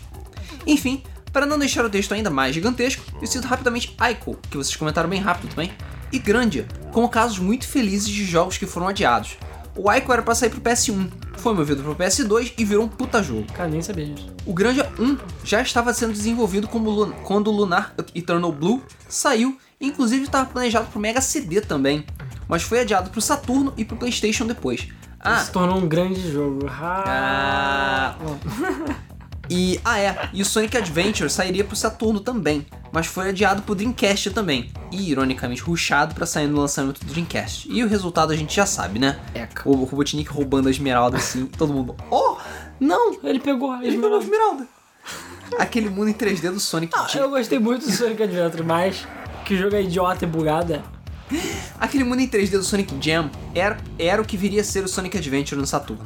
Enfim, para não deixar o texto ainda mais gigantesco, eu cito rapidamente Ico, que vocês comentaram bem rápido também, e Grandia, como casos muito felizes de jogos que foram adiados. O Ico era para sair pro PS1, foi movido pro PS2 e virou um puta jogo. Cara, nem sabia disso. O Grandia 1 já estava sendo desenvolvido como quando o Lunar Eternal Blue saiu, e inclusive estava planejado pro Mega CD também, mas foi adiado pro Saturno e pro PlayStation depois. Ah, se tornou um grande jogo. Ah. E, ah é, e o Sonic Adventure sairia pro Saturno também, mas foi adiado pro Dreamcast também, e ironicamente ruxado para sair no lançamento do Dreamcast. E o resultado a gente já sabe, né? Eca. O Robotnik roubando a esmeralda assim, todo mundo, oh, não, ele pegou a ele pegou a esmeralda. Aquele mundo em 3D do Sonic. Ah, eu gostei muito do Sonic Adventure, mas que jogo é idiota e bugado é. Aquele mundo em 3D do Sonic Jam era, era o que viria a ser o Sonic Adventure no Saturno.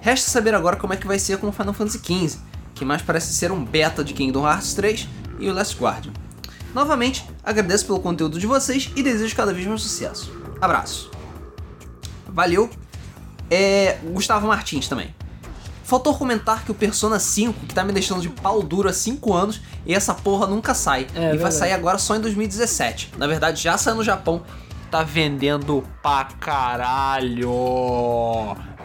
Resta saber agora como é que vai ser com o Final Fantasy XV, que mais parece ser um beta de Kingdom Hearts 3 e o Last Guardian. Novamente, agradeço pelo conteúdo de vocês e desejo cada vez mais sucesso. Abraço. Valeu. É. Gustavo Martins também. Faltou comentar que o Persona 5, que tá me deixando de pau duro há 5 anos, e essa porra nunca sai. É, e vai sair agora só em 2017. Na verdade, já saiu no Japão. Tá vendendo pra caralho.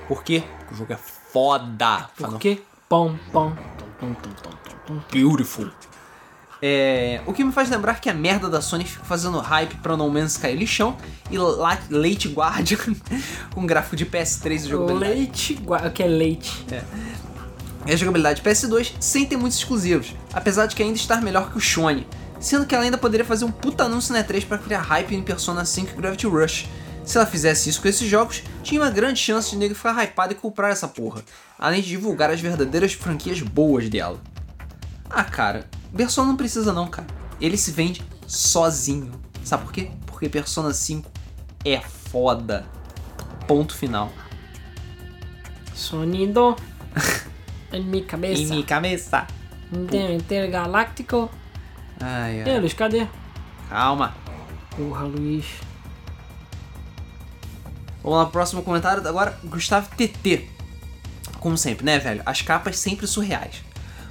Por quê? Porque o jogo é foda. Por quê? Pom, pom. Beautiful. É, o que me faz lembrar que a merda da Sony fica fazendo hype pra No Man's Sky lixão e Late Guardian com gráfico de PS3 e jogabilidade. Leite Guardian, que é leite. É. E a jogabilidade PS2 sem ter muitos exclusivos, apesar de que ainda estar melhor que o Shone, sendo que ela ainda poderia fazer um puta anúncio na E3 para criar hype em Persona 5 e Gravity Rush. Se ela fizesse isso com esses jogos, tinha uma grande chance de nego ficar hypado e comprar essa porra, além de divulgar as verdadeiras franquias boas dela. Ah, cara, Persona não precisa não, cara. Ele se vende sozinho. Sabe por quê? Porque Persona 5 é foda. Ponto final. Sonido em minha cabeça. Em minha cabeça. Intergaláctico. Ai, ai. E Luiz, cadê? Calma. Porra, Luiz. Vamos lá próximo comentário. Agora, Gustavo TT. Como sempre, né, velho? As capas sempre surreais.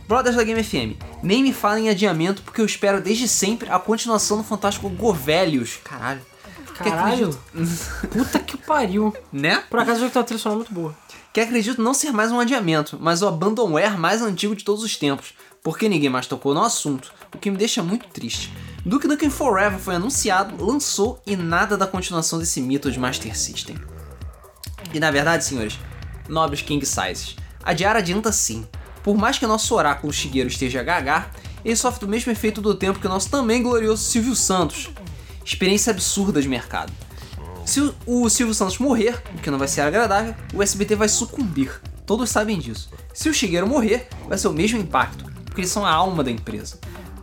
Brothers da Game FM, nem me falem em adiamento porque eu espero desde sempre a continuação do Fantástico Govelhos. Caralho. Caralho. Puta que pariu. Né? Por acaso o jogo tá trilha sonora muito boa. que acredito não ser mais um adiamento, mas o abandonware mais antigo de todos os tempos, porque ninguém mais tocou no assunto, o que me deixa muito triste. Duke Nukem Forever foi anunciado, lançou e nada da continuação desse mito de Master System. E na verdade, senhores, nobres King Sizes, adiar adianta sim. Por mais que nosso oráculo Shigeru esteja gaga, ele sofre do mesmo efeito do tempo que o nosso também glorioso Silvio Santos. Experiência absurda de mercado. Se o- o Silvio Santos morrer, o que não vai ser agradável, o SBT vai sucumbir. Todos sabem disso. Se o Shigeru morrer, vai ser o mesmo impacto, porque eles são a alma da empresa.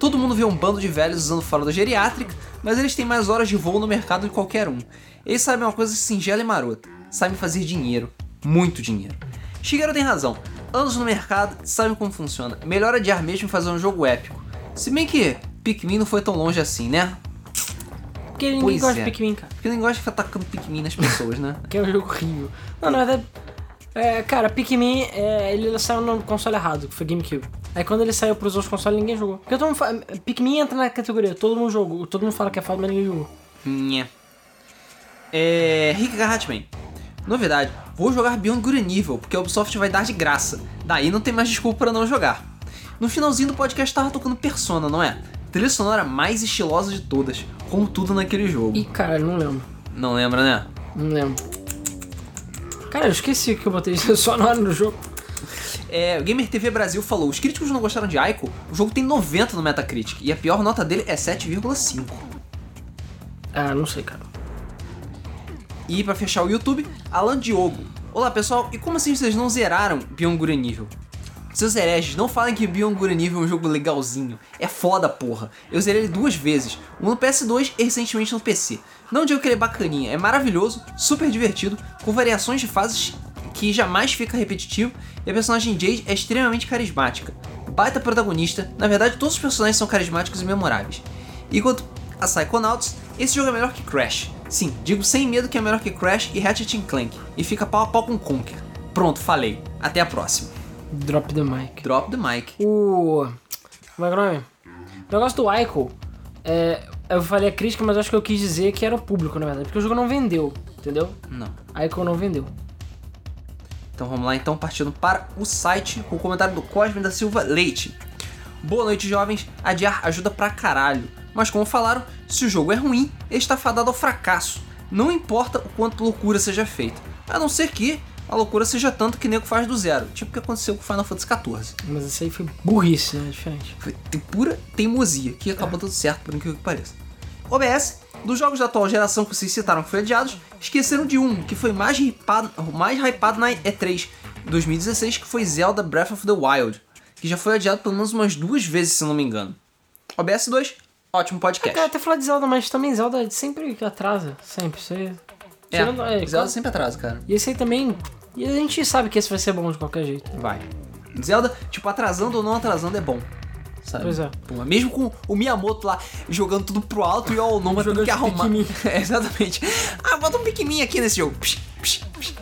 Todo mundo vê um bando de velhos usando fralda geriátrica, mas eles têm mais horas de voo no mercado que qualquer um. Eles sabem uma coisa singela e marota. Sabem fazer dinheiro. Muito dinheiro. Shigeru tem razão. Anos no mercado, sabem como funciona. Melhor adiar mesmo e fazer um jogo épico. Se bem que Pikmin não foi tão longe assim, né? Porque ninguém Pois gosta é. de Pikmin, cara. Porque ninguém gosta de ficar atacando Pikmin nas pessoas, né? Que é um jogo horrível. Não, na verdade. É, cara, Pikmin, é, ele saiu no console errado, que foi GameCube. Aí quando ele saiu pros outros consoles, ninguém jogou. Porque todo mundo fala, Pikmin entra na categoria, todo mundo jogou. Todo mundo fala que é foda, mas ninguém jogou. Nhé. É. Rick Garratman. Novidade, vou jogar Beyond Good and Evil, porque a Ubisoft vai dar de graça. Daí não tem mais desculpa pra não jogar. No finalzinho do podcast tava tocando Persona, não é? Trilha sonora mais estilosa de todas, como tudo naquele jogo. Ih, cara, não lembro. Não lembra, né? Não lembro. Cara, eu esqueci que eu botei isso só na hora do jogo. É, o Gamer TV Brasil falou: os críticos não gostaram de Ico, o jogo tem 90 no Metacritic e a pior nota dele é 7,5. Ah, não sei, cara. E pra fechar o YouTube, Alan Diogo. Olá pessoal, e como assim vocês não zeraram and Evil? Seus hereges, não falem que Beyond Good Evil é um jogo legalzinho. É foda, porra. Eu zerei ele duas vezes, um no PS2 e recentemente no PC. Não digo que ele é bacaninha, é maravilhoso, super divertido, com variações de fases que jamais fica repetitivo e a personagem Jade é extremamente carismática. Baita protagonista, na verdade todos os personagens são carismáticos e memoráveis. E quanto a Psychonauts, esse jogo é melhor que Crash. Sim, digo sem medo que é melhor que Crash e Ratchet Clank. E fica pau a pau com Conker. Pronto, falei. Até a próxima. Drop the mic. Drop the mic. O. Como é que é o nome? O negócio do Ico, é, eu falei a crítica, mas acho que eu quis dizer que era o público, na verdade. Porque o jogo não vendeu, entendeu? Não. Ico não vendeu. Então vamos lá, então, partindo para o site com o comentário do Cosme da Silva Leite. Boa noite, jovens. Adiar ajuda pra caralho. Mas como falaram, se o jogo é ruim, ele está fadado ao fracasso. Não importa o quanto loucura seja feita. A não ser que a loucura seja tanto que nego faz do zero. Tipo o que aconteceu com Final Fantasy XIV. Mas isso aí foi burrice, né? Diferente. Foi pura teimosia, que acabou dando certo, por incrível que pareça. OBS, dos jogos da atual geração que vocês citaram que foi adiados, esqueceram de um, que foi mais hypado, mais hypado na E3 2016, que foi Zelda Breath of the Wild, que já foi adiado pelo menos umas duas vezes, se não me engano. OBS 2, ótimo podcast. Cara, até falar de Zelda, mas também Zelda sempre atrasa. Sempre. Isso aí. É, Tirando- é, Zelda sempre atrasa, cara. E esse aí também. E a gente sabe que esse vai ser bom de qualquer jeito. Vai. Zelda, tipo, atrasando ou não atrasando é bom. Sabe? Pois é. Pô, mesmo com o Miyamoto lá jogando tudo pro alto e o Aonuma tendo que arrumar. É, exatamente. Ah, bota um Pikmin aqui nesse jogo. Psh, psh, psh.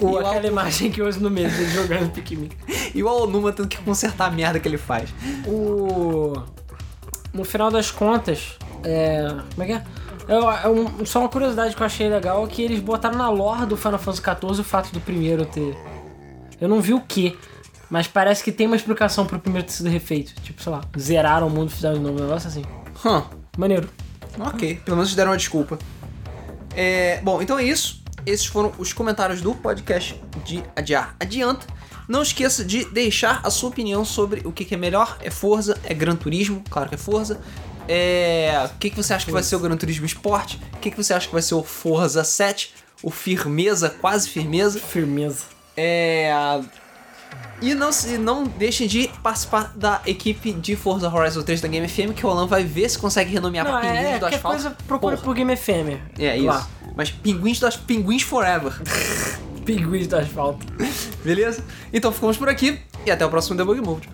Ou E aquela Al- imagem que eu uso no meio dele jogando Pikmin. E o Aonuma tendo que consertar a merda que ele faz. O. No final das contas, é. Como é que é? É, é um- só uma curiosidade que eu achei legal que eles botaram na lore do Final Fantasy XIV o fato do primeiro ter. Eu não vi o que, mas parece que tem uma explicação pro primeiro ter sido refeito. Tipo, sei lá, zeraram o mundo e fizeram de novo, um negócio assim. Hum, Maneiro. ok. Pelo menos deram uma desculpa. É, bom, então é isso. Esses foram os comentários do podcast de Adiar Adianta. Não esqueça de deixar a sua opinião sobre o que, que é melhor. É Forza? É Gran Turismo? Claro que é Forza. É, o que, que você acha que vai ser o Gran Turismo Sport? O que, que você acha que vai ser o Forza 7? O Firmeza, quase Firmeza? Firmeza. É. E não, se, não deixem de participar da equipe de Forza Horizon 3 da Game FM, que o Alan vai ver se consegue renomear Não, Pinguins é, do Asfalto. coisa procura Porra. por Game FM. É isso. Lá. Mas Pinguins do Pinguins Forever. Pinguins do asfalto. Beleza? Então ficamos por aqui e até o próximo Debug Mode.